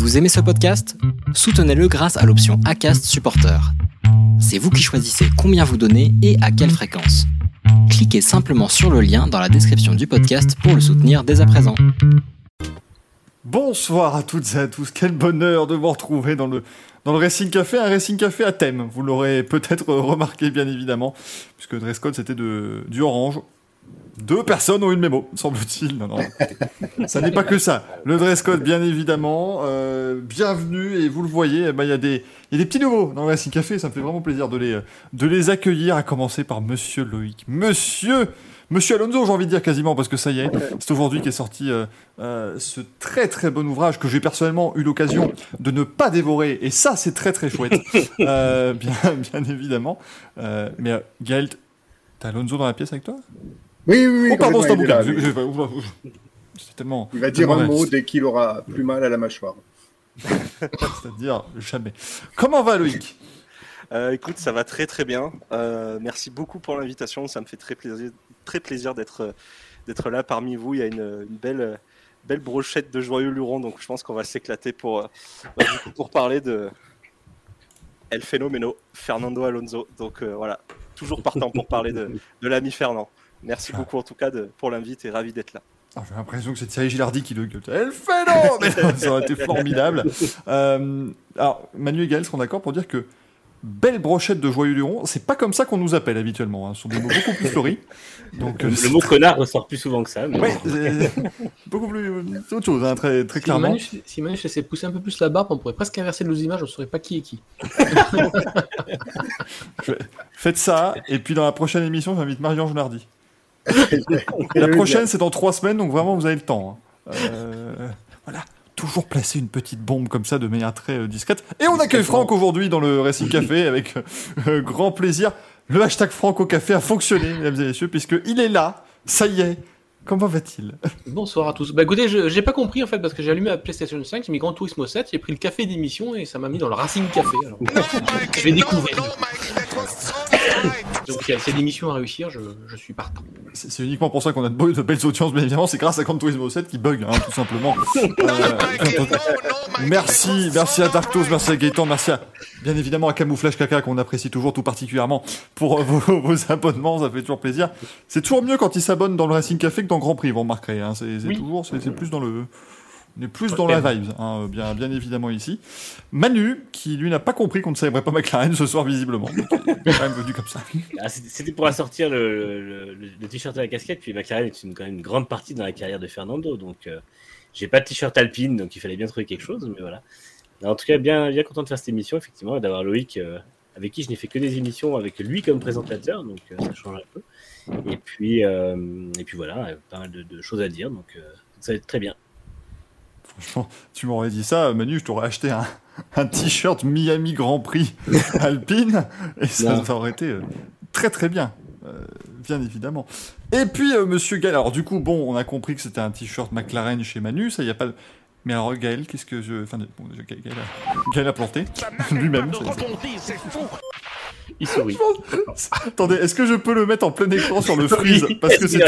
Vous aimez ce podcast? Soutenez-le grâce à l'option ACAST Supporter. C'est vous qui choisissez combien vous donnez et à quelle fréquence. Cliquez simplement sur le lien dans la description du podcast pour le soutenir dès à présent. Bonsoir à toutes et à tous, quel bonheur de vous retrouver dans le, dans le Racing Café, un Racing Café à thème, vous l'aurez peut-être remarqué bien évidemment, puisque le dress code c'était du orange. Deux personnes ont eu le mémo, semble-t-il. Non, non. ça n'est pas que ça. Le dress code, bien évidemment. Euh, bienvenue, et vous le voyez, eh ben, il y, a des, y a des petits nouveaux dans le Racing Café, ça me fait vraiment plaisir de les, de les accueillir, à commencer par Monsieur Loïc. Monsieur Monsieur Alonso, j'ai envie de dire quasiment, parce que ça y est, c'est aujourd'hui qu'est sorti euh, euh, ce très très bon ouvrage que j'ai personnellement eu l'occasion de ne pas dévorer, et ça c'est très très chouette, euh, bien, bien évidemment. Mais Gaël, t'as Alonso dans la pièce avec toi? Oui, oui, oui. Oh pardon, c'est un bouquin. Je- je- je- C'est tellement. Il va dire un mot dès qu'il aura plus mal à la mâchoire. C'est-à-dire jamais. Comment va Loïc? Euh, écoute, ça va très très bien. Euh, merci beaucoup pour l'invitation. Ça me fait très plaisir, très plaisir d'être euh, d'être là parmi vous. Il y a une, une belle belle brochette de joyeux lurons, donc je pense qu'on va s'éclater pour euh, bah, pour parler de El Fenomeno, Fernando Alonso. Donc euh, voilà, toujours partant pour parler de, de l'ami Fernand. Merci beaucoup en tout cas de, pour l'invite et ravi d'être là. Ah, J'ai l'impression que c'est Thierry Gilardi qui le gueule. Elle fait non Mais non, Ça aurait été formidable. Euh, alors, Manu et Gaël seront d'accord pour dire que belle brochette de joyeux lurons, c'est pas comme ça qu'on nous appelle habituellement. hein. Ce sont des mots beaucoup plus fleuris. Donc, euh, Le mot connard ressort plus souvent que ça. mais- Ouais, beaucoup plus. C'est autre chose, hein, très, très Si clairement. Manu, si Manu laissait pousser un peu plus la barbe, on pourrait presque inverser nos images, on ne saurait pas qui est qui. Faites ça, et puis dans la prochaine émission, j'invite Marie-Ange Nardi. La prochaine, c'est dans trois semaines, donc vraiment, vous avez le temps. hein. Euh, voilà. Toujours placer une petite bombe comme ça de manière très euh, discrète. Et on accueille Franck aujourd'hui dans le Racing Café avec euh, grand plaisir. Le hashtag Franck au café a fonctionné, mesdames et messieurs, puisqu'il est là. Ça y est. Comment va-t-il? Bonsoir à tous. Bah écoutez, j'ai pas compris en fait parce que j'ai allumé la PlayStation 5, j'ai mis Gran Turismo 7, j'ai pris le café d'émission et ça m'a mis dans le Racing Café. Alors, je vais découvrir. Donc il y a- c'est l'émission à réussir, je, je suis partant. C'est c'est uniquement pour ça qu'on a de, beaux- de belles audiences, bien évidemment. C'est grâce à Gran Turismo 7 qui bug, hein, tout simplement. Euh, merci, merci à Darktos, merci à Gaëtan, merci à, bien évidemment à Camouflage Caca qu'on apprécie toujours tout particulièrement pour euh, vos, vos abonnements, ça fait toujours plaisir. C'est toujours mieux quand ils s'abonnent dans le Racing Café que dans Grand Prix, vous remarquerez. Hein. C'est c'est Oui. toujours, c'est c'est plus dans le, on est plus dans la vibe, hein, bien, bien évidemment ici. Manu, qui lui n'a pas compris qu'on ne célébrait pas McLaren ce soir visiblement, il est quand même venu comme ça. Ah, c'était pour assortir le, le- le- le t-shirt et la casquette, puis McLaren est une, quand même une grande partie dans la carrière de Fernando, donc euh, j'ai pas de t-shirt alpine, donc il fallait bien trouver quelque chose, mais voilà. En tout cas, bien, bien content de faire cette émission, effectivement, et d'avoir Loïc, euh, avec qui je n'ai fait que des émissions avec lui comme présentateur, donc euh, ça change un peu. Et puis, euh, et puis voilà, pas mal de, de choses à dire, donc ça va être très bien. Franchement, tu m'aurais dit ça, Manu, je t'aurais acheté un, un t-shirt Miami Grand Prix Alpine, et ça, aurait été euh, très très bien, euh, bien évidemment. Et puis, euh, Monsieur Gaël, alors du coup, bon, on a compris que c'était un t-shirt McLaren chez Manu, ça y a pas. de- Mais alors, Gaël, qu'est-ce que je. Enfin, bon, Gaël, a... Gaël a planté, lui-même. c'est- Il sourit. Attendez, est-ce que je peux le mettre en plein écran sur le freeze Parce que c'est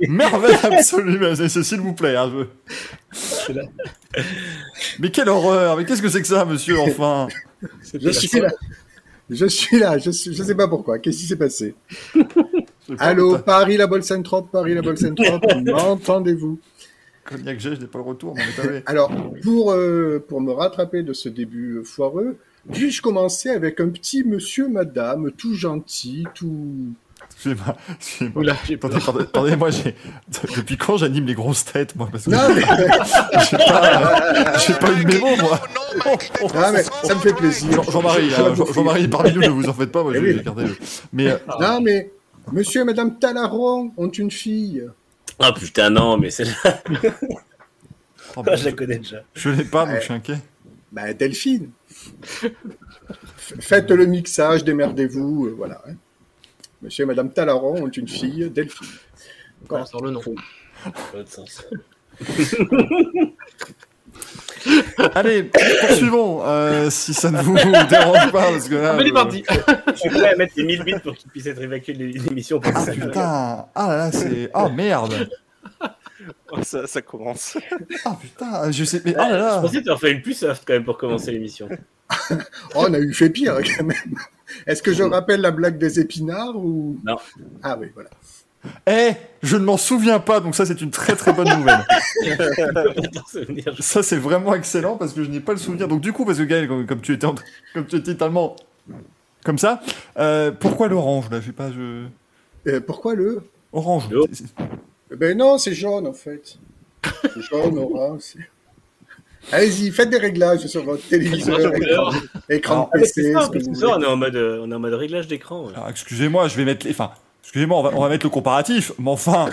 une merveille absolue, s'il vous plaît. hein, je- Mais quelle horreur Mais qu'est-ce que c'est que ça, monsieur, enfin Je suis là. Je suis là. Je suis. Je sais pas pourquoi. Qu'est-ce qui s'est passé Allô, Paris la Bolsentrop, Paris la Bolsentrop. M'entendez-vous Cognac G, je n'ai pas le retour, mais. Alors, pour euh, pour me rattraper de ce début foireux, puis-je commencer avec un petit monsieur, madame, tout gentil, tout. Excusez-moi, excusez-moi. Attendez, peur. attendez, attendez, moi, j'ai... depuis quand j'anime les grosses têtes, moi parce que Non mais, j'ai pas, j'ai pas eu de mémo, moi. non, mais ça me fait plaisir. Jean- Jean-Marie, Jean- faire- Jean-Marie, parmi nous, ne vous en faites pas, moi, je vais garder le... Mais, euh, Non mais, monsieur et madame Talaron ont une fille. Oh putain, non, mais celle-là, oh, bah, je la connais déjà. je l'ai pas, donc je suis inquiet. Ben, Delphine. Faites le mixage, démerdez-vous, euh, voilà. hein. Monsieur et Madame Talaron ont une fille, Delphine. Comment sort le nom. Allez, poursuivons, euh, si ça ne vous dérange pas, parce que là... Ah, mais il est euh, parti Je suis prêt à mettre les 1000 bits pour qu'il puisse être évacué de l'émission. Ah ça- putain, ah là là, c'est... Ah merde ça, ça commence. Ah putain, je sais. Mais oh là Je là pensais que tu en fais une plus soft quand même pour commencer l'émission. Oh, on a eu fait pire quand même. Est-ce que je rappelle la blague des épinards ou? Non. Ah oui, voilà. Eh, je ne m'en souviens pas, donc ça c'est une très très bonne nouvelle. Ça c'est vraiment excellent parce que je n'ai pas le souvenir. Donc du coup, parce que Gaël, comme, comme tu étais, en- comme tu étais tellement comme ça, euh, pourquoi l'orange là? Je sais pas, je Euh, pourquoi le? Orange. Eh Ben non, c'est jaune en fait. C'est jaune, orange. Allez-y, faites des réglages sur votre téléviseur, écran, écran Ah, PC. ça, ça, on est en mode, euh, on est en mode réglage d'écran. ouais. Excusez-moi, je vais mettre les. Enfin, excusez-moi, on va, on va mettre le comparatif, mais enfin.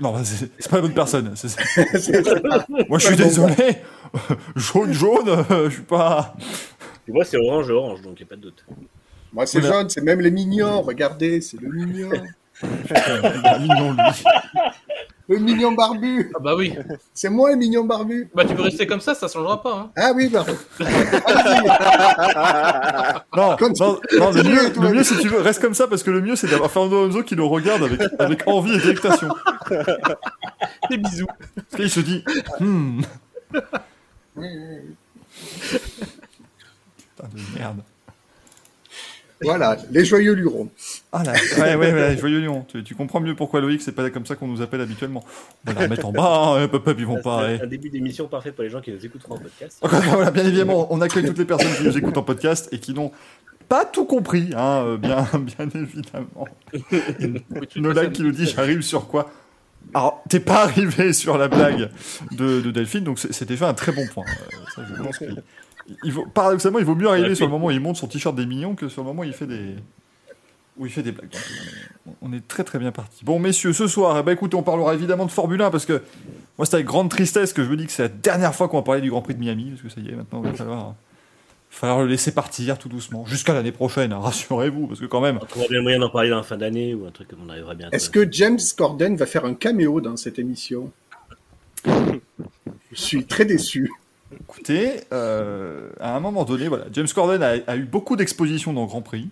Non, bah, c'est pas la bonne personne. Moi je suis désolé. jaune, jaune, euh, je suis pas. Et moi, c'est orange, orange, donc il n'y a pas de doute. Moi, c'est jaune, c'est même les mignons. Regardez, c'est le mignon. Ah, mignon, lui. Le mignon barbu. Ah bah oui. C'est moi le mignon barbu. Bah tu peux rester comme ça, ça changera pas. Hein. Ah oui, pardon. Non, non, non, le mieux, le mieux si tu veux, reste comme ça parce que le mieux c'est d'avoir Fernando Alonso qui le regarde avec, avec envie et délectation. Des bisous. Parce qu'il se dit, hmm. Putain de merde. Voilà, les joyeux lurons. Ah là, ouais, ouais, ouais, joyeux lion. Tu, tu comprends mieux pourquoi Loïc, c'est pas comme ça qu'on nous appelle habituellement. On va la remettre en bas, hein, papa, ils vont pas. C'est un début d'émission parfait pour les gens qui nous écouteront en podcast. Encore une fois, voilà, bien évidemment, on accueille toutes les personnes qui nous écoutent en podcast et qui n'ont pas tout compris, hein, euh, bien, bien évidemment. Nolan qui nous dit j'arrive sur quoi? Alors, t'es pas arrivé sur la blague de, de Delphine, donc c'était fait un très bon point. Euh, ça, je pense qu'il- il vaut, paradoxalement, il vaut mieux arriver Ouais, sur le moment où il monte son t-shirt des mignons que sur le moment où il fait des, où il fait des blagues. Donc, on, est, très très bien parti. Bon, messieurs, ce soir, eh ben, écoutez, on parlera évidemment de Formule 1 parce que moi, c'est avec grande tristesse que je me dis que c'est la dernière fois qu'on va parler du Grand Prix de Miami parce que ça y est, maintenant, il va falloir, le laisser partir tout doucement jusqu'à l'année prochaine, hein, rassurez-vous, parce que quand même. On trouvera bien le moyen d'en parler dans la fin d'année ou un truc comme on arrivera bientôt. Est-ce que James Corden va faire un caméo dans cette émission? Je suis très déçu. Écoutez, euh, à un moment donné, voilà, James Corden a, a eu beaucoup d'expositions dans le Grand Prix.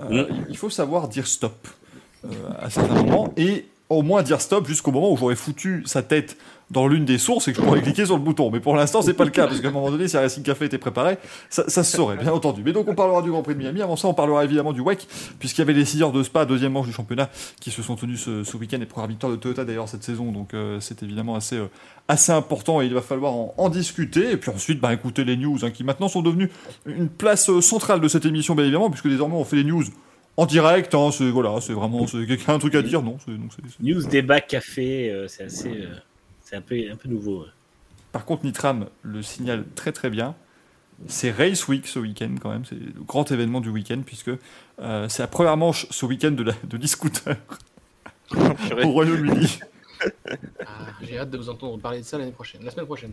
Euh. Il faut savoir dire stop euh, à certains moments et au moins dire stop jusqu'au moment où j'aurais foutu sa tête dans l'une des sources et que je pourrais cliquer sur le bouton. Mais pour l'instant, c'est pas le cas parce qu'à un moment donné, si Racing Café était préparé, ça, se saurait, bien entendu. Mais donc, on parlera du Grand Prix de Miami. Avant ça, on parlera évidemment du WEC puisqu'il y avait les 6 heures de Spa, deuxième manche du championnat, qui se sont tenus ce, week-end et première victoire de Toyota d'ailleurs cette saison. Donc, euh, c'est évidemment assez, euh, assez important et il va falloir en, discuter. Et puis ensuite, bah, écouter les news hein, qui maintenant sont devenues une place euh, centrale de cette émission, bien évidemment, puisque désormais on fait les news en direct. Hein, c'est voilà, c'est vraiment quelqu'un a un truc à dire, non? News, débat, café, c'est assez. C'est un peu, un peu nouveau. ouais. Par contre, Nitram le signale très très bien. C'est Race Week ce week-end quand même, c'est le grand événement du week-end puisque euh, c'est la première manche ce week-end de, la, de l'e-scooter Purée. au Royaume-Uni. Ah, J'ai hâte de vous entendre parler de ça l'année prochaine, la semaine prochaine.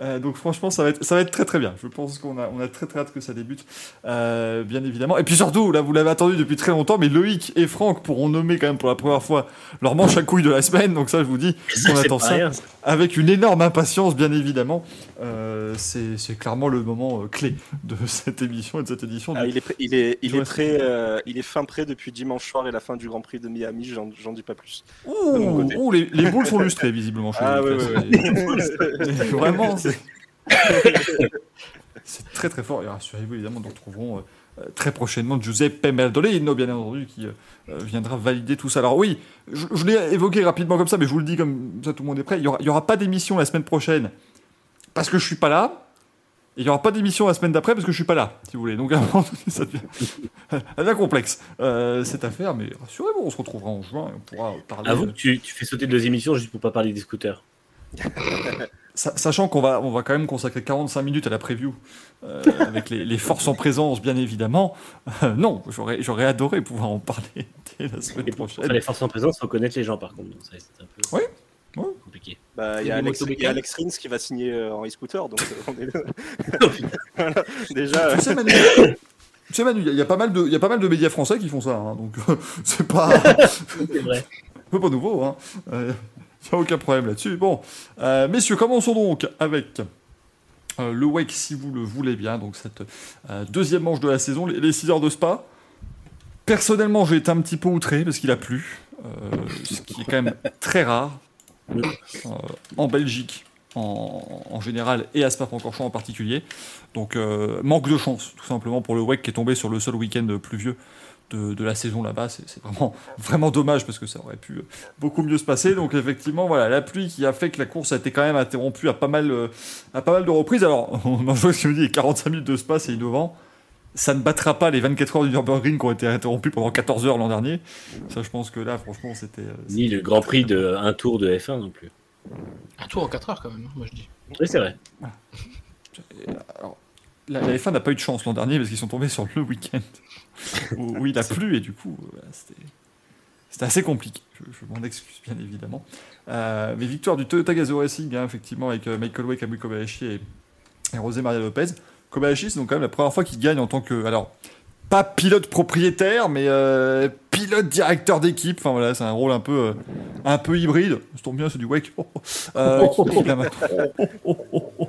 Euh, donc franchement, ça va, être, ça va être très très bien. Je pense qu'on a, on a très très hâte que ça débute, euh, bien évidemment. Et puis surtout, là, vous l'avez attendu depuis très longtemps, mais Loïc et Franck pourront nommer quand même pour la première fois leur manche à couilles de la semaine. Donc ça, je vous dis, Ça, on attend ça rien. avec une énorme impatience, bien évidemment. Euh, c'est c'est clairement le moment euh, clé de cette émission et de cette édition. Ah, du- il est, il est, il est prêt, euh, il est fin prêt depuis dimanche soir et la fin du Grand Prix de Miami. J'en dis pas plus. de mon côté. Les, les boules sont lustrées visiblement chez Ah, ouais, ouais, Vraiment, c'est c'est très très fort. Et rassurez-vous, évidemment, nous retrouverons euh, euh, très prochainement Giuseppe Merdolino, bien entendu, qui euh, viendra valider tout ça. Alors oui, je, je l'ai évoqué rapidement comme ça, mais je vous le dis comme ça, tout le monde est prêt. Il n'y aura, il y aura pas d'émission la semaine prochaine parce que je suis pas là. Et il n'y aura pas d'émission la semaine d'après parce que je suis pas là, si vous voulez. Donc ça devient, ça devient complexe euh, cette affaire. Mais rassurez-vous, on se retrouvera en juin et on pourra parler. Avoue euh, que tu, tu fais sauter deux émissions juste pour pas parler des scooters. Sa- Sachant qu'on va, on va quand même consacrer 45 minutes à la preview, euh, avec les, les forces en présence, bien évidemment. Euh, non, j'aurais, j'aurais adoré pouvoir en parler dès la semaine Et pour prochaine. faire les forces en présence, faut connaître les gens par contre. Donc ça, c'est un peu Oui, compliqué. Bah, il y a Alex, il y a motomécanique Alex Rins qui va signer euh, en e-scooter, donc euh, on est Voilà. Déjà, euh, Tu sais, Manu, tu sais, Manu, il y, a- il y a pas mal de, il y a pas mal de médias français qui font ça, hein, donc c'est pas, C'est vrai. c'est pas nouveau. Hein. Euh, y a aucun problème là-dessus. Bon, euh, messieurs, commençons donc avec. euh, le Wake, si vous le voulez bien, donc cette euh, deuxième manche de la saison, les, les 6 heures de spa. Personnellement, j'ai été un petit peu outré parce qu'il a plu. euh, ce qui est quand même très rare euh, en Belgique en, général et à Spa-Francorchamps en particulier. Donc euh, manque de chance tout simplement pour le WEC qui est tombé sur le seul week-end pluvieux de, la saison là-bas. C'est vraiment, vraiment dommage parce que ça aurait pu beaucoup mieux se passer. Donc effectivement, voilà, la pluie qui a fait que la course a été quand même interrompue à pas mal, euh, à pas mal de reprises. Alors, on en joue ce que me dit, 45 minutes de Spa, c'est innovant. Ça ne battra pas les 24 heures du Nürburgring qui ont été interrompues pendant 14 heures l'an dernier. Ça, je pense que là, franchement, c'était. euh, Ni le Grand Prix de un tour de F1 non plus. Un tour en 4 heures quand même, hein, moi je dis. Oui, c'est vrai. Alors, la, la F1 n'a pas eu de chance l'an dernier parce qu'ils sont tombés sur le week-end où, où il a plu et du coup, euh, voilà, c'était c'était assez compliqué. Je, je m'en excuse bien évidemment. Euh, mais victoire du Toyota Gazoo Racing, hein, effectivement, avec euh, Michael Way, Kamui Kobayashi et, et José Maria Lopez. Kobayashi, c'est donc quand même la première fois qu'il gagne en tant que. Alors, pas pilote propriétaire, mais euh, pilote directeur d'équipe. Enfin voilà, c'est un rôle un peu, euh, un peu hybride. Ça tombe bien, c'est du wake. Oh, oh. Euh. Oh, oh, oh, oh.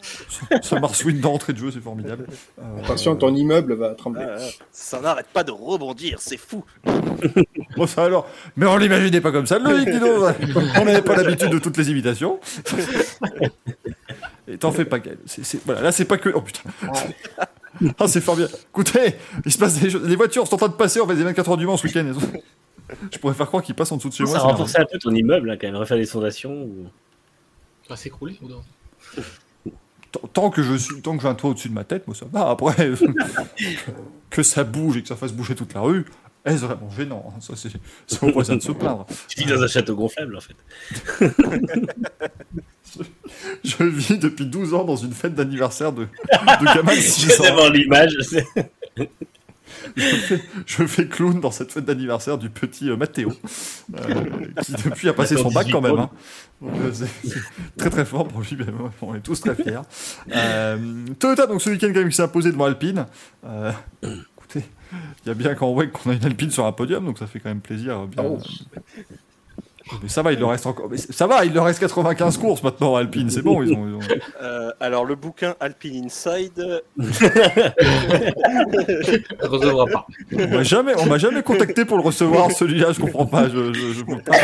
Ce- Ce marsouin d'entrée de jeu, c'est formidable. Euh, Attention, ton immeuble va trembler. Ah, ah, ça n'arrête pas de rebondir, c'est fou. Bon, ça alors. Mais on l'imaginait pas comme ça, Loïc, dis donc. On n'avait pas l'habitude de toutes les imitations. Et t'en fais pas, Gaël. C'est- c'est- Voilà, là, c'est pas que. Oh putain. Ah, c'est fort bien. Écoutez, il se passe des choses. Les voitures sont en train de passer, on fait des 24 heures du Mans ce week-end. Je pourrais faire croire qu'ils passent en dessous de chez moi. Ça c'est renforçait un peu ton immeuble, hein, quand même, refaire des sondations. ou- Ça va s'écrouler ou non Tant- Tant que je suis, tant que j'ai un toit au-dessus de ma tête, moi ça va. Après, que ça bouge et que ça fasse bouger toute la rue, est-ce vraiment gênant hein. Ça, c'est, c'est au point ça de se plaindre. Tu vis dans un château gonflable, en fait. Je vis depuis 12 ans dans une fête d'anniversaire de, de gamin de Je 6 viens ans. d'avoir l'image. c'est- Je fais clown dans cette fête d'anniversaire du petit euh, Matteo, euh, qui depuis a passé son bac quand même. hein. Donc, euh, c'est c'est très très fort pour lui, mais on est tous très fiers. Euh, Toyota, donc ce week-end, quand même, qui s'est imposé devant Alpine. Euh, écoutez, il y a bien qu'en WEC qu'on a une Alpine sur un podium, donc ça fait quand même plaisir. Bien, Oh. Mais ça va, il leur reste encore. mais ça va, il leur reste 95 courses maintenant à Alpine, c'est bon, ils ont. ils ont- Euh, alors, le bouquin Alpine Inside, Elle recevra pas. On m'a jamais, on m'a jamais contacté pour le recevoir, celui-là, je comprends pas, je, je, je peux pas.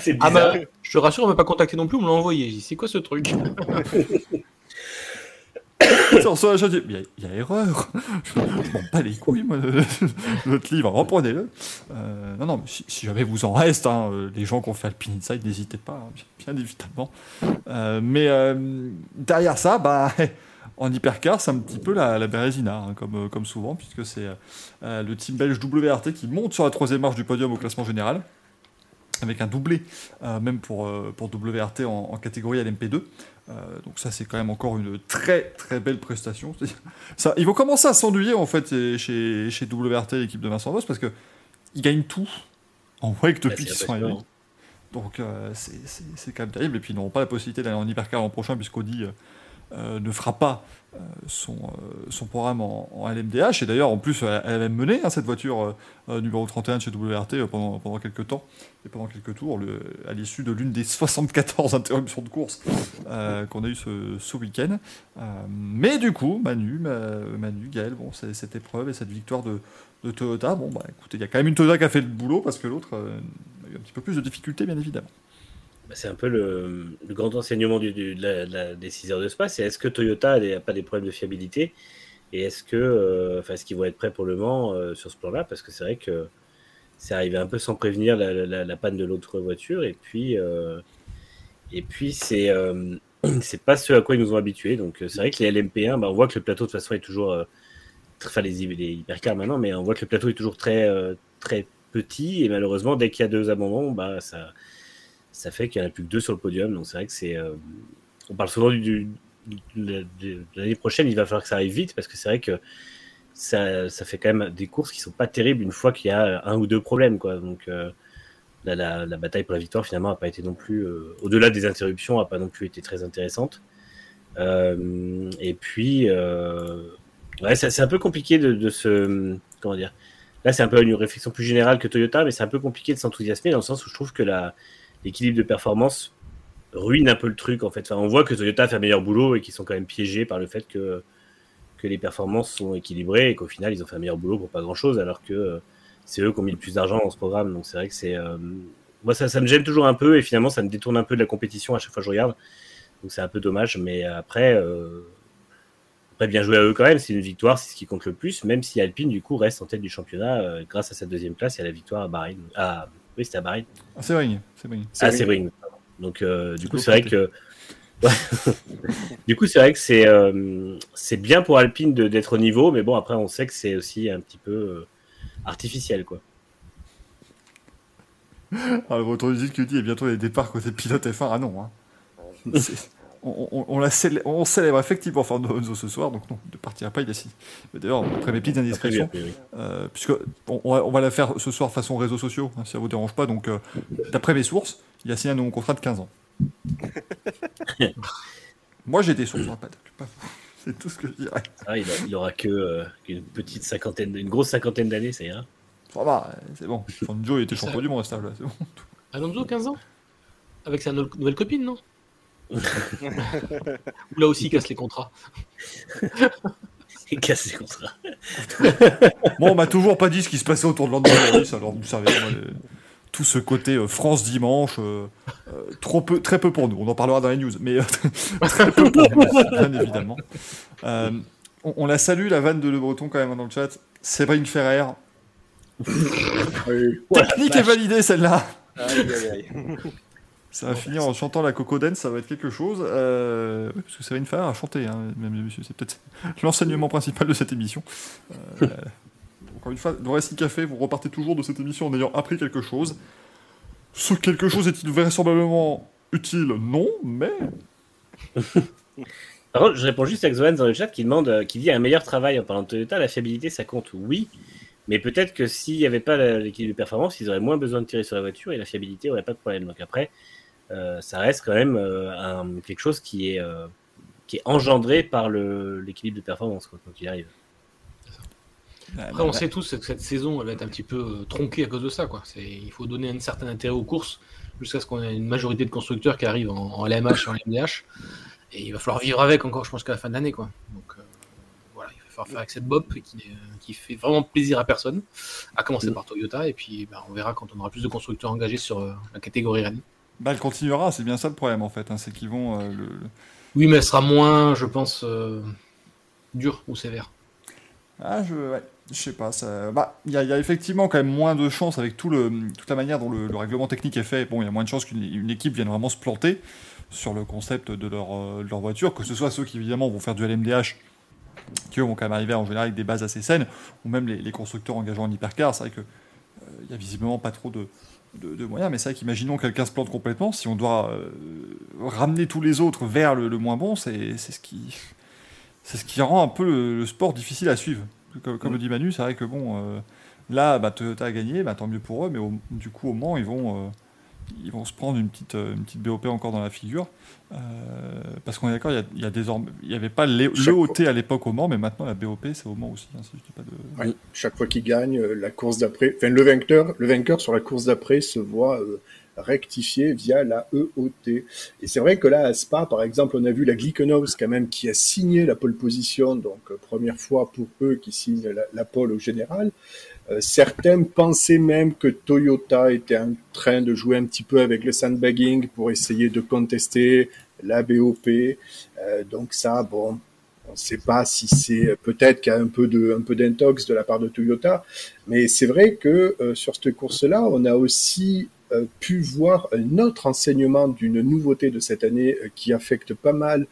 c'est Ah bah, je te rassure, on m'a pas contacté non plus, on me l'a envoyé. J'ai dit, c'est quoi ce truc? Il y, a- erreur. Je m'en bats les couilles, moi, de, votre livre. Reprenez-le. Euh, non, non, mais si, jamais vous en reste, hein, euh, les gens qui ont fait Alpine Inside, n'hésitez pas, hein, bien évidemment. Euh, mais derrière ça, bah, en hypercar, c'est un petit peu la, la Bérésina, hein, comme, comme souvent, puisque c'est le team belge WRT qui monte sur la troisième marche du podium au classement général. Avec un doublé, euh, même pour, euh, pour WRT en, en catégorie LMP2. Euh, donc ça c'est quand même encore une très très belle prestation. Ça, ils vont commencer à s'ennuyer en fait chez, chez WRT l'équipe de Vincent Voss parce que ils gagnent tout en WEC depuis qu'ils sont arrivés. Donc c'est quand même terrible et puis ils n'auront pas la possibilité d'aller en hypercar l'an prochain puisqu'Audi ne fera pas euh, son, euh, son programme en, LMDH et d'ailleurs en plus elle, elle a mené hein, cette voiture euh, euh, numéro 31 de chez WRT euh, pendant, pendant quelques temps et pendant quelques tours à l'issue de l'une des 74 interruptions de course euh, qu'on a eu ce, ce week-end. Euh, mais du coup, Manu, Ma- Manu, Gaël, bon, cette épreuve et cette victoire de, Toyota, bon, bah écoutez, il y a quand même une Toyota qui a fait le boulot parce que l'autre euh, a eu un petit peu plus de difficultés, bien évidemment. Bah, C'est un peu le, grand enseignement de la- de des 6 heures de spa. Est-ce que Toyota n'a pas des problèmes de fiabilité et est-ce que, euh, qu'ils vont être prêts pour le Mans euh, sur ce plan-là? Parce que c'est vrai que c'est arrivé un peu sans prévenir la, panne de l'autre voiture et puis euh, c'est pas ce à quoi ils nous ont habitués. Donc c'est vrai que les LMP1, bah, on voit que le plateau de toute façon est toujours, enfin les, les hypercars maintenant, mais on voit que le plateau est toujours très très petit et malheureusement dès qu'il y a deux abandons, bah ça ça fait qu'il n'y en a plus que deux sur le podium. Donc c'est vrai que c'est. euh, on parle souvent de, l'année prochaine, il va falloir que ça arrive vite parce que c'est vrai que ça, fait quand même des courses qui sont pas terribles une fois qu'il y a un ou deux problèmes. Quoi. Donc euh, la, bataille pour la victoire finalement n'a pas été non plus, euh, au-delà des interruptions, n'a pas non plus été très intéressante. Euh, et puis, euh, ouais, c'est un peu compliqué de se. Comment dire Là, c'est un peu une réflexion plus générale que Toyota, mais c'est un peu compliqué de s'enthousiasmer dans le sens où je trouve que la, l'équilibre de performance ruine un peu le truc en fait. Enfin, on voit que Toyota fait un meilleur boulot et qu'ils sont quand même piégés par le fait que, que les performances sont équilibrées et qu'au final ils ont fait un meilleur boulot pour pas grand chose alors que euh, c'est eux qui ont mis le plus d'argent dans ce programme. Donc c'est vrai que c'est. moi, ça, ça me gêne toujours un peu et finalement, ça me détourne un peu de la compétition à chaque fois que je regarde. Donc c'est un peu dommage. Mais après, après, bien joué à eux quand même. C'est une victoire, c'est ce qui compte le plus. Même si Alpine, du coup, reste en tête du championnat grâce à sa deuxième place et à la victoire à Bahreïn. Ah, oui, c'était à Bahreïn. Ah, c'est vrai. Ah, c'est vrai. Donc, du coup, c'est vrai que. du coup, c'est vrai que c'est c'est bien pour Alpine d'être au niveau, mais bon, après, on sait que c'est aussi un petit peu artificiel, quoi. Ah, le retour du qui dit, et bientôt les départs côté pilote F1. Ah non, hein. On, on, la célèbre, on célèbre effectivement Fernando ce soir, donc non, ne partira pas, il est D'ailleurs, après mes petites indiscrétions, euh, puisque on, va la faire ce soir façon réseaux sociaux, hein, si ça vous dérange pas. Donc, euh, d'après mes sources, il a signé un nouveau contrat de 15 ans. Moi, j'ai des sources, C'est tout ce que je dirais. Ah, il, aura que euh, une petite cinquantaine, une grosse cinquantaine d'années, ça ira. Ça va, c'est bon. Fernando, il était champion du monde à ce là c'est bon. Alonso, 15 ans? Avec sa nouvelle copine, non? Là aussi, il casse les contrats. il casse les contrats. bon, on m'a toujours pas dit ce qui se passait autour de l'Andalous, alors vous savez, tout ce côté euh, France dimanche, euh, euh, trop peu, très peu pour nous. On en parlera dans les news, mais très peu pour nous, bien évidemment. on, on, la salue, la vanne de Le Breton, quand même, dans le chat. Séverine Ferrer. Technique est validée, celle-là. Aïe, aïe, aïe. Ça va finir en chantant la Coco Dance, ça va être quelque chose. Euh, parce que Séverine Farr a chanté, hein, C'est peut-être l'enseignement principal de cette émission. Euh, encore une fois, dans Racing Café, vous repartez toujours de cette émission en ayant appris quelque chose. Ce quelque chose est-il vraisemblablement utile? Non, mais. Par contre, je réponds juste à Xoan dans le chat qui demande, euh, qui dit un meilleur travail en parlant de Toyota, la fiabilité ça compte. Oui, mais peut-être que s'il n'y avait pas l'équilibre de performance, ils auraient moins besoin de tirer sur la voiture et la fiabilité aurait pas de problème. Donc après, ça reste quand même euh, quelque chose qui est, euh, qui est engendré par l'équilibre de performance, quand il arrive. Après, on sait tous que cette saison elle va être un petit peu tronquée à cause de ça. Quoi. Il faut donner un certain intérêt aux courses jusqu'à ce qu'on ait une majorité de constructeurs qui arrivent en, LMH et en MDH. Et il va falloir vivre avec encore, je pense, qu'à la fin de l'année. Donc voilà, il va falloir faire avec cette BOP qui, qui, fait vraiment plaisir à personne, à commencer mm. par Toyota. Et puis bah, on verra quand on aura plus de constructeurs engagés sur la catégorie Rennes. Bah, elle continuera, c'est bien ça le problème en fait. Hein, c'est qu'ils vont. Euh, oui, mais elle sera moins, je pense, euh, dure ou sévère. Ah, je, ouais, je sais pas. Bah, il y, a effectivement quand même moins de chances avec tout le, toute la manière dont le, règlement technique est fait. Bon, il y a moins de chances qu'une équipe vienne vraiment se planter sur le concept de leur, euh, leur, voiture, que ce soit ceux qui évidemment vont faire du LMDH, qui vont quand même arriver en général avec des bases assez saines, ou même les, les constructeurs engageant en hypercar. C'est vrai que il y a visiblement pas trop de, de, moyens, mais c'est vrai qu'imaginons quelqu'un se plante complètement, si on doit euh, ramener tous les autres vers le, moins bon, c'est ce qui c'est ce qui rend un peu le, sport difficile à suivre. Comme, comme le dit Manu, c'est vrai que bon, euh, là, bah, Toyota a gagné, bah, tant mieux pour eux, mais du coup, au Mans, ils vont, euh, ils vont se prendre une petite, une petite BOP encore dans la figure. Euh, parce qu'on est d'accord, il y, a, désormais, il n'y avait pas l'EOT à l'époque au Mans, mais maintenant la BOP c'est au Mans aussi. Hein, pas de... chaque fois qu'il gagne, euh, la course d'après, enfin le vainqueur, le vainqueur sur la course d'après se voit euh, rectifier via la EOT. Et c'est vrai que là à Spa, par exemple, on a vu la Glickenhaus quand même qui a signé la pole position, donc première fois pour eux qui signent la, la pole au général. Euh, certains pensaient même que Toyota était en train de jouer un petit peu avec le sandbagging pour essayer de contester la BOP. Euh, donc ça, bon, on ne sait pas si c'est peut-être qu'il y a un peu de un peu d'intox de la part de Toyota, mais c'est vrai que euh, sur cette course-là, on a aussi pu voir un autre enseignement d'une nouveauté de cette année qui affecte pas mal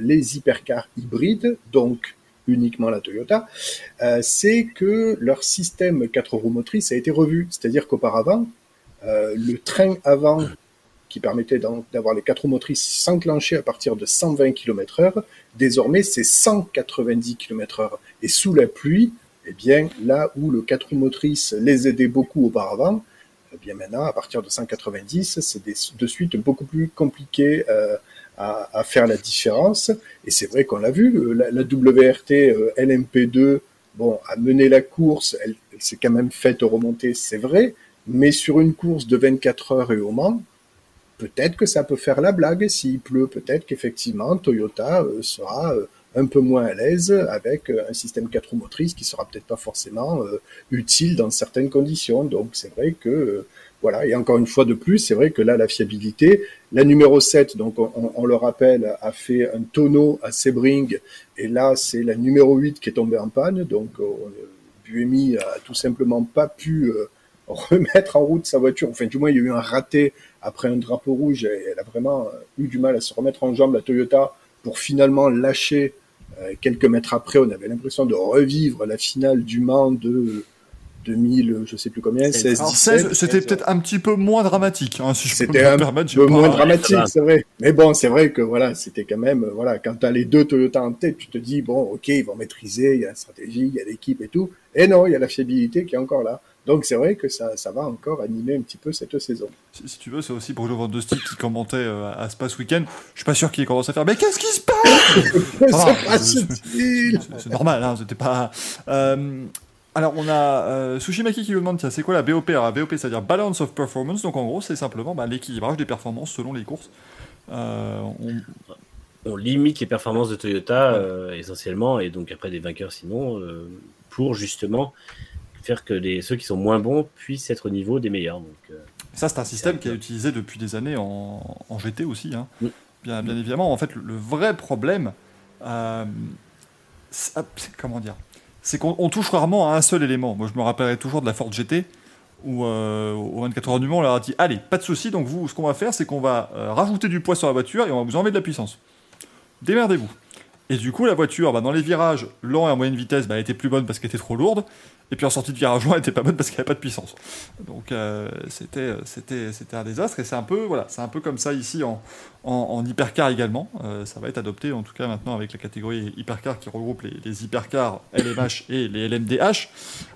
les hypercars hybrides, donc uniquement la Toyota, euh, c'est que leur système 4 roues motrices a été revu. C'est-à-dire qu'auparavant, euh, le train avant qui permettait d'avoir les 4 roues motrices s'enclencher à partir de 120 km/h, désormais c'est 190 km/h. Et sous la pluie, eh bien là où le 4 roues motrices les aidait beaucoup auparavant, eh bien maintenant à partir de 190, c'est de suite beaucoup plus compliqué euh, à, faire la différence. Et c'est vrai qu'on l'a vu, euh, la, WRT euh, LMP2, bon, a mené la course, elle, s'est quand même faite remonter, c'est vrai, mais sur une course de 24 heures et au Mans, peut-être que ça peut faire la blague s'il pleut, peut-être qu'effectivement Toyota euh, sera un peu moins à l'aise avec un système 4 roues motrices qui sera peut-être pas forcément utile dans certaines conditions. Donc c'est vrai que voilà, et encore une fois de plus, c'est vrai que là, la fiabilité, la numéro 7, donc on, le rappelle, a fait un tonneau à Sebring, et là, c'est la numéro 8 qui est tombée en panne, donc euh, Buemi a tout simplement pas pu euh, remettre en route sa voiture, enfin du moins il y a eu un raté après un drapeau rouge, et elle a vraiment eu du mal à se remettre en jambe, la Toyota, pour finalement lâcher euh, quelques mètres après, on avait l'impression de revivre la finale du Mans de 2000, je sais plus combien, 16, 16 c'était peut-être un petit peu moins dramatique, hein, si je C'était un peu moins dramatique, c'est vrai. Mais bon, c'est vrai que voilà, c'était quand même, voilà, quand tu as les deux Toyota en tête, tu te dis, bon, ok, ils vont maîtriser, il y a la stratégie, il y a l'équipe et tout. Et non, il y a la fiabilité qui est encore là. Donc c'est vrai que ça, ça va encore animer un petit peu cette saison. Si, tu veux, c'est aussi Bruno Van qui commentait euh, à Spa ce week-end. Je suis pas sûr qu'il commence à faire. Mais qu'est-ce qui se passe? C'est normal, hein, c'était pas. Euh, alors, on a euh, Sushimaki qui nous demande c'est quoi la BOP Alors, la BOP, c'est-à-dire Balance of Performance. Donc, en gros, c'est simplement bah, l'équilibrage des performances selon les courses. Euh, on... limite les performances de Toyota euh, essentiellement, et donc après des vainqueurs sinon, pour justement faire que les, ceux qui sont moins bons puissent être au niveau des meilleurs. Donc, ça, c'est un système qui est utilisé depuis des années en, GT aussi. Hein. Bien, bien, évidemment, en fait, le, le vrai problème, comment dire c'est qu'on touche rarement à un seul élément. Moi, je me rappellerai toujours de la Ford GT, où euh, au 24 heures du Mans, on leur a dit Allez, pas de souci, donc vous, ce qu'on va faire, c'est qu'on va euh, rajouter du poids sur la voiture et on va vous enlever de la puissance. Démerdez-vous. Et du coup, la voiture, bah, dans les virages lents et en moyenne vitesse, bah, elle était plus bonne parce qu'elle était trop lourde. Et puis en sortie de virage lent, elle était pas bonne parce qu'elle n'avait pas de puissance. Donc euh, c'était, c'était, un désastre. Et c'est un peu, voilà, un peu comme ça ici en, en, hypercar également. Euh, ça va être adopté en tout cas maintenant avec la catégorie hypercar qui regroupe les, les hypercars LMH et les LMDH.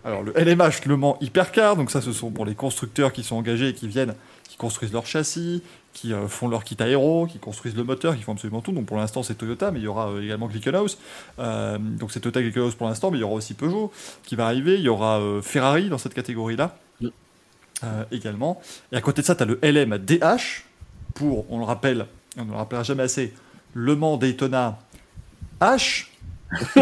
Alors le LMH, le Mans hypercar, donc ça ce sont pour les constructeurs qui sont engagés et qui viennent, qui construisent leur châssis, qui euh, font leur kit aéro, qui construisent le moteur, qui font absolument tout. Donc pour l'instant c'est Toyota, mais il y aura euh, également Glickenhaus. Euh, donc c'est Toyota Glickenhaus pour l'instant, mais il y aura aussi Peugeot qui va arriver. Il y aura Ferrari dans cette catégorie-là également. Et à côté de ça, tu as le LM DH pour, on le rappelle, on ne le rappellera jamais assez, Le Mans Daytona H.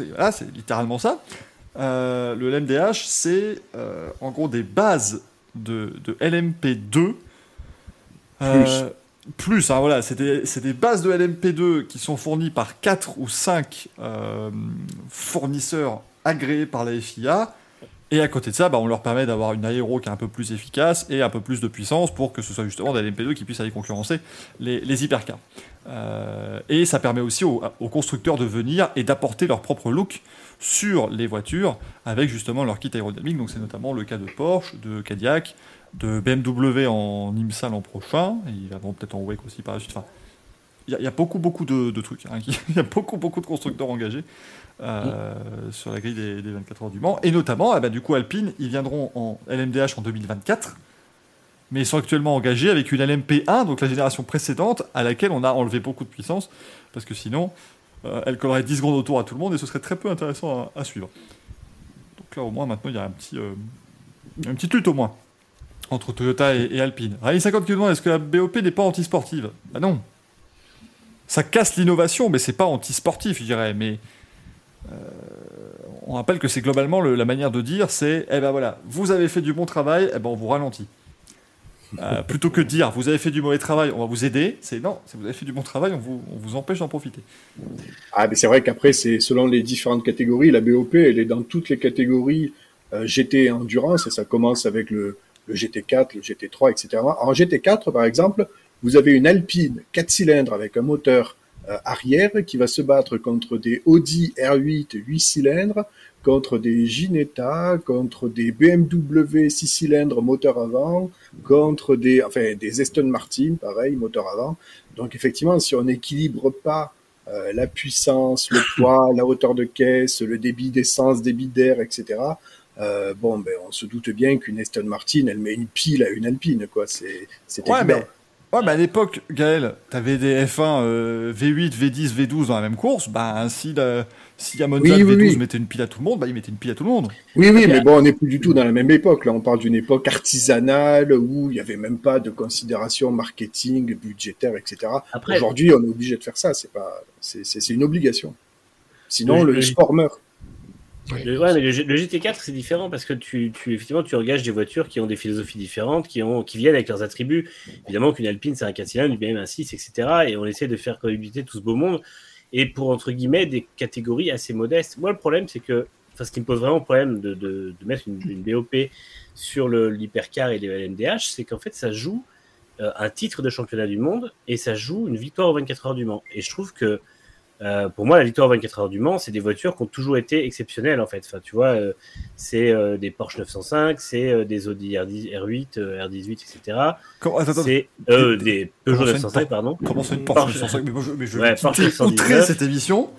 voilà, c'est littéralement ça. le LMDH, c'est en gros des bases de, LMP2. Euh, plus. Hein, voilà, c'est des, bases de LMP2 qui sont fournies par 4 ou 5 euh, fournisseurs agréés par la FIA. Et à côté de ça, bah, on leur permet d'avoir une aéro qui est un peu plus efficace et un peu plus de puissance pour que ce soit justement des LMP2 qui puissent aller concurrencer les, les hypercars. Euh, et ça permet aussi aux, constructeurs de venir et d'apporter leur propre look sur les voitures avec justement leur kit aérodynamique. Donc c'est notamment le cas de Porsche, de Cadillac, de BMW en IMSA l'an prochain. Et ils vont peut-être en WEC aussi par la suite. Enfin, il y, a beaucoup beaucoup de, trucs. Hein, il y a beaucoup beaucoup de constructeurs engagés euh, sur la grille des, 24 heures du Mans. Et notamment, eh ben, du coup, Alpine, ils viendront en LMDH en 2024 mais ils sont actuellement engagés avec une LMP1, donc la génération précédente, à laquelle on a enlevé beaucoup de puissance, parce que sinon, euh, elle collerait 10 secondes autour à tout le monde et ce serait très peu intéressant à, suivre. Donc là, au moins, maintenant, il y a un petit, euh, une petite lutte au moins entre Toyota et, Alpine. Rallye 50 qui demande est-ce que la BOP n'est pas anti-sportive? Bah non. Ça casse l'innovation, mais c'est pas anti-sportif, je dirais. Mais euh, on rappelle que c'est globalement la manière de dire c'est eh ben voilà, vous avez fait du bon travail, eh ben on vous ralentit. Euh, plutôt que de dire vous avez fait du mauvais travail, on va vous aider, c'est non, si vous avez fait du bon travail, on vous, on vous empêche d'en profiter. Ah, mais c'est vrai qu'après, c'est selon les différentes catégories, la BOP, elle est dans toutes les catégories euh, GT endurance, et ça commence avec le, le, GT4, le GT3, etc. En GT4, par exemple, vous avez une Alpine 4 cylindres avec un moteur euh, arrière qui va se battre contre des Audi R8 8 cylindres, contre des Ginetta, contre des BMW 6 cylindres moteur avant, contre des, enfin, des Aston Martin, pareil, moteur avant. Donc effectivement, si on n'équilibre pas euh, la puissance, le poids, la hauteur de caisse, le débit d'essence, débit d'air, etc., euh, bon, ben, on se doute bien qu'une Aston Martin, elle met une pile à une Alpine, quoi. C'est, c'est ouais, mais Ouais, mais à l'époque, Gaël, t'avais des F1 euh, V8, V10, V12 dans la même course. Bah, si, la, si à Monza, Oui, oui, V12 oui. mettait une pile à tout le monde, bah, il mettait une pile à tout le monde. Oui, oui, mais bon, on n'est plus du tout dans la même époque. Là, on parle d'une époque artisanale où il n'y avait même pas de considération marketing, budgétaire, etc. Après, Aujourd'hui, on est obligé de faire ça. C'est pas, c'est, c'est, c'est une obligation. Sinon, Le- sport meurt. Le, ouais, mais le, G- le GT4 c'est différent parce que tu, tu effectivement tu engages des voitures qui ont des philosophies différentes, qui ont qui viennent avec leurs attributs. Évidemment qu'une Alpine c'est un 4 cylindres, une BMW un 6, etc. Et on essaie de faire cohabiter tout ce beau monde et pour entre guillemets des catégories assez modestes. Moi le problème c'est que enfin ce qui me pose vraiment problème de, de, mettre une, BOP sur l'hypercar et les LMDH, c'est qu'en fait ça joue euh, un titre de championnat du monde et ça joue une victoire aux 24 heures du Mans. Et je trouve que euh, pour moi, la victoire aux 24 heures du Mans, c'est des voitures qui ont toujours été exceptionnelles en fait. Enfin, tu vois, euh, c'est euh, des Porsche 905, c'est des Audi R10, R8, euh, R18, etc. Comment, attends, attends, C'est des- Peugeot comment ça, une 905, Por- pardon. comment c'est une Porsche Porsche. 905 Mais moi, je, mais je Ouais, Porsche quitter- 919. outrer cette émission.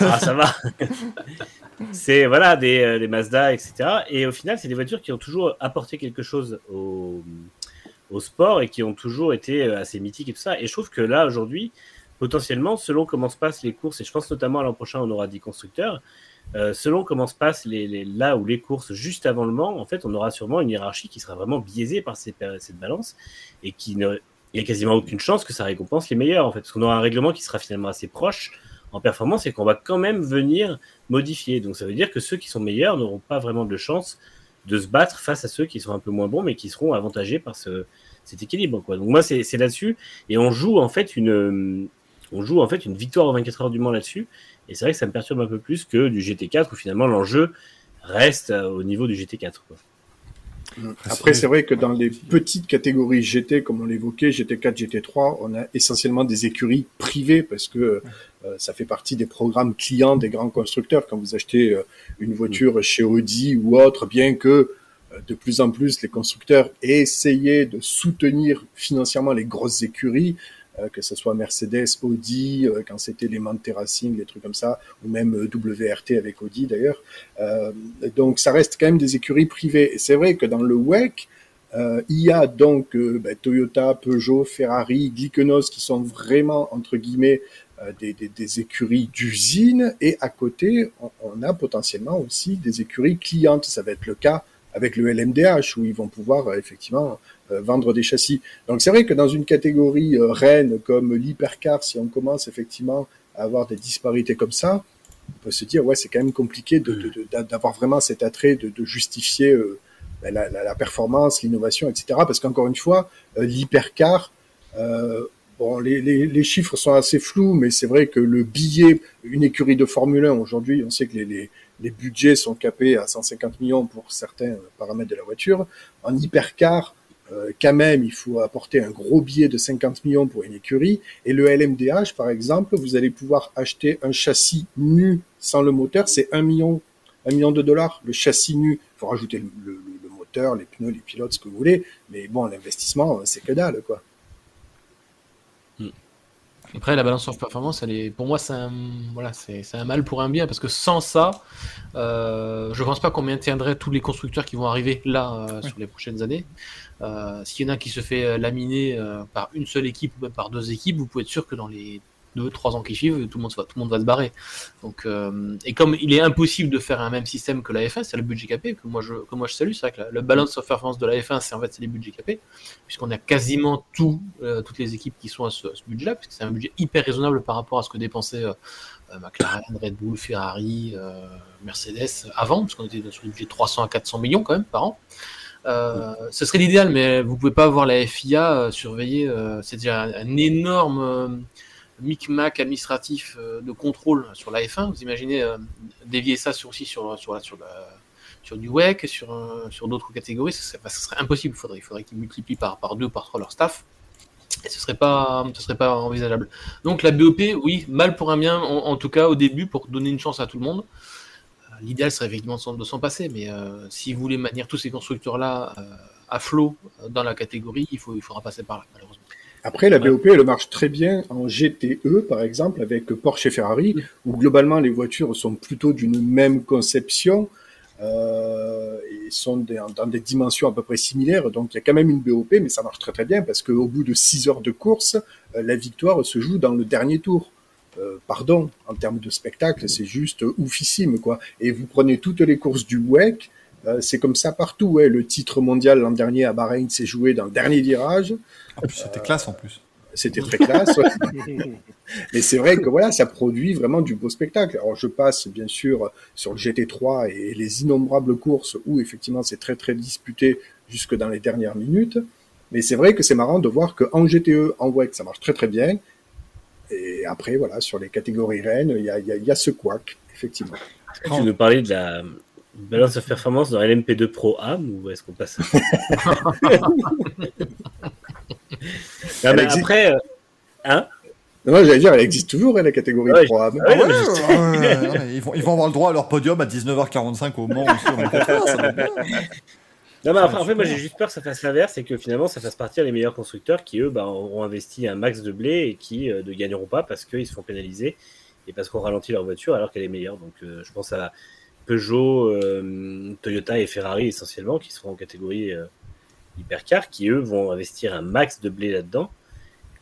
Ah, ça va. c'est voilà des, des Mazda, etc. Et au final, c'est des voitures qui ont toujours apporté quelque chose au, au sport et qui ont toujours été assez mythiques et tout ça. Et je trouve que là, aujourd'hui, potentiellement, selon comment se passent les courses, et je pense notamment à l'an prochain, on aura 10 constructeurs, euh, selon comment se passent les, les- là où les courses juste avant le Mans, en fait, on aura sûrement une hiérarchie qui sera vraiment biaisée par cette balance et qui ne, il n'y a quasiment aucune chance que ça récompense les meilleurs, en fait, parce qu'on aura un règlement qui sera finalement assez proche en performance et qu'on va quand même venir modifier. Donc ça veut dire que ceux qui sont meilleurs n'auront pas vraiment de chance de se battre face à ceux qui sont un peu moins bons, mais qui seront avantagés par ce, cet équilibre. Donc moi, c'est là-dessus. Et on joue en fait une, on joue en fait une victoire aux 24 heures du Mans là-dessus. Et c'est vrai que ça me perturbe un peu plus que du GT4 où finalement l'enjeu reste euh, au niveau du GT4. Quoi. Après, c'est vrai que dans les petites catégories GT, comme on l'évoquait, GT4, GT3, on a essentiellement des écuries privées parce que euh, ça fait partie des programmes clients des grands constructeurs. Quand vous achetez euh, une voiture chez Audi ou autre, bien que euh, de plus en plus les constructeurs aient essayé de soutenir financièrement les grosses écuries, que ce soit Mercedes, Audi, euh, quand c'était les Mante Racing, les trucs comme ça, ou même euh, WRT avec Audi d'ailleurs. Euh, donc ça reste quand même des écuries privées. Et c'est vrai que dans le WEC, euh, il y a donc euh, ben, Toyota, Peugeot, Ferrari, Glickenos qui sont vraiment entre guillemets euh, des, des, des écuries d'usine. Et à côté, on, on a potentiellement aussi des écuries clientes. Ça va être le cas avec le LMDH où ils vont pouvoir euh, effectivement euh, vendre des châssis. Donc c'est vrai que dans une catégorie euh, reine comme l'hypercar, si on commence effectivement à avoir des disparités comme ça, on peut se dire ouais c'est quand même compliqué d'avoir vraiment cet attrait de, justifier ben, la, performance, l'innovation, etc. Parce qu'encore une fois, l'hypercar, bon les, les, les chiffres sont assez flous, mais c'est vrai que le billet, une écurie de Formule 1 aujourd'hui, on sait que les, les, les budgets sont capés à 150 millions pour certains paramètres de la voiture. En hypercar, euh, quand même, il faut apporter un gros billet de 50 millions pour une écurie. Et le LMDH, par exemple, vous allez pouvoir acheter un châssis nu sans le moteur, c'est 1 million, 1 million de dollars. Le châssis nu, il faut rajouter le, le- le moteur, les pneus, les pilotes, ce que vous voulez. Mais bon, l'investissement, c'est que dalle, quoi. Après, la balance of performance, elle est, pour moi, c'est un, voilà, c'est, c'est un mal pour un bien parce que sans ça, euh, je pense pas qu'on maintiendrait tous les constructeurs qui vont arriver là euh, sur les prochaines années. Euh, s'il y en a qui se fait laminer par une seule équipe ou même par deux équipes, vous pouvez être sûr que dans les deux, trois ans qui suivent, tout le monde va, tout le monde va se barrer. Donc, euh, et comme il est impossible de faire un même système que la F1, c'est le budget capé que moi je, que moi je salue. C'est vrai que la- le balance of performance de la F1, c'est en fait c'est les budgets capés, puisqu'on a quasiment tout, euh, toutes les équipes qui sont à ce, budget-là, puisque c'est un budget hyper raisonnable par rapport à ce que dépensaient euh, euh, McLaren, Red Bull, Ferrari, Mercedes avant, parce qu'on était sur des budgets de 300 à 400 millions quand même par an. Euh, ce serait l'idéal, mais vous pouvez pas avoir la FIA surveiller. euh, c'est déjà un, un énorme micmac administratif euh, de contrôle sur la F1. Vous imaginez euh, dévier ça sur, aussi sur, sur, sur, la- sur du WEC, sur, sur d'autres catégories, ce serait, impossible. Il faudrait, il faudrait qu'ils multiplient par, par deux, par trois leur staff. Et ce serait pas, ce serait pas envisageable. Donc la BOP, oui, mal pour un bien, en, tout cas au début, pour donner une chance à tout le monde. Euh, L'idéal serait effectivement de s'en- passer, mais si vous voulez maintenir tous ces constructeurs-là à flot dans la catégorie, il, faut, il faudra passer par là, malheureusement. Après, la. BOP, elle marche très bien en GTE, par exemple, avec Porsche et Ferrari, où globalement les voitures sont plutôt d'une même conception. euh, et sont des- dans des dimensions à peu près similaires. Donc il y a quand même une BOP, mais ça marche très très bien parce qu'au bout de 6 heures de course, euh, la victoire se joue dans le dernier tour. Euh, pardon, en termes de spectacle, c'est juste oufissime quoi. Et vous prenez toutes les courses du WEC, euh, c'est comme ça partout. Ouais. Le titre mondial l'an dernier à Bahreïn s'est joué dans le dernier virage. Plus, c'était classe en plus. C'était très classe. Mais c'est vrai que voilà, ça produit vraiment du beau spectacle. Alors je passe bien sûr sur le GT3 et les innombrables courses où effectivement c'est très très disputé jusque dans les dernières minutes. Mais c'est vrai que c'est marrant de voir qu'en GTE, en WEC, ça marche très très bien. Et après, voilà, sur les catégories reines, il y a, y a- il y a ce couac, effectivement. Est-ce que tu nous parlais de la balance de performance dans LMP2 Pro AM ou est-ce qu'on passe Non, mais existe. Après, euh, hein Non, j'allais dire, elle existe toujours, hein, la catégorie Ouais, Pro AM. Ah ouais, Ouais, ouais, ouais, ouais, ouais, ils, vont, ils vont avoir le droit à leur podium à 19h45 au Mans aussi. en 24 heures, ça va être bien. Non, mais après, fait, moi j'ai juste peur que ça fasse l'inverse et que finalement ça fasse partir les meilleurs constructeurs qui eux bah, auront investi un max de blé et qui euh, ne gagneront pas parce qu'ils se font pénaliser et parce qu'on ralentit leur voiture alors qu'elle est meilleure. Donc euh, je pense à Peugeot, euh, Toyota et Ferrari essentiellement qui seront en catégorie euh, hypercar qui eux vont investir un max de blé là-dedans.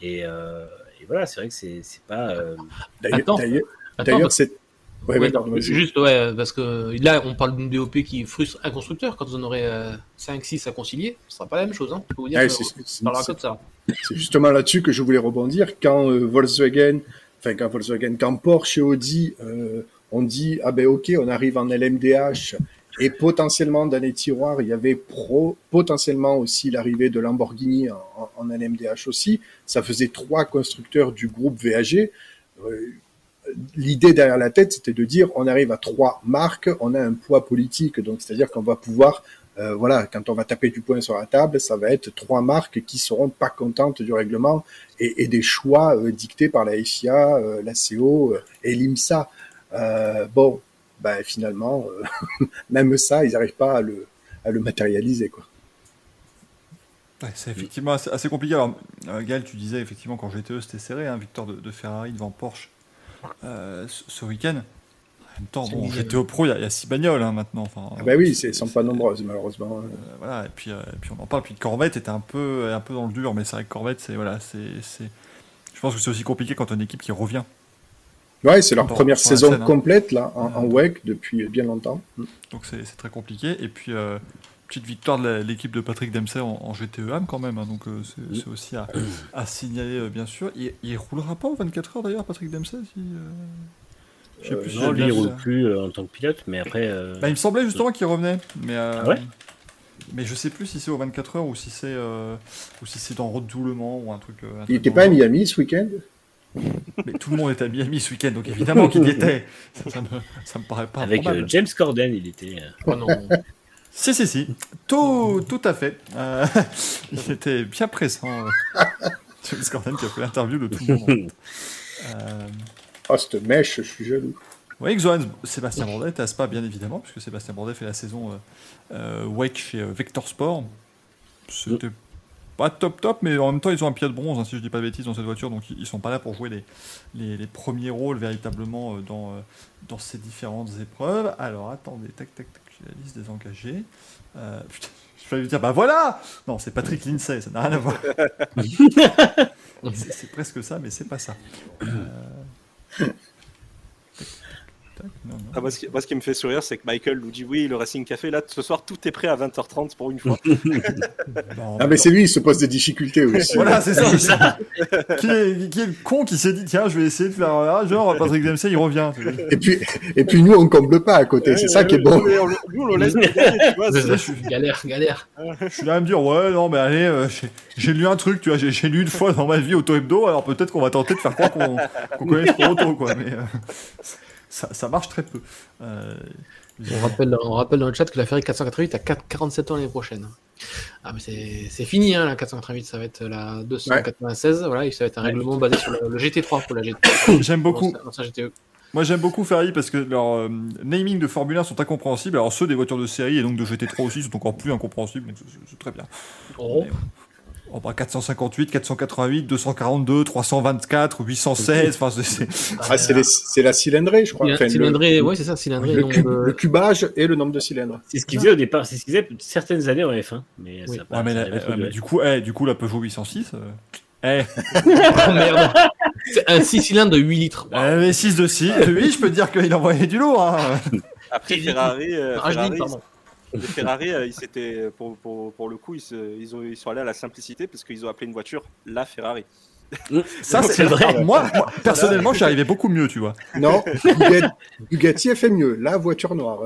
Et, euh, et voilà, c'est vrai que c'est c'est pas. euh, D'ailleurs, Attends. d'ailleurs, Attends, d'ailleurs, c'est. Ouais, Ouais, pardon, juste, ouais, parce que là, on parle d'une BOP qui frustre un constructeur. Quand vous en aurez 5-6 à concilier, ce sera pas la même chose. Hein. Je peux vous dire Ouais, que c'est- c'est- c'est- ça. C'est justement là-dessus que je voulais rebondir. Quand euh, Volkswagen, enfin quand Volkswagen, quand Porsche et Audi ont dit ah ben ok, on arrive en LMDH et potentiellement dans les tiroirs il y avait pro, potentiellement aussi l'arrivée de Lamborghini en, LMDH aussi. Ça faisait trois constructeurs du groupe VAG. Euh, L'idée derrière la tête, c'était de dire on arrive à trois marques, on a un poids politique, donc c'est-à-dire qu'on va pouvoir euh, voilà, quand on va taper du poing sur la table, ça va être trois marques qui seront pas contentes du règlement et, des choix euh, dictés par la FIA, la CO et l'IMSA. Euh, bon, ben finalement, euh, même ça, ils n'arrivent pas à le, à le matérialiser, quoi. C'est effectivement assez, assez compliqué. Alors, euh, Gaël, tu disais effectivement quand GTE c'était serré, hein, victoire de, de Ferrari devant Porsche euh, ce, week-end. En même temps, bon. GTE Pro, il y, a- il y a 6 bagnoles hein, maintenant. Enfin, Ah ben oui, c'est sont pas nombreuses malheureusement. Euh, voilà, et puis, euh, et puis on en parle. Puis Corvette était un peu, un peu dans le dur, mais c'est vrai que Corvette, c'est voilà, c'est, c'est- Je pense que c'est aussi compliqué quand on a une équipe qui revient. Ouais, c'est leur Dans- première saison scène, hein. complète là en, en. WEC depuis bien longtemps. Donc c'est, très compliqué. Et puis euh, petite victoire de l'équipe de Patrick Dempsey en, en GTE AM quand même. hein, donc euh, c'est, aussi à, à signaler euh, bien sûr. Il, il roulera pas aux 24 heures d'ailleurs, Patrick Dempsey. Si, euh, je sais plus si non, lui il roule ça. plus euh, en tant que pilote, mais après. euh, Bah, il me semblait justement qu'il revenait, mais euh, Ah ouais? mais je sais plus si c'est aux 24 heures ou si c'est euh, ou si c'est dans Road to Le Mans ou un truc. euh, un Il truc n'était dans pas à. Miami ce week-end? Mais tout le monde est à Miami ce week-end, donc évidemment qu'il y était. Ça, ça me, ça me paraît pas avec euh, James Corden, il était. euh, Oh non. Si, si, si. Tout, tout à fait. Euh, il était bien présent. euh, James Corden qui a fait l'interview de tout le monde. Euh, Ah, cette mèche, je suis jaloux. oui, Xohan, Sébastien Bourdet était à Spa, bien évidemment, puisque Sébastien Bourdet fait la saison euh, euh, Wake chez euh, Vector Sport. C'était pas top top, mais en même temps, ils ont un pied de bronze, hein, si je dis pas de bêtises, dans cette voiture, donc ils sont pas là pour jouer les, les, les premiers rôles véritablement euh, dans, euh, dans ces différentes épreuves. Alors, attendez, tac, tac, tac, la liste des engagés. Euh, putain, je vais lui dire, bah voilà Non, c'est Patrick Lindsay, ça n'a rien à voir. c'est presque ça, mais c'est pas ça. Euh, non, non. Ah, moi, ce qui, moi, ce qui me fait sourire, c'est que Michael nous dit oui, le Racing Café, là, ce soir, tout est prêt à 20h30 pour une fois. Ah mais c'est lui, il se pose des difficultés aussi. Voilà, c'est ça. qui, est, qui est le con qui s'est dit tiens, je vais essayer de faire ah, genre Patrick Dempsey, il revient. Et puis, et puis nous, on comble pas à côté. C'est ça qui est bon. Nous, on le- laisse gagner, tu vois, c'est- Je suis, galère, galère. je suis là à me dire ouais, non, mais allez, euh, j'ai- lu un truc, tu vois, j'ai lu une fois dans ma vie auto hebdo, alors peut-être qu'on va tenter de faire croire qu'on qu'on connaît trop auto, quoi. Mais euh, ça, ça marche très peu. Euh, On rappelle, on rappelle dans le chat que la Ferrari 488 a 4 47 ans l'année prochaine. Ah, mais c'est c'est fini, hein, la 488, ça va être la 296. Voilà, et ça va être un règlement basé sur le, le GT3 pour la GT3. J'aime beaucoup. GTE. Moi j'aime beaucoup Ferrari parce que leurs euh, naming de Formule 1 sont incompréhensibles. Alors ceux des voitures de série et donc de GT3 aussi sont encore plus incompréhensibles, mais c'est- très bien. Oh. Mais, Oh, bah, 458, 488, 242, 324, 816. Enfin, c'est- c'est- Ah, c'est les- c'est la cylindrée, je crois. Enfin, le- ouais, c'est ça, cylindré. le, nombre cube- de- le cubage et le nombre de cylindres. C'est ce qu'ils faisaient au départ, c'est ce qu'ils faisaient certaines années en F1. Mais Oui. ça mais, la- mais du coup, eh, du coup, la Peugeot 806. euh, Eh, Oh merde C'est un 6 cylindres de 8 litres. euh, mais 6 de 6. Oui, je peux te dire qu'il envoyait du lourd. Hein. Après Ferrari, euh, Ah, je dis, Ferrari, pardon. Les Ferrari, euh, ils s'étaient pour, pour, pour le coup, ils, se- ils, ont, ils sont allés à la simplicité parce qu'ils ont appelé une voiture la Ferrari. Ça, C'est vrai. Moi, moi, personnellement, j'y arrivais beaucoup mieux, tu vois. Non, Bugatti, Bugatti a fait mieux. La voiture noire.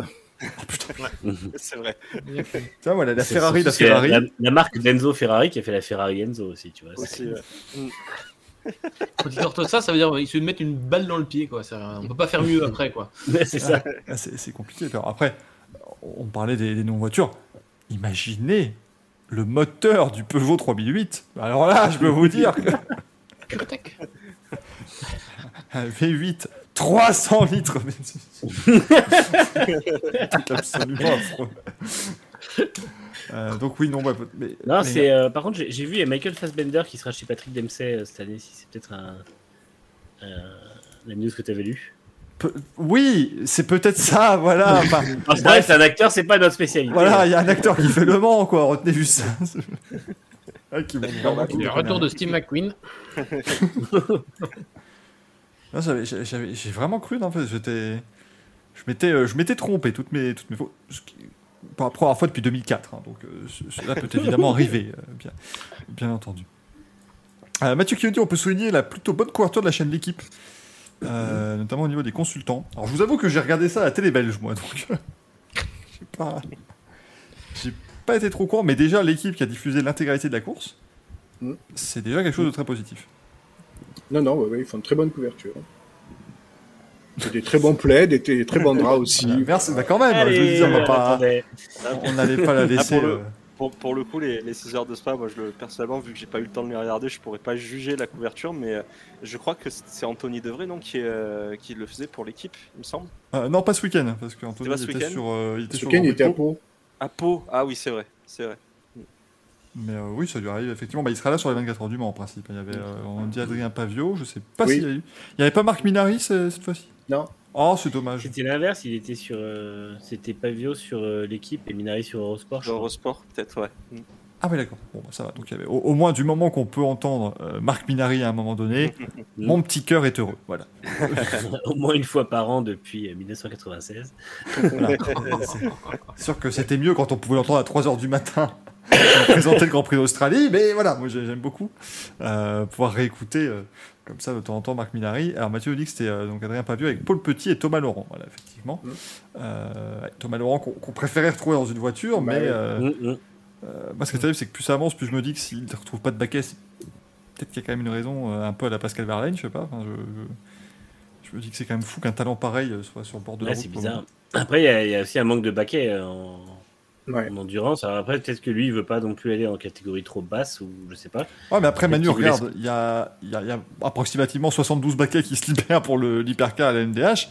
C'est vrai. Tu vois, voilà, la C'est Ferrari, la Ferrari. La, la marque d'Enzo Ferrari qui a fait la Ferrari Enzo aussi, tu vois. Aussi, c'est- euh, Quand ils sortent ça, ça veut dire qu'ils se mettent une balle dans le pied, quoi. Ça- On peut pas faire mieux après, quoi. C'est ça. Ah, C'est c'est compliqué. Alors, après, on parlait des, des non-voitures. Imaginez le moteur du Peugeot 3008. Alors là, je peux vous dire que un V8 300 litres. c'est- absolument affreux. Euh, donc oui, non, ouais, mais, Non, mais- c'est. euh, par contre, j'ai vu il y a Michael Fassbender qui sera chez Patrick Dempsey euh, cette année. Si c'est peut-être un, un- la news que tu avais lu. Pe- Oui, c'est peut-être ça, voilà. Enfin, Ah, c'est un acteur, c'est pas notre spécialité. voilà, il y a un acteur qui fait le Mans, quoi. Retenez juste ça. Ah, qui. Le retour de Steve McQueen. J'ai vraiment cru, en fait. J'étais, je m'étais, euh, je m'étais trompé toutes mes, toutes mes fautes. Pour la première fois depuis 2004, hein, donc euh, ce- cela peut évidemment arriver, euh, bien, bien entendu. Euh, Mathieu dit on peut souligner la plutôt bonne couverture de la chaîne L'équipe, euh, notamment au niveau des consultants. Alors je vous avoue que j'ai regardé ça à la télé belge, moi, donc j'ai pas, j'ai pas été trop court, mais déjà l'équipe qui a diffusé l'intégralité de la course, Mm. c'est déjà quelque chose de très positif. Non, non, ouais, ouais, ils font une très bonne couverture. C'est des très bons plaids, des, des très bons draps aussi. Euh, merci, bah quand même, je veux Allez, dire, on n'allait pas la laisser. Ah, pour le- euh, Pour, pour le coup, les, les 6 heures de spa, moi, je le, personnellement, vu que j'ai pas eu le temps de les regarder, je pourrais pas juger la couverture, mais euh, je crois que c'est Anthony Devray non, qui, euh, qui le faisait pour l'équipe, il me semble. euh, non, pas ce week-end, parce qu'Anthony était week-end sur. euh, il était Ce sur il était à Pau. À Pau Ah oui, c'est vrai, c'est vrai. Mais euh, oui, ça lui arrive effectivement. Bah, il sera là sur les 24 heures du Mans en principe. Il y avait, euh, on dit Adrien Pavio, je sais pas Oui. s'il y a eu. Il n'y avait pas Marc Minari ce- cette fois-ci? Non, Oh, c'est dommage. C'était l'inverse, il était sur. euh, C'était Pavio sur euh, l'équipe et Minari sur Eurosport. crois. Eurosport, peut-être, ouais. Mm. Ah oui, d'accord. Bon, bah, ça va. Donc il y avait au, au moins du moment qu'on peut entendre euh, Marc Minari à un moment donné, mon petit cœur est heureux. Voilà. Au moins une fois par an depuis euh, 1996. Voilà. c'est sûr que c'était mieux quand on pouvait l'entendre à 3h du matin présenter le Grand Prix d'Australie, mais voilà, moi j'ai- j'aime beaucoup euh, pouvoir réécouter euh, comme ça de temps en temps Marc Minari. Alors Mathieu dit que c'était euh, donc Adrien Pavio avec Paul Petit et Thomas Laurent, voilà, effectivement. Mm. Euh, Thomas Laurent qu'on préférait retrouver dans une voiture, Bah mais euh, Mm, mm. euh, moi ce qui est terrible, c'est que plus ça avance, plus je me dis que s'il ne retrouve pas de baquet, peut-être qu'il y a quand même une raison euh, un peu à la Pascal Verlaine, je sais pas. Enfin, je, je- je me dis que c'est quand même fou qu'un talent pareil soit sur le bord de la Ouais, route. c'est bizarre. Après, il y, y a aussi un manque de baquet euh, en, ouais. en endurance. Alors après, peut-être que lui, il veut pas non plus aller en catégorie trop basse ou je sais pas. Ouais, mais après, Manu, regarde, il y a, il y a- il y a approximativement 72 baquets qui se libèrent pour le- l'hypercar à la MDH.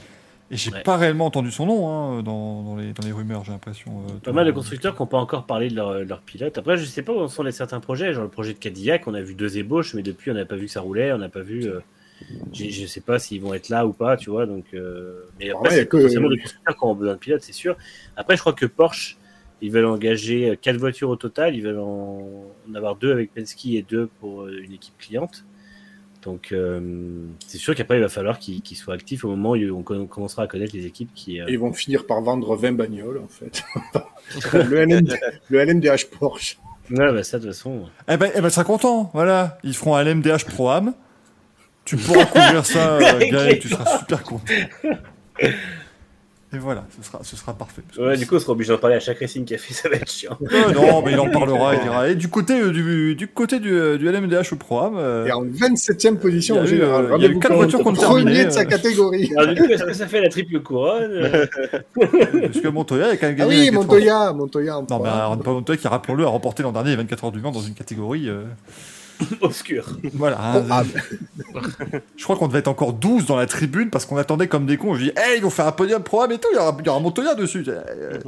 Et j'ai Ouais. pas réellement entendu son nom hein, dans, dans les, dans les rumeurs, j'ai l'impression. euh, Pas mal de constructeurs qui n'ont pas encore parlé de leur, de leur pilote. Après, je sais pas où en sont les certains projets. Genre le projet de Cadillac, on a vu deux ébauches, mais depuis, on n'a pas vu que ça roulait. On n'a pas vu. euh, j'ai- je sais pas s'ils vont être là ou pas, tu vois. Donc, euh, mais Ouais, après, il y a c'est que- potentiellement des constructeurs qui ont besoin de pilotes, c'est sûr. Après, je crois que Porsche, ils veulent engager euh, quatre voitures au total. Ils veulent en, en avoir deux avec Penske et deux pour euh, une équipe cliente. Donc, euh, c'est sûr qu'après, il va falloir qu'ils soient actifs au moment où on, on commencera à connaître les équipes qui. euh, ils vont finir par vendre 20 bagnoles, en fait. le, LMD le LMDH Porsche. Ouais, bah ça, de toute façon. Eh ben, eh ben, sera content, voilà. Ils feront un LMDH Pro-Am. Tu pourras couvrir ça, euh, Gaël, tu seras super content. Et voilà, ce sera, ce sera parfait. Ouais, du coup, on sera obligé d'en parler à chaque Racing Café, ça va être chiant. Euh, non, mais il en parlera, il dira. Et du côté euh, du, du côté du, euh, du LMDH au programme, euh, Et en 27ème position Il y a en eu, général. il y a eu Rendez-vous quatre compte, voitures qui ont Premier terminé, de sa euh. catégorie. Alors, du coup, est-ce que ça fait la triple couronne parce que Montoya a quand même Ah gagné. oui, Montoya, Montoya Non, mais alors, pas Montoya qui, rappelons-le, a remporté l'an dernier les 24 heures du Mans dans une catégorie. euh, obscure voilà. Oh, ah, Je crois qu'on devait être encore 12 dans la tribune parce qu'on attendait comme des cons. Je dis, hey, ils vont faire un podium pro-am et tout, il y aura, il y aura Montoya dessus. Euh,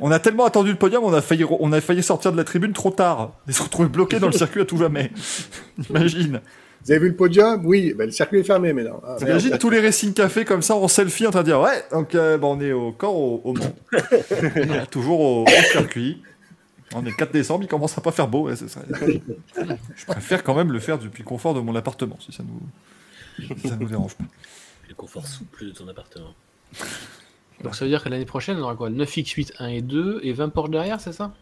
On a tellement attendu le podium, on a failli, on a failli sortir de la tribune trop tard. Et se retrouver bloqué dans le circuit à tout jamais. Imagine. Vous avez vu le podium? Oui, ben, le circuit est fermé maintenant. Ah, merde. Imagine tous les Racing Café comme ça en selfie en train de dire ouais, donc euh, bon, on est au corps au, au Mans. Toujours au, au circuit. On est le 4 décembre, il commence à pas faire beau. ouais, c'est ça. Je préfère quand même le faire depuis le confort de mon appartement, si ça nous, si ça nous dérange pas. Le confort souple de ton appartement. Donc ça veut dire que l'année prochaine, on aura quoi 9X8 1 et 2 et 20 portes derrière, c'est ça?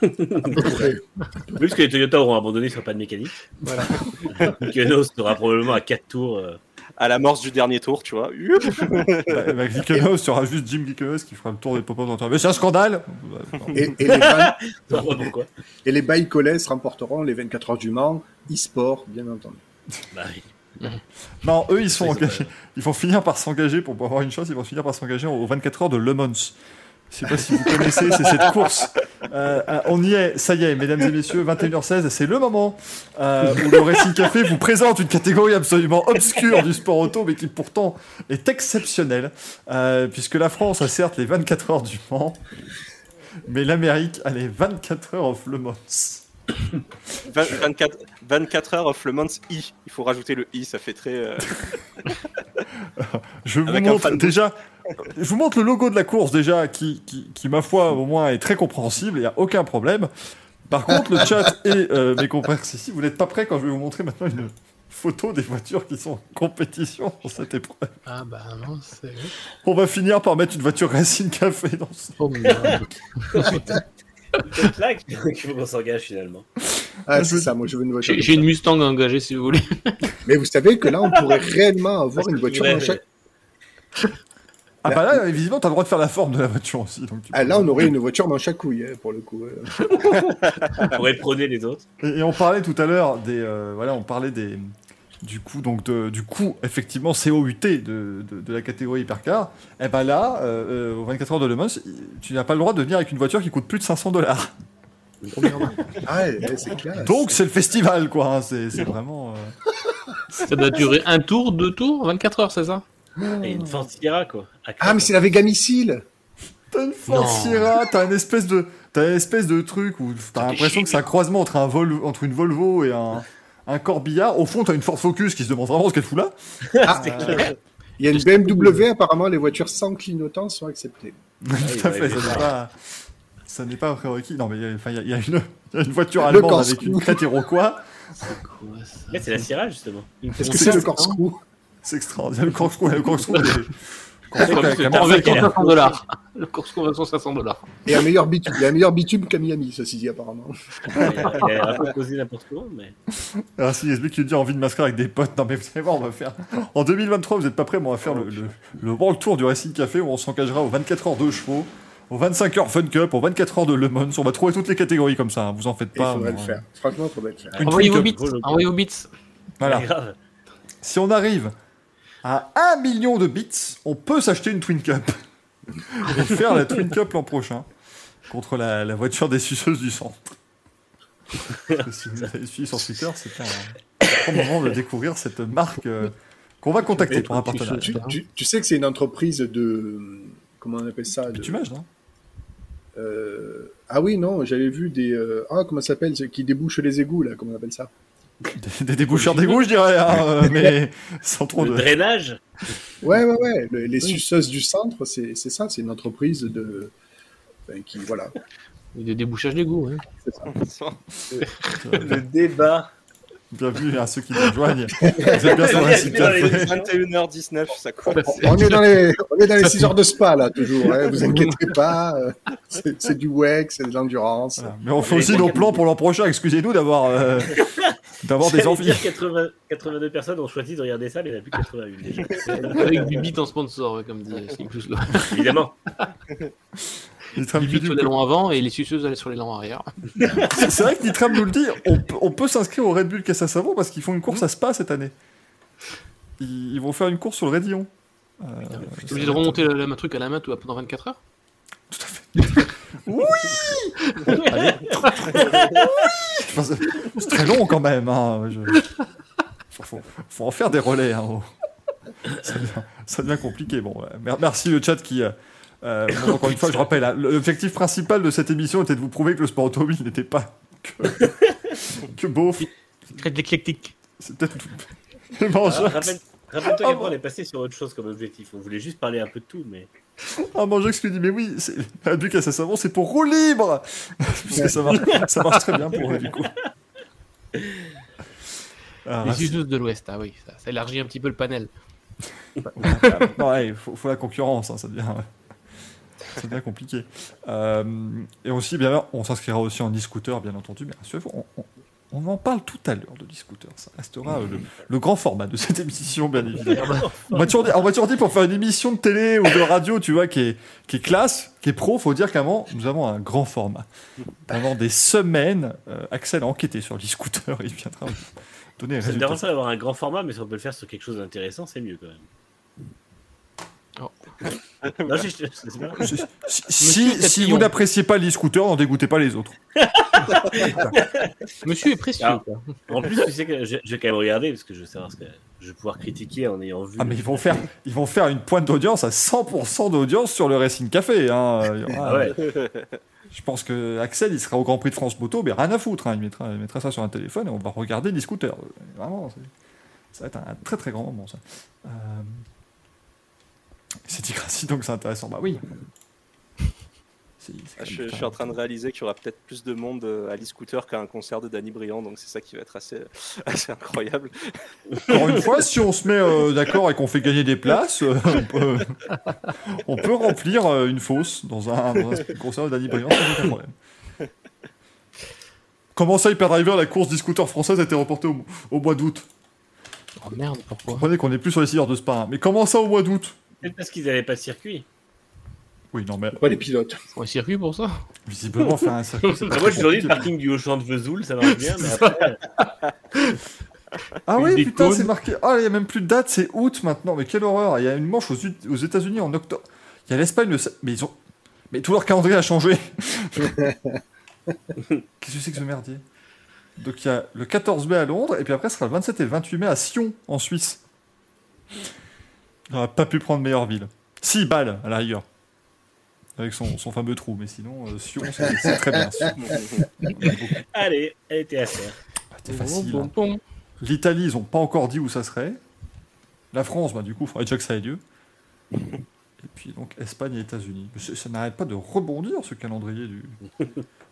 Parce que les Toyota auront abandonné sur pas de mécanique. Voilà. Mykonos sera probablement à 4 tours. euh, À l'amorce du dernier tour, tu vois. Bah, bah, il y aura juste Jim Glickenhaus qui fera le tour des pop en train. Mais c'est un scandale Et, et les, et Bike-Coles remporteront les 24 heures du Mans, e-sport, bien entendu. Bah oui. Non, eux, ils sont engagés. Ils vont finir par s'engager, pour avoir une chance, ils vont finir par s'engager aux 24 heures de Le Mans. Je sais pas si vous connaissez, c'est cette course. Euh, euh, on y est, ça y est, mesdames et messieurs, 21h16, c'est le moment euh, où le Racing Café vous présente une catégorie absolument obscure du sport auto, mais qui pourtant est exceptionnelle, puisque la France a certes les 24 heures du Mans, mais l'Amérique a les 24 heures of Le Mans. 20 24, 24 heures of Le Mans I. Il faut rajouter le I, ça fait très. euh, Je vous Avec montre déjà, je vous montre le logo de la course déjà, qui, qui, qui, ma foi au moins est très compréhensible, il n'y a aucun problème. Par contre, le chat et euh, mes compères ici, vous n'êtes pas prêts quand je vais vous montrer maintenant une photo des voitures qui sont en compétition pour cette épreuve. Ah bah non, c'est... On va finir par mettre une voiture Racing Café dans ce... Oh merde. C'est là qu'il faut qu'on s'engage finalement. Ah, c'est ça, moi je veux une voiture. J'ai une Mustang engagée si vous voulez. Mais vous savez que là, on pourrait réellement avoir une voiture dans chaque. Ah bah là, visiblement, t'as le droit de faire la forme de la voiture aussi. Donc tu Ah, peux- là, on aurait une voiture dans chaque couille, hein, pour le coup. euh. On pourrait prôner les autres. Et, et on parlait tout à l'heure des, euh, voilà, on parlait des, du coup donc de, du coût effectivement COUT de, de, de la catégorie hypercar. Et ben là, euh, euh, aux 24 heures de Le Mans, tu n'as pas le droit de venir avec une voiture qui coûte plus de 500 dollars. Ah. Donc c'est le festival quoi. hein, c'est vraiment. euh, Ça doit durer un tour, deux tours, 24 heures, c'est ça? Et une Fantiera quoi. Ah, mais c'est la Vega Missile T'as une Forciera, t'as une espèce de, t'as une espèce de truc où t'as l'impression que c'est un croisement entre un vol, entre une Volvo et un, un corbillard. Au fond, t'as une Ford Focus qui se demande vraiment ce qu'elle fout là. Ah, Il y a une BMW, apparemment, les voitures sans clignotant sont acceptées. Tout à fait, ouais, ça n'est pas, un prérequis. Non, mais il y a- enfin, il y, a- il y a une, voiture Le allemande avec une crête Iroquois. Quoi, ça Mais c'est la Sierra justement. Est-ce que c'est le corkscrew C'est extraordinaire. Le corkscrew, le corkscrew, est- C'est corkscrew, comme quand même en assez version clair. 500 dollars. Le course conversion 500 dollars. Et un meilleur bitume, il y a un meilleur bitume qu'à Miami, ceci dit, apparemment. Il a, il a un peu posé n'importe comment, mais. Alors, si SB qui dit envie de masquer avec des potes, non mais vous savez quoi, on va faire. En 2023, vous êtes pas prêts, mais on va faire le, le, le World Tour du Racing Café où on s'engagera aux 24 heures de chevaux, aux 25 heures Fun Cup, aux 24 heures de Le Mans. On va trouver toutes les catégories comme ça, hein, vous en faites Et il pas. faudrait le faire. Franchement, il faudrait le faire. Envoyez vos bits. Envoyez vos bits. Voilà. Grave. Si on arrive à 1 million de bits, on peut s'acheter une Twin Cup. Et faire la Twin Cup l'an prochain contre la, la voiture des suceuses du centre. Si vous avez suivi sur Twitter, c'était un, un bon moment de découvrir cette marque euh, qu'on va contacter pour un partenariat. Tu, tu- tu sais que c'est une entreprise de. Comment on appelle ça de- Bitumage, non euh, Ah oui, non, j'avais vu des. euh, Ah, comment ça s'appelle Qui débouchent les égouts, là, comment on appelle ça? Des, déboucheurs d'égout, je dirais, hein, euh, mais sans trop Le de. drainage Ouais, ouais, ouais. le- les suceuses du centre, c'est c'est ça, c'est une entreprise de. enfin, qui, voilà. Et des débouchages d'égout. Hein. c'est ça. Le débat. Bienvenue à ceux qui nous rejoignent. Vous êtes bien sur un site café. 21h19, ça court. On est dans les, on est dans les 6 heures de spa, là, toujours. Hein, vous inquiétez pas. euh, C'est du WEC, c'est de l'endurance. Voilà. Mais on fait aussi nos plans pour l'an prochain. Excusez-nous d'avoir euh, d'avoir des envies. dire 80 82 personnes ont choisi de regarder ça, mais il n'y en a plus que 81 déjà. Avec du bit en sponsor, comme dit Plus. Évidemment. Qui bit dit sur les longs avant et les suceuses allaient sur les longs arrière. C'est vrai que Nitram nous le dit, on, peut- on peut s'inscrire au Red Bull Caisse à Savon parce qu'ils font une course à Spa cette année. Ils, ils vont faire une course sur le Raidillon. Euh, Tu obligé de remonter le, le truc à la main tout, pendant 24 heures tout à fait. oui Allez. C'est- C'est très long quand même. Hein. Je- Faut, faut- faut en faire des relais. hein. Ça, devient, ça devient compliqué. Bon, merci le chat qui, euh, bon, encore une fois, je rappelle, hein, l'objectif principal de cette émission était de vous prouver que le sport automobile n'était pas que, que beauf. L'éclectique. C'est peut-être tout. Les mangeurs- Ah, rappelle- Rappelle-toi Ah, qu'après on est passé sur autre chose comme objectif. On voulait juste parler un peu de tout, mais. Mangeur qui lui dit, mais oui, c'est- la Duc à sa savon, c'est pour roue libre Parce que ça marche, ça marche très bien pour eux, du coup. Ah, Les Usos de l'Ouest, ah oui, ça, ça élargit un petit peu le panel. non, il faut, faut la concurrence, hein, ça devient, ça devient compliqué. Euh, et aussi, bien sûr, on s'inscrira aussi en e-scooter, bien entendu. Bien sûr, on, on- on en parle tout à l'heure de e-scooter. Ça restera euh, le, le grand format de cette émission, bien évidemment. On m'a toujours dit, pour faire une émission de télé ou de radio, tu vois, qui est, qui est classe, qui est pro, faut dire qu'avant, nous avons un grand format. Pendant des semaines, euh, Axel a enquêté sur l'e-scooter il viendra vous donner me résultats. dérange pas d'avoir un grand format, mais si on peut le faire sur quelque chose d'intéressant, c'est mieux quand même. Non, je- je-. Si, si- vous n'appréciez pas l'e-scooter, n'en dégoûtez pas les autres. Monsieur est précieux. Ah. quoi. En plus, tu sais que quand même regarder parce que je veux savoir ce que je vais pouvoir critiquer en ayant vu. Ah, mais ils vont faire, ils vont faire une pointe d'audience à 100% d'audience sur le Racing Café. Hein. Il y aura- Ah ouais. Je pense que Axel, il sera au Grand Prix de France Moto, mais rien à foutre. hein. Il, mettra, il mettra ça sur un téléphone et on va regarder l'e-scooter. Vraiment, c'est- ça va être un, très très grand moment, ça. Euh... C'est Tigrassi, donc c'est intéressant. Bah oui. Ah, je, suis en train de réaliser qu'il y aura peut-être plus de monde euh, à l'e-scooter qu'à un concert de Danny Briand, donc c'est ça qui va être assez, assez incroyable. Encore une fois, si on se met euh, d'accord et qu'on fait gagner des places, euh, on, peut, on peut remplir euh, une fosse dans un, dans un concert de Danny Briand sans aucun problème. Comment ça, Hyperdriver, la course d'e-scooter française a été reportée au, au mois d'août? Oh merde, pourquoi? Comprenez qu'on n'est plus sur les 6 heures de spa. hein. Mais comment ça au mois d'août? Peut-être parce qu'ils n'avaient pas de circuit. Oui, non, mais Pas les pilotes. Faut un circuit pour ça visiblement, faire un circuit. c'est moi, je suis compliqué. le parking du Auchan de Vesoul, ça marche bien, mais après, Ah oui, putain, c'est marqué. Ah, il n'y a même plus de date, c'est août maintenant. Mais quelle horreur. Il y a une manche aux, aux États-Unis en octobre. Il y a l'Espagne le. Mais ils ont. Mais tout leur calendrier a changé. Qu'est-ce que c'est que ce merdier? Donc il y a le 14 mai à Londres, et puis après, ce sera le 27 et le 28 mai à Sion, en Suisse. On n'aurait pas pu prendre meilleure ville. Si, Bâle, à la rigueur. Avec son, son fameux trou, mais sinon, euh, Sion, c'est c'est très bien. Sion. Il y a beaucoup. allez, elle était à faire. Ah, C'était facile. Pom, hein. L'Italie, ils n'ont pas encore dit où ça serait. La France, bah, du coup, il faudrait déjà que ça ait lieu. Et puis donc Espagne et États-Unis. Mais c'est- Ça n'arrête pas de rebondir ce calendrier du,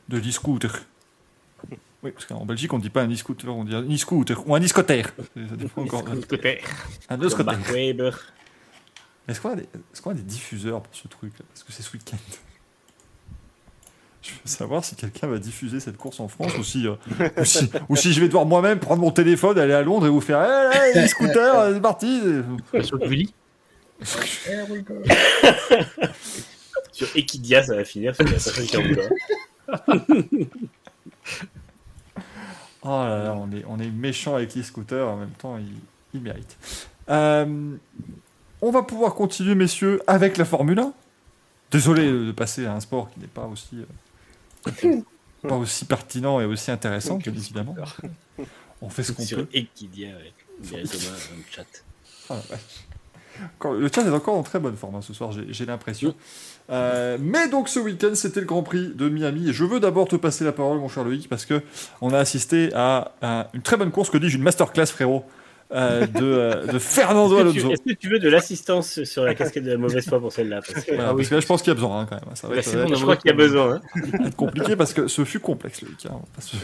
de l'e-scooter. Oui, parce qu'en Belgique, on ne dit pas un e-scooter, on dit un e-scooter ou un e-scooter. Ça dépend encore. Un e-scooter. Mark Est-ce qu'on a, des- a diffuseurs pour ce truc Parce que c'est ce week-end. Je veux savoir si quelqu'un va diffuser cette course en France ou si, euh, ou si, ou si je vais devoir moi-même prendre mon téléphone, aller à Londres et vous faire Hé, hey, e-scooter, c'est parti Sur. Sur Equidia, ça va finir, parce qu'il y a personne qui en voudra. Oh là là, on est, on est méchant avec les scooters, en même temps, ils, ils méritent. Euh, on va pouvoir continuer, messieurs, avec la Formule 1. Désolé de passer à un sport qui n'est pas aussi, euh, pas aussi pertinent et aussi intéressant, bien évidemment. On fait ce qu'on peut. Equidia, ouais. Chat. Ah, Le chat est encore en très bonne forme hein, ce soir, j'ai j'ai l'impression. Euh, mais donc ce week-end, c'était le Grand Prix de Miami. Et je veux d'abord te passer la parole, mon cher Loïc, parce que on a assisté à, à une très bonne course, que dis-je, une masterclass, frérot, euh, de, euh, de Fernando Est-ce que, tu, Alonso. est-ce que tu veux de l'assistance sur la casquette de la mauvaise foi pour celle-là parce que, Voilà, parce que là, je pense qu'il y a besoin hein, quand même. Ça va être, sinon, on a Je crois qu'il y a besoin. Hein. compliqué parce que ce fut complexe, Loïc. hein, cacher.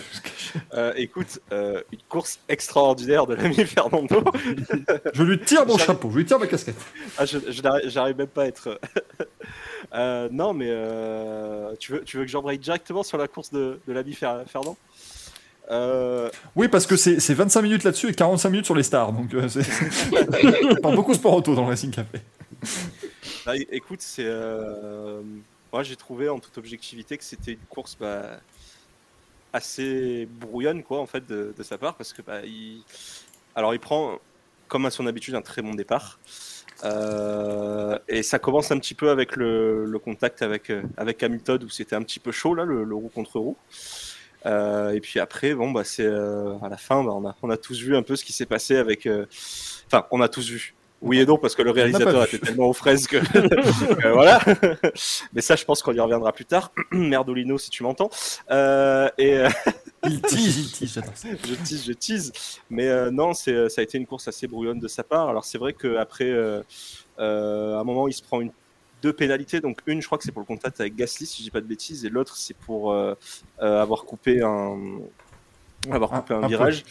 Euh, écoute, euh, une course extraordinaire de l'ami Fernando. Je lui tire mon chapeau, je lui tire ma casquette. Ah, je, je n'arrive- j'arrive même pas à être. Euh, non, mais euh, tu, veux, tu veux que j'embraye directement sur la course de, de l'ami Fer- Fernand? Euh, Oui, parce que c'est c'est 25 minutes là-dessus et 45 minutes sur les stars. Donc, euh, c'est- on parle beaucoup sport auto dans le Racing Café. bah, écoute, c'est. euh, moi, j'ai trouvé en toute objectivité que c'était une course bah, assez brouillonne, quoi, en fait, de, de sa part, parce que bah, il. Alors, il prend, comme à son habitude, un très bon départ. Euh, et ça commence un petit peu avec le, le contact avec, avec Hamilton où c'était un petit peu chaud là, le, le roue contre roue. Euh, et puis après, bon bah c'est euh, à la fin, bah, on a on a tous vu un peu ce qui s'est passé avec. euh, Enfin, on a tous vu. Oui et non, parce que le réalisateur était tellement aux fraises que. voilà. Mais ça, je pense qu'on y reviendra plus tard. Merdolino, si tu m'entends. Et. Il tease, il tease, j'adore ça. je tease, je tease. Mais euh, non, c'est, ça a été une course assez brouillonne de sa part. Alors c'est vrai qu'après, euh, euh, à un moment, il se prend une, deux pénalités. Donc une, je crois que c'est pour le contact avec Gasly, si je dis pas de bêtises, et l'autre, c'est pour euh, euh, avoir coupé un, avoir coupé un, un virage.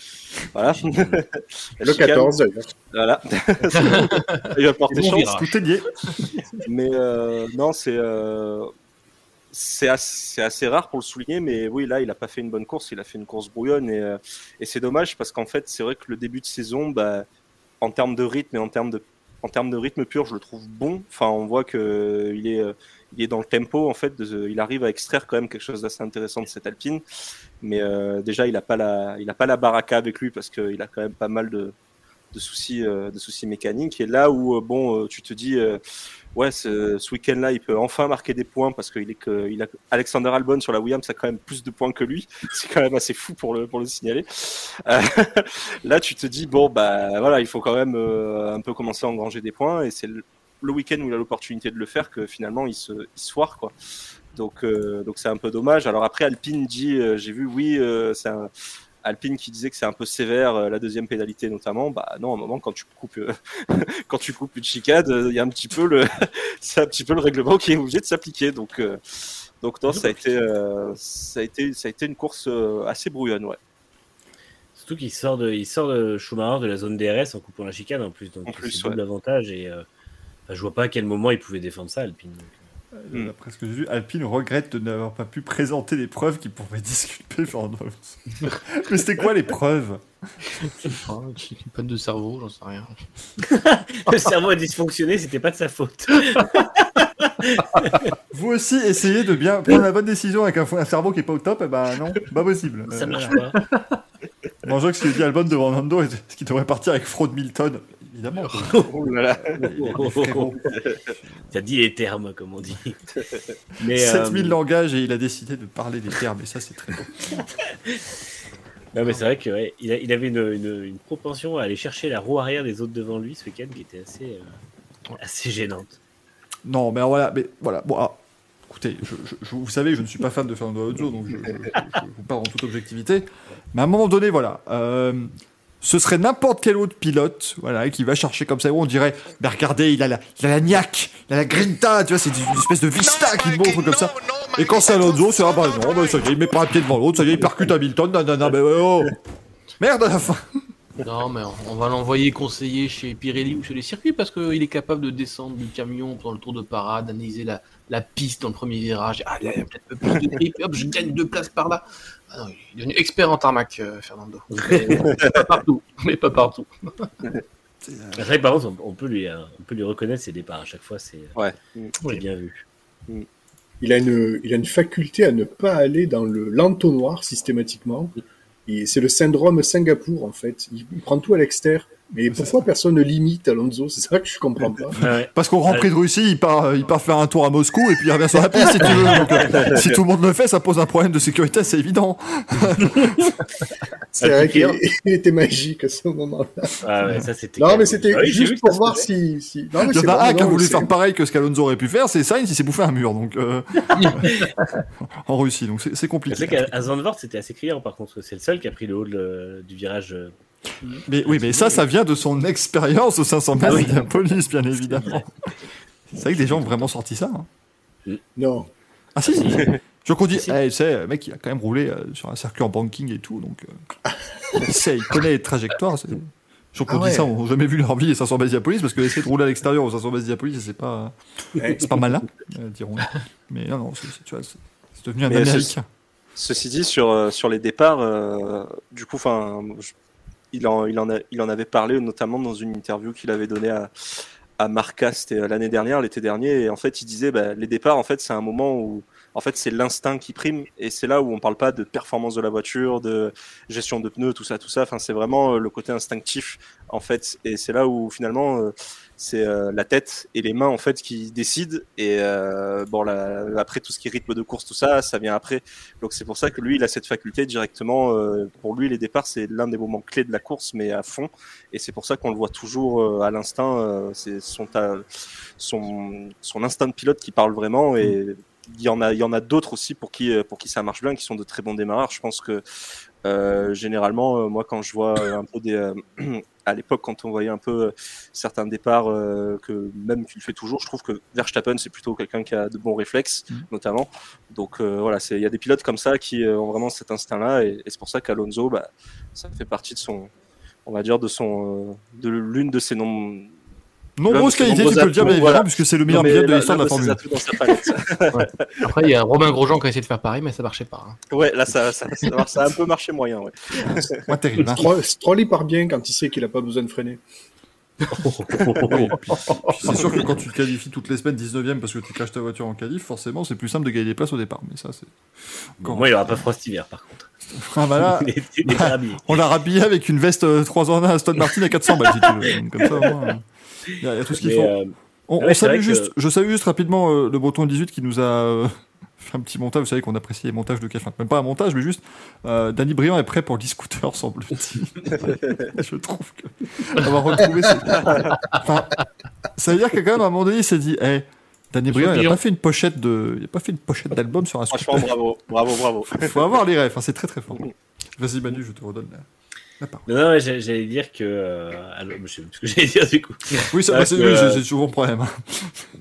Voilà. Le chicane, 14, d'ailleurs. Voilà. il va porter chance. virage. Tout est lié. Mais euh, non, c'est euh, c'est assez, rare pour le souligner, mais oui, là, il a pas fait une bonne course, il a fait une course brouillonne et, et c'est dommage parce qu'en fait, c'est vrai que le début de saison, bah, en termes de rythme et en termes de en termes de rythme pur, je le trouve bon. Enfin, on voit que il est euh, il est dans le tempo en fait. il arrive à extraire quand même quelque chose d'assez intéressant de cette Alpine, mais euh, déjà, il a pas la pas la baraka avec lui parce qu'il a quand même pas mal de de soucis euh, de soucis mécaniques. Et là où euh, bon euh, tu te dis ouais ce, ce week-end-là il peut enfin marquer des points parce qu'il est que il a Alexander Albon sur la Williams a quand même plus de points que lui. C'est quand même assez fou pour le pour le signaler. Euh, là tu te dis bon bah voilà il faut quand même euh, un peu commencer à engranger des points. Et c'est le, le week-end où il a l'opportunité de le faire que finalement il se il se foire quoi. Donc euh, donc c'est un peu dommage. Alors après Alpine dit j'ai vu oui c'est un Alpine qui disait que c'est un peu sévère euh, la deuxième pénalité notamment bah non à un moment quand tu coupes euh, quand tu coupes une chicane euh, il y a un petit peu le c'est un petit peu le règlement qui est obligé de s'appliquer donc euh, donc non ça a été euh, ça a été ça a été une course assez brouillonne ouais Surtout qu'il sort de, il sort de Schumacher de la zone DRS en coupant la chicane en plus. Donc En plus, double ouais. avantage et enfin, je vois pas à quel moment il pouvait défendre ça, Alpine. donc, euh. Mm. D'après ce que j'ai vu, Alpine regrette de n'avoir pas pu présenter les preuves qui pouvaient disculper Fernando. Mais c'était quoi les preuves? J'ai une panne de cerveau, j'en sais rien. Le cerveau a dysfonctionné, c'était pas de sa faute. Vous aussi essayez de bien prendre la bonne décision avec un, un cerveau qui est pas au top, et ben non, pas possible. Ça Euh, marche pas. Je vois que ce que dit Albon devant Nando, ce qui devrait partir avec Fraud Milton, évidemment. oh là là. T'as dit les termes, comme on dit. Mais, 7000 euh, langages et il a décidé de parler des termes, et ça c'est très beau. Non, mais c'est vrai qu'il ouais, il avait une, une- une propension à aller chercher la roue arrière des autres devant lui ce week-end qui était assez, euh, assez gênante. Non, mais voilà, mais voilà. Bon, ah, écoutez, je, je- je- vous savez, je ne suis pas fan de Fernando Alonso, donc je, je- je- je vous parle en toute objectivité. Mais à un moment donné, voilà, euh, ce serait n'importe quel autre pilote, voilà, qui va chercher comme ça, où on dirait, mais regardez, il a la, il a la niaque, il a la grinta, tu vois, c'est une espèce de vista qui montre comme ça. Et quand c'est Alonso, c'est ah bah non, bah, ça y est, il met pas un pied devant l'autre, ça y est, il percute Hamilton, non, mais oh, merde à la fin. Non, mais on- va l'envoyer conseiller chez Pirelli ou chez les circuits parce qu'il est capable de descendre du camion pendant le tour de parade, analyser la, la piste dans le premier virage. Ah, il y a peut-être un peu plus de grip, hop, je gagne deux places par là. Ah non, il est devenu expert en tarmac, euh, Fernando. Mais pas partout, mais pas partout. C'est vrai que par contre, on, on peut lui, euh, on peut lui reconnaître ses départs à chaque fois, c'est ouais c'est bien vu. Il a, une, il a une faculté à ne pas aller dans le l'entonnoir systématiquement. C'est le syndrome Singapour, en fait. Il prend tout à l'extérieur. Mais pourquoi personne ne limite Alonso C'est ça que je comprends pas. Ouais. Parce qu'au Grand Prix de Russie, il part, euh, il part faire un tour à Moscou et puis il revient sur la piste si tu veux. Donc, euh, si tout le monde le fait, ça pose un problème de sécurité, c'est évident. C'est vrai qu'il était magique à ce moment-là. Ah ouais, ça c'était. Non, mais c'était Ah oui, juste pour voir si, si... Non, mais Il y en c'est a un qui a voulu c'est- faire pareil que ce qu'Alonso aurait pu faire, c'est Sainz, il s'est bouffé un mur donc euh, en Russie, donc c'est c'est C'est compliqué. vrai qu'à à Zandvoort, c'était assez criant par contre. C'est le seul qui a pris le haut de du virage. Mais oui, mais ça, ça vient de son expérience aux 500 mètres oui. de la police, bien évidemment. C'est vrai que des gens ont vraiment sorti ça. hein. Non. Ah si, si. Je qu'on dit, Si. eh, tu sais, le mec, il a quand même roulé euh, sur un circuit en banking et tout, donc euh, il sait, il connaît les trajectoires. Je qu'on Ah dit ouais. ça, on n'a jamais vu leur vie les 500 bases Diapolis, parce que essayer de rouler à l'extérieur aux 500 bases Diapolis, c'est pas, Ouais. c'est pas malin, euh, dirons Mais non, non, c'est c'est- tu vois, c'est c'est devenu un Mais américain. Ceci dit, sur, euh, sur les départs, euh, du coup, enfin, il en, il, en a- il en avait parlé notamment dans une interview qu'il avait donnée à, à Marca, c'était euh, l'année dernière, l'été dernier, et en fait, il disait, bah, les départs, en fait, c'est un moment où, en fait, c'est l'instinct qui prime, et c'est là où on parle pas de performance de la voiture, de gestion de pneus, tout ça, tout ça. Enfin, c'est vraiment euh, le côté instinctif, en fait, et c'est là où finalement, euh, c'est euh, la tête et les mains en fait qui décident. Et euh, bon, là, après tout ce qui est rythme de course, tout ça, ça vient après. Donc c'est pour ça que lui, il a cette faculté directement. Euh, pour lui, les départs, c'est l'un des moments clés de la course, mais à fond. Et c'est pour ça qu'on le voit toujours euh, à l'instinct. euh, c'est son, son son instinct de pilote qui parle vraiment et il y en a, il y en a d'autres aussi pour qui, euh, pour qui ça marche bien, qui sont de très bons démarreurs. Je pense que euh, généralement, euh, moi, quand je vois euh, un peu des, euh, à l'époque, quand on voyait un peu certains départs, euh, que même qu'il fait toujours, je trouve que Verstappen, c'est plutôt quelqu'un qui a de bons réflexes, Mhm. notamment. Donc euh, voilà, c'est, il y a des pilotes comme ça qui ont vraiment cet instinct-là, et, et c'est pour ça qu'Alonso, bah, ça fait partie de son, on va dire, de son, euh, de l'une de ses noms. Nombreuses qualités, tu peux le dire, bien évidemment, voilà. puisque c'est le meilleur pilote de l'histoire de la Formule. Après, il y a Romain Grosjean qui a essayé de faire pareil, mais ça marchait pas. hein. ouais, là, ça, ça, ça, ça a un peu marché moyen, ouais. Terrible. hein. Stroll, Stroll, il part bien quand il sait qu'il a pas besoin de freiner. Oui, c'est sûr que quand tu te qualifies toutes les semaines 19ème parce que tu caches ta voiture en qualif, forcément c'est plus simple de gagner des places au départ. Mais ça, c'est. Bon, moi, il n'y aura pas Frost hiver, par contre. Ah, bah là, habillé. on l'a rhabillé avec une veste 3 en 1 à Aston Martin à 400 balles si tu veux. Comme ça, au moins, il y, a tout ce qu'il faut. euh, On, salue que- juste, je salue juste rapidement euh, le breton 18 qui nous a euh, fait un petit montage. Vous savez qu'on apprécie les montages de café. Enfin, même pas un montage, mais juste euh, Danny Briand est prêt pour le scooter, semble-t-il. je trouve que avoir retrouvé. ses- Enfin, ça veut dire que quand même à un moment donné, il s'est dit, hey, Danny Briand, il a Champignon. pas fait une pochette de, il a pas fait une pochette d'album sur un Franchement, scooter. bravo, bravo, bravo. Il faut avoir les rêves. Enfin, c'est très très fort. Vas-y Manu, je te redonne parole. Non, non, j'allais dire que. euh, alors, je sais plus ce que j'allais dire du coup. Oui, ça, Ah, bah, c'est oui, c'est- euh, souvent le problème.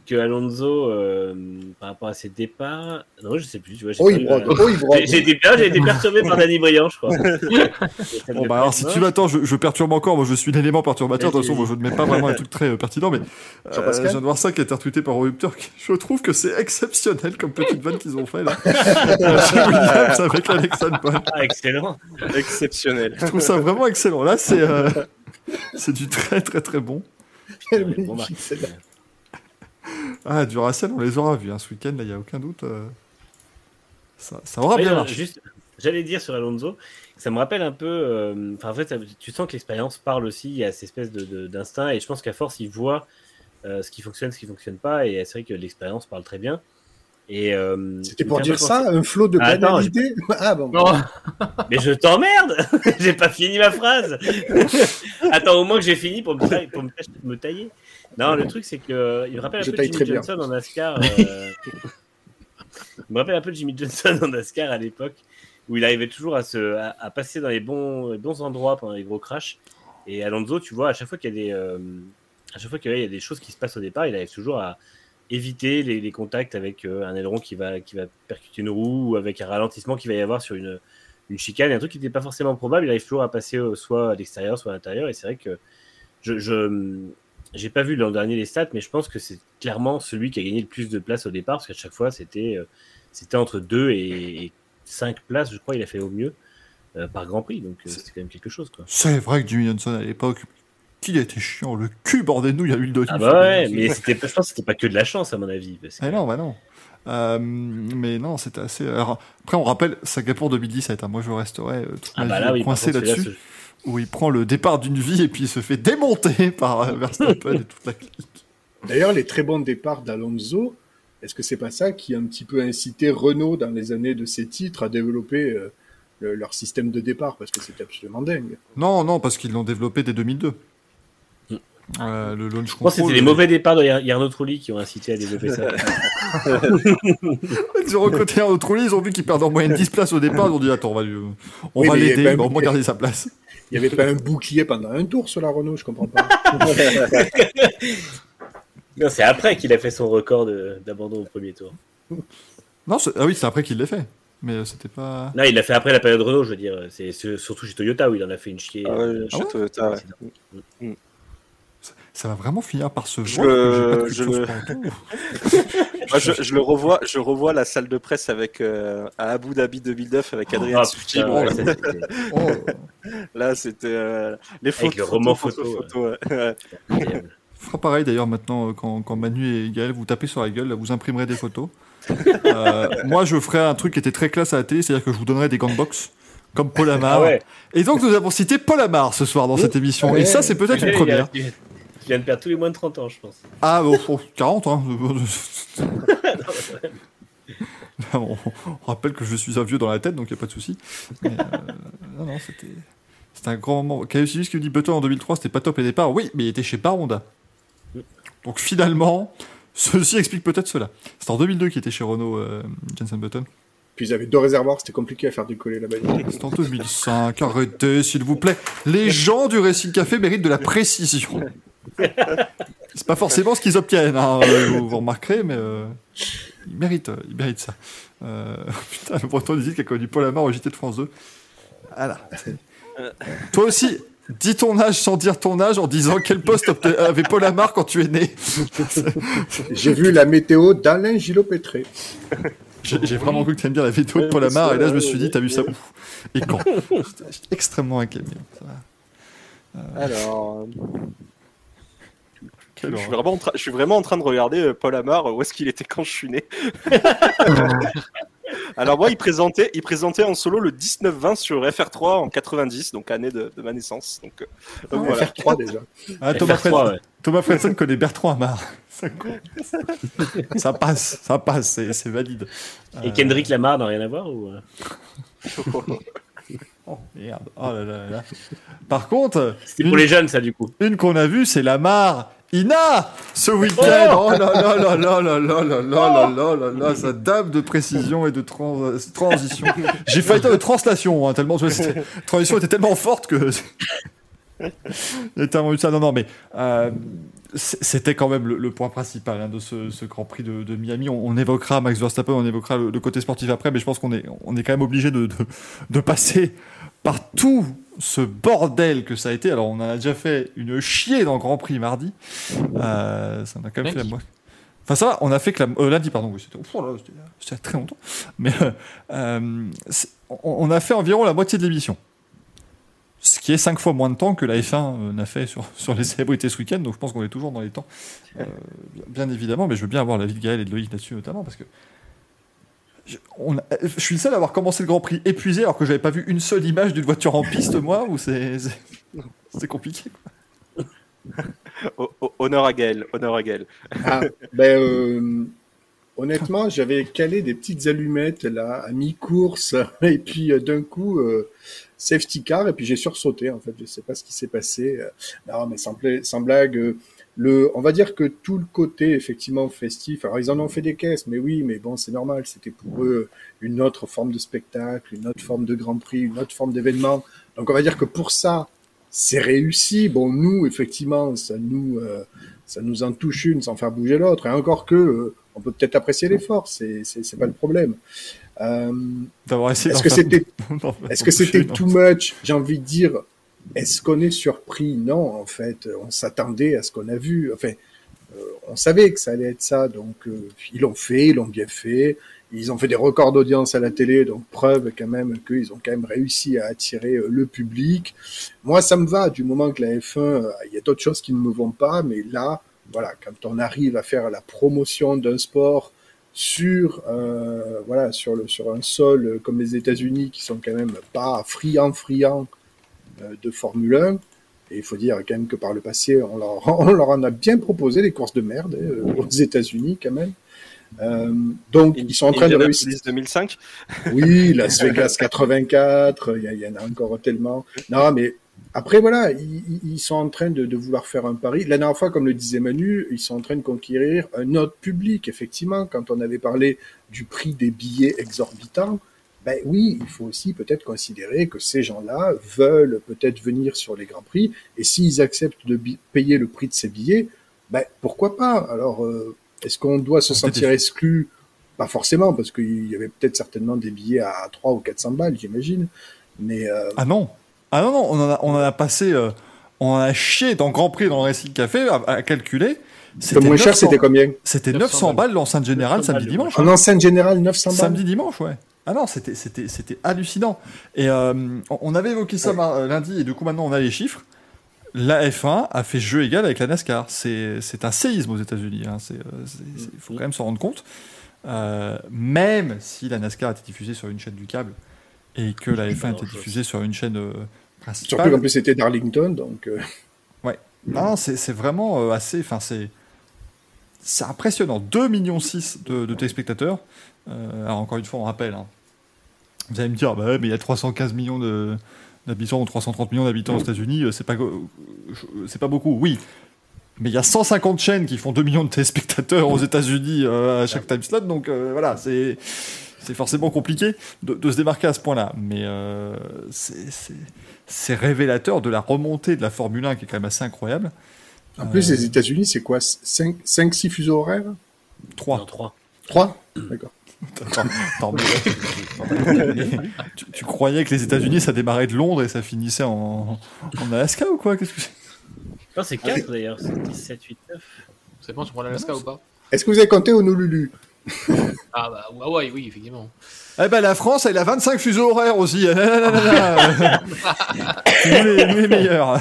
Que Alonso, euh, par rapport à ses départs. Non, je sais plus, tu vois. j'ai Oh, pas il euh, Oh, il brode. J'ai été, perturbé par Danny Briand, je crois. Bon, bah alors si tu m'attends, je, je perturbe encore. Moi, je suis l'élément perturbateur. De toute façon, moi, je ne mets pas vraiment un truc très euh, pertinent, mais euh, je viens de voir ça qui a été retweeté par Rupture. Je trouve que c'est exceptionnel comme petite vanne qu'ils ont fait là. Avec Alex Albon. Ah, excellent. Exceptionnel. Je trouve ça vraiment excellent. Là, c'est euh, c'est du très très très bon. Quel Bon, magnifique, bah. Ah, Duracell, on les aura vus hein, ce week-end. Là, il y a aucun doute. euh, ça, ça aura bien non, marché. juste, j'allais dire sur Alonso, ça me rappelle un peu. euh, en fait, ça- tu sens que l'expérience parle aussi. Il y a cette espèce de- de- d'instinct, et je pense qu'à force, il voit euh, ce qui fonctionne, ce qui fonctionne pas, et c'est vrai que l'expérience parle très bien. Et euh, C'était pour dire ça, un flot de Ah, Ah bon. Non, Mais je t'emmerde J'ai pas fini ma phrase. Attends, au moins que j'ai fini pour me, tailler- pour me, me tailler. Non, le truc c'est que il me rappelle un Je peu Jimmy bien. Johnson en NASCAR. euh, il me rappelle un peu Jimmy Johnson en NASCAR à l'époque où il arrivait toujours à se à, à passer dans les bons les bons endroits pendant les gros crashs. Et Alonso, tu vois, à chaque fois qu'il y a des euh, à chaque fois qu'il y a des choses qui se passent au départ, il arrive toujours à éviter les, les contacts avec euh, un aileron qui va qui va percuter une roue ou avec un ralentissement qu'il va y avoir sur une une chicane, un truc qui n'était pas forcément probable, il arrive toujours à passer euh, soit à l'extérieur, soit à l'intérieur. Et c'est vrai que je, je j'ai pas vu l'an dernier les stats, mais je pense que c'est clairement celui qui a gagné le plus de places au départ, parce qu'à chaque fois c'était euh, c'était entre 2 et 5 places, je crois, il a fait au mieux euh, par Grand Prix, donc c'est quand même quelque chose quoi. C'est vrai que Jimmy Johnson à l'époque, qu'il était chiant, le cul bordé de nous, il y a eu le d'olive. Ah bah ouais, mais c'était, pas- je pense que c'était pas que de la chance à mon avis. parce que- Ah non, bah non. Euh, mais non, c'était assez. alors, après, on rappelle Singapour 2017. hein, moi, je resterai euh, toute Ah bah là oui, coincé contre, là-dessus, où il prend le départ d'une vie et puis il se fait démonter par euh, Verstappen et toute la clique. D'ailleurs, les très bons départs d'Alonso, est-ce que c'est pas ça qui a un petit peu incité Renault dans les années de ses titres à développer euh, le- leur système de départ? Parce que c'est absolument dingue. Non, non, parce qu'ils l'ont développé dès 2002. Euh, le launch Je pense que control. c'était les mauvais départs de Yar- Yarno Trulli qui ont incité à développer ça. Ils ont recruté un autre lit, ils ont vu qu'il perd en moyenne 10 places au départ, ils ont dit attends, on va, lui- on Oui, va l'aider, il va garder sa place. Il n'y avait pas un bouclier pendant un tour sur la Renault, je comprends pas. non, c'est après qu'il a fait son record de- d'abandon au premier tour. Non, c'est- ah oui, c'est après qu'il l'ait fait. Mais c'était pas. Non, il l'a fait après la période Renault, je veux dire. C'est surtout chez Toyota où il en a fait une chier. Ah ouais, euh, chez ouais Toyota, ouais. Ça va vraiment finir par se Je voir. je culture le-. Moi, je, je le revois, je revois la salle de presse avec euh, à Abu Dhabi 2009 avec Adrien Ah, Suti. putain, Bon, ouais, ça, c'était Oh, là, c'était euh, les photos, le roman photo, photos, ouais. Ouais. incroyable. fera pareil d'ailleurs maintenant euh, quand, quand Manu et Gaël vous tapez sur la gueule, là, vous imprimerez des photos. Euh, moi je ferai un truc qui était très classe à la télé, c'est-à-dire que je vous donnerai des gants de boxe comme Paul Amar. Ah ouais. Et donc nous avons cité Paul Amar ce soir dans cette émission. Et ça c'est peut-être une première. Tu viens de perdre tous les moins de 30 ans, je pense. Ah, bon, oh, 40, hein. on, on rappelle que je suis un vieux dans la tête, donc il n'y a pas de souci. Mais, euh, non, non, c'était. C'était un grand moment. Cassius qui me dit Button en 2003, c'était pas top les départs. Oui, mais il était chez Baronda. Donc finalement, ceci explique peut-être cela. C'était en 2002 qu'il était chez Renault, euh, Jensen Button. Puis ils avaient deux réservoirs, c'était compliqué à faire décoller la bagnole. C'était en 2005. Arrêtez, s'il vous plaît. Les gens du Racing Café méritent de la précision. C'est pas forcément ce qu'ils obtiennent, hein, euh, vous, vous remarquerez, mais euh, ils, méritent, euh, ils méritent ça. Euh, putain, le breton dit qu'il a connu Paul Amar au JT de France 2. Voilà. Toi aussi, dis ton âge sans dire ton âge en disant quel poste avait Paul Amar quand tu es né. J'ai vu la météo d'Alain Gillot-Pétré. J'ai vraiment cru que tu aimes bien la vidéo de Paul Amar, et là je me suis dit, t'as vu ça où Et quand J'étais extrêmement inquiet. Alors, je suis, vraiment en train, je suis vraiment en train de regarder euh, Paul Amar, euh, où est-ce qu'il était quand je suis né. Alors moi, il présentait, il présentait en solo le 19-20 sur FR3 en 90, donc année de, de ma naissance. Donc, euh, donc voilà. Faire 3 déjà. Ah, Thomas, FR3, Fred- ouais. Thomas Fredson connaît Bertrand Amar. Ça, ça passe, ça passe, c'est c'est valide. Et Euh, Kendrick Lamar n'a rien à voir ou... Oh merde, oh là là là là. Par contre, C'était pour une, les jeunes, ça, du coup. une qu'on a vue, c'est Lamar Ina ce week-end. Oh, là là là là là là là là là là là là, sa dame de précision et de trans- transition. J'ai failli dire de translation, hein, tellement transition était tellement forte que. Ça. Non, non, mais euh, c'était quand même le, le point principal hein, de ce, ce Grand Prix de, de Miami. On, on évoquera Max Verstappen, on évoquera le, le côté sportif après, mais je pense qu'on est, on est quand même obligé de, de, de passer par tout ce bordel que ça a été. Alors, on en a déjà fait une chier dans le Grand Prix mardi. Euh, ça m'a quand même fait la Lundi. moitié. Enfin, ça va, on a fait que la. euh, lundi, pardon, oui, c'était c'était- très longtemps. Mais euh, euh, on, a fait environ la moitié de l'émission. Ce qui est cinq fois moins de temps que la F1 euh, n'a fait sur, sur les célébrités ce week-end, donc je pense qu'on est toujours dans les temps. Bien évidemment, mais je veux bien avoir l'avis de Gaël et de Loïc là-dessus notamment, parce que je, on a- je suis le seul à avoir commencé le Grand Prix épuisé alors que j'avais pas vu une seule image d'une voiture en piste, moi, ou c'est compliqué. honneur à Gaël, honneur à Gaël. Ah, ben, euh, honnêtement, j'avais calé des petites allumettes là à mi-course et puis euh, d'un coup euh, safety car et puis j'ai sursauté en fait. Je sais pas ce qui s'est passé. Euh, Non, mais sans blague. Le, on va dire que tout le côté effectivement festif. Alors ils en ont fait des caisses, mais oui, mais bon, c'est normal. C'était pour eux une autre forme de spectacle, une autre forme de Grand Prix, une autre forme d'événement. Donc on va dire que pour ça, c'est réussi. Bon, nous, effectivement, ça nous, euh, ça nous en touche une sans faire bouger l'autre. Et encore que, euh, on peut peut-être apprécier l'effort, c'est, c'est, c'est pas le problème. Euh, D'avoir essayé est-ce que c'était, est-ce que c'était too much J'ai envie de dire, est-ce qu'on est surpris Non, en fait, on s'attendait à ce qu'on a vu. Enfin, euh, on savait que ça allait être ça, donc euh, ils l'ont fait, ils l'ont bien fait. Ils ont fait des records d'audience à la télé, donc preuve quand même qu'ils ont quand même réussi à attirer euh, le public. Moi, ça me va du moment que la F1, euh, il y a d'autres choses qui ne me vont pas, mais là, voilà, quand on arrive à faire la promotion d'un sport sur euh, voilà sur le sur un sol comme les États-Unis qui sont quand même pas friands friands de Formule 1 et il faut dire quand même que par le passé on leur, on leur en a bien proposé des courses de merde euh, aux États-Unis quand même Euh, donc ils sont en train de réussir Indianapolis 2005. oui, Las Vegas 84, il y, en a encore tellement. Non, mais après, voilà, ils sont en train de, de vouloir faire un pari. La dernière fois, comme le disait Manu, ils sont en train de conquérir un autre public, effectivement. Quand on avait parlé du prix des billets exorbitants, ben oui, il faut aussi peut-être considérer que ces gens-là veulent peut-être venir sur les Grands Prix, et s'ils acceptent de payer le prix de ces billets, ben pourquoi pas? Alors, euh, est-ce qu'on doit se sentir exclu? Pas forcément, parce qu'il y avait peut-être certainement des billets à 3 ou 400 balles, j'imagine. Mais euh, Ah non Ah non, non, on en a, on en a passé. euh, on en a chié dans Grand Prix, dans le Racing Café, à, à calculer. le moins cher, 900 c'était combien? C'était 900 900 balles l'enceinte générale 900 samedi balles, dimanche. En enceinte générale, 900 balles Samedi dimanche, ouais. Ah non, c'était c'était c'était hallucinant. Et euh, on- avait évoqué ça lundi et du coup maintenant on a les chiffres. La F1 a fait jeu égal avec la NASCAR. C'est c'est un séisme aux États-Unis. hein. C'est, euh, Il faut quand même s'en rendre compte. Euh, même si la NASCAR était diffusée sur une chaîne du câble et que la F1 était diffusée sur une chaîne euh, Surtout principale. qu'en plus, c'était Darlington, donc... euh, Non, c'est c'est vraiment assez. Enfin, c'est. C'est impressionnant. 2,6 millions de, de téléspectateurs. Euh, alors, encore une fois, on rappelle. hein. Vous allez me dire, bah mais il y a 315 millions d'habitants ou 330 millions d'habitants aux États-Unis. euh, C'est pas, pas beaucoup. Oui. Mais il y a 150 chaînes qui font 2 millions de téléspectateurs aux États-Unis euh, à chaque time slot. Donc, voilà, c'est. C'est forcément compliqué de, se démarquer à ce point-là. Mais c'est révélateur de la remontée de la Formule 1 qui est quand même assez incroyable. En plus, les États-Unis, c'est quoi? 5-6 fuseaux horaires? 3. Non, 3. 3 D'accord. Tu, tu croyais que les États-Unis ça démarrait de Londres et ça finissait en, en Alaska ou quoi? Qu'est-ce que c'est? Non, c'est 4 d'ailleurs, c'est 17, 8, 9. Ça dépend si on prend l'Alaska ou pas? Est-ce que vous avez compté Honolulu? Ah bah ou Hawaï, oui, effectivement. Eh ben la France, elle a 25 fuseaux horaires aussi. Ah, nous, les, les meilleurs.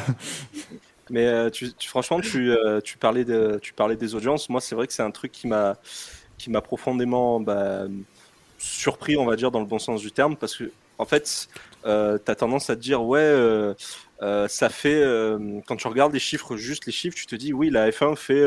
Mais euh, franchement, tu, euh, tu, parlais des audiences. Moi, c'est vrai que c'est un truc qui m'a profondément bah, surpris, on va dire, dans le bon sens du terme, parce que en fait, euh, tu as tendance à te dire, ouais, euh, ça fait, quand tu regardes les chiffres, juste les chiffres, tu te dis, oui, la F1 fait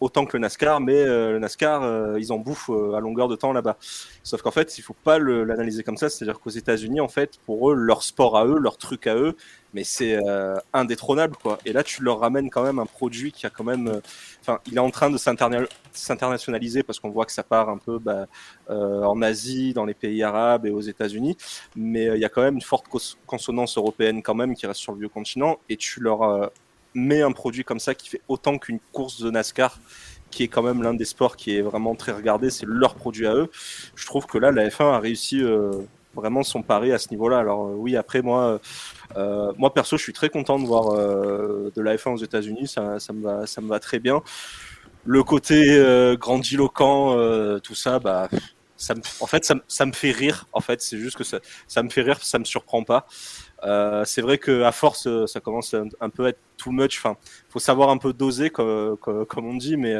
autant que le NASCAR, mais le NASCAR, ils en bouffent à longueur de temps là-bas. Sauf qu'en fait, il faut pas l'analyser comme ça, c'est-à-dire qu'aux États-Unis, en fait, pour eux, leur sport à eux, leur truc à eux, mais c'est euh, indétrônable, quoi. Et là, tu leur ramènes quand même un produit qui a quand même, euh, enfin, il est en train de s'interna- s'internationaliser parce qu'on voit que ça part un peu bah, euh, en Asie, dans les pays arabes et aux États-Unis, mais euh, il y a quand même une forte cons- consonance européenne quand même qui reste sur le vieux continent, et tu leur euh, mets un produit comme ça qui fait autant qu'une course de NASCAR qui est quand même l'un des sports qui est vraiment très regardé, c'est leur produit à eux. Je trouve que là, la F1 a réussi vraiment son pari à ce niveau-là. Alors oui, après moi, euh, moi perso, je suis très content de voir euh, de la F1 aux États-Unis. Ça, ça me va, ça me va très bien. Le côté euh, grandiloquent, tout ça, bah, ça me, en fait, ça, ça me fait rire. En fait, c'est juste que ça, ça me fait rire, ça me surprend pas. C'est vrai que à force, ça commence un, un peu à être too much. Enfin, faut savoir un peu doser, comme, comme, comme on dit, mais,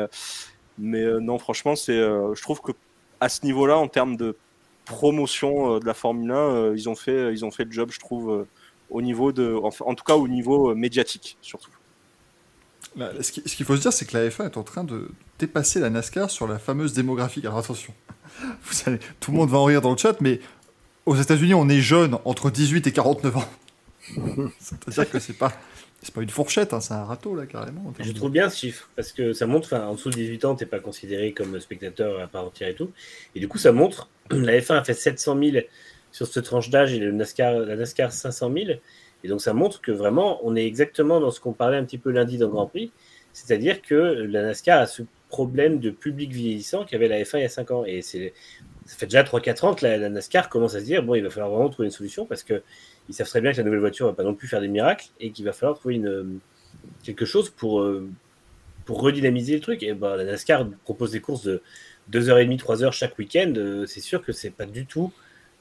mais non, franchement, c'est, je trouve que à ce niveau-là, en termes de promotion de la Formule 1, euh, ils ont fait, ils ont fait le job, je trouve, au niveau de, en tout cas au niveau euh, médiatique, surtout. Là, ce qui- ce qu'il faut se dire, c'est que la F1 est en train de dépasser la NASCAR sur la fameuse démographie. Alors attention, vous allez- tout le monde va en rire dans le chat, mais aux États-Unis, on est jeune entre 18 et 49 ans. C'est-à-dire que c'est pas, c'est pas une fourchette, hein, c'est un râteau là carrément. Je trouve bien ce chiffre parce que ça montre, enfin, en dessous de 18 ans, t'es pas considéré comme spectateur à part entière et tout. Et du coup, ça montre, la F1 a fait 700 000 sur cette tranche d'âge et le NASCAR, la NASCAR 500 000. Et donc, ça montre que vraiment, on est exactement dans ce qu'on parlait un petit peu lundi dans Grand Prix. C'est-à-dire que la NASCAR a ce problème de public vieillissant qu'avait la F1 il y a 5 ans. Et c'est, ça fait déjà 3-4 ans que la, NASCAR commence à se dire, bon, il va falloir vraiment trouver une solution parce que ils savent très bien que la nouvelle voiture va pas non plus faire des miracles et qu'il va falloir trouver une, quelque chose pour, euh, pour redynamiser le truc. Et ben, la NASCAR propose des courses de 2h30, 3h chaque week-end. Euh, c'est sûr que c'est pas du tout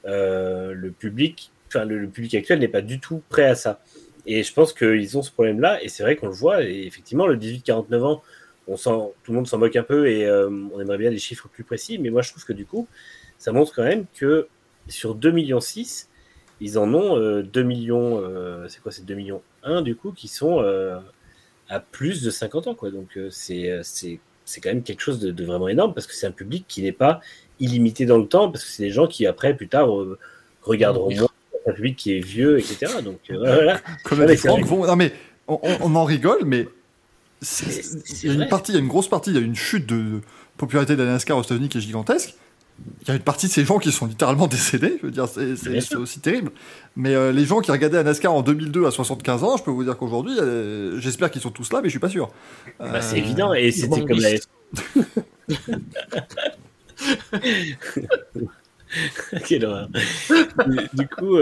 euh, le public, enfin le, public actuel n'est pas du tout prêt à ça. Et je pense qu'ils ont ce problème-là, et c'est vrai qu'on le voit. Et effectivement, le 18-49 ans, on tout le monde s'en moque un peu, et euh, on aimerait bien des chiffres plus précis. Mais moi, je trouve que du coup, ça montre quand même que sur 2 millions 6, ils en ont euh, 2 millions, euh, c'est quoi, c'est 2 millions 1 du coup, qui sont à plus de 50 ans, quoi. Donc c'est c'est quand même quelque chose de, de vraiment énorme parce que c'est un public qui n'est pas illimité dans le temps parce que c'est des gens qui après plus tard euh, regarderont moins. Un public qui est vieux etc donc euh, voilà. Comme Ouais, Franck, vont- non mais on, en rigole, mais il y a une partie, il y a une grosse partie, il y a une chute de popularité de la NASCAR aux États-Unis qui est gigantesque. Il y a une partie de ces gens qui sont littéralement décédés, je veux dire, c'est aussi terrible. Mais euh, les gens qui regardaient la NASCAR en 2002 à 75 ans, je peux vous dire qu'aujourd'hui, euh, j'espère qu'ils sont tous là, mais je suis pas sûr. Bah, c'est Euh, évident et c'était comme la Quelle horreur. du, coup,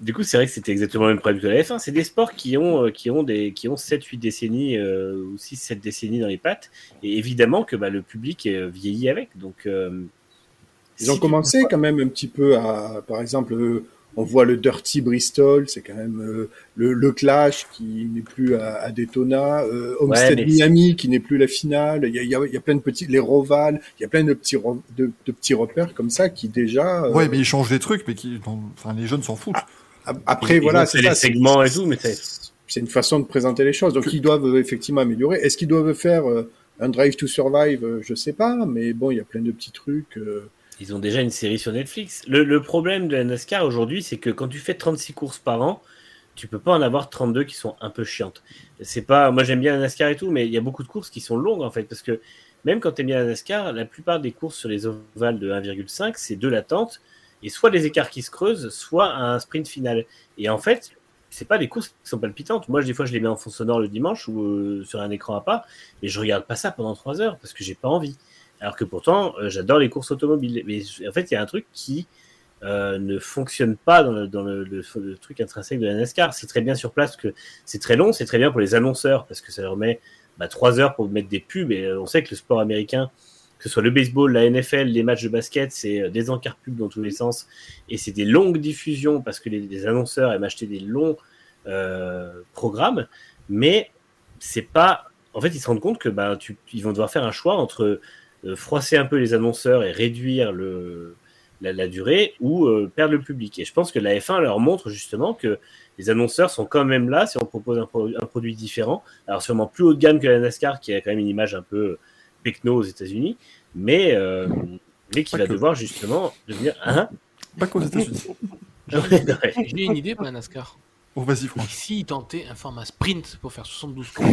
du coup, c'est vrai que c'était exactement le même problème que la F1. C'est des sports qui ont, qui ont des, qui ont 7-8 décennies ou 6-7 décennies dans les pattes. Et évidemment que bah, le public vieillit avec. Donc, Ils ont commencé quand même un petit peu à, par exemple, euh, on voit le Dirty Bristol, c'est quand même euh, le, le Clash qui n'est plus à, à Daytona, euh, Homestead Miami qui n'est plus la finale. Il y a, il y a- il y a plein de petits, les Roval, il y a plein de petits, de, de petits repères comme ça qui déjà. euh, Ouais, mais ils changent des trucs, mais qui, enfin, les jeunes s'en foutent. a- Après, ils voilà, fait les c'est- segments et tout, mais c'est- c'est une façon de présenter les choses. Donc ils doivent euh, effectivement améliorer. Est-ce qu'ils doivent faire euh, un Drive to Survive? Je sais pas, mais bon, il y a plein de petits trucs. Ils ont déjà une série sur Netflix. Le, problème de la NASCAR aujourd'hui, c'est que quand tu fais 36 courses par an, tu peux pas en avoir 32 qui sont un peu chiantes. C'est pas, moi j'aime bien la NASCAR et tout, mais il y a beaucoup de courses qui sont longues en fait, parce que même quand tu aimes bien la NASCAR, la plupart des courses sur les ovales de 1,5, c'est de l'attente et soit des écarts qui se creusent, soit un sprint final. Et en fait, c'est pas des courses qui sont palpitantes. Moi, des fois, je les mets en fond sonore le dimanche ou euh, sur un écran à part, et je regarde pas ça pendant trois heures parce que j'ai pas envie. Alors que pourtant, euh, j'adore les courses automobiles. Mais en fait, il y a un truc qui euh, ne fonctionne pas dans, le, truc intrinsèque de la NASCAR. C'est très bien sur place que c'est très long, c'est très bien pour les annonceurs parce que ça leur met bah, trois heures pour mettre des pubs. Et euh, on sait que le sport américain, que ce soit le baseball, la NFL, les matchs de basket, c'est des encarts pubs dans tous les sens et c'est des longues diffusions parce que les, annonceurs aiment acheter des longs programmes. Mais c'est pas. En fait, ils se rendent compte que bah, ils vont devoir faire un choix entre froisser un peu les annonceurs et réduire le, la, la durée ou euh, perdre le public. Et je pense que la F1 leur montre justement que les annonceurs sont quand même là si on propose un, pro- un produit différent. Alors sûrement plus haut de gamme que la NASCAR qui a quand même une image un peu pecno aux États-Unis, mais, euh, mais qui Pas va que. devoir justement devenir... Hein Pas qu'aux États-Unis. J'ai une idée pour la NASCAR. Oh, vas-y, Franck. Et s'ils tentaient un format sprint pour faire 72 courses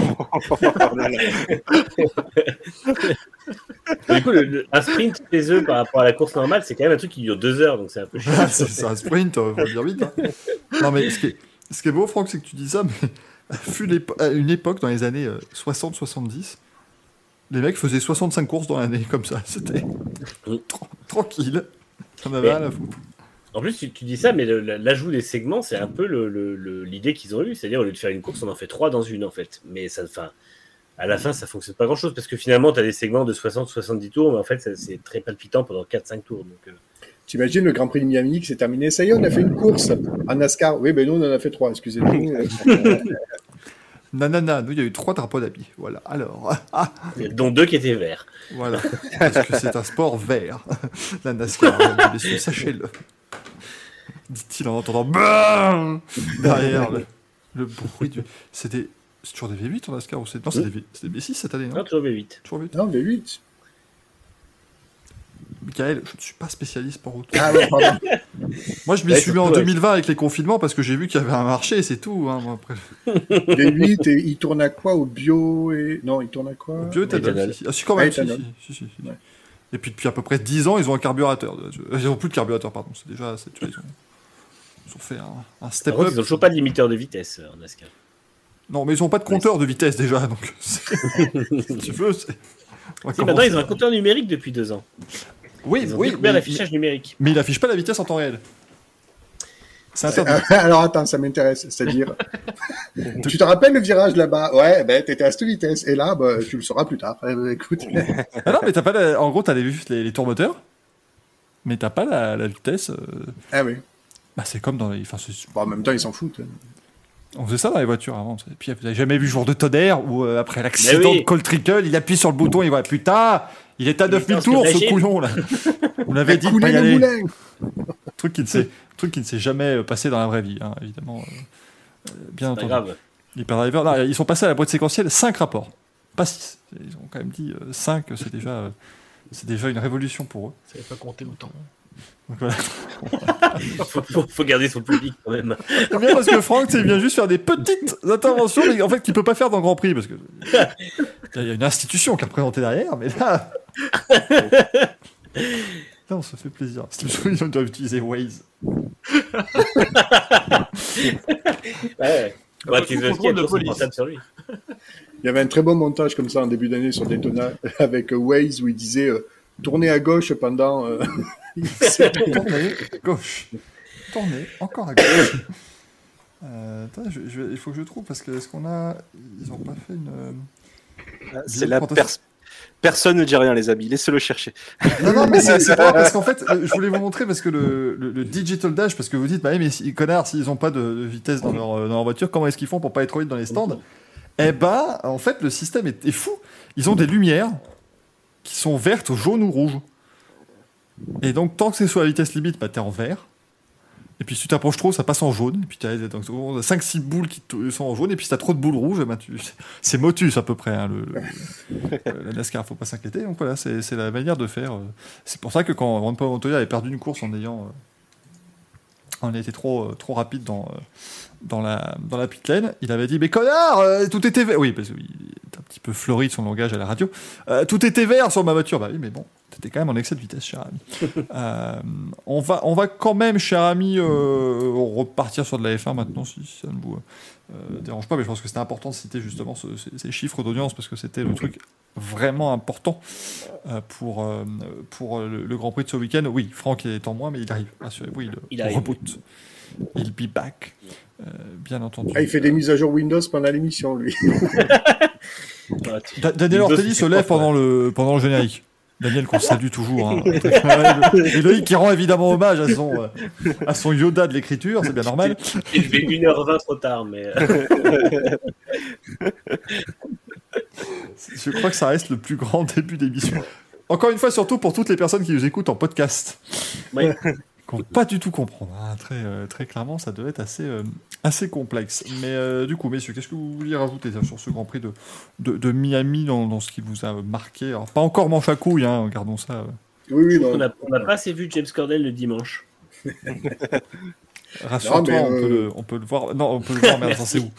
Du coup, le- le- un sprint chez eux par rapport à la course normale, c'est quand même un truc qui dure deux heures, donc c'est un peu chiant. Ah, c'est un sprint, euh, faut le dire vite. hein. Non, mais ce qui, est, ce qui est beau, Franck, c'est que tu dis ça, mais fut une époque, dans les années euh, 60-70, les mecs faisaient 65 courses dans l'année, comme ça. C'était tranquille. On avait Mais- rien à foutre. En plus, tu, tu dis ça, mais l'ajout des segments, c'est un peu le- le- le- l'idée qu'ils ont eue. C'est-à-dire, au lieu de faire une course, on en fait trois dans une, en fait. Mais ça, à la fin, ça fonctionne pas grand-chose parce que finalement, tu as des segments de 60-70 tours, mais en fait, ça- c'est très palpitant pendant 4-5 tours. Donc, euh, T'imagines le Grand Prix de Miami qui s'est terminé? Ça y est, on a fait une course en NASCAR. Oui, ben nous, on en a fait trois, excusez-nous. Nanana, nous, il y a eu trois drapeaux d'amis. Voilà, alors. Dont deux qui étaient verts. voilà. Parce que c'est un sport vert. La NASCAR, messieurs, sachez-le. Dit-il en entendant BAM derrière le, le bruit du. C'était. C'est toujours des V8 en NASCAR ou c'est. Non, c'est des, V- c'est des V6 cette année, non Non, toujours V8. Toujours V8. non, V8. Michael, je ne suis pas spécialiste pour route. Ah, ouais, pardon. Moi, je m'y Ouais, suis mis en surtout, ouais. 2020 avec les confinements parce que j'ai vu qu'il y avait un marché, c'est tout. Hein, moi, après. V8, et il tourne à quoi? Au bio et... Non, il tourne à quoi? Au bioéthanol, éthanol. si, si. Ah, si, quand même, Ah, si, si, si, si, si. Ouais. Et puis depuis à peu près 10 ans, ils ont un carburateur. Ils ont plus de carburateur, pardon. C'est déjà, c'est- tu vois, ils ont, ils ont fait un, un step Par contre, up. ils n'ont toujours pas de limiteur de vitesse euh, en NASCAR. Non, mais ils ont pas de compteur de vitesse déjà, donc c'est- si tu veux. Si, maintenant, ils ont un compteur numérique depuis deux ans. Oui, Ils ont oui, mais, l'affichage numérique. mais il affiche pas la vitesse en temps réel. C'est interdit. Alors attends, ça m'intéresse. C'est-à-dire, tu te rappelles le virage là-bas? Ouais, ben t'étais à cette vitesse. Et là, bah, tu le sauras plus tard. Eh ben, écoute, Ah non, mais t'as pas la- En gros, t'as les, les, les tours moteurs, mais t'as pas la, la vitesse. euh, ah oui. Bah, c'est comme dans les. Enfin, Bon, en même temps, ils s'en foutent. on faisait ça dans les voitures avant. Et puis, vous avez jamais vu jour de tonnerre où, euh, après l'accident oui. de Cole Trickle, il appuie sur le bouton, il voit Putain, il est à Il 9000 est tours, ce couillon là. On l'avait dit de pas y aller. Truc qui ne s'est, truc qui ne s'est jamais euh, passé dans la vraie vie, hein, évidemment. euh, bien Pas entendu. grave. Ils sont passés à la boîte séquentielle 5 rapports, pas 6. Ils ont quand même dit 5, c'est déjà, euh, c'est déjà une révolution pour eux. Ça n'avait pas compté autant. Donc voilà. faut, faut, faut garder son public quand même. C'est bien parce que Franck, il vient juste faire des petites interventions, mais en fait, qu'il peut pas faire dans le Grand Prix, parce que il y a une institution qui a représenté derrière, mais là. Là, on se fait plaisir. Si on doit utiliser Waze. Ouais. Bah, de sur lui. Il y avait un très bon montage comme ça en début d'année sur Daytona avec Waze où il disait euh, tournez à gauche pendant. euh, Tournez, gauche. Tournez, encore à gauche. Euh, attends, je- je- il faut que je trouve, parce que est-ce qu'on a. Ils ont pas fait une. euh, C'est la pers- Personne ne dit rien, les amis. Laissez-le chercher. Non, non, mais c'est pas parce qu'en fait, euh, je voulais vous montrer parce que le, le, le digital dash, parce que vous dites, bah mais si, connard, s'ils ont pas de, de vitesse dans leur, dans leur voiture, comment est-ce qu'ils font pour pas être trop vite dans les stands? Eh ben, en fait, le système est, est fou. Ils ont des lumières qui sont vertes, jaunes ou rouges. Et donc, tant que c'est sur la vitesse limite, bah t'es en vert. Et puis si tu t'approches trop, ça passe en jaune. Et puis tu as 5-6 boules qui sont en jaune. Et puis si tu as trop de boules rouges, ben, tu- c'est motus à peu près. hein, le, le- la NASCAR, faut pas s'inquiéter. Donc voilà, c'est la manière de faire. euh. C'est pour ça que quand Juan Pablo Montoya avait perdu une course en ayant. euh, on a été trop, euh, trop rapide dans, euh, dans, la, dans la pit lane. Il avait dit Mais connard, euh, tout était vert. Oui, parce qu'il est un petit peu fleuri de son langage à la radio. Euh, tout était vert sur ma voiture. Bah oui, mais bon, t'étais quand même en excès de vitesse, cher ami. Euh, on, va, on va quand même, cher ami, repartir sur de la F1 maintenant, si ça ne vous dérange pas. Mais je pense que c'était important de citer justement ce- ces, ces chiffres d'audience parce que c'était le truc vraiment important pour, pour le, le Grand Prix de ce week-end. Oui, Franck est en moins, mais il arrive. Rassurez-vous, il, Il arrive. reboot. Il be back, euh, bien entendu. Ah, il fait des mises à jour Windows pendant l'émission, lui. Daniel Ortelli se lève pendant le, pendant le générique. Daniel qu'on salue toujours. hein. Et Loïc qui rend évidemment hommage à son, euh, à son Yoda de l'écriture, c'est bien normal. Il fait 1h20 trop tard, mais. euh, Je crois que ça reste le plus grand début d'émission. Encore une fois, surtout pour toutes les personnes qui nous écoutent en podcast. Oui. Pas du tout comprendre. hein. Très, euh, très clairement, ça devait être assez, euh, assez complexe. Mais euh, du coup, messieurs, qu'est-ce que vous vouliez rajouter sur ce Grand Prix de, de, de Miami dans, dans ce qui vous a marqué? Alors, Pas encore manche à couille, hein, gardons ça. Oui, oui, non. on n'a pas assez vu James Cordell le dimanche. Rassure-toi, on, peut euh, le, on peut le voir. Non, on peut le voir, mais attends, c'est où?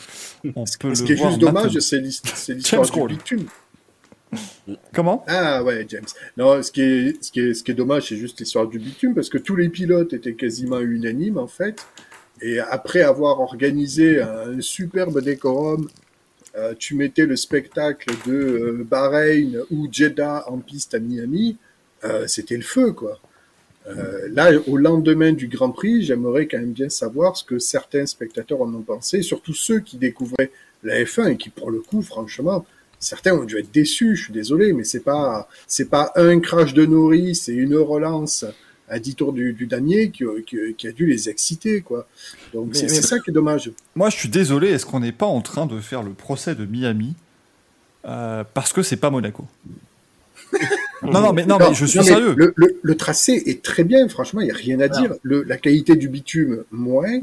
On peut Ce le qui est voir juste dommage, maintenant. c'est l'hist- c'est l'histoire du bitume. Comment? Ah ouais, James. Non, ce qui est, dommage, c'est juste l'histoire du bitume, parce que tous les pilotes étaient quasiment unanimes, en fait. Et après avoir organisé un superbe décorum, euh, tu mettais le spectacle de euh, Bahreïn ou Jeddah en piste à Miami, euh, c'était le feu, quoi. Là, au lendemain du Grand Prix, j'aimerais quand même bien savoir ce que certains spectateurs en ont pensé, surtout ceux qui découvraient la F1 et qui, pour le coup, franchement, certains ont dû être déçus. Je suis désolé, mais c'est pas c'est pas un crash de Norris et une relance à 10 tours du, du damier qui, qui, qui a dû les exciter, quoi. Donc c'est c'est ça qui est dommage. Moi, je suis désolé, est-ce qu'on n'est pas en train de faire le procès de Miami euh, parce que c'est pas Monaco? Non, non, mais, non, mais je suis non, mais sérieux. Le, le, le tracé est très bien, franchement, il n'y a rien à dire. Le, la qualité du bitume, moins.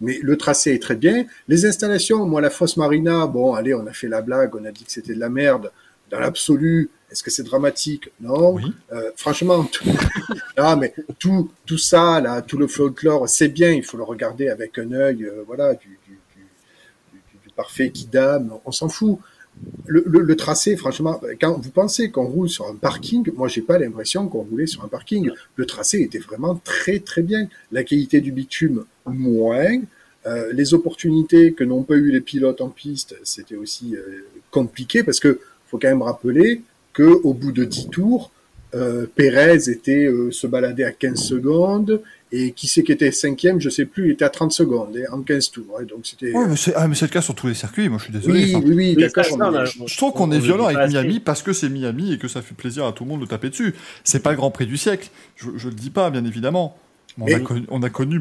Mais le tracé est très bien. Les installations, moi, la fosse Marina, bon, allez, on a fait la blague, on a dit que c'était de la merde. Dans l'absolu, est-ce que c'est dramatique? Non. Oui. Euh, franchement, tout... non, mais tout, tout ça, là, tout le folklore, c'est bien. Il faut le regarder avec un œil, euh, voilà, du, du, du, du- du parfait qui dame. On s'en fout. Le, le, le tracé, franchement, quand vous pensez qu'on roule sur un parking, moi, j'ai pas l'impression qu'on roulait sur un parking. Le tracé était vraiment très, très bien. La qualité du bitume, moins. Euh, les opportunités que n'ont pas eu les pilotes en piste, c'était aussi euh, compliqué parce que faut quand même rappeler que au bout de 10 tours, euh, Pérez était se baladait à 15 secondes et qui c'est qui était cinquième, je sais plus, il était à 30 secondes et en 15 tours. hein. donc c'était. Ouais, mais c'est ah, le cas sur tous les circuits, moi je suis désolé. oui, enfin, oui, oui, d'accord. Je trouve qu'on on- est violent avec. Miami parce que c'est Miami et que ça fait plaisir à tout le monde de taper dessus. C'est pas le Grand Prix du siècle, je, je le dis pas, bien évidemment. Mais on, Mais- a connu, on a connu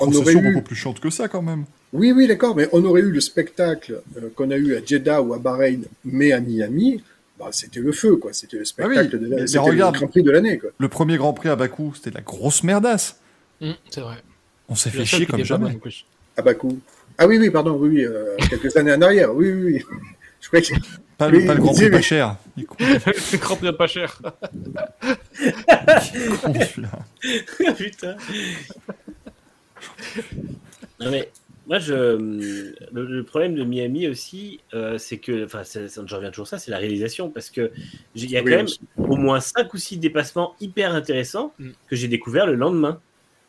On procession aurait eu- beaucoup plus chiante que ça quand même. Oui, oui, d'accord, mais on aurait eu le spectacle euh, qu'on a eu à Jeddah ou à Bahreïn, mais à Miami, bah, c'était le feu, quoi. C'était le spectacle de mais- mais la, c'était regarde. le Grand Prix de l'année, quoi. Le premier Grand Prix à Bakou, c'était la grosse merdasse. Hum, c'est vrai. On s'est fait chier comme jamais. À Bakou. Ah oui, oui, pardon, oui, oui, euh, quelques années en arrière, oui, oui, oui. Je croyais que... Pas, le- Oui, pas le Grand mais- Prix pas cher. Le Grand Prix pas cher. Putain. non mais moi je le, le problème de Miami aussi euh, c'est que enfin ça- j'en reviens toujours à ça c'est la réalisation parce que j'ai- il y a Oui, quand même aussi. au moins 5 ou 6 dépassements hyper intéressants Mm. que j'ai découvert le lendemain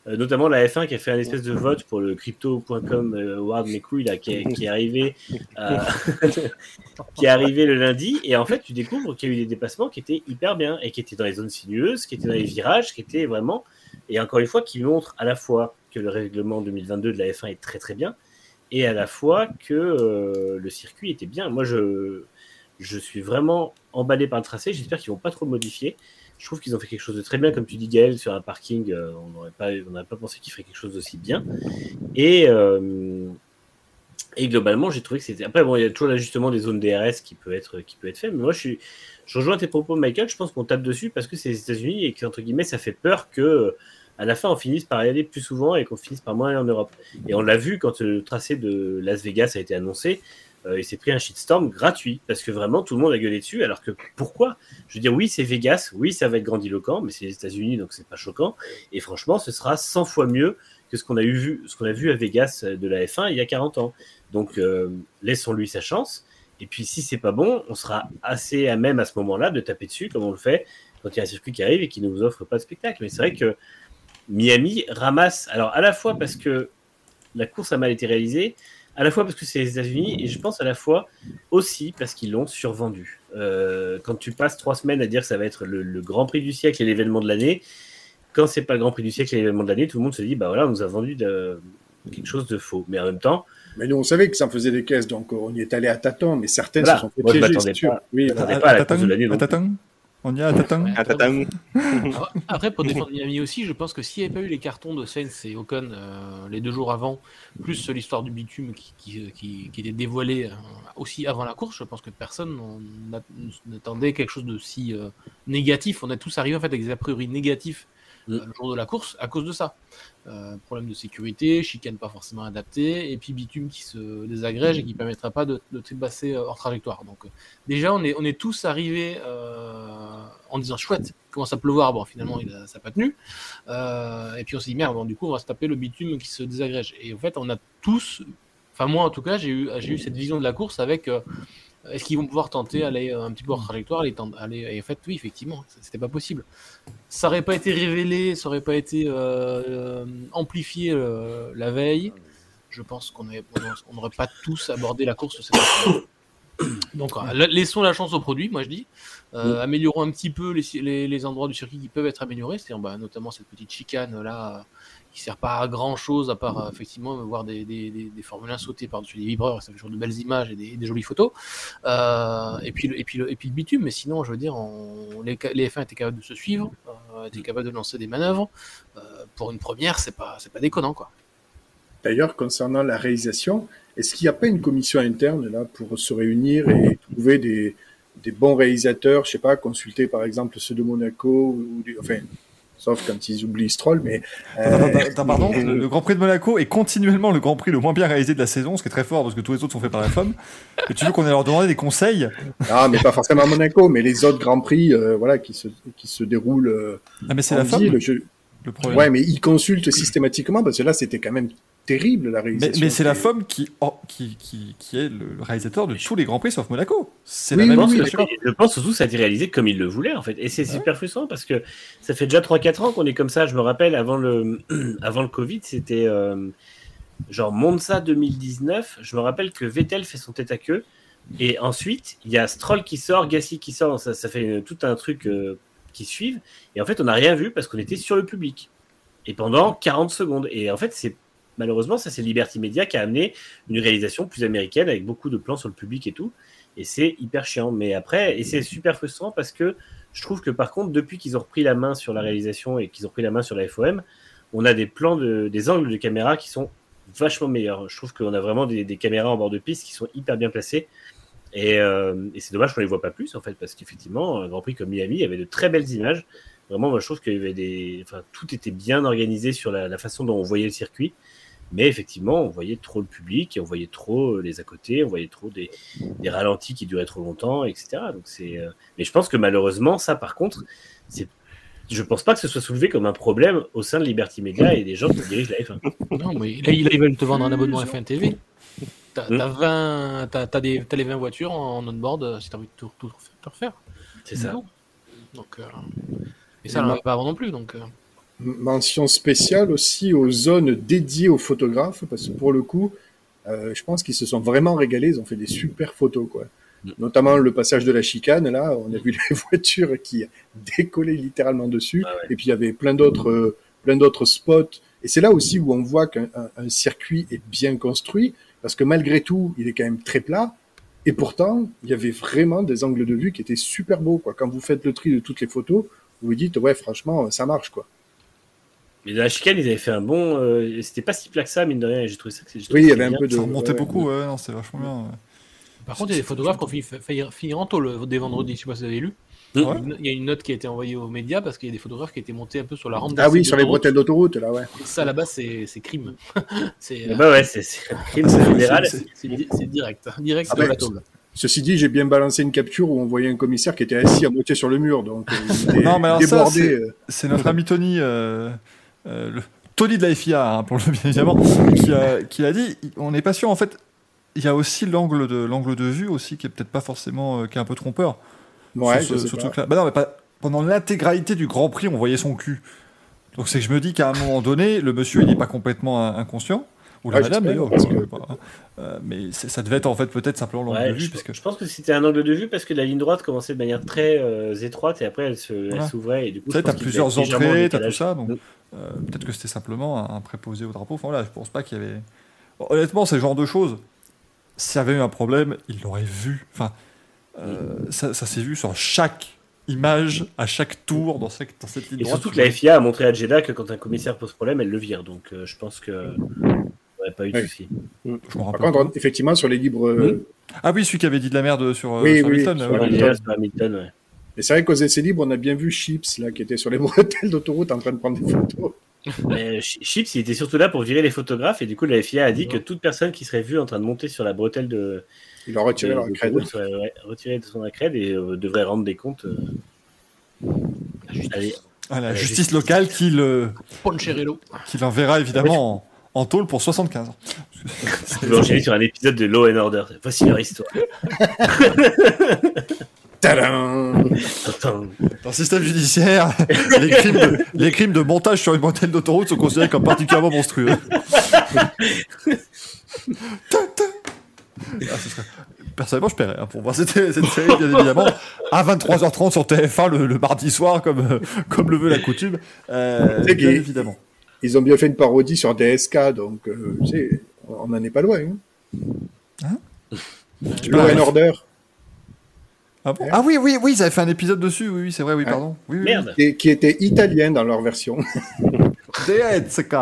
Euh, notamment la F1 qui a fait un espèce de vote pour le crypto.com euh, award mes couilles là qui est, qui est arrivé euh, qui est arrivé le lundi et en fait tu découvres qu'il y a eu des dépassements qui étaient hyper bien et qui étaient dans les zones sinueuses qui étaient dans les virages qui étaient vraiment et encore une fois qui montre à la fois que le règlement 2022 de la F1 est très très bien et à la fois que euh, le circuit était bien moi je je suis vraiment emballé par le tracé j'espère qu'ils vont pas trop le modifier je trouve qu'ils ont fait quelque chose de très bien, comme tu dis Gaël, sur un parking, euh, on n'aurait pas, pas pensé qu'ils feraient quelque chose d'aussi bien. Et, euh, et globalement, j'ai trouvé que c'était. Après, bon, il y a toujours l'ajustement des zones DRS qui peut être, qui peut être fait, mais moi, je je rejoins tes propos, Michael. Je pense qu'on tape dessus parce que c'est les États-Unis et que entre guillemets, ça fait peur que à la fin, on finisse par y aller plus souvent et qu'on finisse par moins aller en Europe. Et on l'a vu quand le tracé de Las Vegas a été annoncé. Euh, il s'est pris un shitstorm gratuit parce que vraiment tout le monde a gueulé dessus. Alors que pourquoi? Je veux dire, oui, c'est Vegas, oui, ça va être grandiloquent, mais c'est les États-Unis donc c'est pas choquant. Et franchement, ce sera 100 fois mieux que ce qu'on a, eu a vu à Vegas de la F1 il y a 40 ans. Donc euh, laissons-lui sa chance. Et puis si c'est pas bon, on sera assez à même à ce moment-là de taper dessus comme on le fait quand il y a un circuit qui arrive et qui ne nous offre pas de spectacle. Mais c'est vrai que Miami ramasse, alors à la fois parce que la course a mal été réalisée, à la fois parce que c'est les États-Unis et je pense à la fois aussi parce qu'ils l'ont survendu. Euh, quand tu passes trois semaines à dire que ça va être le, Grand Prix du siècle et l'événement de l'année, quand c'est pas le Grand Prix du siècle et l'événement de l'année, tout le monde se dit bah voilà, on nous a vendu de, quelque chose de faux. Mais en même temps, mais nous, on savait que ça en faisait des caisses, donc on y est allé à tâtons, mais certaines se sont fait piéger, c'est sûr. Oui, pas à, la course de l'année. On y a à Après, pour défendre Miami aussi, je pense que s'il n'y avait pas eu les cartons de Sainz et Ocon euh, les deux jours avant, plus l'histoire du bitume qui, qui, était dévoilée euh, aussi avant la course, je pense que personne n'attendait quelque chose de si euh, négatif. On est tous arrivé en fait avec des a priori négatifs mm. le jour de la course à cause de ça. Euh, problème de sécurité, chicane pas forcément adaptée, et puis bitume qui se désagrège et qui permettra pas de, de euh, hors trajectoire. Donc euh, déjà on est, on est tous arrivés en disant chouette, commence à pleuvoir, bon finalement ça n'a pas tenu, et puis on s'est dit merde, bon, du coup on va se taper le bitume qui se désagrège. Et en fait on a tous, enfin moi en tout cas j'ai eu, j'ai eu cette vision de la course avec est-ce qu'ils vont pouvoir tenter aller euh, un petit peu hors trajectoire aller, aller... Et en fait, oui, effectivement, c'était pas possible. Ça aurait pas été révélé, ça aurait pas été euh, euh, amplifié la veille. Je pense qu'on n'aurait pas tous abordé la course de cette façon. Donc, laissons la chance au produit, moi je dis. Améliorons un petit peu les, les, endroits du circuit qui peuvent être améliorés, c'est-à-dire bah, notamment cette petite chicane là qui sert pas à grand chose à part euh, effectivement voir des, des, des, Formule 1 sauter par-dessus les vibreurs, ça fait toujours de belles images et des, jolies photos. Euh, et, puis, et, puis, et puis le bitume, mais sinon, je veux dire, on, les, les, F1 étaient capables de se suivre, euh, étaient capables de lancer des manœuvres. Euh, pour une première, c'est pas, c'est pas déconnant quoi. D'ailleurs, concernant la réalisation, est-ce qu'il n'y a pas une commission interne là pour se réunir et trouver des, des bons réalisateurs, je sais pas, consulter par exemple ceux de Monaco ou enfin sauf quand ils oublient Stroll, mais... Euh, pardon, le, Grand Prix de Monaco est continuellement le Grand Prix le moins bien réalisé de la saison, ce qui est très fort parce que tous les autres sont faits par la femme. Et tu veux qu'on ait leur demander des conseils? Ah, mais pas forcément à Monaco, mais les autres Grands Prix, euh, voilà, qui se, qui se déroulent euh, ah, mais c'est la femme le problème. Ouais, mais ils consultent systématiquement parce que là, c'était quand même terrible la réalisation. Mais, c'est la FOM qui, oh, qui, qui, qui, est le réalisateur de tous les grands prix sauf Monaco. C'est la même chose. Je pense surtout que ça a été réalisé comme il le voulait en fait. Et c'est super frustrant parce que ça fait déjà 3-4 ans qu'on est comme ça. Je me rappelle avant le, avant le Covid, c'était euh, genre Monza 2019. Je me rappelle que Vettel fait son tête à queue. Et ensuite, il y a Stroll qui sort, Gasly qui sort. Ça, ça fait tout un truc euh, qui suivent. Et en fait, on n'a rien vu parce qu'on était sur le public. Et pendant 40 secondes. Et en fait, c'est malheureusement, ça c'est Liberty Media qui a amené une réalisation plus américaine avec beaucoup de plans sur le public et tout. Et c'est hyper chiant. Mais après, et c'est super frustrant parce que je trouve que par contre, depuis qu'ils ont repris la main sur la réalisation et qu'ils ont pris la main sur la FOM, on a des plans, de, des angles de caméra qui sont vachement meilleurs. Je trouve qu'on a vraiment des, caméras en bord de piste qui sont hyper bien placées. Euh, et, c'est dommage qu'on les voit pas plus en fait, parce qu'effectivement, un Grand Prix comme Miami, il y avait de très belles images. Vraiment, moi je trouve enfin, tout était bien organisé sur la, façon dont on voyait le circuit. Mais effectivement, on voyait trop le public, et on voyait trop les à côté, on voyait trop des, des ralentis qui duraient trop longtemps, etc. Donc c'est, euh, mais je pense que malheureusement, ça par contre, c'est je pense pas que ce soit soulevé comme un problème au sein de Liberty Media et des gens qui dirigent la F1. Non, mais là, ils veulent te vendre un abonnement F1 TV. T'as as, les 20 voitures en on-board euh, si t'as envie de tout, refaire. C'est ça. Donc, euh, et ça, on n'en pas avant non plus. Donc, euh. Mention spéciale aussi aux zones dédiées aux photographes, parce que pour le coup, je pense qu'ils se sont vraiment régalés. Ils ont fait des super photos, quoi. Mm. Notamment le passage de la chicane, là, on a vu les voitures qui décollaient littéralement dessus. Ah et puis il y avait plein d'autres, plein d'autres spots. Et c'est là aussi où on voit qu'un circuit est bien construit parce que malgré tout, il est quand même très plat. Et pourtant, il y avait vraiment des angles de vue qui étaient super beaux. Quoi. Quand vous faites le tri de toutes les photos, vous vous dites, ouais, franchement, ça marche. quoi. Mais dans la chicane, ils avaient fait un bon. Euh, c'était pas si plat que ça, mine de rien. J'ai trouvé ça. oui, il y avait un peu de. Ça remontait beaucoup, ouais, non, c'est vachement bien. Par contre, il y a des photographes qui ont fini- failli en tôle euh, dès vendredi, je sais pas si vous avez lu. Ouais. Il y a une note qui a été envoyée aux médias parce qu'il y a des photographes qui étaient montés un peu sur la rampe Ah oui, sur les bretelles d'autoroute, là, ouais. Et Ça, là-bas, c'est c'est crime. c'est euh, bah ouais, c'est c'est crime c'est- c'est di- c'est direct. Direct Ah de ben, la tôle. Ceci dit, j'ai bien balancé une capture où on voyait un commissaire qui était assis à moitié sur le mur, donc euh, il était Non, mais alors ça, débordé. c'est-. C'est notre ami Tony, euh, euh, le, Tony de la FIA, hein, pour le bien évidemment, qui a, qui a dit on n'est pas sûr, en fait, il y a aussi l'angle de, l'angle de vue aussi qui est peut-être pas forcément, euh, qui est un peu trompeur. Ouais, sur je ce, sais ce pas. truc-là. Bah non, mais pas, pendant l'intégralité du Grand Prix, on voyait son cul. Donc c'est que je me dis qu'à un moment donné, le monsieur, il n'est pas complètement in- inconscient. Ou la Ouais, madame, d'ailleurs. euh, bah, euh, mais ça devait être en fait peut-être simplement l'angle Ouais, de vue. je, parce que... je pense que c'était un angle de vue parce que la ligne droite commençait de manière très euh, étroite et après elle Ouais. s'ouvrait et du coup Tu sais, qu'il plusieurs entrées, t'as tout ça, donc Mm. euh, peut-être que c'était simplement un, un préposé au drapeau. Enfin voilà, je pense pas qu'il y avait. Bon, honnêtement, c'est le genre de choses. S'il y avait eu un problème, il l'aurait vu. Enfin, euh, ça, ça s'est vu sur chaque image, à chaque tour dans cette, dans cette ligne Et droite. surtout que la FIA a montré à Jeddah que quand un commissaire pose problème, elle le vire. Donc euh, je pense que pas eu de souci. Je m'en Par rappelle. contre, effectivement, sur les libres. euh, Ah oui, celui qui avait dit de la merde sur, euh, Oui, sur oui, Hamilton. sur ouais, Ouais, ouais. Hamilton. sur Hamilton, ouais. Et c'est vrai qu'aux essais libres, on a bien vu Chips, là, qui était sur les bretelles d'autoroute en train de prendre des photos. Mais Chips, il était surtout là pour virer les photographes et du coup la FIA a dit que toute personne qui serait vue en train de monter sur la bretelle de, Il a retiré de- leur l'autoroute serait ouais, de son accrède et euh, devrait rendre des comptes. euh, Ah, la La justice justice. locale qui le- Poncherello. qui l'enverra évidemment en, tôle pour 75 ans. peut enchaîner sur un épisode de Law and Order. Voici leur histoire. Tadam. Dans le système judiciaire, les crimes, de, les crimes de montage sur une bretelle d'autoroute sont considérés comme particulièrement monstrueux. Ah, serait- Personnellement, je paierais hein, pour voir cette, cette série, bien évidemment, à 23h30 sur TF1 le, le mardi soir, comme, euh, comme le veut la coutume. Euh, bien évidemment. Ils ont bien fait une parodie sur DSK, donc euh, tu sais, on n'en est pas loin. Hein. Law parles- and Order, Ah, bon? Ah oui, oui, oui, ils avaient fait un épisode dessus, oui, oui c'est vrai, oui, pardon. Oui, oui, Merde. qui, qui était italien dans leur version. DSK.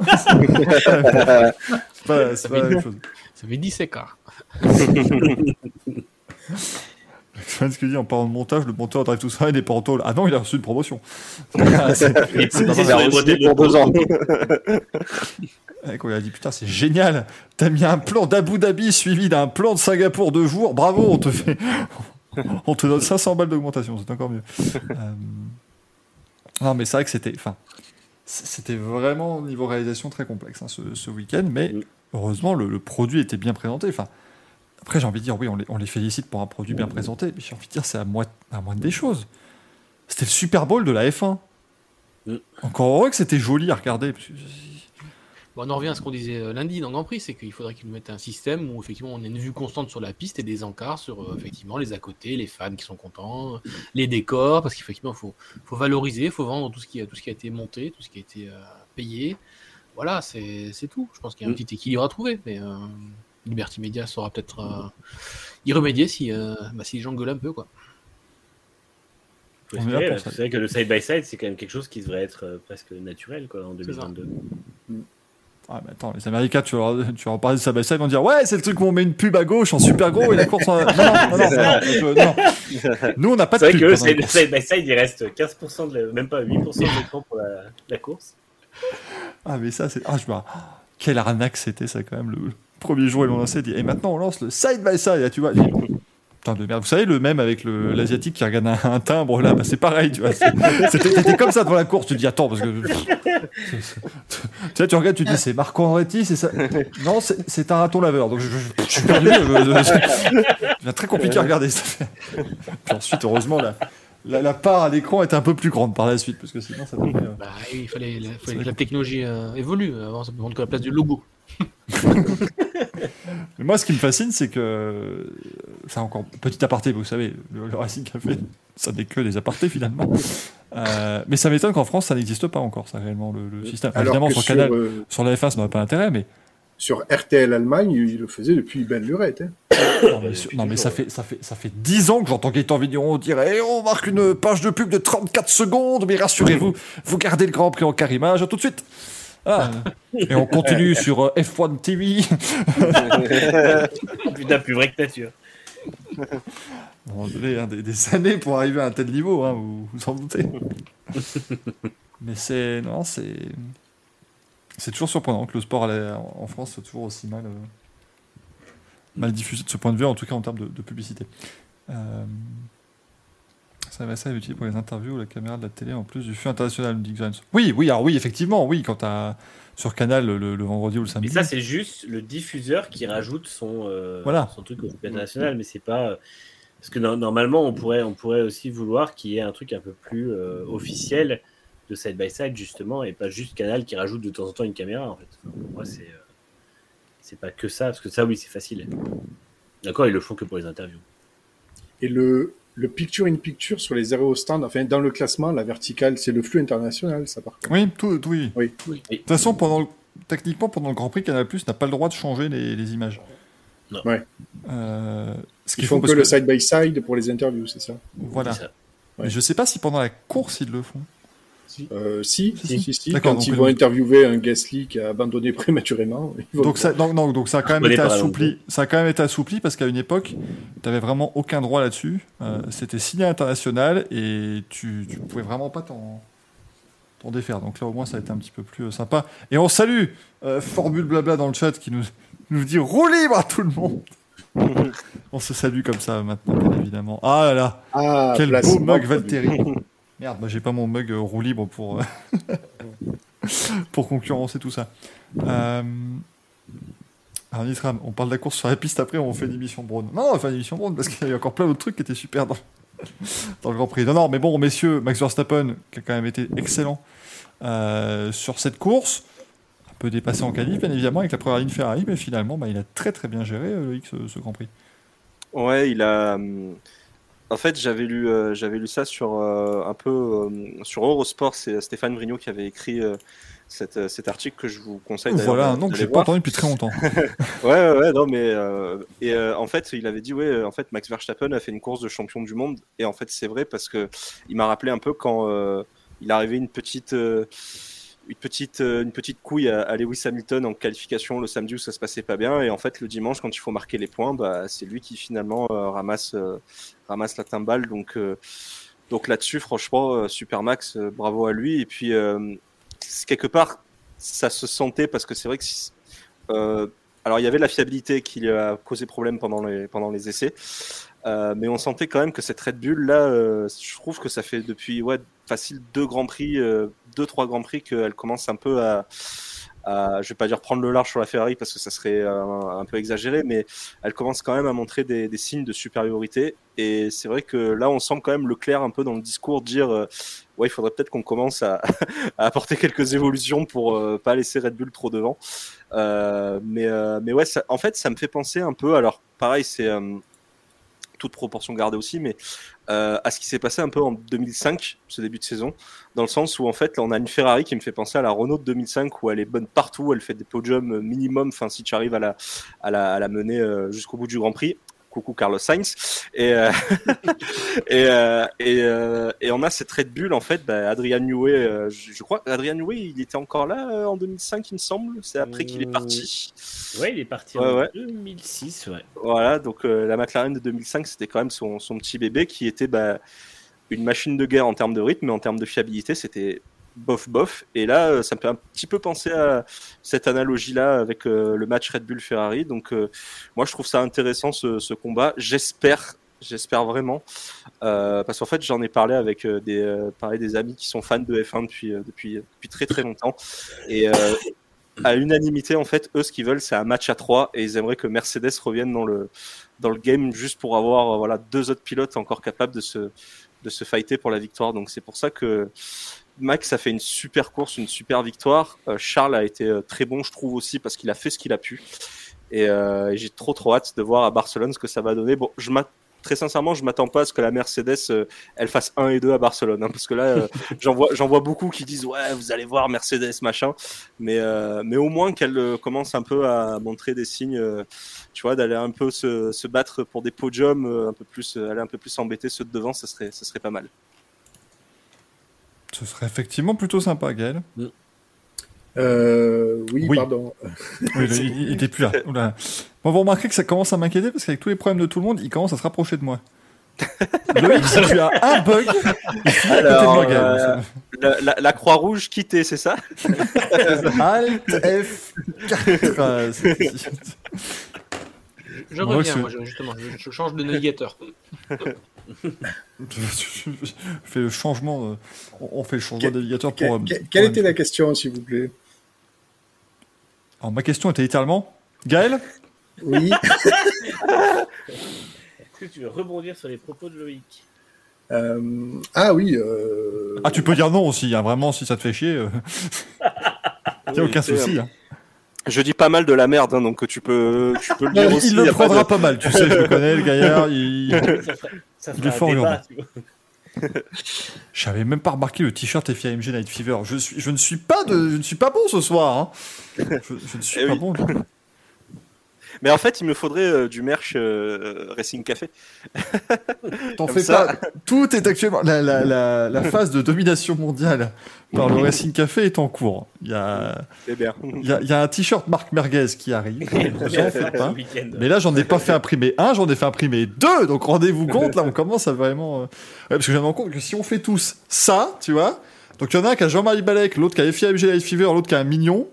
c'est pas, c'est pas la même chose. Ça fait 10 écarts. C'est ce que dit en parlant de montage, le monteur drive tout ça, pas en tôle. Ah non, il a reçu une promotion. C'est- Et pour de deux ans. Quand il a dit putain, c'est génial, t'as mis un plan d'Abu Dhabi suivi d'un plan de Singapour deux jours, bravo, on te fait. on te donne 500 balles d'augmentation, c'est encore mieux. Euh, Non, mais c'est vrai que c'était. Enfin, c'était vraiment au niveau réalisation très complexe hein, ce, ce week-end, mais Mm. heureusement, le, le produit était bien présenté. Enfin, après, j'ai envie de dire, oui, on les, on les félicite pour un produit bien présenté, mais j'ai envie de dire, c'est à, moi, à moindre des choses. C'était le Super Bowl de la F1. Mm. Encore heureux que c'était joli à regarder. Bon, on en revient à ce qu'on disait euh, lundi dans Grand Prix, c'est qu'il faudrait qu'ils nous mettent un système où effectivement on a une vue constante sur la piste et des encarts sur euh, effectivement les à côté, les fans qui sont contents, les décors, parce qu'effectivement il faut, faut valoriser, il faut vendre tout ce, qui a, tout ce qui a été monté, tout ce qui a été euh, payé. Voilà, c'est c'est tout. Je pense qu'il y a un Mm. petit équilibre à trouver, mais euh, Liberty Media saura peut-être euh, y remédier si, euh, bah, si les gens gueulent un peu. quoi. Faut On est là espérer, pour là. ça. C'est vrai que le side by side, c'est quand même quelque chose qui devrait être euh, presque naturel quoi, en ça. 2022. Ah, mais attends, les Américains, tu leur, tu leur parles de ça, ils vont dire Ouais, c'est le truc où on met une pub à gauche en super gros et la course en. Non, non, non, non, non, je- non. Nous, on n'a pas de C'est vrai pub. que eux, pendant la side, course. side by side, il reste 15% de la- même pas 8% de l'écran pour la, la course. Ah, mais ça, c'est. Ah, je me. Quelle arnaque c'était, ça, quand même. Le, le premier jour, ils l'ont lancé. dit, Et maintenant, on lance le side by side. Là, tu vois. Putain de merde. Vous savez, le même avec l'asiatique qui regarde un, un timbre, là, bah, c'est pareil, tu vois. C'était comme ça devant la course. Tu te dis Attends, parce que. tu sais, tu regardes, tu te dis C'est Marco Andretti, c'est ça? Non, c'est un raton laveur. Donc, je, je- je suis perdu. euh, C'est très compliqué à regarder. ça fait. Puis ensuite, heureusement, la, la, la part à l'écran était un peu plus grande par la suite, parce que sinon, ça devrait. euh, Bah, oui, il fallait, il fallait que la technologie euh, évolue. Avant, ça peut prendre que la place du logo. Moi, ce qui me fascine, c'est que. C'est encore petit aparté, vous savez, le, le Racing Café, ça n'est que des apartés finalement. Euh, mais ça m'étonne qu'en France, ça n'existe pas encore, ça, réellement, le, le système. Alors Évidemment, sur, Canal, euh, sur la F1, ça n'a pas d'intérêt, mais. sur RTL Allemagne, il le faisait depuis Ben Lurette. Hein. Non, mais, sur- non, mais ça, fait, ça, fait, ça fait 10 ans que j'entends Gaëtan Vigneron dire Eh, on marque une page de pub de 34 secondes, mais rassurez-vous, vous gardez le Grand Prix en car image, à tout de suite. Ah. Et on continue sur euh, F1 TV. Putain, plus vrai que nature. Bon, désolé, hein, des, des années pour arriver à un tel niveau, hein, vous vous en doutez. Mais c'est. Non, c'est. C'est toujours surprenant que le sport en France soit toujours aussi mal, euh, mal diffusé de ce point de vue, en tout cas en termes de, de publicité. Euh, ça va ça est utile pour les interviews ou la caméra de la télé en plus du flux international, dit Jones. Oui, oui, alors oui, effectivement, oui, quand t'as sur Canal le, le vendredi ou le Mais samedi. ça, c'est juste le diffuseur qui rajoute son, euh, Voilà. son truc au flux international, mais c'est pas. Parce que no- normalement, on pourrait, on pourrait aussi vouloir qu'il y ait un truc un peu plus euh, officiel de side by side, justement, et pas juste Canal qui rajoute de temps en temps une caméra, en fait. Enfin, pour moi, c'est. euh, c'est pas que ça, parce que ça, oui, c'est facile. D'accord, ils le font que pour les interviews. Et le, le picture in picture sur les aérostands, enfin, dans le classement, la verticale, c'est le flux international, ça, par contre. Oui, tout, tout- oui. Oui. De toute façon, pendant le- techniquement, pendant le Grand Prix, Canal Plus n'a pas le droit de changer les, les images. Non. Ouais. Euh, ce Ils font que le side by side pour les interviews, c'est ça? Voilà. Ça. Mais je sais pas si pendant la course ils le font. Euh, si, Si, si, si. si, Quand donc ils vont interviewer un Gasly qui a abandonné prématurément, Donc ça, non, non, donc ça a quand même été assoupli. Ça a quand même été assoupli parce qu'à une époque, tu avais vraiment aucun droit là-dessus. Euh, C'était signé international et tu, tu pouvais vraiment pas t'en défaire. Donc là au moins ça a été un petit peu plus euh, sympa. Et on salue euh, Formule Blabla dans le chat qui nous nous dit roue libre à tout le monde. on se salue comme ça maintenant, bien évidemment. Ah là là, Ah, quel beau mug. Valtteri. Merde, moi j'ai pas mon mug euh, roue libre pour, euh, pour concurrencer tout ça. Euh... Alors Nitram, on parle de la course sur la piste après, on fait une émission Braun. Non, on va faire une émission Braun parce qu'il y a eu encore plein d'autres trucs qui étaient super dans, le Grand Prix. Non, non, mais bon, messieurs, Max Verstappen, qui a quand même été excellent euh, sur cette course, un peu dépassé en qualif, bien évidemment, avec la première ligne Ferrari, mais finalement, bah, il a très très bien géré, euh, Loïc, ce Grand Prix. Ouais, il a. En fait, j'avais lu, euh, j'avais lu ça sur euh, un peu euh, sur Eurosport. C'est Stéphane Vrignot qui avait écrit cette, cet article que je vous conseille. Voilà, un nom que j'ai pas entendu depuis très longtemps. Ouais, ouais, ouais, non, mais et en fait, il avait dit ouais, en fait, Max Verstappen a fait une course de champion du monde, et en fait, c'est vrai parce que il m'a rappelé un peu quand il arrivait une petite, une petite, euh, une petite couille à, Lewis Hamilton en qualification le samedi où ça se passait pas bien, et en fait, le dimanche, quand il faut marquer les points, bah, c'est lui qui finalement euh, ramasse, euh, ramasse la timbale, donc. donc là-dessus, franchement, Super Max, euh, bravo à lui. Et puis, quelque part, ça se sentait parce que c'est vrai que alors il y avait la fiabilité qui lui a causé problème pendant les pendant les essais, mais on sentait quand même que cette Red Bull là, je trouve que ça fait depuis ouais facile deux grands prix, deux trois grands prix qu'elle commence un peu à à, je vais pas dire prendre le large sur la Ferrari parce que ça serait euh, un, peu exagéré, mais elle commence quand même à montrer des, des signes de supériorité. Et c'est vrai que là, on sent quand même Leclerc un peu dans le discours dire euh, ouais, il faudrait peut-être qu'on commence à, apporter quelques évolutions pour euh, pas laisser Red Bull trop devant. Euh, mais mais ouais, en fait, ça me fait penser un peu. Alors, pareil, c'est toute proportion gardée aussi, mais euh, à ce qui s'est passé un peu en 2005, ce début de saison, dans le sens où en fait, là, on a une Ferrari qui me fait penser à la Renault de 2005 où elle est bonne partout, elle fait des podiums minimum. Enfin, si tu arrives à la mener euh, jusqu'au bout du Grand Prix. Coucou Carlos Sainz et euh, et, euh, et, euh, et on a cette Red Bull en fait bah, Adrian Newey je, je crois Adrian Newey il était encore là en 2005 il me semble c'est après qu'il est parti Ouais, il est parti Ouais, en ouais. 2006, ouais. voilà, donc la McLaren de 2005, c'était quand même son, son petit bébé qui était bah, une machine de guerre en termes de rythme, mais en termes de fiabilité, c'était bof bof. Et là, euh, ça me fait un petit peu penser à cette analogie-là avec euh, le match Red Bull-Ferrari. Donc euh, moi, je trouve ça intéressant ce, combat. J'espère. J'espère vraiment, parce qu'en fait j'en ai parlé avec des, des amis qui sont fans de F1 depuis, depuis, depuis très très longtemps, et à unanimité, en fait, eux, ce qu'ils veulent, c'est un match à trois et ils aimeraient que Mercedes revienne dans le, dans le game juste pour avoir voilà, deux autres pilotes encore capables de se, de se fighter pour la victoire. Donc c'est pour ça que Max a fait une super course, une super victoire. Euh, Charles a été euh, très bon, je trouve aussi, parce qu'il a fait ce qu'il a pu. Et, euh, et j'ai trop trop hâte de voir à Barcelone ce que ça va donner. Bon, je m'attends très sincèrement, je m'attends pas à ce que la Mercedes euh, elle fasse 1 et 2 à Barcelone, hein, parce que là, euh, j'en vois, beaucoup qui disent ouais, vous allez voir Mercedes machin, mais euh, mais au moins qu'elle commence un peu à montrer des signes, tu vois, d'aller un peu se, se battre pour des podiums, un peu plus, aller un peu plus embêter ceux de devant, ça serait, ça serait pas mal. Ce serait effectivement plutôt sympa, Gaël. Euh, oui, Oui. pardon. Oui, il, il- était plus là. Oula. Bon, vous remarquez que ça commence à m'inquiéter parce qu'avec tous les problèmes de tout le monde, il commence à se rapprocher de moi. Loïc, si tu as un bug, il à côté de moi, Gaël. euh, La, la- la Croix-Rouge quittée, c'est ça Alt F4. euh, c'est- Je reviens, moi, je- justement, je, je change de navigateur. Fais le changement. euh, on fait le changement navigateur Que- pour. euh, que- pour quelle un- était la question, s'il vous plaît? Alors, ma question était littéralement Gaël? Oui. Est-ce que tu veux rebondir sur les propos de Loïc? Euh, ah oui. euh, Ah, tu peux dire non aussi, hein, vraiment, si ça te fait chier. euh, y a aucun souci. hein. Je dis pas mal de la merde, hein, donc tu peux, tu peux le dire aussi. il y a le pas prendra de- pas mal, tu sais, je le connais, le gaillard. Il... Ça Il est fort, débat. J'avais même pas remarqué le t-shirt FIAMG Night Fever. Je, suis, je, ne suis pas de, je ne suis pas bon ce soir. hein. Je, je ne suis Eh pas oui. bon. Mais en fait, il me faudrait euh, du merch euh, Racing Café. T'en fais ça. pas. Tout est actuellement. La, la, la, la phase de domination mondiale par le Racing Café est en cours. Il y a, il y a, il y a un t-shirt Marc Merguez qui arrive. Pas. Mais là, j'en ai pas fait imprimer un, j'en ai fait imprimer deux. Donc rendez-vous compte, là, on commence à vraiment. euh, Ouais, parce que je me rends compte que si on fait tous ça, tu vois. Donc il y en a un qui a Jean-Marie Balek, l'autre qui a FIAMG Light Fever, l'autre qui a un mignon.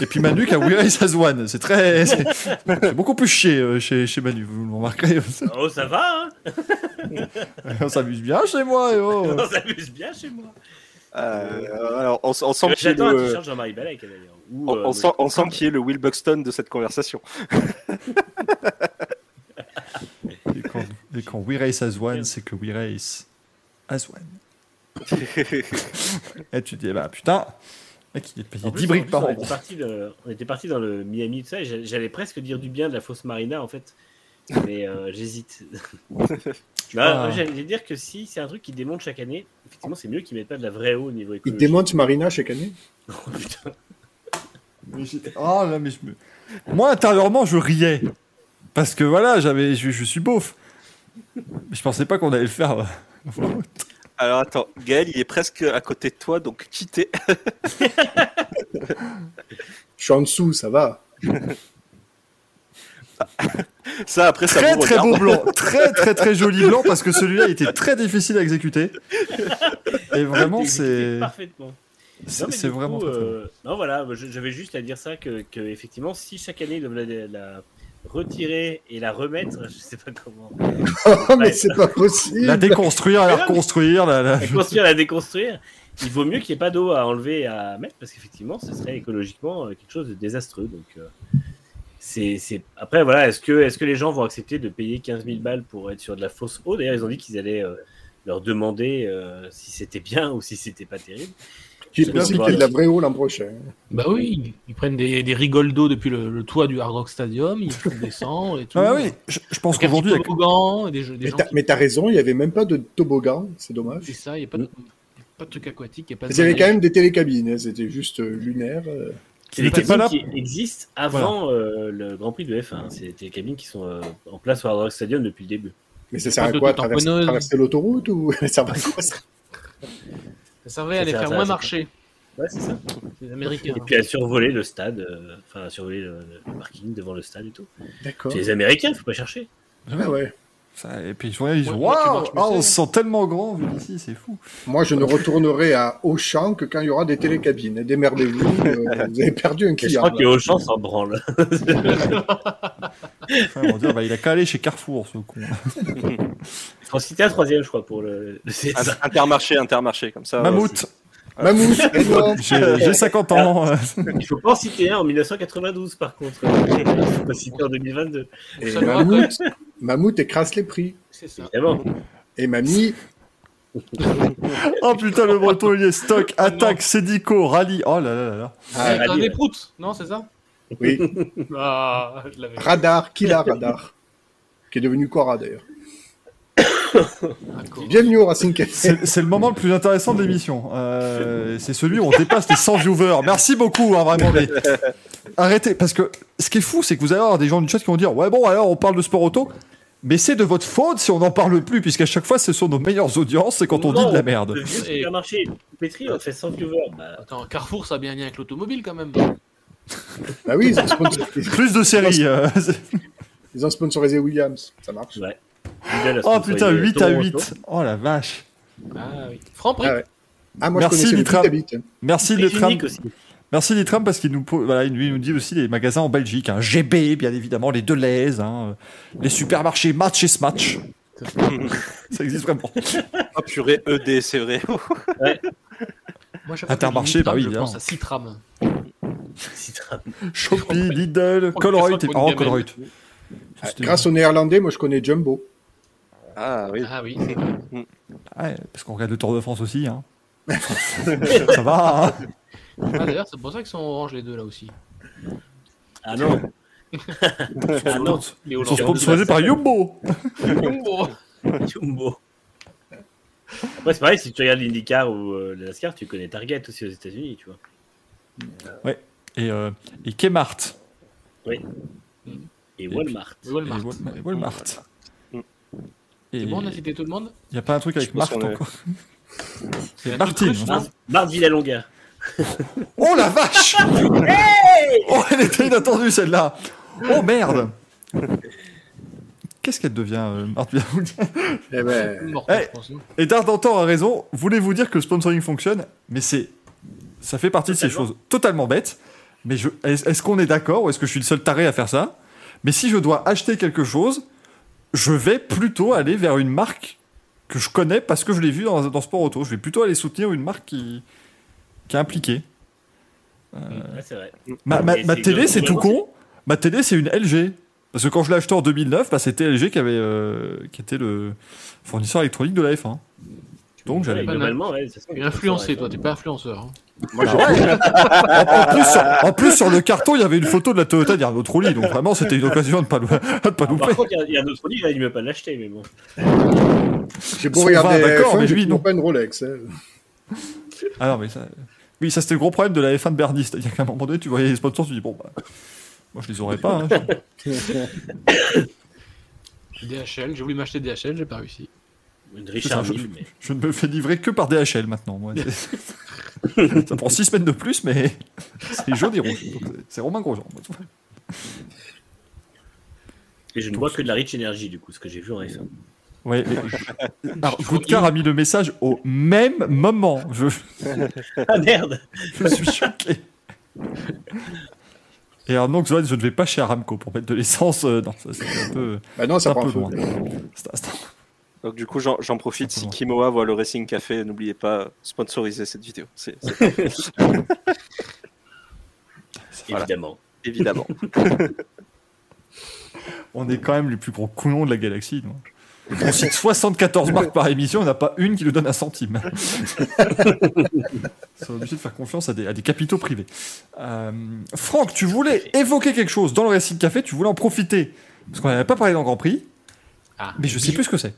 Et puis Manu qui a We Race as One. C'est très. C'est c'est beaucoup plus chier euh, chez, chez Manu, vous le remarquerez. Oh, ça va, hein on s'amuse bien chez moi. et oh. On s'amuse bien chez moi. Euh, alors, on, on sent qu'il le, on, euh, on sent, on sent qu'il y ait le Will Buxton de cette conversation. Et quand, et quand We Race as One, c'est que We Race as One. Et tu te dis, bah putain, mec, il est payé 10 plus, en briques plus, par on an. était parti de- on était parti dans le Miami de ça, et j'allais presque dire du bien de la fausse Marina en fait, mais euh, j'hésite. Ah. Bah, J'allais dire que si c'est un truc qui démonte chaque année, effectivement c'est mieux qu'ils mettent pas de la vraie eau au niveau Il écologique. démonte Marina chaque année Oh, putain. Oh là, mais je me... Moi, intérieurement, je riais. Parce que voilà, j'avais, je, je suis beauf. Je pensais pas qu'on allait le faire. euh, Alors attends, Gaël, il est presque à côté de toi, donc quittez. Je suis en dessous, ça va. Ça, après, ça Très vous très beau blanc. Très très très joli blanc parce que celui-là il était très difficile à exécuter. Et vraiment, c'est. Parfaitement. C'est coup, vraiment très, très bon. euh, Non, voilà, je- j'avais juste à dire ça que, que effectivement, si chaque année ils doivent la, la retirer et la remettre, je sais pas comment. Oh, mais c'est pas possible. La déconstruire, la reconstruire, la, la- La construire, la déconstruire. Il vaut mieux qu'il n'y ait pas d'eau à enlever et à mettre parce qu'effectivement, ce serait écologiquement euh, quelque chose de désastreux. Donc, euh, c'est, c'est- Après, voilà, est-ce que, est-ce que les gens vont accepter de payer 15 000 balles pour être sur de la fausse eau? D'ailleurs, ils ont dit qu'ils allaient euh, leur demander euh, si c'était bien ou si c'était pas terrible. Il est possible qu'il y ait de la vraie eau l'an prochain. Bah oui, ils prennent des, des rigoles d'eau depuis le, le toit du Hard Rock Stadium, ils font descendre et tout. Ah oui, je, je pense qu'aujourd'hui, petit avec- toboggan, des, des Mais gens t'as qui mais t'as raison, il n'y avait même pas de toboggan, c'est dommage. c'est ça, il n'y a pas de, pas de truc aquatique, il n'y a pas de Il y avait quand même des télécabines, hein, c'était juste euh, lunaire. Qui C'est des n'était pas là. cabines qui existent avant euh, le Grand Prix de F1. C'est des cabines qui sont euh, en place au Hard Rock Stadium depuis le début. Mais ça sert à quoi de traverser, traverser l'autoroute ou ça va à quoi ça Ça servait à les faire moins marcher, Ouais, c'est ça. les Américains. Et puis à survoler le stade, euh, enfin à survoler le, le parking devant le stade et tout. D'accord. C'est les Américains, faut pas chercher. Ah ouais. Ça, et puis ils sont là, ils disent marches, ah, on se sent tellement grand vu d'ici, c'est fou. Moi, je ne retournerai à Auchan que quand il y aura des télécabines. Démerdez-vous, euh, vous avez perdu un Et je client. crois que là. Auchan s'en branle. Enfin, on dire, bah, il a qu'à aller chez Carrefour, ce con. Il faut en citer un troisième, je crois, pour le, Intermarché, intermarché, comme ça. Mammouth, Mammouth, j'ai j'ai 50 ans. euh, Il faut pas en citer un en 1992, par contre. Il faut pas citer en 2022. Et Ça nous Mammouth, Mammouth écrase les prix. C'est ça. Évidemment. Et Mamie, Oh putain, le breton, il est stock, attaque, Sédico, rallye. Oh là là là là. ah, Ah, radio. des proutes, non, c'est ça oui, Ah, je l'avais. Radar, Kila Radar, qui est devenu Cora d'ailleurs. Bienvenue au Racing Café. C'est c'est le moment le plus intéressant de l'émission. Euh, c'est celui où on dépasse les 100 viewers. Merci beaucoup, hein, vraiment. Mais arrêtez, parce que ce qui est fou, c'est que vous allez avoir des gens du chat qui vont dire Ouais, bon, alors on parle de sport auto. Mais c'est de votre faute si on n'en parle plus, puisqu'à chaque fois, ce sont nos meilleures audiences, c'est quand on dit de la merde. Le vieux supermarché Pétri, on fait 100 viewers. Bah, Attends, Carrefour, ça a bien un lien avec l'automobile quand même. Ah oui, ils ont, sponsor- Plus de séries. euh, ils ont sponsorisé Williams. Ça marche. ouais. Oh sponsorisé putain, 8 à Toronto. 8. Oh la vache. Ah oui. Franprix. Ah ouais. Ah, moi, Merci, je connaissais Nitram. Merci Et aussi. Merci Letram parce qu'il nous, voilà, il nous dit aussi les magasins en Belgique. Hein. GB, bien évidemment, les Deleuze, hein, les supermarchés Match et Smatch. Ça existe vraiment. Oh purée, ED, c'est vrai. Moi, Intermarché, bah oui, Nitram, je pense évidemment. à Citram. Citram. Shopee, Lidl, Colruyt. et- Oh. Colruyt. Ah, Grâce aux Néerlandais, moi, je connais Jumbo. Ah oui. Ah oui. Ouais, parce qu'on regarde le Tour de France aussi. Hein. ça va. Hein. Ah, D'ailleurs, c'est pour ça qu'ils sont orange les deux là aussi. Ah non. ah non. Ils sont sponsorisés par Yumbo. Jumbo. Jumbo. Après, c'est pareil, si tu regardes l'IndyCar ou euh, le NASCAR, tu connais Target aussi aux États-Unis, tu vois. Et, euh, et Kmart. Et Walmart. Et Walmart. Et Wal- et Walmart. Et C'est bon, on a cité tout le monde? il n'y a pas un truc avec est- encore? C'est Martine. truc, Mar Marthe Villalonga. Oh la vache Oh, elle était inattendue celle-là Oh merde Qu'est-ce qu'elle devient, euh, Marthe Eh ben, hein. Et Dardantan a raison, voulez-vous dire que le sponsoring fonctionne Mais c'est... Ça fait partie de ces choses totalement bêtes. Mais je... est-ce qu'on est d'accord ou est-ce que je suis le seul taré à faire ça Mais si je dois acheter quelque chose, je vais plutôt aller vers une marque que je connais parce que je l'ai vu dans, dans Sport Auto. Je vais plutôt aller soutenir une marque qui, qui est impliquée. Ouais, c'est vrai. Ma, télé, c'est tout con. Ma télé, c'est une LG. Parce que quand je l'ai acheté en 2009, bah, c'était LG qui, avait, euh, qui était le fournisseur électronique de la F1. Donc j'avais. Ouais, globalement, ouais, c'est ça. Tu es influencé, toi, t'es pas influenceur. hein. moi, j'ai- en, en plus, sur, en plus, sur le carton, il y avait une photo de la Toyota d'Arnaud Trolli. Donc vraiment, c'était une occasion de ne pas, de pas louper. Par contre, il y a- il ne pas l'acheter, mais bon. j'ai beau regarder d'accord, F1, mais lui, non. pas une Rolex. hein. Ah non, mais ça. Oui, ça c'était le gros problème de la F1 de Bernie. C'est-à-dire qu'à un moment donné, tu voyais les sponsors, tu dis bon, bah. Moi, je les aurais pas. hein. DHL, j'ai voulu m'acheter DHL, j'ai pas réussi. Une Richard ça, je- mais. Je ne me fais livrer que par DHL maintenant. Moi. Ça prend 6 semaines de plus, mais c'est jaune et rouge. C'est- Romain Grosjean. Et je ne vois que de la Rich Energy, du coup, ce que j'ai vu en F1. Ouais, et- Alors, Goodcar a mis le message au même moment. Je, Ah merde je suis choqué. Et alors, donc, Zoan, je ne vais pas chez Aramco pour mettre de l'essence. euh, non, ça c'est un peu, Bah non, c'est ça un peu feu. loin. C'est- c'est- Donc du coup, j'en j'en profite. Si. Kimoa voit le Racing Café, n'oubliez pas sponsoriser cette vidéo. C'est c'est- Voilà. Évidemment. évidemment. On est quand même les plus gros couillons de la galaxie. On cite 74 marques par émission, on n'a pas une qui nous donne un centime. C'est obligé de faire confiance à des, à des capitaux privés. Euh, Franck, tu voulais évoquer quelque chose dans le Racing Café, tu voulais en profiter. Parce qu'on n'avait pas parlé dans Grand Prix, Ah, mais je sais plus ce que c'est.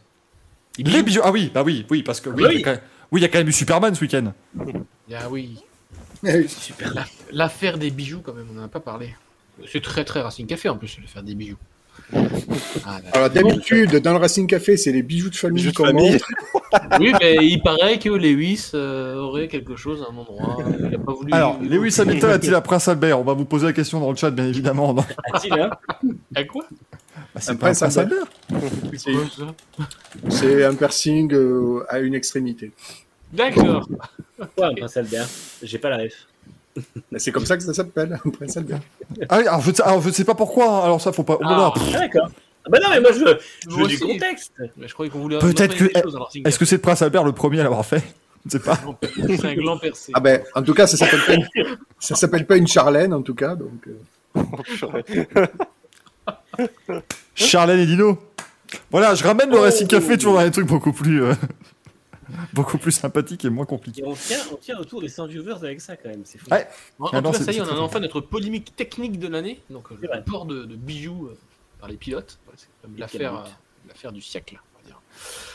Les bijoux. Ah oui, bah oui, oui, parce que oui, oui. il y a quand même- oui, il y a quand même eu Superman ce week-end. Ah oui. La- L'affaire des bijoux, quand même, on en a pas parlé. C'est très très Racing Café en plus, l'affaire des bijoux. Ah, là. Alors d'habitude, dans le Racing Café, c'est les bijoux de famille qu'on montre. Oui, mais il paraît que Lewis euh, aurait quelque chose à un endroit. Il a pas voulu. Alors, Lewis Hamilton a-t-il un prince Albert On va vous poser la question dans le chat, bien évidemment. A-t-il, hein? À quoi? Bah, c'est Un un prince prince Albert. Albert. C'est- un piercing euh, à une extrémité. D'accord. Quoi, un Prince Albert? J'ai pas la ref. Mais C'est comme ça que ça s'appelle, prince Albert. Ah oui, alors je, ne sais- alors, je sais pas pourquoi. hein. Alors ça, faut pas. oh Ah. Ah d'accord. Ah bah non, mais moi je veux, je veux du contexte. Mais je croyais qu'on voulait. Peut-être que- Est-ce que c'est le prince Albert le premier à l'avoir fait? Je ne sais pas. C'est un gland percé Ah ben, en tout cas, ça s'appelle pas une... ça s'appelle pas une Charlène, en tout cas. Donc, euh, Oh. Charlène et Dino. Voilà, je ramène le Racing Café toujours dans des trucs beaucoup plus, euh, beaucoup plus sympathiques et moins compliqués. Et on tient, on tient autour des 100 viewers avec ça quand même, c'est fou. Ouais. En, en Ah non, tout cas, ça y est, on a enfin notre polémique technique de l'année. Donc, euh, vrai. le port de, de bijoux euh, par les pilotes. Ouais, c'est comme Et l'affaire euh, l'affaire du siècle, on va dire.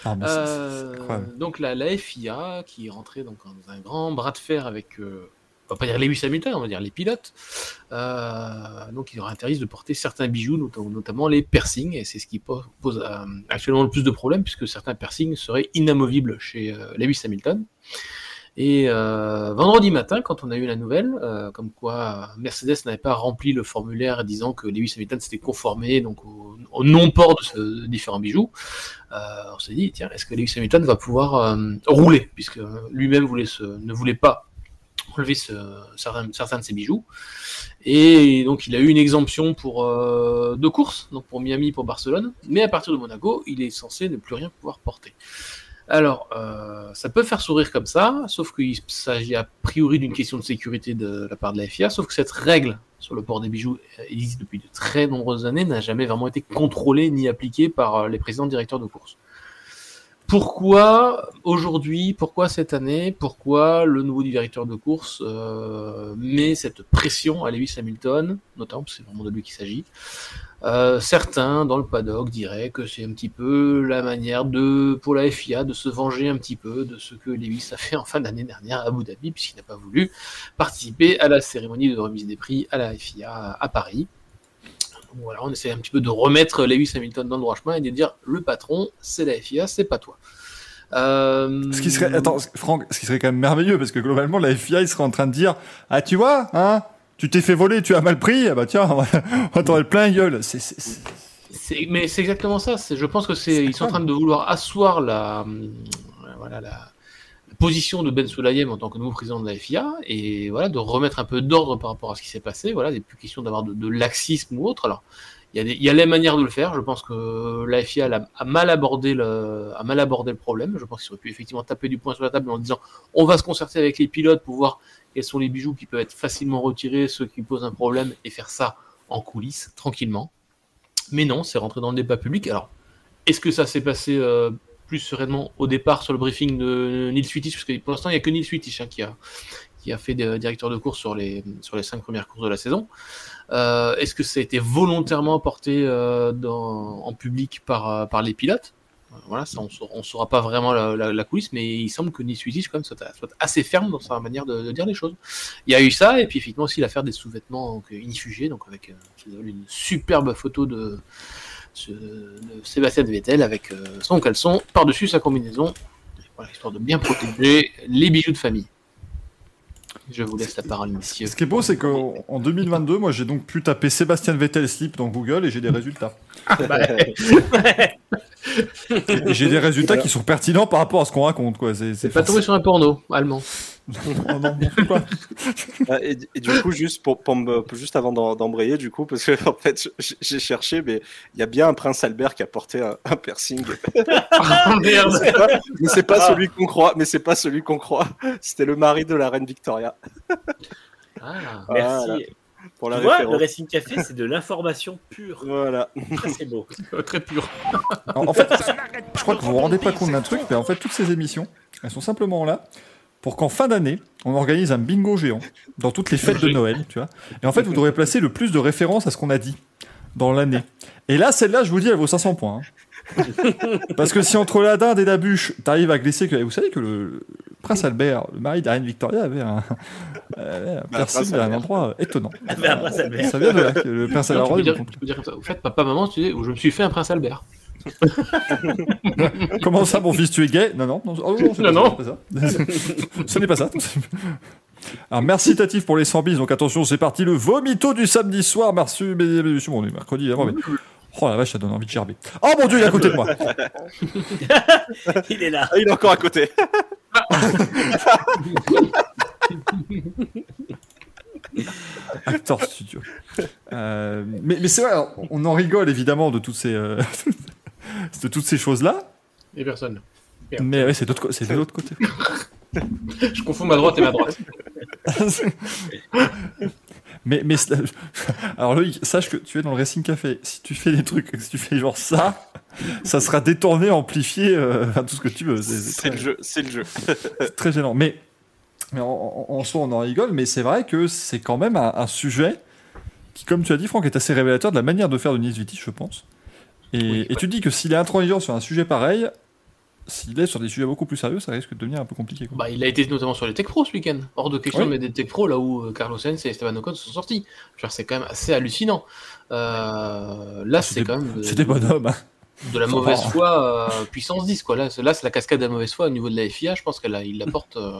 Ah, Euh, donc la, la FIA qui est rentrée donc, dans un grand bras de fer avec euh, on va pas dire Lewis Hamilton, on va dire les pilotes. Euh, donc, il leur interdit de porter certains bijoux, notamment les piercings, et c'est ce qui pose, euh, actuellement le plus de problèmes, puisque certains piercings seraient inamovibles chez euh, Lewis Hamilton. Et vendredi matin, quand on a eu la nouvelle, comme quoi Mercedes n'avait pas rempli le formulaire disant que Lewis Hamilton s'était conformé donc au, non-port de, différents bijoux, on s'est dit tiens, est-ce que Lewis Hamilton va pouvoir rouler, puisque lui-même ne voulait pas enlever certains, certains, de ses bijoux. Et donc il a eu une exemption pour euh, deux courses, donc pour Miami, pour Barcelone, mais à partir de Monaco, il est censé ne plus rien pouvoir porter. Alors, euh, ça peut faire sourire comme ça, sauf qu'il s'agit a priori d'une question de sécurité de la part de la FIA, sauf que cette règle sur le port des bijoux existe depuis de très nombreuses années, n'a jamais vraiment été contrôlée ni appliquée par euh, les présidents directeurs de course. Pourquoi aujourd'hui, pourquoi cette année, pourquoi le nouveau directeur de course euh, met cette pression à Lewis Hamilton, notamment parce que c'est vraiment de lui qu'il s'agit. Euh, certains dans le paddock diraient que c'est un petit peu la manière de pour la FIA de se venger un petit peu de ce que Lewis a fait en fin d'année dernière à Abu Dhabi puisqu'il n'a pas voulu participer à la cérémonie de remise des prix à la FIA à Paris voilà, on essaie un petit peu de remettre Lewis Hamilton dans le droit chemin et de dire le patron, c'est la FIA, c'est pas toi. Euh... Ce qui serait, attends, Franck, ce qui serait quand même merveilleux parce que globalement la FIA il serait en train de dire ah tu vois hein tu t'es fait voler tu as mal pris ah bah tiens on va t'en plein gueule mais c'est exactement ça je pense que c'est ils sont en train de vouloir asseoir la euh, voilà la position de Ben Sulayem en tant que nouveau président de la FIA et voilà de remettre un peu d'ordre par rapport à ce qui s'est passé. Voilà, il n'est plus question d'avoir de, laxisme ou autre. Alors, il y, a il y a les manières de le faire. Je pense que la FIA a, mal abordé le, a mal abordé le problème. Je pense qu'il aurait pu effectivement taper du poing sur la table en disant on va se concerter avec les pilotes pour voir quels sont les bijoux qui peuvent être facilement retirés, ceux qui posent un problème et faire ça en coulisses tranquillement. Mais non, c'est rentré dans le débat public. Alors, est-ce que ça s'est passé euh, plus sereinement au départ sur le briefing de Nils Wittich, parce que pour l'instant, il n'y a que Nils Wittich hein, qui, a, qui a fait des directeur de course sur les, sur les cinq premières courses de la saison. Euh, est-ce que ça a été volontairement porté euh, dans, en public par, euh, par les pilotes? Voilà, ça, on ne saura, pas vraiment la, coulisse, mais il semble que Nils Wittich quand même soit, assez ferme dans sa manière de, dire les choses. Il y a eu ça, et puis effectivement aussi l'affaire des sous-vêtements inifugés, donc avec une superbe photo de, de Sébastien Vettel avec euh, son caleçon par-dessus sa combinaison, voilà, histoire de bien protéger les bijoux de famille. Je vous laisse la parole, monsieur. Ce qui est beau, c'est qu'en 2022, moi, j'ai donc pu taper Sébastien Vettel slip dans Google et j'ai des résultats. J'ai des résultats qui sont pertinents par rapport à ce qu'on raconte, quoi. C'est pas tombé sur un porno allemand. Ah, et, du coup, juste pour, juste avant d'embrayer, du coup, parce que en fait, j'ai cherché, mais il y a bien un prince Albert qui a porté un, piercing. oh, merde. Mais c'est pas, celui qu'on croit. Mais c'est pas celui qu'on croit. C'était le mari de la reine Victoria. ah, merci. Pour la tu vois, le Racing Café, c'est de l'information pure. Voilà. c'est beau. Très pur. En, fait, je crois que vous vous rendez pas compte d'un truc, mais en fait, toutes ces émissions, elles sont simplement là pour qu'en fin d'année, on organise un bingo géant dans toutes les fêtes de Noël, tu vois. Et en fait, vous devrez placer le plus de références à ce qu'on a dit dans l'année. Et là, celle-là, je vous dis, elle vaut 500 points. Hein. Parce que si entre la dinde et la bûche, t'arrives à glisser que... Vous savez que le, prince Albert, le mari d'Ariane Victoria, avait un, avait un piercing à un endroit étonnant. Ça vient de là, que le prince Albert. Tu peux dire, comme ça. Vous faites papa, maman, tu dis, je me suis fait un prince Albert. Comment ça, mon fils, tu es gay? Non, non, non, oh, non, non, Pas ça. Ce n'est pas ça. Alors, merci Tatif pour les 100 bis. Donc, attention, c'est parti. Le vomito du samedi soir. Merci, monsieur, bon, on est mercredi, avant, mais... Oh la vache, ça donne envie de gerber. Oh mon dieu, il est à côté de moi. il est là. Ah, il est encore à côté. Actor studio. Euh, mais, mais c'est vrai, on en rigole évidemment de toutes ces, euh, de toutes ces choses-là. Et personne. Mais ouais, c'est de l'autre côté. Je confonds ma droite et ma droite. mais, mais alors Loïc, sache que tu es dans le Racing Café. Si tu fais des trucs, si tu fais genre ça, ça sera détourné, amplifié, euh, tout ce que tu veux. C'est le jeu, c'est le jeu. très gênant. Mais, mais en, soi, on en rigole, mais c'est vrai que c'est quand même un, sujet qui, comme tu as dit, Franck, est assez révélateur de la manière de faire de Nils je pense. Et, tu dis que s'il est intransigeant sur un sujet pareil, s'il est sur des sujets beaucoup plus sérieux, ça risque de devenir un peu compliqué. Quoi. Bah, il a été notamment sur les Tech Pro ce week-end. Hors de question Oui. mettre des Tech Pro là où euh, Carlos Sainz et Esteban Ocon sont sortis. C'est quand même assez hallucinant. Euh, là, c'est quand même de, C'est des bonhommes. hein. de la mauvaise foi euh, puissance 10. Quoi. Là, c'est la cascade de la mauvaise foi au niveau de la FIA. Je pense qu'il la porte euh,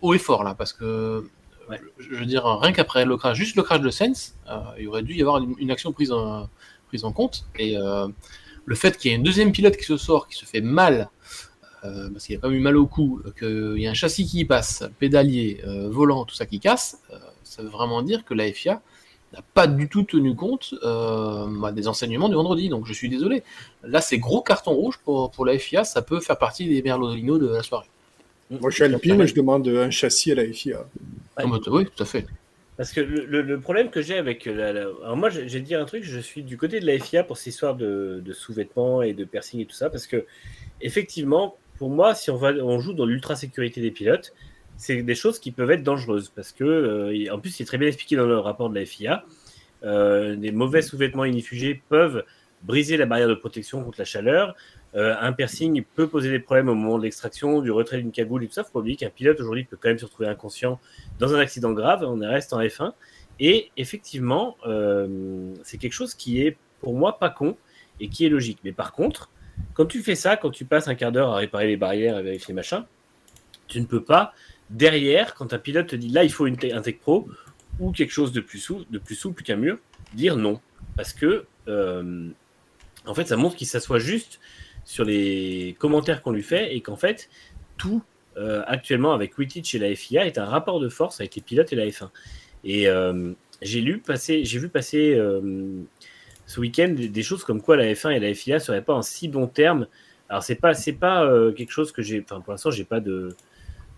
haut et fort là. Parce que, euh, Ouais. je veux dire, rien qu'après le crash, juste le crash de Sainz, euh, il aurait dû y avoir une, une action prise en, prise en compte. Et euh, le fait qu'il y ait un deuxième pilote qui se sort, qui se fait mal, euh, parce qu'il a pas eu mal au cou, qu'il y a un châssis qui passe, pédalier, euh, volant, tout ça qui casse, ça veut vraiment dire que la FIA n'a pas du tout tenu compte euh, bah, des enseignements du vendredi. Donc je suis désolé. Là, c'est gros carton rouge pour, pour la FIA. Ça peut faire partie des merlodolinos de la soirée. Moi, je suis alpine, je demande un châssis à la FIA. Ah, bah, oui, tout à fait. Parce que le, problème que j'ai avec la, la- Alors moi, j'ai dit un truc, je suis du côté de la FIA pour cette histoire de, sous-vêtements et de piercing et tout ça, parce que effectivement, pour moi, si on, joue dans l'ultra-sécurité des pilotes, c'est des choses qui peuvent être dangereuses, parce que, euh, en plus, c'est très bien expliqué dans le rapport de la FIA, euh, des mauvais sous-vêtements inifugés peuvent briser la barrière de protection contre la chaleur, euh, un piercing peut poser des problèmes au moment de l'extraction, du retrait d'une cagoule et. Faut pas oublier qu'un pilote aujourd'hui peut quand même se retrouver inconscient dans un accident grave. On reste en F1. Et effectivement, euh, c'est quelque chose qui est pour moi pas con et qui est logique. Mais par contre, quand tu fais ça, quand tu passes un quart d'heure à réparer les barrières, à vérifier machin, tu ne peux pas derrière, quand un pilote te dit là il faut une un Tech Pro ou quelque chose de plus souple, de plus souple qu'un mur, dire non. Parce que euh, en fait, ça montre qu'il s'assoit juste sur les commentaires qu'on lui fait et qu'en fait, tout euh, actuellement avec Wittich et la FIA est un rapport de force avec les pilotes et la F1. Et euh, j'ai lu passer, j'ai vu passer euh, ce week-end des, choses comme quoi la F1 et la FIA seraient pas en si bon terme. Alors c'est pas, c'est pas quelque chose que j'ai, enfin pour l'instant j'ai pas de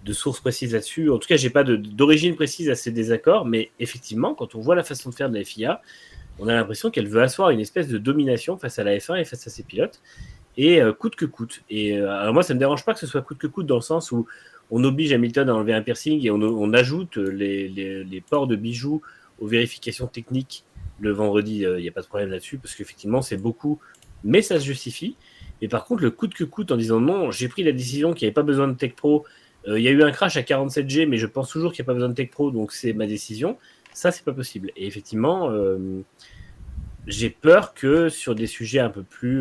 de source précise là-dessus. En tout cas, j'ai pas d'origine précise à ces désaccords, mais effectivement, quand on voit la façon de faire de la FIA, on a l'impression qu'elle veut asseoir une espèce de domination face à la F1 et face à ses pilotes, et euh, coûte que coûte. Et euh, alors moi, ça me dérange pas que ce soit coûte que coûte dans le sens où on oblige Hamilton à enlever un piercing et on, on ajoute les, les, les ports de bijoux aux vérifications techniques le vendredi. Il n'y a pas de problème là-dessus parce qu'effectivement, c'est beaucoup, mais ça se justifie. Et par contre, le coûte que coûte en disant non, j'ai pris la décision qu'il n'y avait pas besoin de Tech Pro. Euh, Il y a eu un crash à 47G, mais je pense toujours qu'il n'y a pas besoin de Tech Pro, donc c'est ma décision. Ça, c'est pas possible. Et effectivement, euh, j'ai peur que sur des sujets un peu plus.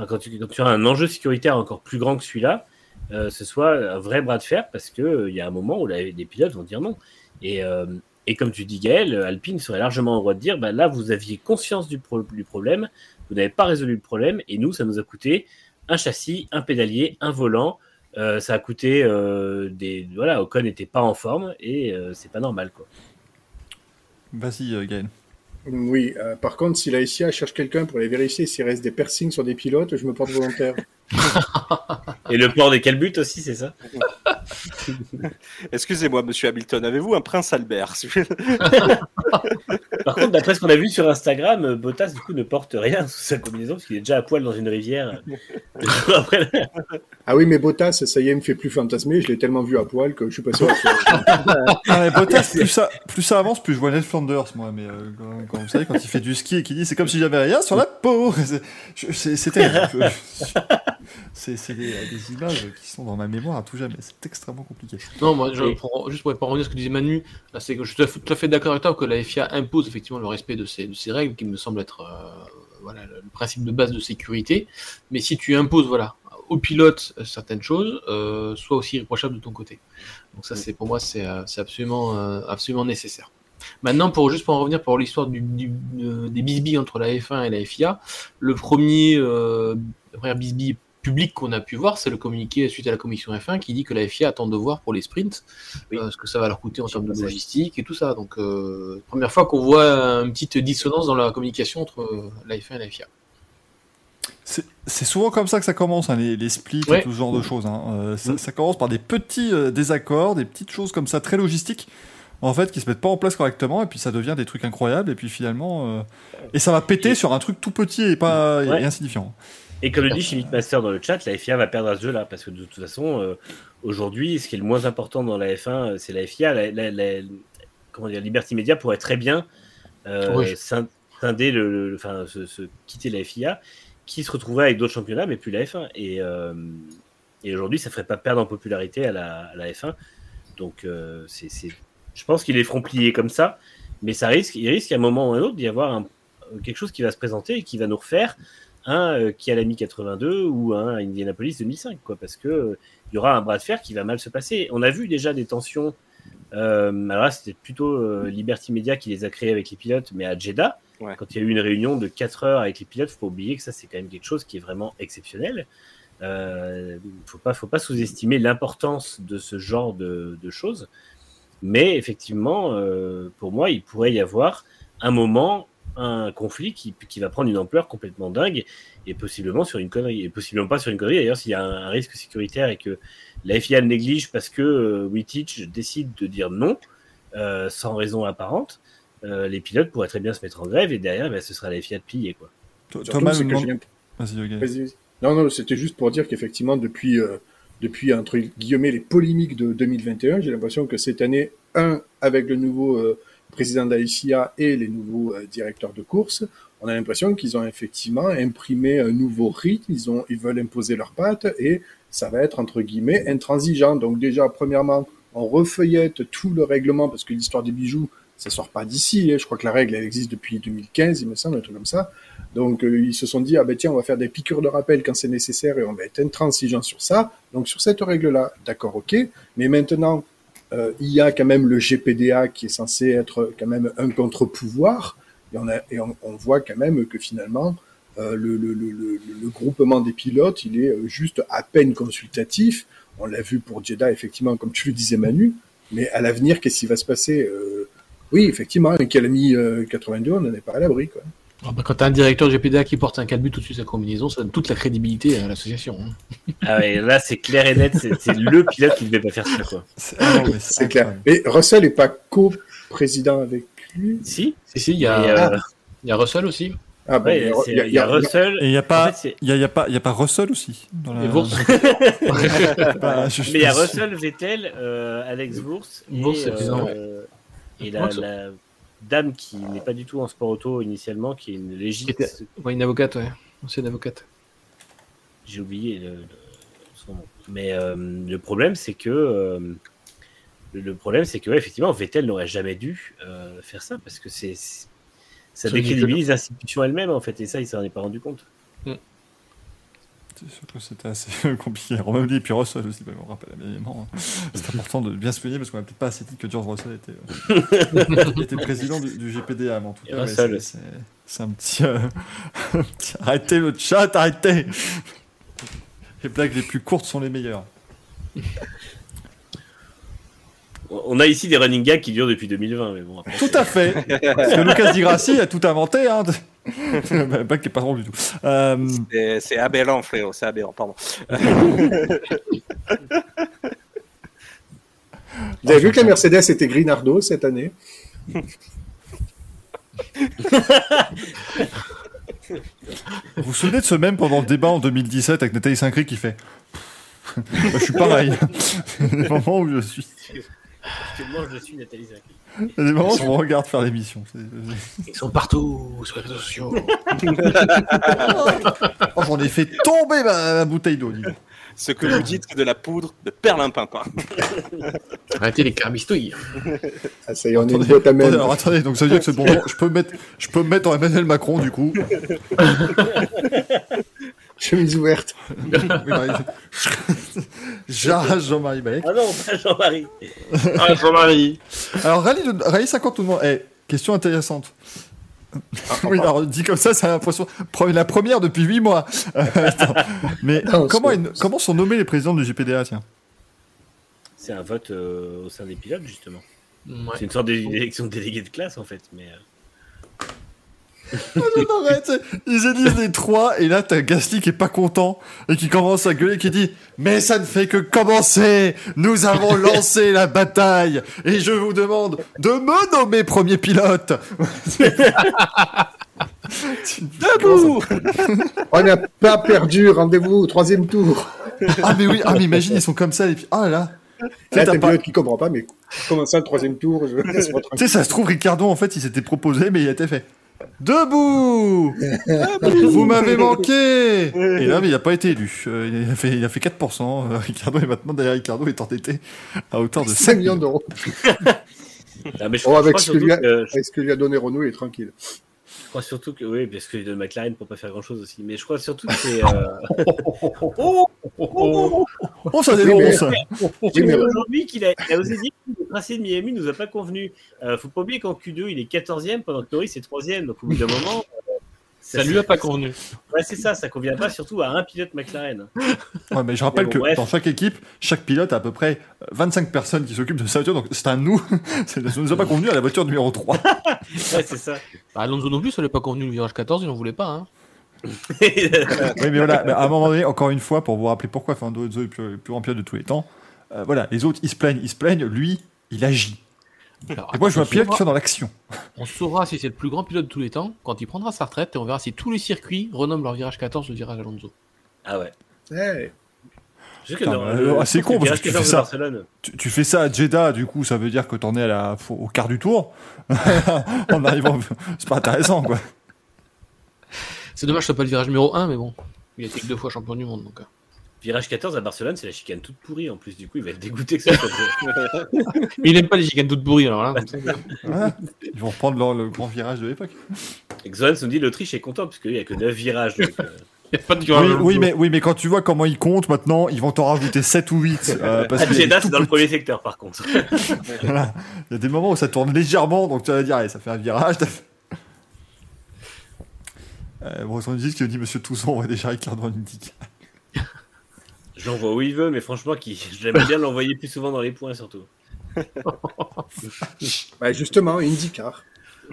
Euh, quand tu, quand as un enjeu sécuritaire encore plus grand que celui-là, euh, ce soit un vrai bras de fer parce qu'il il y a un moment où les pilotes vont dire non. Et, euh, et comme tu dis, Gaël, Alpine serait largement en droit de dire bah, là, vous aviez conscience du, pro- du problème, vous n'avez pas résolu le problème, et nous, ça nous a coûté un châssis, un pédalier, un volant. euh, ça a coûté euh, des. Voilà, Ocon n'était pas en forme et euh, c'est pas normal. quoi. Vas-y, euh, Gaël. Oui, euh, par contre, si la SIA cherche quelqu'un pour aller vérifier s'il reste des piercings sur des pilotes, je me porte volontaire. Et le port des calbutes aussi, c'est ça? Excusez-moi, monsieur Hamilton, avez-vous un prince Albert? Par contre, d'après ce qu'on a vu sur Instagram, euh, Bottas du coup ne porte rien sous sa combinaison parce qu'il est déjà à poil dans une rivière. Après, Ah oui, mais Bottas, ça y est, me fait plus fantasmer. Je l'ai tellement vu à poil que je suis pas sûr. Ah, mais Bottas, plus ça, plus ça avance, plus je vois Ned Flanders, moi. Mais euh, quand, quand- vous savez, quand il fait du ski et qu'il dit c'est comme si j'avais rien sur la peau. C'est terrible. C'est c'est des, des images qui sont dans ma mémoire à tout jamais. C'est extrêmement compliqué. Non, moi, je, pour- juste pour, revenir à ce que disait Manu, là, c'est que je suis tout à fait, d'accord avec toi que la FIA impose effectivement le respect de ces, de ces règles qui me semble être euh, voilà, le, le principe de base de sécurité. Mais si tu imposes voilà, au pilote euh, certaines choses, euh, sois aussi irréprochable de ton côté. Donc ça, c'est pour moi, c'est euh, c'est absolument, euh, absolument nécessaire. Maintenant, pour juste pour en revenir pour l'histoire du, du- euh, des bisbilles entre la F1 et la FIA, le premier, euh, la première bisbille publique qu'on a pu voir, c'est le communiqué suite à la commission F1 qui dit que la FIA attend de voir pour les sprints Oui. euh, ce que ça va leur coûter en termes de logistique et tout ça. Donc, euh, première fois qu'on voit une petite dissonance dans la communication entre euh, la F1 et la FIA. C'est souvent comme ça que ça commence, hein, les, les splits Ouais. et tout ce genre de choses. hein. Euh, ça, Mm. ça commence par des petits euh, désaccords, des petites choses comme ça, très logistiques, en fait, qui se mettent pas en place correctement, et puis ça devient des trucs incroyables, et puis finalement. euh, Et ça va péter sur un truc tout petit et pas Ouais. et insignifiant. Et comme le dit Chimic Master dans le chat, la FIA va perdre à ce jeu-là parce que de toute façon, euh, aujourd'hui, ce qui est le moins important dans la F1, euh, c'est la FIA. La, la- la- comment dire, Liberty Media pourrait très bien euh, Oui. scin- scinder le, le- enfin, se, se quitter la FIA, qui se retrouverait avec d'autres championnats, mais plus la F1. Et, euh, et aujourd'hui, ça ferait pas perdre en popularité à la, à la F1. Donc, c'est, c'est- je pense qu'ils les feront plier comme ça, mais ça risque, il risque à un moment ou à un autre d'y avoir un- quelque chose qui va se présenter et qui va nous refaire un euh, qui a la Mi 82 ou un Indianapolis 2005, quoi, parce que euh, il y aura un bras de fer qui va mal se passer. On a vu déjà des tensions. Euh, alors là, c'était plutôt euh, Liberty Media qui les a créées avec les pilotes, mais à Jeddah, Ouais. quand il y a eu une réunion de 4 heures avec les pilotes, faut pas oublier que ça, c'est quand même quelque chose qui est vraiment exceptionnel. Euh, faut pas, faut pas sous-estimer l'importance de ce genre de, de choses. Mais effectivement, euh, pour moi, il pourrait y avoir un moment, un conflit qui, qui va prendre une ampleur complètement dingue et possiblement sur une connerie. Et possiblement pas sur une connerie. D'ailleurs, s'il y a un, un risque sécuritaire et que la FIA le néglige parce que euh, Wittich décide de dire non euh, sans raison apparente, euh, les pilotes pourraient très bien se mettre en grève et derrière, ben, ce sera la FIA de plier. Quoi. Surtout, Thomas que. Non, non, c'était juste pour dire qu'effectivement, depuis, euh, depuis, entre guillemets, les polémiques de 2021, j'ai l'impression que cette année, un, avec le nouveau président de la FIA et les nouveaux euh, directeurs de course, on a l'impression qu'ils ont effectivement imprimé un nouveau rythme, ils, ont, ils veulent imposer leurs pattes et ça va être, entre guillemets, intransigeant. Donc déjà, premièrement, on refeuillette tout le règlement parce que l'histoire des bijoux, ça sort pas d'ici. hein. Je crois que la règle, elle existe depuis 2015, il me semble, un truc comme ça. Donc euh, ils se sont dit ah ben tiens on va faire des piqûres de rappel quand c'est nécessaire et on va être intransigeant sur ça. Donc sur cette règle là, d'accord ok. Mais maintenant euh, il y a quand même le GPDA qui est censé être quand même un contre-pouvoir et on a et on, on voit quand même que finalement euh, le, le, le, le, groupement des pilotes il est euh, juste à peine consultatif. On l'a vu pour Jeddah effectivement comme tu le disais Manu. Mais à l'avenir qu'est-ce qui va se passer? Euh, Oui effectivement un Calami euh, 82 on n'en est pas à l'abri quoi. Ah bah, quand t'as un directeur de GPDA qui porte un calbut au-dessus de sa combinaison, ça donne toute la crédibilité à l'association. hein. Ah ouais, là, c'est clair et net, c'est le pilote qui ne devait pas faire ça. Quoi. C'est ah mais clair. Et Russell est pas co-président avec lui Si, Si, si, il y, a, euh, il y a Russell aussi. Ah bon, ouais, il y, a Russell. Et il n'y a En pas, fait, il y a, il y a pas, il y a pas Russell aussi dans la... Bah, je- je- Mais il y a Russell, Vettel, euh, Alex et, président, euh, et la dame qui n'est pas du tout en sport auto initialement, qui est une était- Ouais, une avocate, ouais. Ancienne avocate. J'ai oublié le, le- son nom. Mais euh, le problème, c'est que euh, le, le problème, c'est que ouais, effectivement, Vettel n'aurait jamais dû euh, faire ça parce que c'est c'est- ça décrédibilise l'institution elle-même en fait, et ça, il s'en est pas rendu compte. C'est sûr que c'était assez compliqué. Romain dit, et puis Russell aussi, bah, me rappelle évidemment. C'est important de bien se souvenir parce qu'on n'a peut-être pas assez dit que George Russell était, euh, était président du, du GPDA. Mais en tout cas, ouais, c'est- un petit, euh, un petit- Arrêtez le chat, arrêtez Les blagues les plus courtes sont les meilleures. On a ici des running gags qui durent depuis 2020, mais bon. après, Tout à fait Parce que Lucas Di Grassi a tout inventé. Hein. Blague qui est pas drôle du tout. Euh, C'est- aberrant, frérot, c'est aberrant, pardon. Vous avez vu que la Mercedes était Grinardo cette année? Vous vous souvenez de ce même pendant le débat en 2017 avec Nathalie Saint-Cry qui fait Bah, Je suis pareil. Des moments où je suis. Actuellement, je suis Nathalie Zaki. Il y a des moments où je me regarde faire l'émission. Ils sont partout sur les réseaux sociaux. Oh, J'en ai fait tomber ma, ma bouteille d'eau. dis donc. Ce que vous dites, c'est de la poudre de perlimpin, quoi. Arrêtez les carmistouilles. Ah, ça y est, on est une Attendez, boîte à attendez, même. alors attendez, donc ça veut dire que c'est bon. Je peux me mettre, je peux me mettre en Emmanuel Macron du coup. Chemise ouverte. Jean-Marie Balek. Ah non, pas Jean-Marie. Ah, Jean-Marie. Alors Rallye, de- Rallye 50 tout le monde. Eh, question intéressante. Oui, alors dit comme ça, ça a l'impression. Pre- La première depuis 8 mois. Euh. Mais Non, comment, c'est- sont nommés les présidents du GPDA tiens? C'est un vote euh, au sein des pilotes, justement. Ouais. C'est une sorte d'élection de délégué de classe, en fait. Mais, euh, J'adorerais, tu sais, Ils élisent les trois, et là t'as Gasly qui est pas content et qui commence à gueuler, qui dit Mais ça ne fait que commencer. Nous avons lancé la bataille. Et je vous demande de me nommer premier pilote. Debout. On n'a pas perdu, rendez-vous au troisième tour. Ah mais oui, ah mais imagine, ils sont comme ça, et puis ah là. Là, t'as pas- pilote qui comprend pas, mais comment ça, le troisième tour Tu sais, ça se trouve, Ricardo, en fait, il s'était proposé, mais il a été fait. Debout Vous m'avez manqué Et là, mais il n'a pas été élu. Euh, il, a fait, il a fait 4%. Euh, Ricardo est maintenant derrière Ricardo est endetté à hauteur de 5 5 millions d'euros. Ah, mais je, Oh, je avec crois ce que surtout lui a- que- Avec ce que lui a donné Renault, il est tranquille. Je crois surtout que oui, parce qu'il donne McLaren pour pas faire grand chose aussi. Mais je crois surtout que c'est. Euh... Oh, ça Oui, dénonce J'ai mais- vu aujourd'hui qu'il a, il a osé dire que le tracé de Miami nous a pas convenu. Euh, faut pas oublier qu'en Q2 il est 14e pendant que Norris est 3e. Donc au bout d'un moment. Euh, Ça lui a pas convenu. Ouais, c'est ça, ça convient pas surtout à un pilote McLaren. Ouais, mais je rappelle Mais bon, que bref. dans chaque équipe, chaque pilote a à peu près 25 personnes qui s'occupent de sa voiture, donc c'est un nous. Ça ne nous a pas convenu à la voiture numéro 3. Ouais, c'est ça. Bah, Alonso non plus, ça lui a pas convenu le virage 14, il en voulait pas. Hein. Oui, mais voilà, mais à un moment donné, encore une fois, pour vous rappeler pourquoi Fernando Alonso est le plus, le plus grand pilote de tous les temps, euh, voilà, les autres, ils se plaignent, ils se plaignent, lui, il agit. Alors, Et moi, je vois pilote qui soit dans l'action. On saura si c'est le plus grand pilote de tous les temps quand il prendra sa retraite et on verra si tous les circuits renomment leur virage 14 le virage Alonso. ah ouais. Alors, c'est con, parce que tu fais 14 de ça. Barcelone. Tu, tu fais ça à Jeddah, du coup, ça veut dire que t'en es à la, au quart du tour. en arrivant, c'est pas intéressant, quoi. C'est dommage que ce soit pas le virage numéro 1, mais bon. Il a été que deux fois champion du monde. Donc, euh. Virage 14 à Barcelone, c'est la chicane toute pourrie en plus. Du coup, il va être dégoûté que ça. soit- Mais il aime pas les chicanes toutes pourries, alors là. comme ça. Voilà. Ils vont reprendre leur- le grand virage de l'époque. Et Xoan nous dit l'Autriche est content parce qu'il n'y a que 9 virages. Donc, euh, Il y a pas de virage Oui, oui, mais, oui, mais quand tu vois comment ils comptent maintenant, ils vont t'en rajouter 7 ou 8. euh, parce qu'il c'est dans le premier secteur par contre. Voilà. Il y a des moments où ça tourne légèrement, donc tu vas dire, allez, ça fait un virage. t'as fait- Euh, bon, on dit que dit Monsieur Toussaint, on voit déjà en Indica. Je l'envoie où il veut, mais franchement, qui... j'aime bien l'envoyer plus souvent dans les points surtout. bah, justement, IndyCar.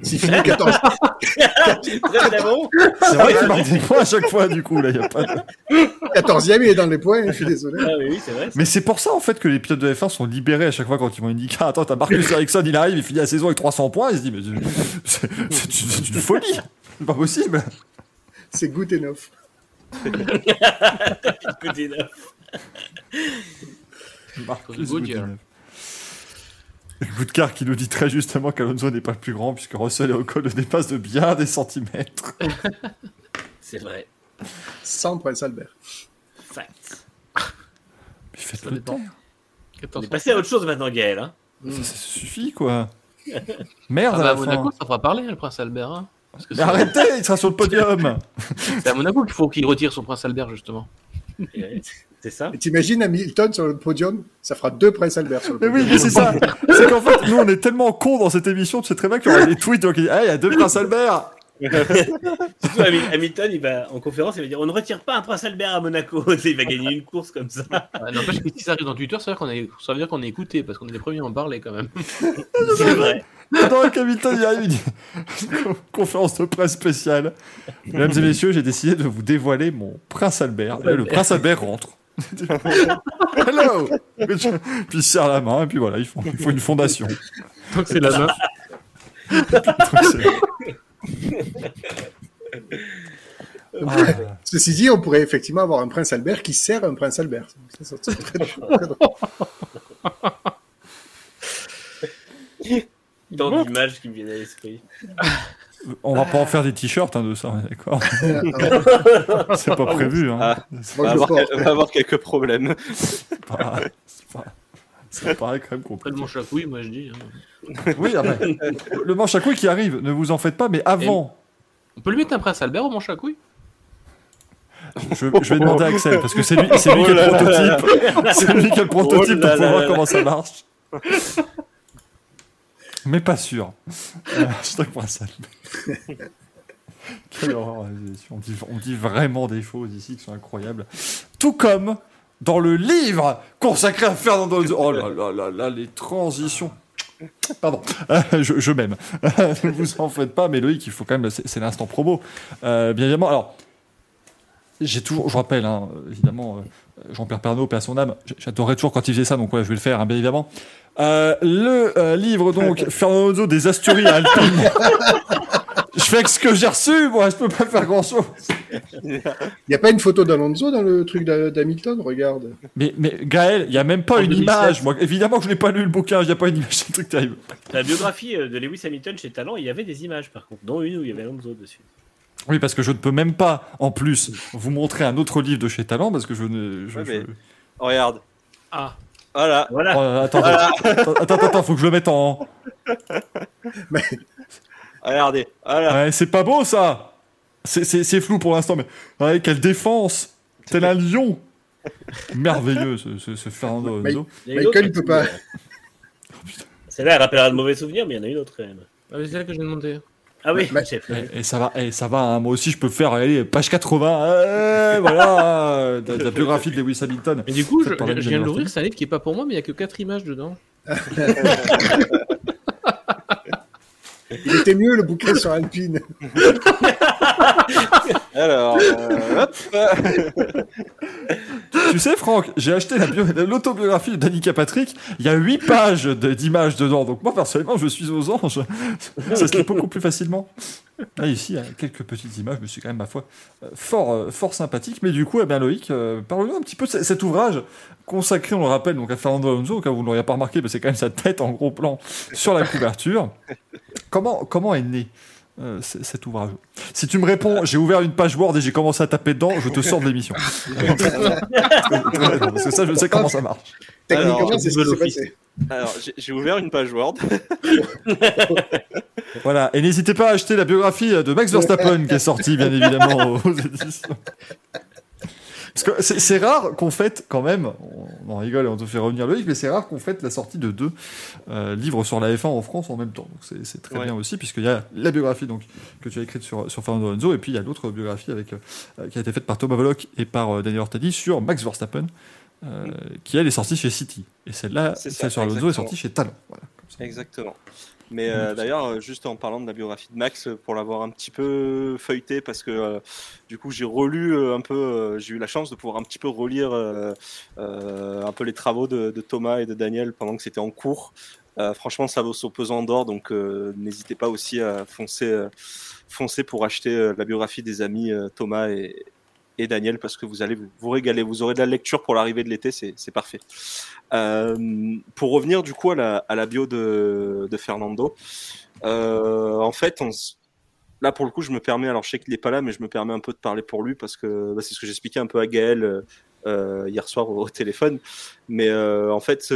S'il finit 14, Très très bon. C'est vrai qu'il marque des points à chaque fois, du coup, là, il y a pas de- 14e, il est dans les points, je suis désolé. Ah oui, oui, c'est vrai. Mais c'est pour ça, en fait, que les pilotes de F1 sont libérés à chaque fois quand ils vont Indica. Attends, t'as Marcus Ericsson, il arrive, il finit la saison avec 300 points, il se dit, mais c'est- c'est c'est- c'est une folie. C'est pas possible. C'est good enough. Écoutez, là. Marcus Goodyear. Goodcar qui nous dit très justement qu'Alonso n'est pas le plus grand puisque Russell et Ocon le dépassent de bien des centimètres. C'est vrai. Sans Prince Albert. Fact. Mais faites Ça le temps. On 14. est passé à autre chose maintenant, Gaël. Hein. Ça, ça suffit quoi. Merde Ah à bah, à la fin. Monaco, ça fera parler, le prince Albert. hein. Parce que Mais c'est arrêtez, il sera sur le podium. c'est à Monaco qu'il faut qu'il retire son prince Albert, justement. C'est ça. Et t'imagines Hamilton sur le podium Ça fera deux Prince Albert sur le Mais podium. oui, mais c'est ça. C'est qu'en fait, nous on est tellement cons dans cette émission, tu sais très bien qu'il y aura des tweets donc il dit, Ah, il y a deux Prince Albert. Surtout Hamil- Hamilton, il va en conférence, il va dire on ne retire pas un prince Albert à Monaco. Il va gagner une course comme ça. Ouais, N'empêche que si ça arrive dans Twitter, ça veut dire qu'on est, ça veut dire qu'on est écouté, parce qu'on est les premiers à en parler quand même. C'est vrai. Pendant qu'Hamilton il arrive, il dit conférence de presse spéciale. Mesdames et messieurs, j'ai décidé de vous dévoiler mon Prince Albert. Et le Prince Albert rentre. Hello Puis il se serre la main, et puis voilà, ils font, il faut une fondation. Donc c'est la main. Donc, Ah. Ceci dit, on pourrait effectivement avoir un Prince Albert qui sert un Prince Albert. Ça, ça, c'est très drôle, très drôle. Tant d'images qui me viennent à l'esprit. On va pas en faire des t-shirts hein, de ça, d'accord C'est pas prévu. Hein. Ah. On va, avoir, porte. on va avoir quelques problèmes. pas- c'est pas- Ça paraît quand même compliqué. le manche à couilles, moi je dis. hein. Oui, ah le manche à couilles qui arrive, ne vous en faites pas, mais avant, On peut lui mettre un prince Albert au manche à couilles? Je, je vais demander à Axel, parce que c'est lui, c'est lui qui a le prototype. C'est lui qui a le prototype Oh là pour voir comment ça marche. Mais pas sûr. Hashtag Prince Albert. Quelle horreur. On dit, vraiment des choses ici qui sont incroyables. Tout comme dans le livre consacré à Fernando. Oh là là là là, les transitions. Pardon, Euh, je, m'aime. ne vous en faites pas, mais Loïc, il faut quand même. C'est l'instant promo. Euh, bien évidemment. Alors, j'ai toujours, je rappelle, hein, évidemment, euh, Jean-Pierre Pernaut, paix à son âme, j'adorais toujours quand il faisait ça, donc ouais, je vais le faire, hein, bien évidemment. Euh, le euh, livre, donc, Fernando Alonso des Asturies à Alpine. je fais avec ce que j'ai reçu, moi, je peux pas faire grand chose. Il n'y a pas une photo d'Alonso dans le truc d'Ha- d'Hamilton Regarde. Mais, mais Gaël, il y a même pas En une 2007. image. Moi, évidemment que je n'ai pas lu le bouquin, il n'y a pas une image, c'est un truc terrible. La biographie de Lewis Hamilton chez Talent, il y avait des images par contre, dont une où il y avait Alonso dessus. Oui, parce que je ne peux même pas, en plus, vous montrer un autre livre de chez Talent, parce que je ne. je- Ouais, je- mais- Regarde. Ah, Voilà. Voilà. Oh, attends, attends, attends, attends, attends, faut que je le mette en. Regardez. Voilà. Ouais, c'est pas beau ça C'est- C'est c'est flou pour l'instant, mais. Ouais, quelle défense Tel un lion Merveilleux ce, ce, ce Fernando Mais- Alonso. Michael, il peut pas. Celle-là, elle rappellera de mauvais souvenirs, mais il y en a une autre quand même. Ah, mais c'est là que je viens de monter. Ah oui, Mais- chef. Et, et ça va, et ça va hein, moi aussi je peux faire allez, page 80, euh, voilà, de, de la biographie de Lewis Hamilton. Mais du coup, je, viens de l'ouvrir, c'est un livre qui est pas pour moi, mais il y a que 4 images dedans. Il était mieux le bouquin sur Alpine. Alors, euh, hop. Tu sais, Franck, j'ai acheté la bio- l'autobiographie de Danica Patrick. Il y a 8 pages d'images dedans. Donc, moi, personnellement, je suis aux anges. Ça se lit beaucoup plus facilement. Là, ici, il y a quelques petites images, mais c'est quand même, ma foi, euh, fort, euh, fort sympathique. Mais du coup, eh bien, Loïc, euh, parle-nous un petit peu de cet ouvrage consacré, on le rappelle, donc à Fernando Alonso, cas vous ne l'auriez pas remarqué, mais c'est quand même sa tête en gros plan sur la couverture. Comment, comment est né euh, cet ouvrage Si tu me réponds, j'ai ouvert une page Word et j'ai commencé à taper dedans, je te sors de l'émission. Parce que ça, je sais comment ça marche. Techniquement, Alors, c'est ce qui s'est Office. passé. Alors, j'ai- j'ai ouvert une page Word. Voilà, et n'hésitez pas à acheter la biographie de Max Verstappen qui est sortie, bien évidemment, aux éditions. Parce que c'est c'est rare qu'on fête quand même, on en rigole et on te fait revenir Loïc, mais c'est rare qu'on fête la sortie de deux euh, livres sur la F1 en France en même temps. Donc c'est- c'est très Ouais. bien aussi, puisqu'il y a la biographie donc, que tu as écrite sur, sur Fernando Alonso, et puis il y a l'autre biographie avec, euh, qui a été faite par Thomas Volok et par euh, Daniel Ortadi sur Max Verstappen, euh, qui elle est sortie chez City. Et celle-là, celle sur Alonso est sortie chez Talent. Voilà, comme ça. Exactement. Mais euh, d'ailleurs, euh, juste en parlant de la biographie de Max, euh, pour l'avoir un petit peu feuilleté, parce que euh, du coup j'ai relu un peu, euh, j'ai eu la chance de pouvoir un petit peu relire un peu les travaux de, de Thomas et de Daniel pendant que c'était en cours. Franchement, ça vaut son pesant d'or, donc n'hésitez pas aussi à foncer, foncer pour acheter la biographie des amis Thomas et, et Daniel, parce que vous allez vous, vous régaler. Vous aurez de la lecture pour l'arrivée de l'été, c'est parfait. Euh, pour revenir du coup à la, à la bio de, de Fernando, euh, en fait, on, là pour le coup, je me permets, alors je sais qu'il n'est pas là, mais je me permets un peu de parler pour lui parce que bah, c'est ce que j'expliquais un peu à Gaël euh, hier soir au, au téléphone. Mais en fait,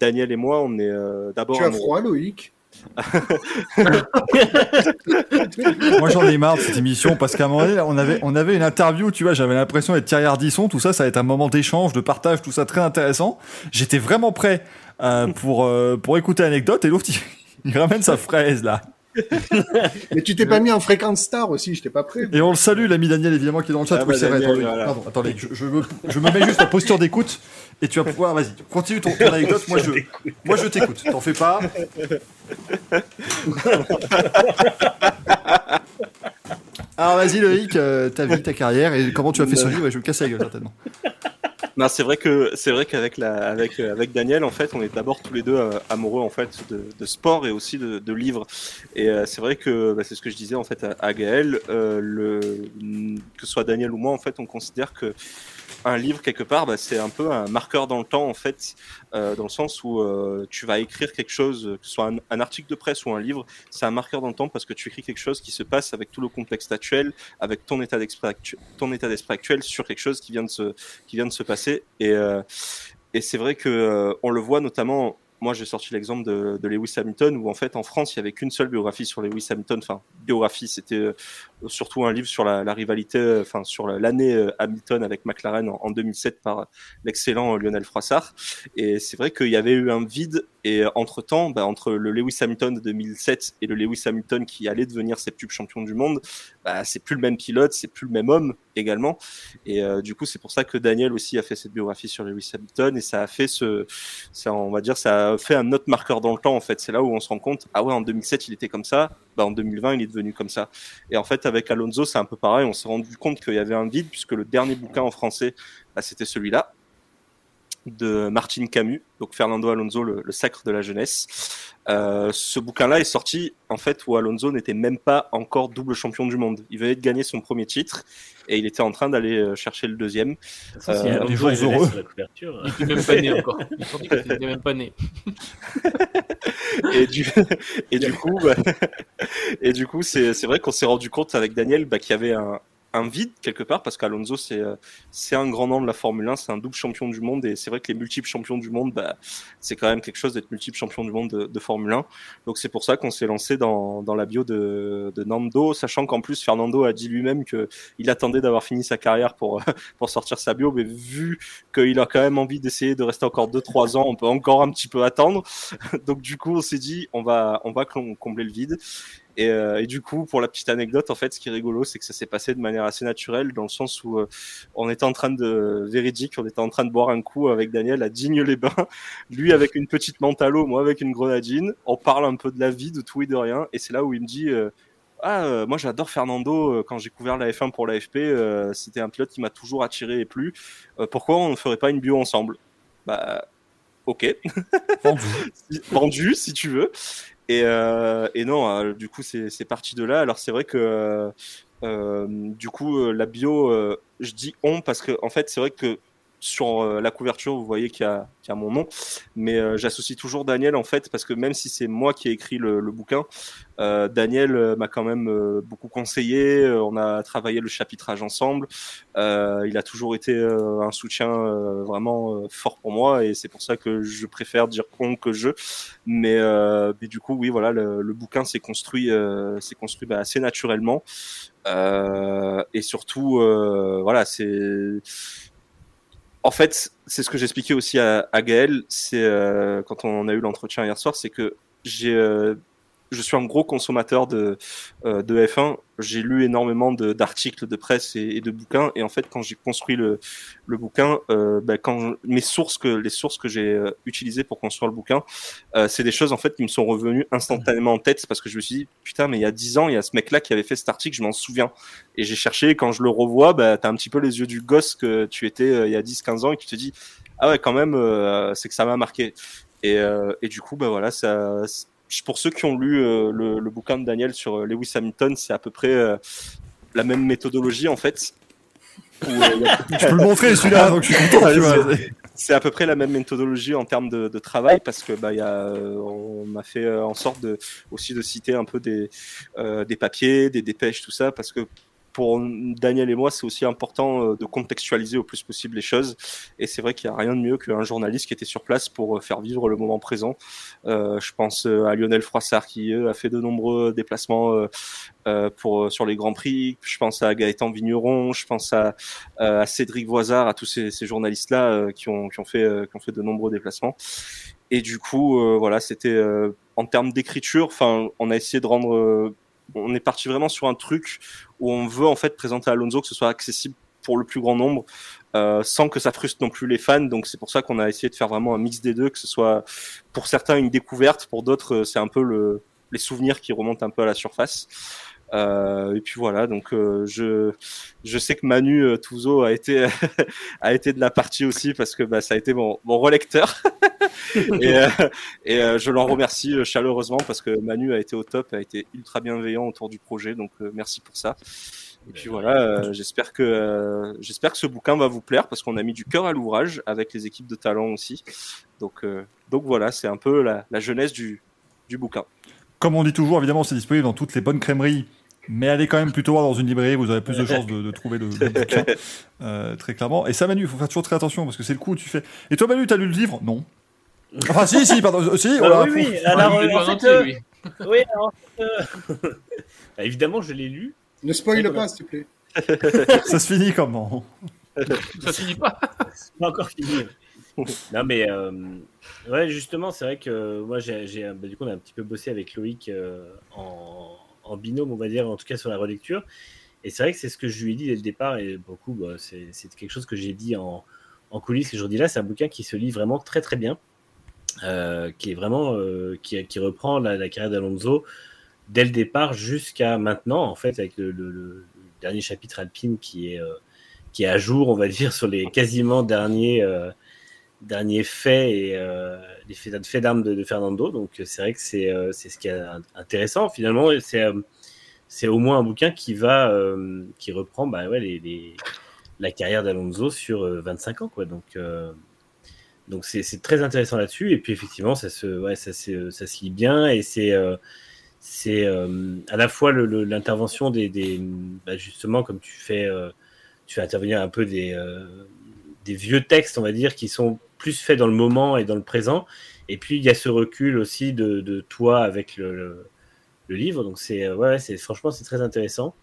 Daniel et moi, on est d'abord. Tu as froid, Loïc? Moi j'en ai marre de cette émission parce qu'à un moment donné, on avait, on avait une interview, tu vois, j'avais l'impression d'être Thierry Ardisson, tout ça, ça va être un moment d'échange, de partage, tout ça très intéressant. J'étais vraiment prêt euh, pour, euh, pour écouter l'anecdote et l'autre il, il ramène sa fraise là. Mais tu t'es pas mis en fréquence star aussi, j'étais pas prêt. Et on le salue, l'ami Daniel évidemment qui est dans le chat. Ah oui, bah, c'est vrai, Daniel, attends, voilà. pardon, attendez, je, je me, je me mets juste en posture d'écoute et tu vas pouvoir, vas-y, continue ton, ton anecdote, moi je, moi je t'écoute, t'en fais pas. Alors vas-y Loïc, euh, ta vie, ta carrière et comment tu as fait ce livre et je vais me casser la gueule certainement. Non, c'est vrai que c'est vrai qu'avec la avec avec Daniel en fait, on est d'abord tous les deux euh, amoureux en fait de, de sport et aussi de, de livres. Et euh, c'est vrai que bah, c'est ce que je disais en fait à, à Gaël, euh, le que ce soit Daniel ou moi en fait, on considère que un livre quelque part, bah, c'est un peu un marqueur dans le temps en fait, euh, dans le sens où euh, tu vas écrire quelque chose, que ce soit un, article de presse ou un livre, c'est un marqueur dans le temps parce que tu écris quelque chose qui se passe avec tout le contexte actuel, avec ton état d'esprit actuel sur quelque chose qui vient de se passer. Et, euh, et c'est vrai que euh, on le voit notamment. Moi, j'ai sorti l'exemple de, de Lewis Hamilton, où en fait, en France, il y avait qu'une seule biographie sur Lewis Hamilton. Enfin, biographie, c'était euh, surtout un livre sur la, la rivalité, euh, enfin sur la- l'année euh, Hamilton avec McLaren en, en 2007 par l'excellent Lionel Froissart. Et c'est vrai qu'il y avait eu un vide. Et entre temps, bah, entre le Lewis Hamilton de 2007 et le Lewis Hamilton qui allait devenir septuple champion du monde, bah, c'est plus le même pilote, c'est plus le même homme également. Et du coup, c'est pour ça que Daniel aussi a fait cette biographie sur Lewis Hamilton et ça a fait ce, ça, on va dire, ça a fait un autre marqueur dans le temps en fait. C'est là où on se rend compte, ah ouais, en 2007 il était comme ça, bah en 2020 il est devenu comme ça. Et en fait, avec Alonso, c'est un peu pareil. On s'est rendu compte qu'il y avait un vide puisque le dernier bouquin en français, bah, c'était celui-là. De Martin Camus, donc Fernando Alonso, le, sacre de la jeunesse. Euh, ce bouquin-là est sorti en fait où Alonso n'était même pas encore double champion du monde. Il venait de gagner son premier titre et il était en train d'aller euh, chercher le deuxième. euh, des jours heureux. Il n'était même pas né encore. Il n'était même pas né. et du et du coup bah, et du coup c'est c'est vrai qu'on s'est rendu compte avec Daniel bah, qu'il y avait un un vide quelque part parce qu'Alonso c'est euh, c'est un grand nom de la Formule 1, c'est un double champion du monde et c'est vrai que les multiples champions du monde, bah, c'est quand même quelque chose d'être multiple champion du monde de, Formule 1. Donc c'est pour ça qu'on s'est lancé dans, dans la bio de, de Nando, sachant qu'en plus Fernando a dit lui-même que il attendait d'avoir fini sa carrière pour pour sortir sa bio, mais vu qu'il a quand même envie d'essayer de rester encore 2-3 ans, on peut encore un petit peu attendre. Donc du coup on s'est dit on va on va combler le vide et, euh, et, du coup, pour la petite anecdote, en fait, ce qui est rigolo, c'est que ça s'est passé de manière assez naturelle, dans le sens où euh, on était en train de véridique, on était en train de boire un coup avec Daniel à Digne-les-Bains, lui avec une petite l'eau, moi avec une grenadine. On parle un peu de la vie, de tout et de rien, et c'est là où il me dit. Euh, ah, moi j'adore Fernando. Quand j'ai couvert la F1 pour l'AFP, c'était un pilote qui m'a toujours attiré et plu. pourquoi on ne ferait pas une bio ensemble? Bah, ok. Vendu. Vendu, si tu veux. Et, euh, et non, euh, du coup, c'est parti de là. Alors, c'est vrai que euh, du coup, la bio, je dis on parce que en fait, c'est vrai que sur euh, la couverture, vous voyez qu'il y, a mon nom, mais euh, j'associe toujours Daniel en fait, parce que même si c'est moi qui ai écrit le, bouquin, euh, Daniel m'a quand même beaucoup conseillé. On a travaillé le chapitrage ensemble. il a toujours été un soutien vraiment fort pour moi, et c'est pour ça que je préfère dire on que je. Mais, du coup, oui, voilà, le, bouquin s'est construit, construit bah, assez naturellement, et surtout, voilà, c'est en fait, c'est ce que j'expliquais aussi à, Gaël, c'est euh, quand on a eu l'entretien hier soir, c'est que j'ai euh, je suis un gros consommateur de, euh, de F1. J'ai lu énormément d'articles de, presse et, de bouquins. Et en fait, quand j'ai construit le, le bouquin, euh, bah, quand mes sources que les sources que j'ai euh, utilisées pour construire le bouquin, euh, c'est des choses en fait qui me sont revenues instantanément en tête parce que je me suis dit putain, mais il y a dix ans, il y a ce mec-là qui avait fait cet article, je m'en souviens. Et j'ai cherché. quand je le revois, bah, t'as un petit peu les yeux du gosse que tu étais euh, il y a 10-15 ans et tu te dis ah ouais, quand même, c'est que ça m'a marqué. Et, et, du coup, bah voilà, ça pour ceux qui ont lu euh, le, bouquin de Daniel sur euh, Lewis Hamilton, c'est à peu près euh, la même méthodologie en fait. tu peux le montrer celui-là, donc je suis content. c'est à peu près la même méthodologie en termes de, travail parce que bah y a, on a fait en sorte de aussi de citer un peu des des papiers, des dépêches, tout ça parce que pour Daniel et moi, c'est aussi important euh, de contextualiser au plus possible les choses. Et c'est vrai qu'il n'y a rien de mieux qu'un journaliste qui était sur place pour euh, faire vivre le moment présent. Euh, je pense à Lionel Froissart qui a fait de nombreux déplacements pour sur les grands prix. Je pense à Gaëtan Vigneron. Je pense à, à Cédric Voisard, à tous ces, ces journalistes-là qui ont qui ont fait qui ont fait de nombreux déplacements. Et du coup, voilà, c'était en termes d'écriture. Enfin, on a essayé de rendre on est parti vraiment sur un truc où on veut en fait présenter Alonso que ce soit accessible pour le plus grand nombre, euh, sans que ça frustre non plus les fans. Donc c'est pour ça qu'on a essayé de faire vraiment un mix des deux, que ce soit pour certains une découverte, pour d'autres euh, c'est un peu le, les souvenirs qui remontent un peu à la surface. Euh, et puis voilà, donc euh, je je sais que Manu euh, Touzo a été a été de la partie aussi parce que bah, ça a été mon, mon relecteur et, euh, et je l'en remercie chaleureusement parce que Manu a été au top, a été ultra bienveillant autour du projet, donc merci pour ça. Et puis voilà, j'espère que j'espère que ce bouquin va vous plaire parce qu'on a mis du cœur à l'ouvrage avec les équipes de talent aussi. Donc donc voilà, c'est un peu la, la jeunesse du du bouquin. Comme on dit toujours, évidemment, c'est disponible dans toutes les bonnes crèmeries mais allez quand même plutôt voir dans une librairie, vous aurez plus de chances de, de trouver le, le bouquin, euh, très clairement. Et ça, Manu, il faut faire toujours très attention parce que c'est le coup où tu fais. Et toi, Manu, t'as lu le livre? Non. Enfin, si, si, pardon. Euh, si, ah, oui, oui. Alors, euh, en fait, euh... oui, alors, euh... bah, évidemment, je l'ai lu. Ne spoil pas, s'il te plaît. ça se finit comment? Ça se finit pas. C'est pas encore fini. non, mais euh, ouais, justement, c'est vrai que moi, j'ai, bah, du coup, on a un petit peu bossé avec Loïc en en binôme, on va dire, en tout cas sur la relecture. Et c'est vrai que c'est ce que je lui ai dit dès le départ, et beaucoup, bah, c'est quelque chose que j'ai dit en, en coulisses, et je dis là, c'est un bouquin qui se lit vraiment très très bien, euh, qui est vraiment, euh, qui, qui, reprend la, carrière d'Alonso dès le départ jusqu'à maintenant, en fait, avec le, dernier chapitre Alpine qui est, euh, qui est à jour, on va dire, sur les quasiment derniers derniers faits et les faits, d'armes de, Fernando. Donc c'est vrai que c'est c'est ce qui est intéressant finalement. C'est c'est au moins un bouquin qui va qui reprend bah, ouais, les, la carrière d'Alonso sur 25 ans quoi. Donc donc c'est très intéressant là-dessus. Et puis effectivement, ça se, ouais, ça, ça se lit bien et c'est c'est euh, à la fois l'intervention des, des bah, justement comme tu fais euh, tu fais intervenir un peu des, euh, des vieux textes on va dire qui sont plus faits dans le moment et dans le présent et puis il y a ce recul aussi de, de toi avec le, le, livre donc c'est ouais c'est franchement c'est très intéressant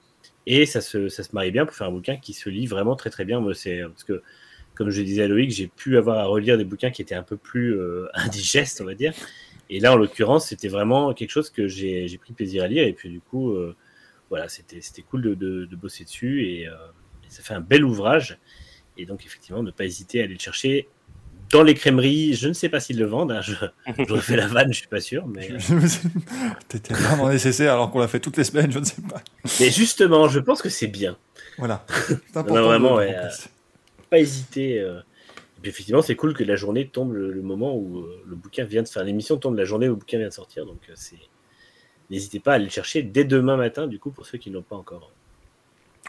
et ça se, ça se marie bien pour faire un bouquin qui se lit vraiment très très bien moi c'est parce que comme je disais à Loïc j'ai pu avoir à relire des bouquins qui étaient un peu plus indigestes on va dire et là, en l'occurrence, c'était vraiment quelque chose que j'ai pris plaisir à lire. Et puis, du coup, euh, voilà, c'était cool de, de, bosser dessus. Euh, et, ça fait un bel ouvrage. Et donc, effectivement, ne pas hésiter à aller le chercher dans les crèmeries. Je ne sais pas s'ils le vendent. Hein. J'aurais fait la vanne, je suis pas sûr. Mais t'étais vraiment nécessaire alors qu'on l'a fait toutes les semaines. Je ne sais pas. Mais justement, je pense que c'est bien. Voilà. Vraiment, ouais, pas hésiter effectivement, c'est cool que la journée tombe le, moment où euh, le bouquin vient de faire l'émission tombe la journée où le bouquin vient de sortir. Donc, euh, c'est n'hésitez pas à aller le chercher dès demain matin, du coup, pour ceux qui n'ont pas encore.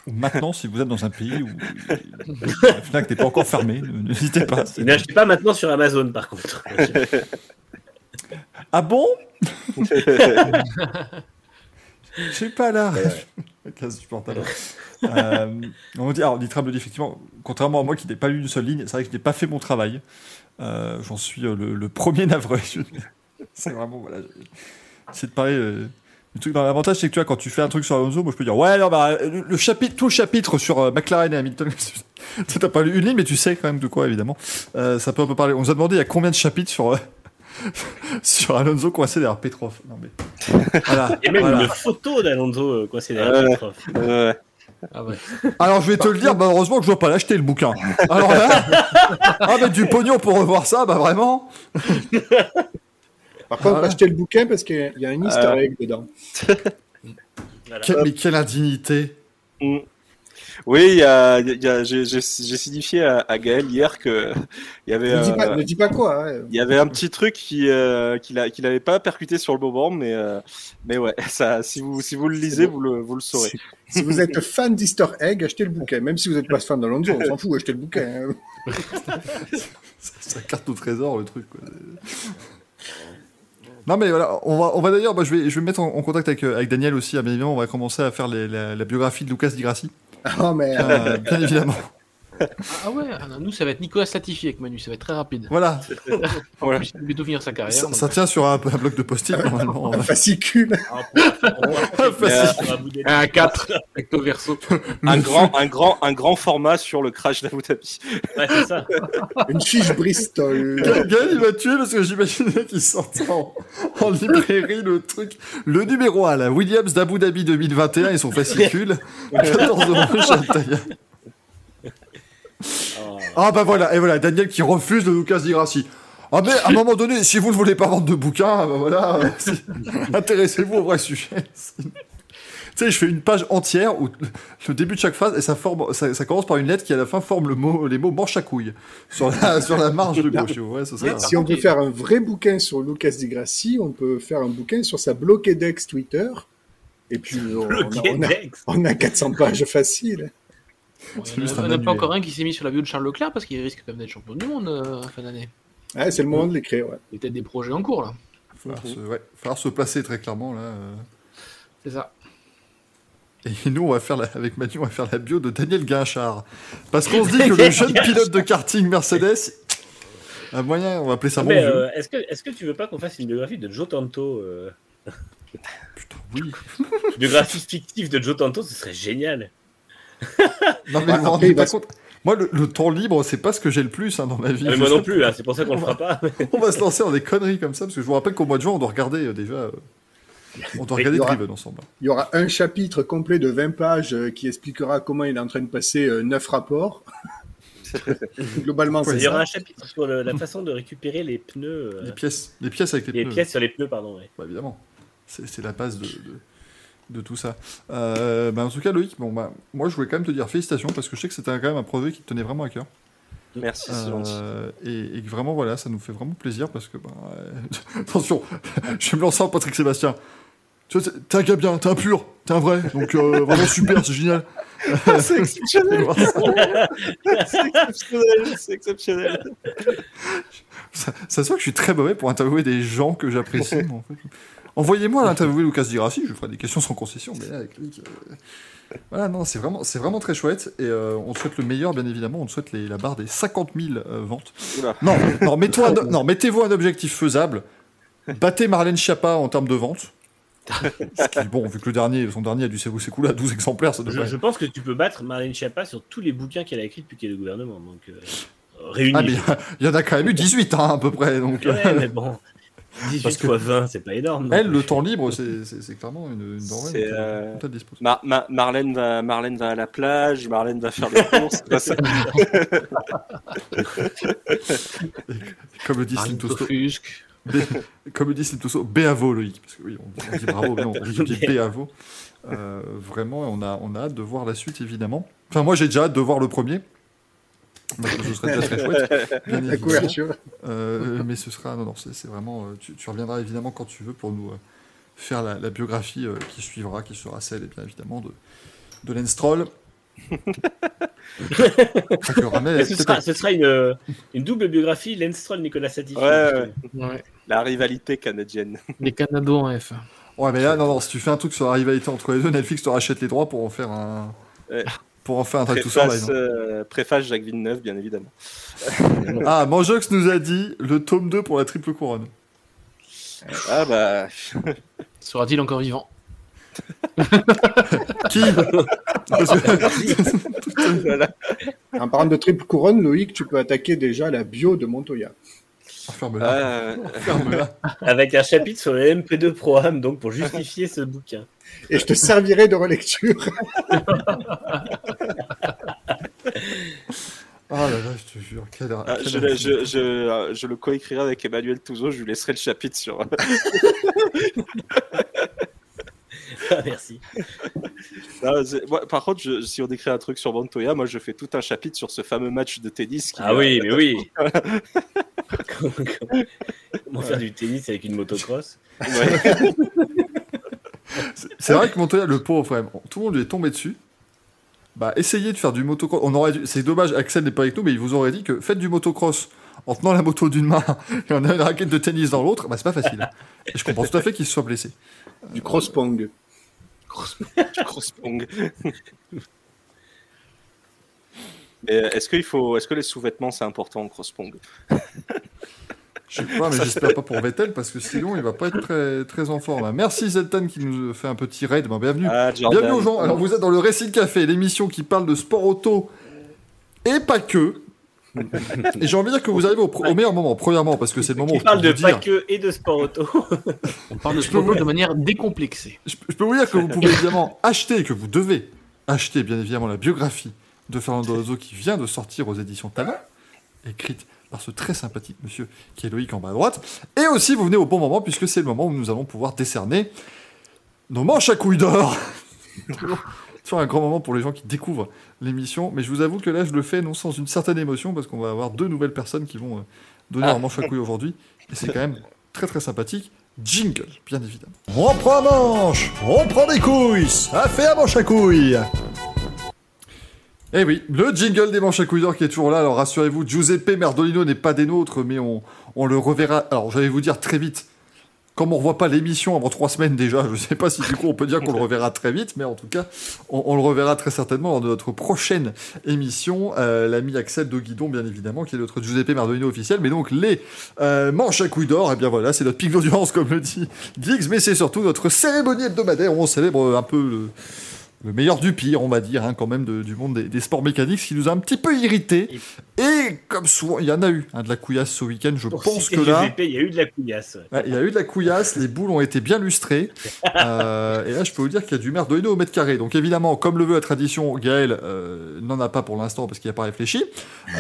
Maintenant, si vous êtes dans un pays où la Fnac n'est pas encore fermée, n'hésitez pas. N'achetez pas maintenant sur Amazon, par contre. ah bon? Je sais pas là. Euh, on dit, alors, Trable effectivement, contrairement à moi qui n'ai pas lu une seule ligne, c'est vrai que je n'ai pas fait mon travail. Euh, j'en suis euh, le, premier navré. c'est vraiment, voilà. C'est de parler. Le truc dans l'avantage, c'est que tu vois, quand tu fais un truc sur Alonso, moi je peux dire, ouais, non, bah, le, chapitre, tout le chapitre sur McLaren et Hamilton, tu n'as pas lu une ligne, mais tu sais quand même de quoi, évidemment. ça peut un peu parler. On nous a demandé il y a combien de chapitres sur, sur Alonso coincé derrière Petrov. Non, mais... voilà, Et même une photo d'Alonso coincé derrière Petrov. Ouais. Ah Alors je vais te le dire, bah, heureusement que je dois pas l'acheter le bouquin. Alors là, ah, mais du pognon pour revoir ça, bah vraiment. Par contre, ah acheter le bouquin parce qu'il y a un easter euh. egg dedans. mais quelle indignité. Mm. Oui, j'ai signifié à, Gaël hier que il y avait. Ne dis pas, euh, ne dis pas quoi. Il y avait un petit truc qui euh, qu'il n'avait pas percuté sur le moment, mais euh, mais ouais, ça, si vous si vous le lisez, vous le vous le saurez. Si, vous êtes fan d'Easter Egg, achetez le bouquin. Même si vous n'êtes pas fan d'Alonso, on s'en fout, achetez le bouquin. Hein. ça carte au trésor le truc. Quoi. Non mais voilà, on va, on va d'ailleurs, bah, je vais, je vais me mettre en, contact avec, avec Daniel aussi, bien évidemment, on va commencer à faire les, la, la, biographie de Lucas Di Grassi. Oh, mais... Euh, bien évidemment. Ah ouais, ah nous ça va être Nicolas Latifi avec Manu, ça va être très rapide. Voilà. voilà. Il va finir sa carrière. Ça, tient sur un, un, bloc de post-it normalement. un fascicule. un 4 recto verso. Un grand, un, grand, un grand format sur le crash d'Abu Dhabi. Ouais, c'est ça. Une fiche Bristol. Gaël il m'a tué parce que j'imaginais qu'il sortait en, en, librairie le truc. Le numéro 1, la Williams d'Abu Dhabi 2021 et son fascicule. 14 euros Oh. Ah bah voilà, et voilà, Daniel qui refuse de Lucas Di Grassi. Ah mais à un moment donné, si vous ne voulez pas vendre de bouquins, bah voilà, intéressez-vous au vrai sujet. tu sais, je fais une page entière où le début de chaque phrase et ça forme, ça, commence par une lettre qui à la fin forme le mot, les mots manche à couille sur la, sur la marge de gauche. Ouais, ça, si on peut faire un vrai bouquin sur Lucas Di Grassi, on peut faire un bouquin sur sa Bloquedex Twitter. Et puis on, on, a, on a 400 pages faciles. Il n'y en a, pas encore un qui s'est mis sur la bio de Charles Leclerc parce qu'il risque quand même d'être champion du monde euh, en fin d'année. Ouais, c'est le moment de l'écrire. Ouais. Il y a peut-être des projets en cours là. Il va falloir, se, placer très clairement là. Euh. C'est ça. Et nous, on va faire avec Mathieu, on va faire la bio de Daniel Guinchard. Parce qu'on se dit que le jeune pilote de karting Mercedes, un moyen, on va appeler ça Mais euh, est-ce que, est que tu veux pas qu'on fasse une biographie de Joe Tanto Putain, oui. une biographie fictive de Joe Tanto, ce serait génial. non, mais vous rendez pas compte. Moi, le, temps libre, c'est pas ce que j'ai le plus hein, dans ma vie. Mais moi non plus, hein, c'est pour ça qu'on le fera pas. on va se lancer dans des conneries comme ça, parce que je vous rappelle qu'au mois de juin, on doit regarder euh, déjà. Euh, on doit regarder Driven ensemble. Il y aura un chapitre complet de 20 pages euh, qui expliquera comment il est en train de passer 9 rapports. Globalement, c'est Il y aura un chapitre sur la façon de récupérer les pneus. Les pièces, les pièces avec les, les pneus. Les pièces sur les pneus, pardon. Bah, évidemment. C'est la base de de tout ça. Euh, bah, en tout cas, Loïc, bon, bah, moi je voulais quand même te dire félicitations parce que je sais que c'était quand même un projet qui te tenait vraiment à cœur. Merci, c'est gentil. Euh, et, et que vraiment, voilà, ça nous fait vraiment plaisir parce que, bah, euh, attention, je vais me lancer en Patrick Sébastien. Tu vois, t'es- un gars bien, t'es un pur, t'es un vrai, donc euh, vraiment super, c'est génial. c'est exceptionnel. c'est exceptionnel. C'est exceptionnel. Ça, ça se voit que je suis très mauvais pour interviewer des gens que j'apprécie. mais en fait. Envoyez-moi l'interviewer Lucas Dirassi, je ferai des questions sans concession, mais là, avec lui, euh, voilà, non, c'est vraiment, c'est vraiment très chouette. Et euh, on te souhaite le meilleur, bien évidemment. On te souhaite les- la barre des 50 000 euh, ventes. Oula. Non, non, mets-toi un- non, mettez-vous un objectif faisable. Battez Marlène Schiappa en termes de vente. Ce qui, bon, vu que le dernier, son dernier a dû s'écouler à 12 exemplaires, ça Je, devrait. je pense que tu peux battre Marlène Schiappa sur tous les bouquins qu'elle a écrits depuis qu'elle est au gouvernement. Donc, euh, Ah, réunis. il y en a quand même eu 18, hein, à peu près. Donc, euh, Ouais, mais bon. 18 Parce que- fois 20, c'est pas énorme. elle, le temps libre, c'est c'est- c'est clairement une, une denrée. Euh. Mar- Ma- Marlène, va, Marlène va à la plage, Marlène va faire des courses. c'est pas ça. Comme le dit comme le dit Slim Tosto, béavo Loïc. Parce que oui, on dit, on dit bravo, mais on dit béavo. Euh, vraiment, on a, on a hâte de voir la suite, évidemment. Enfin, moi, j'ai déjà hâte de voir le premier. Ce serait déjà très chouette. bien La couverture. Euh, mais ce sera. Non, non, c'est vraiment. euh, tu, tu reviendras évidemment quand tu veux pour nous euh, faire la, la biographie euh, qui suivra, qui sera celle, et bien évidemment, de, de Stroll. Ramel, Mais ce, sera, ce sera une, une double biographie, Lance Stroll, Nicolas Satifi. Ouais, ouais. Ouais. La rivalité canadienne. Les Canados en F. Ouais, mais là, non, non, si tu fais un truc sur la rivalité entre les deux, Netflix te rachète les droits pour en faire un. Ouais. Pour en faire un truc tout sur Préface, live. euh, préface Jacques Villeneuve, bien évidemment. Ah, Manjox nous a dit le tome 2 pour la triple couronne. Ah bah. Sera-t-il encore vivant? Qui? Voilà. En parlant de triple couronne, Loïc, tu peux attaquer déjà la bio de Montoya. Ferme-la. Euh, Ferme-la. Avec un chapitre sur le MP2 Pro-Am, donc pour justifier ce bouquin. Et je te servirai de relecture. Oh là là, je te jure. Quelle, ah, quelle je, le- je, je, je le coécrirai avec Emmanuel Touzeau, je lui laisserai le chapitre sur. Ah, merci. Non, moi, par contre, je- si on écrit un truc sur Montoya, moi je fais tout un chapitre sur ce fameux match de tennis. Qui, Ah oui, mais oui. comment, comment- comment faire du tennis avec une motocross? Ouais. C'est- vrai que Montoya, le pauvre, quand même, tout le monde lui est tombé dessus. Bah, essayez de faire du motocross. On aurait dû- C'est dommage, Axel n'est pas avec nous, mais il vous aurait dit que faites du motocross en tenant la moto d'une main et en ayant une raquette de tennis dans l'autre. Bah, c'est pas facile. Et je comprends tout à fait qu'il se soit blessé. Du cross-pong. du cross-pong. Euh, Est-ce qu'il faut, est-ce que les sous-vêtements c'est important en cross-pong? Je sais pas, mais j'espère pas pour Vettel parce que sinon il va pas être très, très en forme. Merci Zeltan qui nous fait un petit raid. Bah, bienvenue. Ah. Bienvenue aux gens. Alors vous êtes dans le Racing Café, l'émission qui parle de sport auto et pas que. Et j'ai envie de dire que vous arrivez au, meilleur moment. Premièrement, parce que c'est le moment où je parle de vous pas dire, que et de sport auto. On parle de sport vous- de manière décomplexée. je, je peux vous dire que vous pouvez évidemment acheter, que vous devez acheter bien évidemment la biographie de Fernando Alonso qui vient de sortir aux éditions Talent, écrite par ce très sympathique monsieur qui est Loïc en bas à droite. Et aussi, vous venez au bon moment puisque c'est le moment où nous allons pouvoir décerner nos manches à couilles d'or. Toujours un grand moment pour les gens qui découvrent l'émission. Mais je vous avoue que là, je le fais non sans une certaine émotion parce qu'on va avoir deux nouvelles personnes qui vont euh, donner leur manche à couilles aujourd'hui. Et c'est quand même très très sympathique. Jingle, bien évidemment. On prend manche, on prend des couilles, ça fait un manche à couilles. Eh oui, le jingle des manches à couilles qui est toujours là. Alors rassurez-vous, Giuseppe Merdolino n'est pas des nôtres, mais on, on le reverra. Alors j'allais vous dire très vite. Comme on revoit pas l'émission avant trois semaines déjà, je sais pas si du coup on peut dire qu'on le reverra très vite, mais en tout cas, on, le reverra très certainement lors de notre prochaine émission. Euh, L'ami Axel de Guidon, bien évidemment, qui est notre Giuseppe Merdolino officiel. Mais donc les euh, manches à couilles d'or, eh bien voilà, c'est notre pic d'audience comme le dit Giggs, mais c'est surtout notre cérémonie hebdomadaire où on célèbre un peu le, le meilleur du pire, on va dire, hein, quand même, de- du monde des, des sports mécaniques, ce qui nous a un petit peu irrité. Et comme souvent, il y en a eu hein, de la couillasse ce week-end, je Pour pense que là, il y a eu de la couillasse. ouais, il y a eu de la couillasse, les boules ont été bien lustrées. Euh, et là, je peux vous dire qu'il y a du merdolino au mètre carré. Donc évidemment, comme le veut la tradition, Gaël euh, n'en a pas pour l'instant parce qu'il n'a pas réfléchi.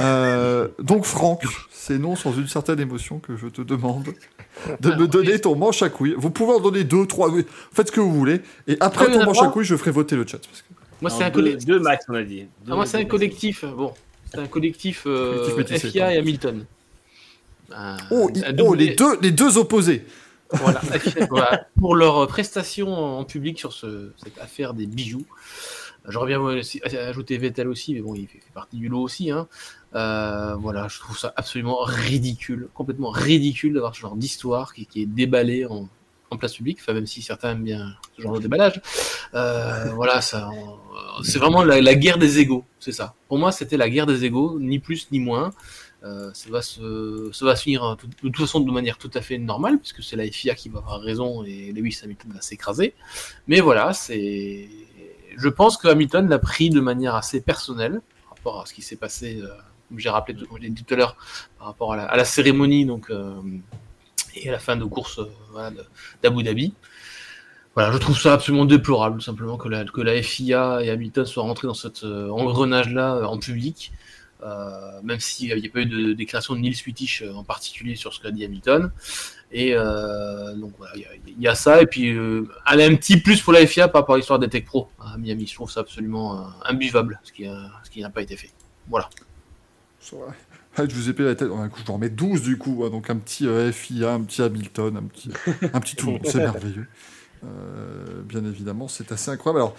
Euh, donc Franck, c'est non sans une certaine émotion que je te demande de me donner ton manche à couilles. Vous pouvez en donner deux, trois, oui, faites ce que vous voulez. Et après ton manche à couilles, je ferai voter le chat. parce que- Moi, c'est un, deux, collectif. deux max, on a dit. Deux- Ah, moi, c'est un collectif. Bon, c'est un collectif, euh, Collectif FIA et Hamilton. Un- Oh, un double- oh, les, deux, les deux opposés. Voilà, FIA, voilà, pour leurs prestations en public sur ce, cette affaire des bijoux. J'aurais bien voulu aussi- ajouter Vettel aussi, mais bon, il fait, fait partie du lot aussi. Hein. Euh, voilà, je trouve ça absolument ridicule, complètement ridicule d'avoir ce genre d'histoire qui, qui est déballée en, en place publique, enfin, même si certains aiment bien ce genre de déballage. Euh, voilà, ça, on- c'est vraiment la, la guerre des égaux, c'est ça. Pour moi, c'était la guerre des égaux, ni plus ni moins. Euh, ça va se, ça va se finir euh, tout- de toute façon de manière tout à fait normale, puisque c'est la FIA qui va avoir raison et Lewis Hamilton va s'écraser. Mais voilà, c'est, je pense que Hamilton l'a pris de manière assez personnelle par rapport à ce qui s'est passé, euh, comme j'ai rappelé tout, dit tout à l'heure, par rapport à la, cérémonie donc euh, et à la fin de course euh, d'Abu Dhabi. Voilà, je trouve ça absolument déplorable, simplement, que la, que la FIA et Hamilton soient rentrés dans cet euh, engrenage-là en public. Euh, même s'il n'y a pas eu de déclaration de Nils Wittich en particulier sur ce qu'a dit Hamilton. Et donc voilà, il y a- ça. Et puis, un petit plus pour la FIA par rapport à l'histoire des Tech Pro à Miami. Je trouve ça absolument imbuvable, ce qui, ce qui n'a pas été fait. Voilà. Je vous ai payé la tête. Un coup, je vous remets 12 du coup. hein, Donc un petit euh, FIA, un petit Hamilton, un petit, un petit tout. C'est merveilleux. Euh, bien évidemment, c'est assez incroyable. Alors,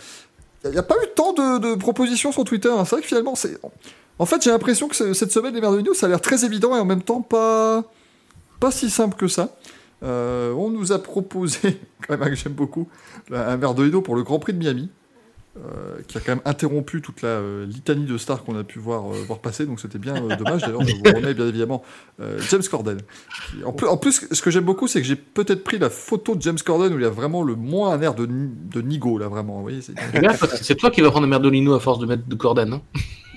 il n'y a, pas eu tant de, de propositions sur Twitter. hein. C'est vrai que finalement, c'est. En fait, j'ai l'impression que ce- cette semaine, les Merdolino, ça a l'air très évident et en même temps pas, pas si simple que ça. Euh, on nous a proposé, quand même, que j'aime beaucoup, un Merdolino pour le Grand Prix de Miami. Euh, qui a quand même interrompu toute la euh, litanie de stars qu'on a pu voir, euh, voir passer, donc c'était bien euh, dommage. D'ailleurs, je vous remets bien évidemment euh, James Corden. qui- en, plus, en plus, ce que j'aime beaucoup, c'est que j'ai peut-être pris la photo de James Corden où il a vraiment le moins un air de, de Nigo, là, vraiment. C'est- toi qui vas prendre un Merdolino à force de mettre de Corden. Hein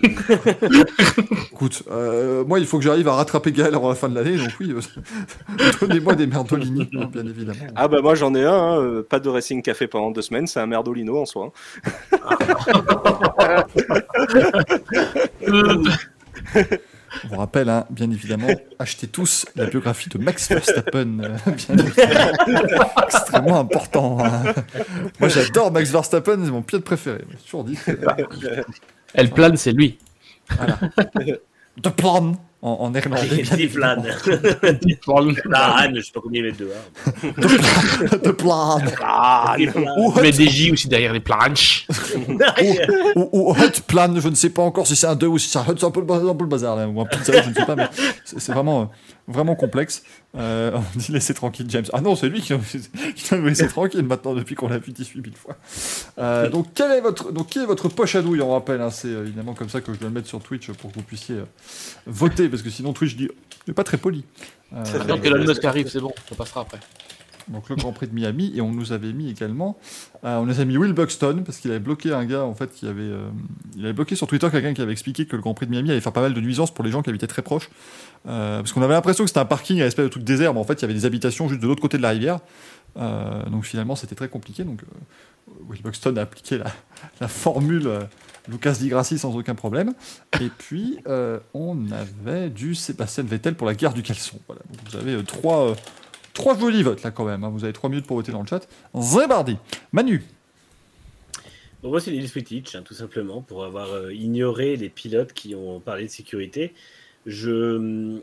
Écoute, euh, moi, il faut que j'arrive à rattraper Gaël avant la fin de l'année, donc oui, euh, donnez-moi des merdolini, hein, bien évidemment. Ah bah moi j'en ai un, hein, euh, pas de Racing Café pendant deux semaines, c'est un merdolino en soi. On vous rappelle, hein, bien évidemment, achetez tous la biographie de Max Verstappen, euh, bien évidemment. extrêmement important. hein. Moi, j'adore Max Verstappen, c'est mon pilote préféré. J'ai toujours dit. Elle plane, c'est lui. De plan en, en néerlandais. bien Steve évidemment. Lan. Lan, je sais pas combien il met de dehors. De plan. Ah, Ou Mais hot, des J aussi derrière les planches. ou, ou hot plan, je ne sais pas encore si c'est un 2 ou si c'est un hot, c'est un peu le bazar, là, ou un pizza, je ne sais pas, mais c'est vraiment, vraiment complexe. Euh, on dit laissez tranquille James. Ah non, c'est lui qui, qui doit nous laisser tranquille maintenant depuis qu'on l'a vu 18 000 fois. Euh, donc, quel est votre, donc, qui est votre poche à douille On rappelle, hein, c'est euh, évidemment comme ça que je dois le mettre sur Twitch pour que vous puissiez euh, voter, parce que sinon Twitch dit, n'est pas très poli. Euh, Attends que Elon Musk arrive, c'est bon, ça passera après. donc le Grand Prix de Miami et on nous avait mis également euh, on nous a mis Will Buxton parce qu'il avait bloqué un gars en fait qui avait euh, il avait bloqué sur Twitter quelqu'un qui avait expliqué que le Grand Prix de Miami allait faire pas mal de nuisances pour les gens qui habitaient très proches Euh, parce qu'on avait l'impression que c'était un parking à espèce de truc désert mais en fait il y avait des habitations juste de l'autre côté de la rivière Euh, donc finalement c'était très compliqué donc euh, Will Buxton a appliqué la, formule Lucas Di Grassi sans aucun problème et puis on avait du Sébastien Vettel pour la guerre du caleçon voilà vous avez trois Trois jolis votes là quand même, hein. vous avez trois minutes pour voter dans le chat. Zébardi. Manu. Bon, moi, c'est Nils Wittich, hein, tout simplement, pour avoir ignoré les pilotes qui ont parlé de sécurité. Je,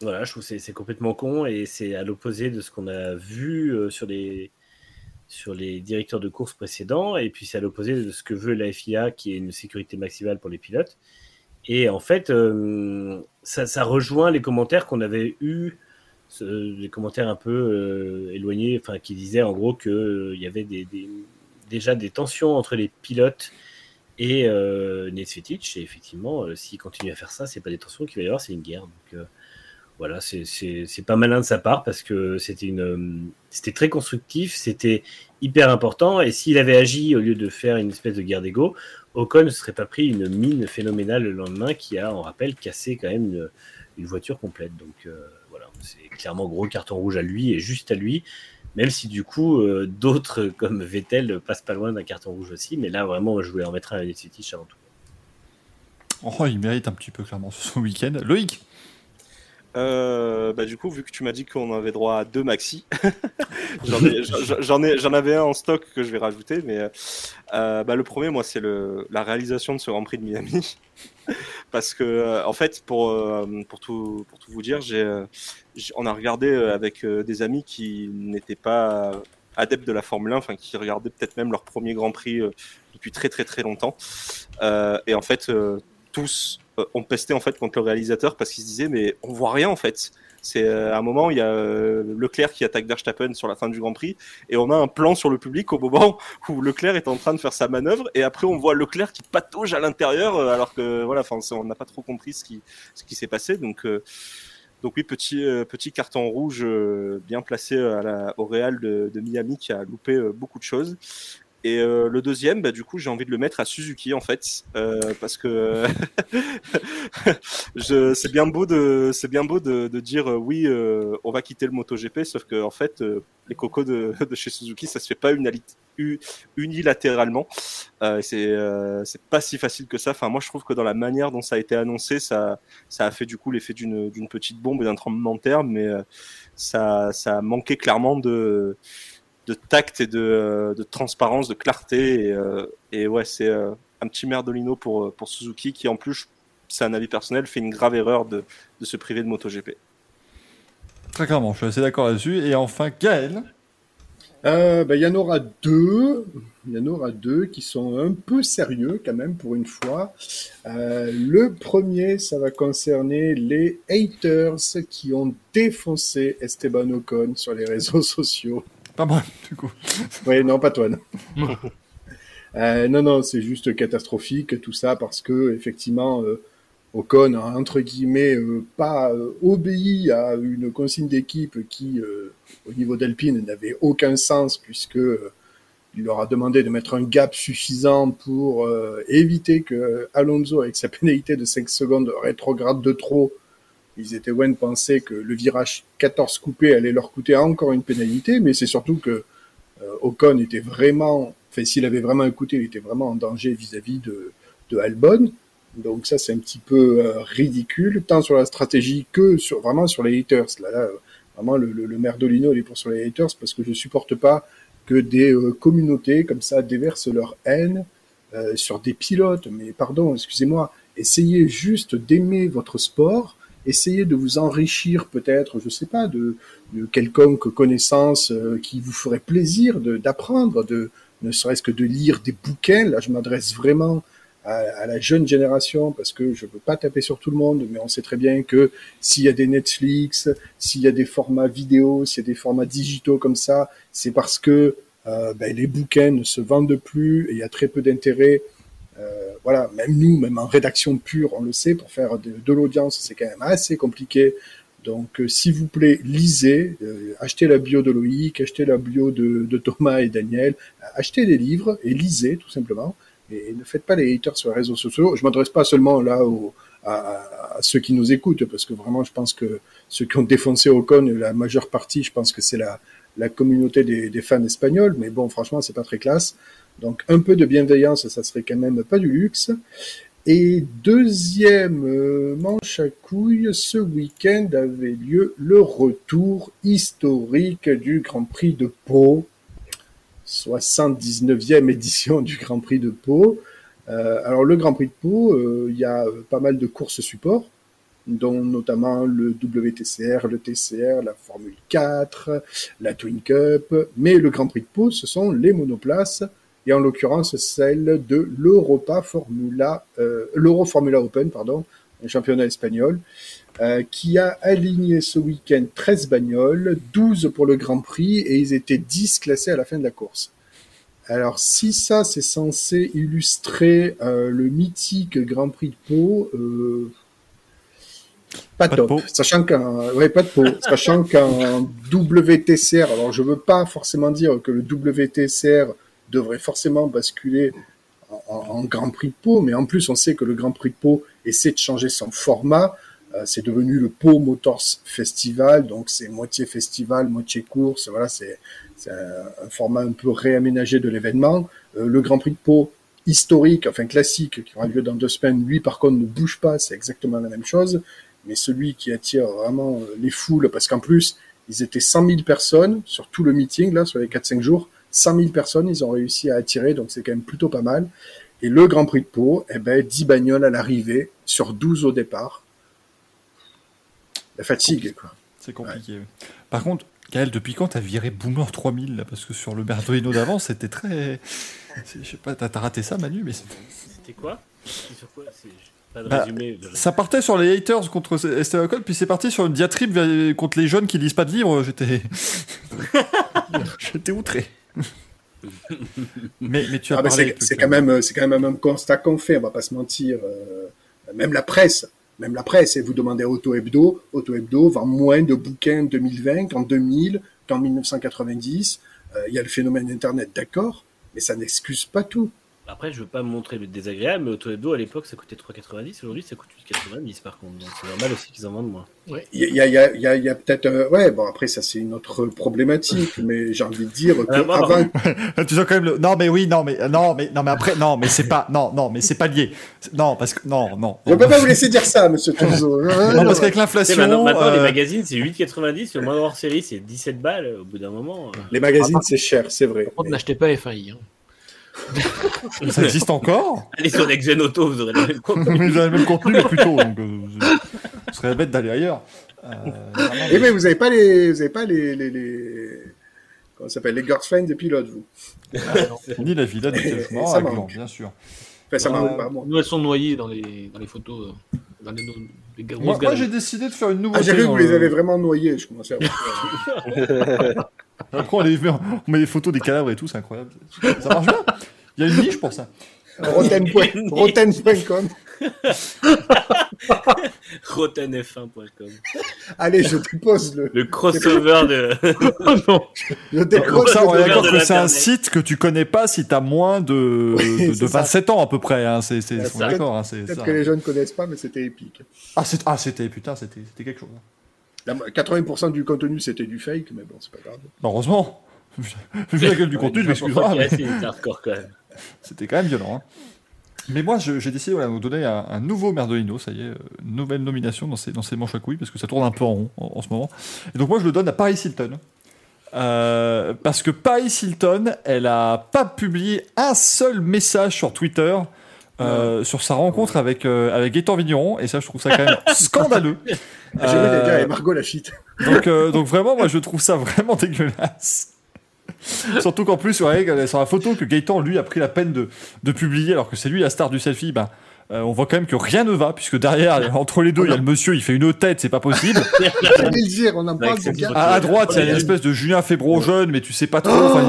voilà, je trouve que c'est- complètement con et c'est à l'opposé de ce qu'on a vu euh, sur les sur les directeurs de course précédents et puis c'est à l'opposé de ce que veut la FIA qui est une sécurité maximale pour les pilotes. Et en fait, euh, ça, ça rejoint les commentaires qu'on avait eus, les commentaires un peu euh, éloignés, enfin qui disaient en gros qu'il y avait déjà des tensions entre les pilotes et euh, effectivement, euh, s'il continue à faire ça, c'est pas des tensions qu'il va y avoir, c'est une guerre. Donc euh, voilà, c'est- pas malin de sa part parce que c'était une, euh, c'était très constructif, c'était hyper important. Et s'il avait agi au lieu de faire une espèce de guerre d'ego, Ocon ne serait pas pris une mine phénoménale le lendemain qui a, on rappelle, cassé quand même une, voiture complète. Donc voilà, c'est clairement gros carton rouge à lui et juste à lui. Même si du coup, euh, d'autres comme Vettel passent pas loin d'un carton rouge aussi. Mais là, vraiment, je voulais en mettre un à Nesvetic avant tout. Oh, il mérite un petit peu clairement ce week-end. Loïc. Euh, bah, du coup, vu que tu m'as dit qu'on avait droit à deux maxi, j'en ai- j'en- j'en ai- j'en avais un en stock que je vais rajouter, mais euh, euh, bah, le premier, moi, c'est le- la réalisation de ce Grand Prix de Miami. Parce que, euh, en fait, pour, euh, pour, tout, pour tout vous dire, j'ai, euh, on a regardé avec des amis qui n'étaient pas adeptes de la Formule 1, enfin qui regardaient peut-être même leur premier Grand Prix depuis très très très longtemps. Et en fait, tous ont pesté en fait contre le réalisateur parce qu'ils se disaient mais on voit rien en fait. C'est euh, à un moment il y a euh, Leclerc qui attaque Verstappen sur la fin du Grand Prix et on a un plan sur le public au moment où Leclerc est en train de faire sa manœuvre et après on voit Leclerc qui patauge à l'intérieur euh, alors que voilà enfin on n'a pas trop compris ce qui ce qui s'est passé. Donc euh, donc oui petit euh, petit carton rouge euh, bien placé à la, au Real de, de Miami qui a loupé euh, beaucoup de choses et euh, le deuxième, bah, du coup, j'ai envie de le mettre à Suzuki en fait, euh, parce que c'est bien beau de, c'est bien beau de, de dire euh, oui, euh, on va quitter le MotoGP, sauf que en fait, euh, les cocos de, de chez Suzuki, ça se fait pas unilatéralement. Euh, c'est, c'est pas si facile que ça. Enfin, moi, je trouve que dans la manière dont ça a été annoncé, ça, ça a fait du coup l'effet d'une, d'une petite bombe et d'un tremblement de terre, mais ça, ça a manqué clairement de de tact et de, euh, de transparence, de clarté. Et, euh, et ouais, c'est euh, un petit merdolino pour, pour Suzuki qui, en plus, c'est un avis personnel, fait une grave erreur de, de se priver de MotoGP. Très clairement, je suis assez d'accord là-dessus. Et enfin, Gaël. Euh, ben, il y en aura deux. Il y en aura deux qui sont un peu sérieux quand même pour une fois. Euh, le premier, ça va concerner les haters qui ont défoncé Esteban Ocon sur les réseaux sociaux. Pas moi, du coup. Oui, non, pas toi. Non, Euh, non, non, c'est juste catastrophique tout ça parce que effectivement, euh, Ocon a entre guillemets euh, pas euh, obéi à une consigne d'équipe qui, euh, au niveau d'Alpine, n'avait aucun sens puisque euh, il leur a demandé de mettre un gap suffisant pour euh, éviter que Alonso, avec sa pénalité de 5 secondes, rétrograde de trop. Ils étaient loin de penser que le virage 14 coupé allait leur coûter encore une pénalité, mais c'est surtout que euh, Ocon était vraiment, enfin s'il avait vraiment écouté, il était vraiment en danger vis-à-vis de, de Albon. Donc ça c'est un petit peu euh, ridicule, tant sur la stratégie que sur vraiment sur les haters. Là, là vraiment le, le, le merdolino il est pour sur les haters parce que je supporte pas que des euh, communautés comme ça déversent leur haine euh, sur des pilotes. Mais pardon, excusez-moi, essayez juste d'aimer votre sport, essayez de vous enrichir peut-être, je sais pas, de, de quelconque connaissance euh, qui vous ferait plaisir d'apprendre, de, ne serait-ce que de lire des bouquins. Là, je m'adresse vraiment à, à la jeune génération parce que je veux pas taper sur tout le monde, mais on sait très bien que s'il y a des Netflix, s'il y a des formats vidéo, s'il y a des formats digitaux comme ça, c'est parce que euh, ben, les bouquins ne se vendent plus et il y a très peu d'intérêt. Euh, voilà, même nous, même en rédaction pure, on le sait, pour faire de, l'audience, c'est quand même assez compliqué. Donc, euh, s'il vous plaît, lisez, euh, achetez la bio de Loïc, achetez la bio de, Thomas et Daniel, achetez des livres et lisez tout simplement. Et, ne faites pas les haters sur les réseaux sociaux. Je m'adresse pas seulement là aux, à, à- à ceux qui nous écoutent, parce que vraiment, je pense que ceux qui ont défoncé Ocon, la majeure partie, je pense que c'est la, la communauté des, des fans espagnols. Mais bon, franchement, c'est pas très classe. Donc, un peu de bienveillance, ça serait quand même pas du luxe. Et deuxième euh, manche à couilles, ce week-end avait lieu le retour historique du Grand Prix de Pau, 79e édition du Grand Prix de Pau. Euh, alors le Grand Prix de Pau, euh, il y a pas mal de courses support, dont notamment le WTCR, le TCR, la Formule 4, la Twin Cup, mais le Grand Prix de Pau, ce sont les monoplaces et en l'occurrence celle de l'Europa Formula, euh, l'Euro Formula Open, pardon, un championnat espagnol, euh, qui a aligné ce week-end 13 bagnoles, 12 pour le Grand Prix, et ils étaient 10 classés à la fin de la course. Alors si ça c'est censé illustrer euh, le mythique Grand Prix de Pau, euh, pas, Pas de top. Pau. Sachant qu'un ouais pas de Pau, sachant qu'un WTCR, alors je veux pas forcément dire que le WTCR devrait forcément basculer en, en- Grand Prix de Pau, mais en plus on sait que le Grand Prix de Pau essaie de changer son format. Euh, c'est devenu le Pau Motors Festival, donc c'est moitié festival, moitié course. Voilà, c'est un format un peu réaménagé de l'événement. Euh, le Grand Prix de Pau historique, enfin classique, qui aura lieu dans deux semaines, lui par contre ne bouge pas, c'est exactement la même chose. mais celui qui attire vraiment euh, les foules, parce qu'en plus, ils étaient 100 000 personnes sur tout le meeting, là, sur les 4-5 jours. 100 000 personnes, ils ont réussi à attirer, donc c'est quand même plutôt pas mal. Et le Grand Prix de Pau, eh ben, 10 bagnoles à l'arrivée, sur 12 au départ. La fatigue, quoi. C'est compliqué. Par contre, Gaël, depuis quand t'as viré Boomer 3000 là? Parce que sur le Berdolino d'avant, c'était très. Je sais pas, t'as raté ça, Manu, mais C'était quoi? Sur quoi? Pas de Bah, résumé. de- ça partait sur les haters contre Esteban Ocon, puis c'est parti sur une diatribe vers- contre les jeunes qui lisent pas de livres. J'étais. J'étais outré. mais, mais tu as Ah, c'est c'est quand euh, même, c'est quand même un constat qu'on fait, on va pas se mentir. euh, même la presse, même la presse, et vous demandez à Auto Hebdo, Auto Hebdo vend moins de bouquins en 2020 qu'en 2000, qu'en 1990. Euh, Il y a le phénomène Internet, d'accord, mais ça n'excuse pas tout. Après, je veux pas me montrer le désagréable, mais Auto Hebdo à l'époque ça coûtait 3,90. Aujourd'hui, ça coûte 8,90 par contre. Donc c'est normal aussi qu'ils en vendent moins. Il y a, il y a, il y a, il y a- il y a peut-être, euh, ouais, bon après ça c'est une autre problématique, mais j'ai envie de dire que Euh, avant, Tu sens quand même le. Non, mais oui, non, mais non, mais non, mais après, non, mais c'est pas, non, non, mais c'est pas lié. Non, parce que non, non. je peux pas vous laisser dire ça, Monsieur Turzo. Non, parce qu'avec l'inflation. maintenant, maintenant, les euh, magazines c'est 8,90. Le moindre hors série c'est 17 balles. Au bout d'un moment. euh, Les magazines c'est cher, c'est vrai. Par contre, n'achetez pas F1i. hein. Ça existe encore. Allez sur Next Gen Auto, vous aurez le même contenu. mais ils ont le même contenu, mais plus tôt. Donc, euh, ce serait bête d'aller ailleurs. Euh, vraiment, Eh mais vous avez pas les, vous avez pas les, les, les... comment ça s'appelle, les girlfriends des pilotes, vous. Ni la villa Cashmore Ça à manque. Gland, bien sûr. Enfin, ça Euh, m'arrive pas, moi. Nous, elles sont noyées dans les, dans les photos, euh, dans les, les grosses Moi, j'ai décidé de faire une Ah, nouveauté. j'ai cru que vous les le- avez vraiment noyés, je commençais à voir. Après, on, les met- on met des photos des cadavres et tout, c'est incroyable. Ça marche bien. Il y a une niche pour ça. Roten Roten.com. RotenF1.com. Allez, je dépose le, Le crossover de. je Donc décroche ça, on est d'accord que c'est un site que tu connais pas si t'as moins de, Oui, de, c'est de ça. 27 ans à peu près. Hein. C'est, c'est, on est d'accord. Hein, c'est Peut-être que les jeunes connaissent pas, mais c'était épique. Ah, ah, c'était putain, c'était, c'était quelque chose. hein. La- 80% du contenu, c'était du fake, mais bon, c'est pas grave. Bah, heureusement. Vu la gueule du contenu, je m'excuserai, mais c'était quand même violent. hein. Mais moi, j'ai décidé voilà, de vous donner un, un nouveau Merdolino, ça y est, euh, nouvelle nomination dans ces, dans ces manches à couilles, parce que ça tourne un peu en rond en, en ce moment. Et donc moi, je le donne à Paris Hilton. Euh, parce que Paris Hilton, elle a pas publié un seul message sur Twitter euh, sur sa rencontre avec, euh, avec Gaëtan Vigneron, et ça, je trouve ça quand même scandaleux. J'ai vu les gars Euh, et Margot Lafitte. donc, euh, donc vraiment, moi, je trouve ça vraiment dégueulasse. Surtout qu'en plus, ouais, sur la photo que Gaëtan, lui, a pris la peine de, de publier, alors que c'est lui la star du selfie, ben, euh, on voit quand même que rien ne va, puisque derrière, entre les deux, il y a le monsieur, il fait une tête, c'est pas possible. Dire, on de gars. À, à droite, il y a une espèce de Julien Fébro jeune, mais tu sais pas trop. enfin,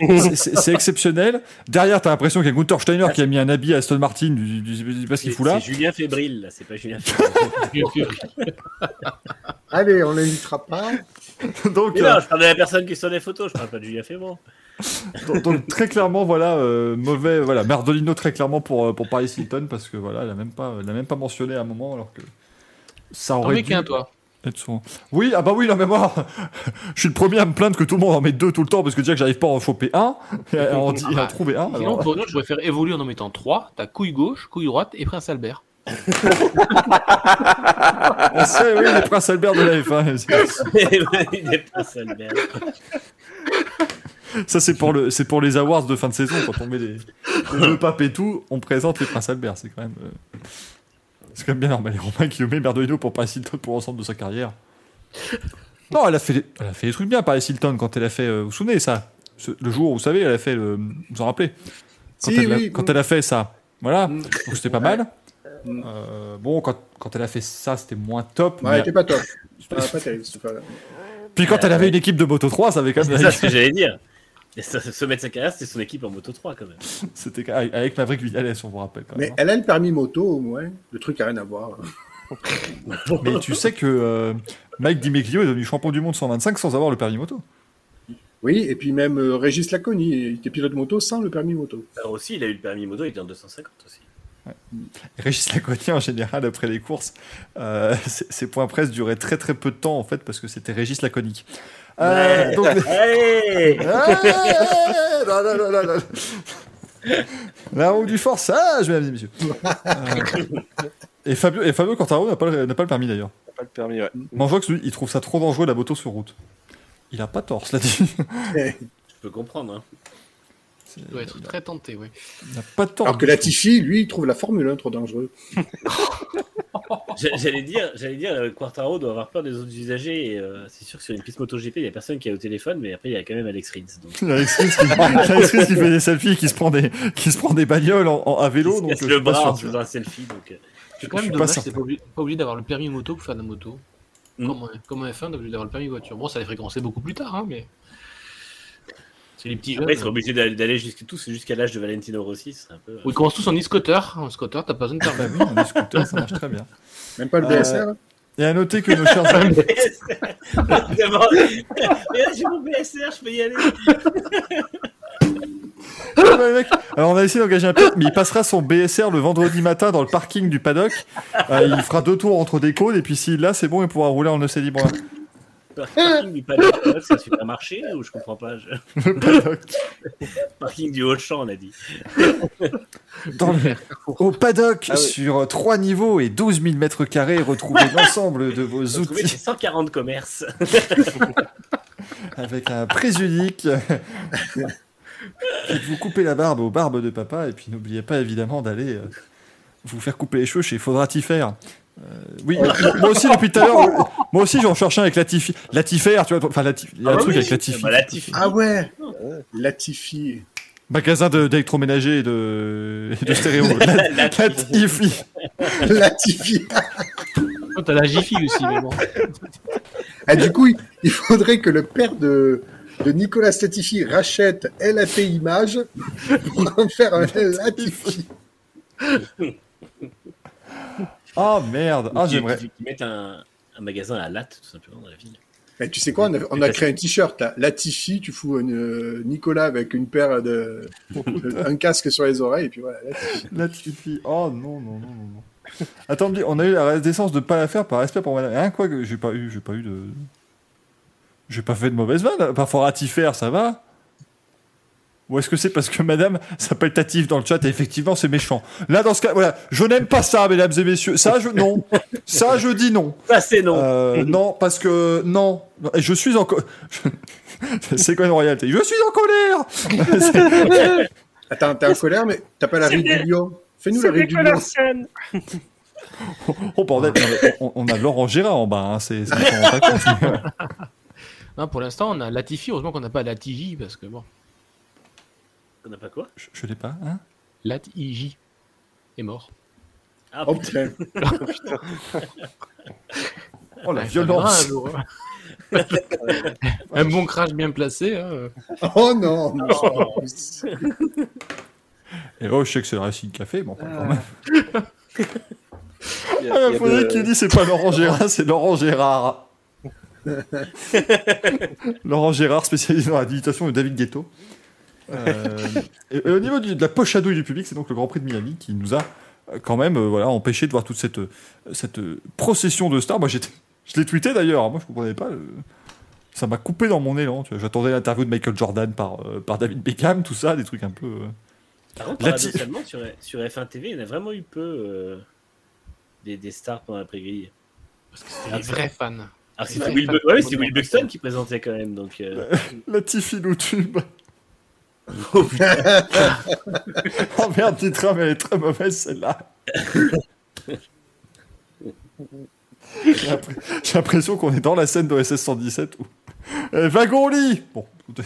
il- c'est- exceptionnel. Derrière, t'as l'impression qu'il y a Gunther Steiner qui a mis un habit à Aston Martin, du, du- du- je sais pas ce qu'il fout là. c'est Julien Fébrile, là, c'est pas Julien Fébrile. Allez, on l'invitera pas. Donc, Mais euh, non, je parle de la personne qui est sur les photos, je parle pas de Julien Fébron. Donc, donc, très clairement, voilà, euh, mauvais, voilà, Merdolino très clairement pour, euh, pour Paris Hilton, parce que voilà, elle a même pas, elle a même pas mentionné à un moment, alors que ça aurait dû qu'un, toi. être. Oui, ah bah oui, non mais moi, je suis le premier à me plaindre que tout le monde en met deux tout le temps, parce que déjà que j'arrive pas à en choper un, et à en, à en trouver un. Sinon, alors- pour autre, je faire évoluer en en mettant trois. T'as couille gauche, couille droite et Prince Albert. On sait, oui, le prince Albert de la F1. Il est pas seul, merde. Ça, c'est pour, le, c'est pour les awards de fin de saison. Quand on met les, les deux papes et tout, on présente les princes Albert. C'est quand même, euh, c'est quand même bien normal. Et Romain qui met Merdolino pour Paris Hilton pour l'ensemble de sa carrière. Non, elle a fait, des- elle a fait des trucs bien, Paris Hilton, quand elle a fait. euh, vous vous souvenez, ça? Ce- Le jour où, vous savez, elle a fait le. Vous vous en rappelez? Quand, Si, elle, a- oui. quand elle a fait ça. Voilà. Mm. Donc c'était pas mal. Mm. Euh, bon, quand, quand elle a fait ça, c'était moins top. Ouais, mais- t'es pas top. Ah, pas terrible. Puis quand elle avait une équipe de Moto 3, ça avait quand C'est même. ça ce que j'allais dire. Et ça, ce sommet de sa carrière, c'était son équipe en Moto 3 quand même. C'était avec Maverick Vignales, on vous rappelle quand même. Mais elle a le permis moto, au moins. Le truc a rien à voir. Mais tu sais que euh, Mike Di Meglio est devenu champion du monde 125 sans avoir le permis moto. Oui, et puis même euh, Régis Laconi, il était pilote moto sans le permis moto. Alors aussi, il a eu le permis moto, il était en 250 aussi. Régis Laconier, en général, après les courses, euh, ses ses points presse duraient très très peu de temps en fait parce que c'était Régis Laconique. Euh, Ouais. donc- Allez Ah, non, non, non, non. La roue du forçage, mesdames et messieurs. Euh, et Fabio, et Fabio Quartaro n'a pas, pas le permis d'ailleurs. Pas le permis, ouais. Manjox, lui, il trouve ça trop dangereux la moto sur route. Il a pas tort, cela dit. Je peux comprendre. Hein. Il doit être très tenté, oui. Il a pas tort. Alors que Latifi, lui, il trouve la Formule 1 trop dangereux. J'a- J'allais dire, j'allais dire, euh, Quartaro doit avoir peur des autres usagers. Et euh, c'est sûr que sur une piste MotoGP, il y a personne qui est au téléphone, mais après il y a quand même Alex Rins. Donc, Alex Rins qui, Alex Rins qui fait des selfies et qui se prend des, qui se prend des bagnoles en, en- à vélo. Donc, le bras sûr, en faisant un selfie. Donc, euh, C'est quand même pas dommage, c'est pas obligé, pas obligé d'avoir le permis moto pour faire de la moto. Mm. Comme, un- comme un F1, t'es obligé d'avoir le permis voiture. Bon, ça les fréquencer beaucoup plus tard, hein, mais. C'est les petits jeunes. après, ils seraient obligés d'aller jusqu'à tous jusqu'à l'âge de Valentino Rossi. C'est un peu. euh, Ils commencent tous en e-scooter. En scooter, t'as pas besoin de Bah permis. oui, on est scooter, ça marche très bien. Même pas le Euh, BSR. Et à noter que nos chers amis. Évidemment. Mais là, j'ai mon BSR, je peux y aller. Bah, mec, Alors on a essayé d'engager un pilote, mais il passera son BSR le vendredi matin dans le parking du paddock. Euh, il fera deux tours entre des cônes et puis s'il l'a, c'est bon, il pourra rouler en EC libre. Parking du paddock, c'est un supermarché ou je comprends pas je- Le paddock. Parking du Haut-Champ, on a dit. Dans le- Au paddock, Ah oui. sur trois niveaux et 12 000 mètres carrés, retrouvez l'ensemble de vos Retrouver outils ces 140 commerces. avec un prise unique. Faites-vous couper la barbe aux barbes de papa et puis n'oubliez pas évidemment d'aller euh, vous faire couper les cheveux chez Faudra t'y faire. Euh, oui, moi aussi depuis tout à l'heure, moi aussi j'en cherche un avec Latifi. Latifer, tu vois, enfin Latif- il y a un Ah truc oui, avec Latifi. bah, Latifi. Ah ouais Latifi. Magasin de- d'électroménager et de, de stéréo. La- Latifi. Latifi. Toi, t'as la Jiffy aussi, mais bon. Ah, du coup, il- faudrait que le père de, de Nicolas Latifi rachète LAP Images pour en faire un Latifi. Oh merde, ah Qui- j'aimerais. qui- qui mettent un, un magasin à latte, tout simplement, dans la ville. Mais tu sais quoi, on a, on a créé un t-shirt là. Latifi, tu fous une, euh, Nicolas avec une paire de. un casque sur les oreilles, et puis voilà. Latifi. Latifi. Oh non, non, non, non, non. Attends, on a eu la décence de pas la faire par respect pour madame. Hein, quoi que j'ai pas eu, j'ai pas eu de. J'ai pas fait de mauvaise vanne. Parfois ratifère, ça va. Ou est-ce que c'est parce que madame s'appelle Tatif dans le chat et effectivement c'est méchant Là, dans ce cas, voilà, je n'aime pas ça, mesdames et messieurs. Ça, je. Non. Ça, je dis non. Ça, c'est non. Euh, non, parce que. Non. Je suis en. c'est quoi une royauté? Je suis en colère Attends, t'es en colère, mais t'as pas la rue du lion? Fais-nous la rue du lion. Oh bordel, on, on a Laurent Gérard en bas, hein, c'est. Non, pour l'instant, on a Latifi. Heureusement qu'on n'a pas Latiji, parce que bon. On n'a pas quoi Je, je l'ai pas, hein Latiji est mort. Ah, Oh putain. putain. Oh la Ouais, viendra violence un hein. Un bon crash bien placé. Hein. Oh non, non. Et oh, je sais que c'est le Racing Café, bon, quand même. Il y a- Ah, il y a faudrait de- qu'il dit c'est pas Laurent Gérard, c'est Laurent Gérard. Laurent Gérard, spécialisé dans la digitation de David Guetto. Euh, et, et au niveau du- de la poche à douille du public, c'est donc le Grand Prix de Miami qui nous a euh, quand même euh, voilà, empêché de voir toute cette, cette procession de stars. Moi, j'étais, je l'ai tweeté d'ailleurs, moi je comprenais pas. euh, ça m'a coupé dans mon élan. J'attendais l'interview de Michael Jordan par, euh, par David Beckham, tout ça, des trucs un peu. euh, Par contre, paradoxalement, sur, sur F1 TV, il y en a vraiment eu peu euh, des, des stars pendant la pré-grille. Vrais. Alors, Les c'était vrais Will, fans. Ouais, c'était Will Buxton qui présentait quand même. Donc, euh, La Tiffy Loutube. Oh. Oh merde, Titra, mais elle est très mauvaise celle-là. J'ai l'impression qu'on est dans la scène d'OSS 117 où. Eh, wagon lit Bon, écoutez.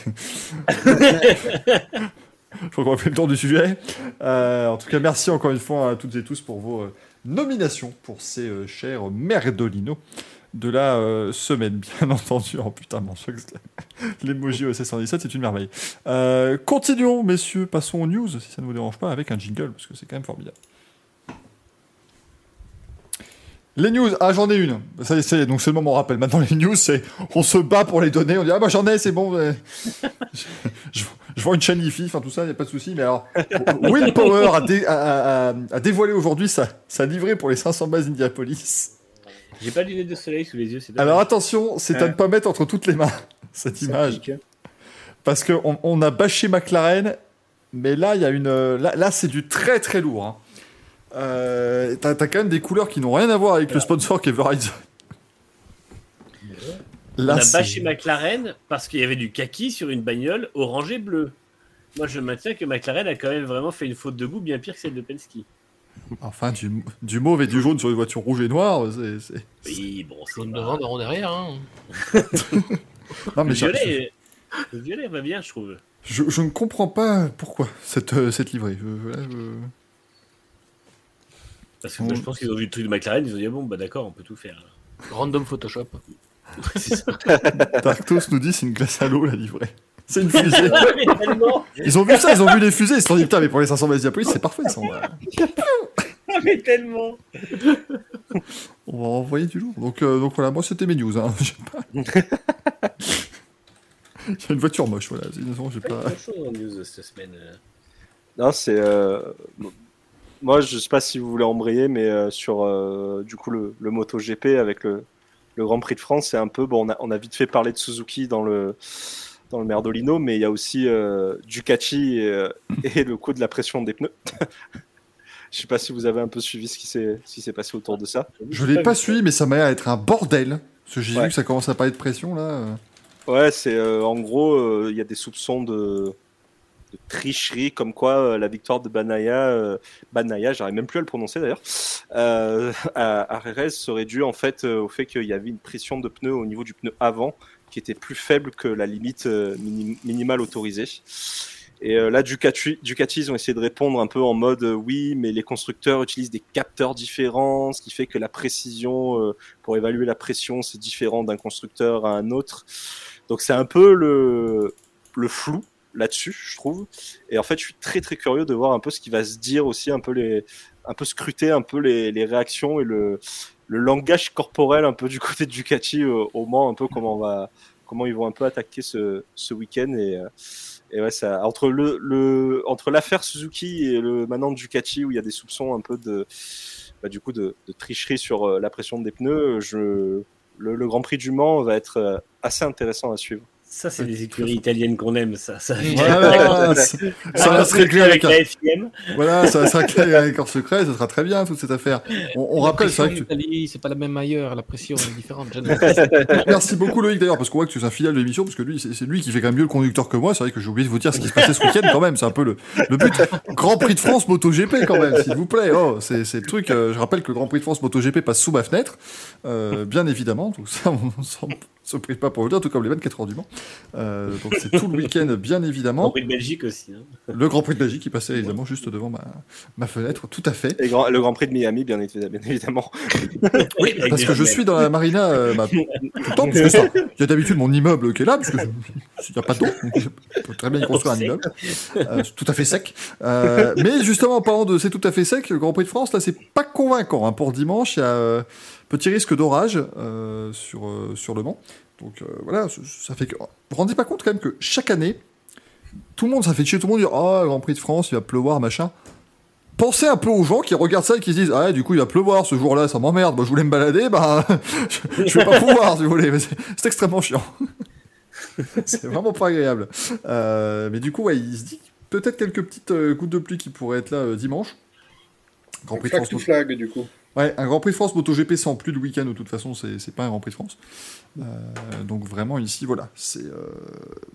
Je crois qu'on a fait le tour du sujet. Euh, en tout cas, merci encore une fois à toutes et tous pour vos euh, nominations pour ces euh, chers merdolinos de la euh, semaine, bien entendu. Oh putain, mon l'emoji OSS 117, c'est une merveille. Euh, continuons, messieurs, passons aux news, si ça ne vous dérange pas, avec un jingle, parce que c'est quand même formidable. Les news, ah j'en ai une. Ça y est, ça y est, donc c'est le moment rappel. Maintenant les news, c'est on se bat pour les données. On dit ah bah j'en ai, c'est bon. je, je, vends une chaîne IFI, enfin tout ça, y a pas de souci. Mais alors, Willpower a- a dévoilé aujourd'hui sa, sa livrée pour les 500 bases Indianapolis. J'ai pas lunettes de soleil sous les yeux. Alors attention, c'est à ne pas mettre entre toutes les mains cette image. pique, hein. Parce qu'on on a bâché McLaren Mais là, il y a une. Là, là c'est du très très lourd. Hein. Euh, T'as quand même des couleurs qui n'ont rien à voir avec le sponsor qui est Verizon. On a bâché McLaren parce qu'il y avait du kaki sur une bagnole orange et bleu. Moi, je maintiens que McLaren a quand même vraiment fait une faute de goût bien pire que celle de Penske. Enfin, du, du mauve et du jaune sur une voiture rouge et noire, c'est. c'est- Oui, bon, c'est Jaune devant, marron derrière. Hein. Non, Le mais je, violet, le violet va bien, je trouve. je, je ne comprends pas pourquoi cette, euh, cette livrée. Je- là, je- Parce que je pense qu'ils ont vu le truc de McLaren, ils ont dit ah bon, bah d'accord, on peut tout faire. Random Photoshop. Darktos nous dit c'est une glace à l'eau la livrée. C'est une fusée. Ils ont vu ça, ils ont vu les fusées, ils se sont dit putain, mais pour les 500 Mediapolis, c'est parfait. Ils sont, euh, mais tellement. on va envoyer du lourd. Donc, euh, donc voilà, moi c'était mes news. Hein. J'ai pas- Il y a une voiture moche, voilà. Sinon, j'ai Pas en news cette semaine. euh. Non, c'est. euh, Moi, je sais pas si vous voulez embrayer, mais euh, sur euh, du coup le, le MotoGP avec le, le Grand Prix de France, c'est un peu. Bon, on a, on a vite fait parler de Suzuki dans le dans le Merdolino, mais il y a aussi euh, Ducati et, euh, et le coup de la pression des pneus. je sais pas si vous avez un peu suivi ce qui s'est passé autour de ça. Je l'ai pas suivi, mais ça m'a l'air d'être un bordel. Parce que j'ai Ouais. vu que ça commence à parler de pression là. euh. Ouais, c'est euh, en gros, euh, il y a des soupçons de, de tricherie, comme quoi euh, la victoire de Banaya, Banaya, j'arrive même plus à le prononcer d'ailleurs, à, à Jerez serait due en fait au fait qu'il y avait une pression de pneu au niveau du pneu avant qui était plus faible que la limite euh, minim- minimale autorisée. Et euh, là, Ducati, Ducati, ils ont essayé de répondre un peu en mode euh, oui, mais les constructeurs utilisent des capteurs différents, ce qui fait que la précision pour évaluer la pression, c'est différent d'un constructeur à un autre. Donc c'est un peu le, le flou là-dessus, je trouve. Et en fait, je suis très très curieux de voir un peu ce qui va se dire aussi, un peu les, un peu scruter un peu les, les réactions et le, le langage corporel un peu du côté de Ducati au, au Mans, un peu comment on va, comment ils vont un peu attaquer ce, ce week-end et, euh, et ouais, ça, entre le, le, entre l'affaire Suzuki et le maintenant Ducati où il y a des soupçons un peu de, bah, du coup de, de tricherie sur euh, la pression des pneus, je, le, le Grand Prix du Mans va être euh, assez intéressant à suivre. Ça, c'est des écuries italiennes qu'on aime, ça. ça Voilà, ça ça va se régler avec, un- la FIM. voilà, ça va se régler avec un secret, ça sera très bien toute cette affaire. On, rappelle, c'est vrai que tu- c'est pas la même ailleurs. La pression est différente. Merci beaucoup Loïc d'ailleurs, parce qu'on voit que tu es un fidèle de l'émission, parce que lui, c'est lui qui fait quand même mieux le conducteur que moi. C'est vrai que j'ai oublié de vous dire ce qui se passait ce week-end quand même. C'est un peu le, le but. Grand Prix de France MotoGP quand même, s'il vous plaît. Oh, c'est c'est le truc. euh, je rappelle que le Grand Prix de France MotoGP passe sous ma fenêtre, euh, bien évidemment. Donc ça, on s'en se prive pas pour le dire, tout comme les 24 heures du Mans. Euh, donc c'est tout le week-end, bien Grand évidemment. Prix de Belgique aussi. hein. Le Grand Prix de Belgique qui passait évidemment juste devant ma, ma fenêtre, tout à fait. Et grand- le Grand Prix de Miami, bien, évi- bien évidemment. Oui, Parce que je suis dans la marina euh, bah, tout le temps, parce que ça, il y a d'habitude mon immeuble qui est là, parce que je- il n'y a pas d'eau, je peux très bien y construire un immeuble, euh, tout à fait sec. Euh, mais justement, en parlant de c'est tout à fait sec, le Grand Prix de France, là, c'est pas convaincant. hein. Pour dimanche, il y a euh, petit risque d'orage euh, sur, euh, sur le Mans. Donc euh, voilà, ça- fait que. Vous vous rendez pas compte quand même que chaque année, tout le monde, ça fait chier tout le monde dire Oh, le Grand Prix de France, il va pleuvoir, machin. Pensez un peu aux gens qui regardent ça et qui se disent Ah, du coup, il va pleuvoir ce jour-là, ça m'emmerde. Moi, je voulais me balader, bah, je, je vais pas pouvoir, si vous voulez. Mais C'est extrêmement chiant. c'est vraiment pas agréable. Euh, mais du coup, ouais, il se dit peut-être quelques petites euh, gouttes de pluie qui pourraient être là euh, dimanche. Grand Prix de France. flag, du coup. Ouais, un Grand Prix de France MotoGP sans plus de week-end, de toute façon, c'est pas un Grand Prix de France. Euh, donc vraiment ici, voilà, c'est euh,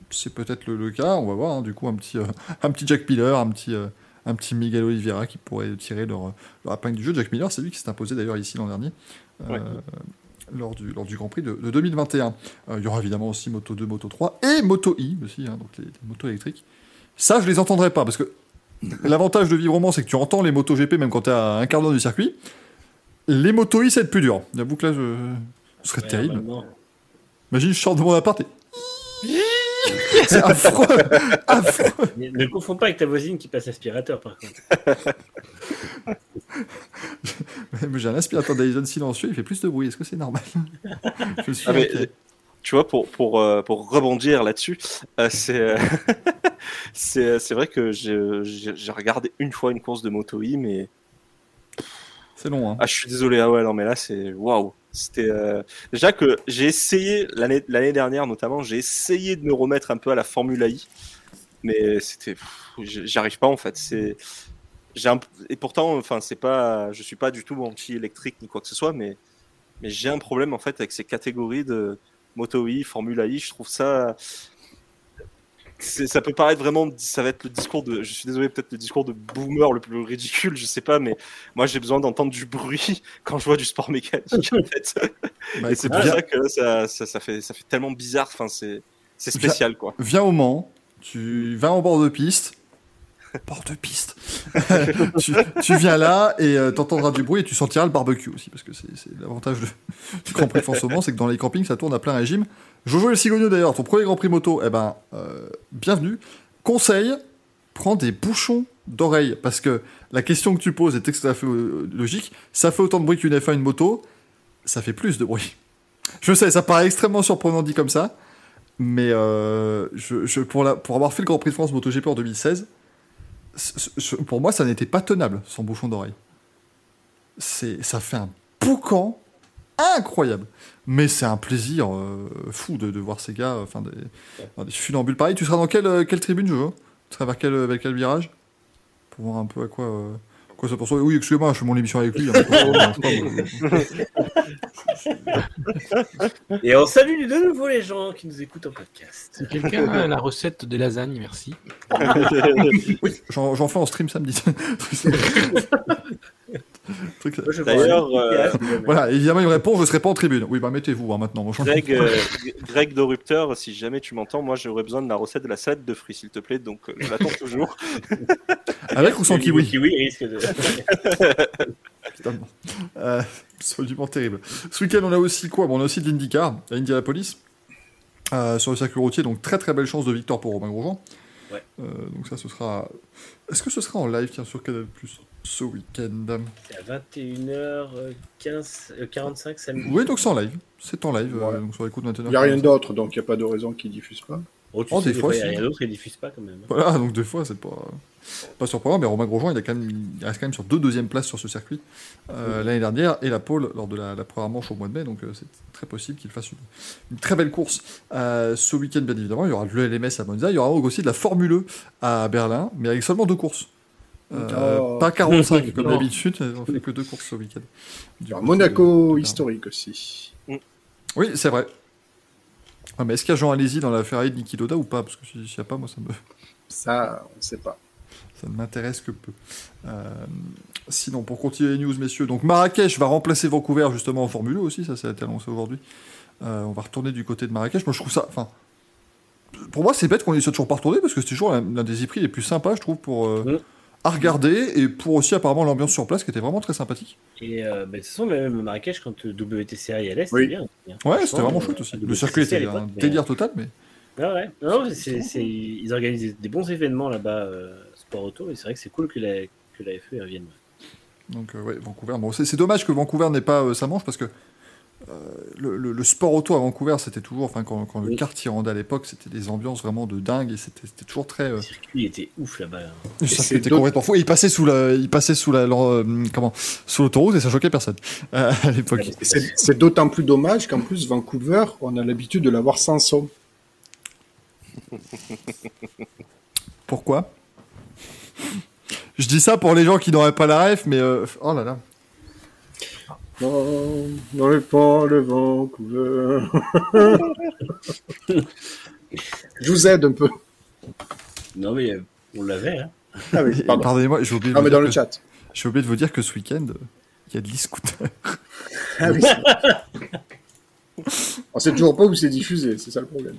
c'est peut-être le, le cas. On va voir. hein, du coup, un petit, euh, un petit Jack Miller, un petit, euh, un petit Miguel Oliveira qui pourrait tirer leur, leur épingle du jeu. Jack Miller, c'est lui qui s'est imposé d'ailleurs ici l'an dernier. Ouais. Lors du, lors du Grand Prix de, de 2021. Euh, il y aura évidemment aussi Moto 2, Moto 3 et Moto I aussi, hein, donc les, les motos électriques. Ça, je les entendrai pas parce que l'avantage de vivre au Mans, c'est que tu entends les motos GP même quand tu es à un quart d'heure du circuit. Les motos I, ça va être plus dur. J'avoue que là, je... ce serait Ouais, terrible. maintenant. Imagine, je sors de mon appart et. C'est affreux! Ne confonds pas avec ta voisine qui passe aspirateur, par contre. Mais J'ai un aspirateur Dyson silencieux, il fait plus de bruit. Est-ce que c'est normal? je suis Ah, mais, tu vois, pour, pour, euh, pour rebondir là-dessus, euh, c'est euh, c'est c'est vrai que j'ai regardé une fois une course de Moto E, mais C'est long, hein. ah, je suis désolé. Ah ouais, non, mais là, c'est waouh. C'était euh, déjà que j'ai essayé l'année l'année dernière notamment, j'ai essayé de me remettre un peu à la Formule I, mais c'était, pff, j- j'y arrive pas en fait. C'est, un- et pourtant, enfin, c'est pas, je suis pas du tout anti-électrique ni quoi que ce soit, mais, mais j'ai un problème en fait avec ces catégories de Moto I, Formula I. Je trouve ça, ça peut paraître vraiment, ça va être le discours de, je suis désolé, peut-être le discours de boomer le plus ridicule, je sais pas, mais moi j'ai besoin d'entendre du bruit quand je vois du sport mécanique en fait. Bah, Et c'est pour ça que ça, ça, ça fait, ça fait tellement bizarre. Enfin, c'est, spécial, quoi. viens au Mans, tu vas en bord de piste. Bord de piste. tu, tu viens là et euh, t'entendras du bruit et tu sentiras le barbecue aussi, parce que c'est l'avantage de- du Grand Prix de France au Mans, c'est que dans les campings ça tourne à plein régime. Jojo El Cigogno d'ailleurs, ton premier Grand Prix moto, eh ben, euh, bienvenue. Conseil, prends des bouchons d'oreille, parce que la question que tu poses est tout euh, logique. Ça fait autant de bruit qu'une F1 une moto, ça fait plus de bruit. Je sais, ça paraît extrêmement surprenant dit comme ça, mais euh, pour, avoir fait le Grand Prix de France MotoGP en 2016, c- c- pour moi, ça n'était pas tenable sans bouchon d'oreille. Ça fait un boucan incroyable. Mais c'est un plaisir euh, fou de, de voir ces gars, enfin des, dans des funambules pareils. Tu seras dans quelle, euh, quelle tribune, je veux Tu seras vers quel, vers quel virage? Pour voir un peu à quoi, euh, quoi ça pense. Oui, excusez-moi, je fais mon émission avec lui. hein, pas- Et on salue de nouveau les gens qui nous écoutent en podcast. Si quelqu'un a la recette de lasagne, merci. Oui, j'en fais en stream samedi. D'ailleurs, euh, Voilà, évidemment, il me répond, je serai pas en tribune. Oui, bah mettez-vous hein, maintenant. Greg, euh, Greg de Rupteur, si jamais tu m'entends, moi j'aurais besoin de la recette de la salade de fruits, s'il te plaît. Donc, euh, je l'attends toujours. Avec ou sans kiwi kiwi risque de. Euh, absolument terrible. Ce week-end, on a aussi quoi? Bon, On a aussi de l'IndyCar à Indianapolis, euh, sur le circuit routier. Donc, très très belle chance de victoire pour Romain Grosjean. Ouais. Euh, donc, ça, ce sera. Est-ce que ce sera en live, tiens, sur Canal Plus? Ce week-end C'est à 21h15, euh, 45 samedi. Oui, donc c'est en live. C'est en live, euh, donc sur les coups de 21h. Il n'y a rien d'autre, donc il n'y a pas de raison qu'ils diffusent pas. Oh, tu Oh, sais, des des fois, il n'y a rien d'autre, ils diffusent pas quand même. Voilà, donc des fois, c'est pas, pas surprenant, mais Romain Grosjean, il, a quand même, il reste quand même sur deux deuxièmes places sur ce circuit euh, l'année dernière et la pole lors de la, la première manche au mois de mai, donc euh, c'est très possible qu'il fasse une, une très belle course. Euh, ce week-end, bien évidemment, il y aura le LMS à Monza, il y aura aussi de la Formule E à Berlin, mais avec seulement deux courses. Euh, Oh. Pas 45 comme d'habitude, on fait que deux courses ce week-end. Alors, coup, Monaco historique aussi. Oui, c'est vrai. Ah, mais est-ce qu'il y a Jean Alési dans la Ferrari de Niki Loda ou pas? Parce que s'il n'y a pas, moi, ça me. Ça, on ne sait pas. Ça ne m'intéresse que peu. Euh, sinon, pour continuer les news, messieurs, donc Marrakech va remplacer Vancouver justement en Formule 1 aussi, ça, ça a été annoncé aujourd'hui. Euh, on va retourner du côté de Marrakech. Moi, je trouve ça. Enfin, pour moi, c'est bête qu'on y soit toujours pas retourné parce que c'est toujours l'un des prix les plus sympas, je trouve, pour euh, Mm. À regarder et pour aussi apparemment l'ambiance sur place qui était vraiment très sympathique. Et euh, bah, de toute façon, même Marrakech, quand euh, WTCA y allait, c'était Oui. bien. Ouais, c'était vraiment euh, chouette aussi. Le circuit était un mais- délire total, mais Ah ouais, non, ils organisent des, bons événements là-bas, euh, sport auto, et c'est vrai que c'est cool que la, que la FE revienne. Donc, euh, ouais, Vancouver. Bon, c'est dommage que Vancouver n'ait pas euh, sa manche parce que euh, le, le- le sport auto à Vancouver, c'était toujours. Enfin, quand, quand le Oui. y rendait à l'époque, c'était des ambiances vraiment de dingue et c'était toujours très. euh, Le circuit était ouf là-bas. complètement fou. Et il passait sous la, il passait sous la, leur, euh, comment, sous l'autoroute et ça choquait personne euh, à l'époque. C'est c'est d'autant plus dommage qu'en plus, Vancouver, on a l'habitude de l'avoir sans son. Pourquoi? Je dis ça pour les gens qui n'auraient pas la ref, mais euh, oh là là. Non, dans le pont, le Vancouver. Je vous aide un peu. Non, mais euh, on l'avait, hein. Ah oui. Pardonnez-moi, j'ai oublié, de Ah, vous mais dire dans le que- chat. j'ai oublié de vous dire que ce week-end, il y a de l'e-scooter. Ah oui. On sait toujours pas où c'est diffusé, c'est ça le problème.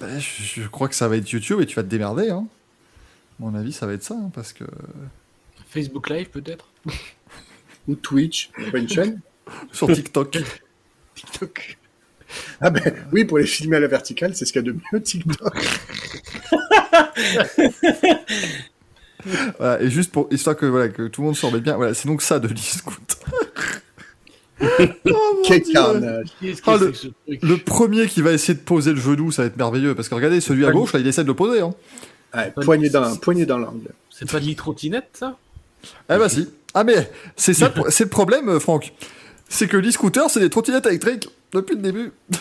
Ben, je, je crois que ça va être YouTube et tu vas te démerder. Hein. À mon avis, ça va être ça, hein, parce que Facebook Live peut-être Ou Twitch, pas une chaîne sur TikTok. TikTok. Ah ben oui, pour les filmer à la verticale, c'est ce qu'il y a de mieux TikTok. Voilà, et juste pour histoire que voilà que tout le monde s'en mette bien. Voilà, c'est donc ça de l'e-scooter. oh, Quel carnage. Ah, le- premier qui va essayer de poser le genou, ça va être merveilleux parce que regardez celui à gauche là, il essaie de le poser. Hein. Ouais, poignée dans, poignée dans l'angle. C'est pas de l'e-trottinette ça? Eh bah si. Ah mais c'est ça, c'est le problème, euh, Franck. C'est que l'e-scooter, c'est des trottinettes électriques depuis le début.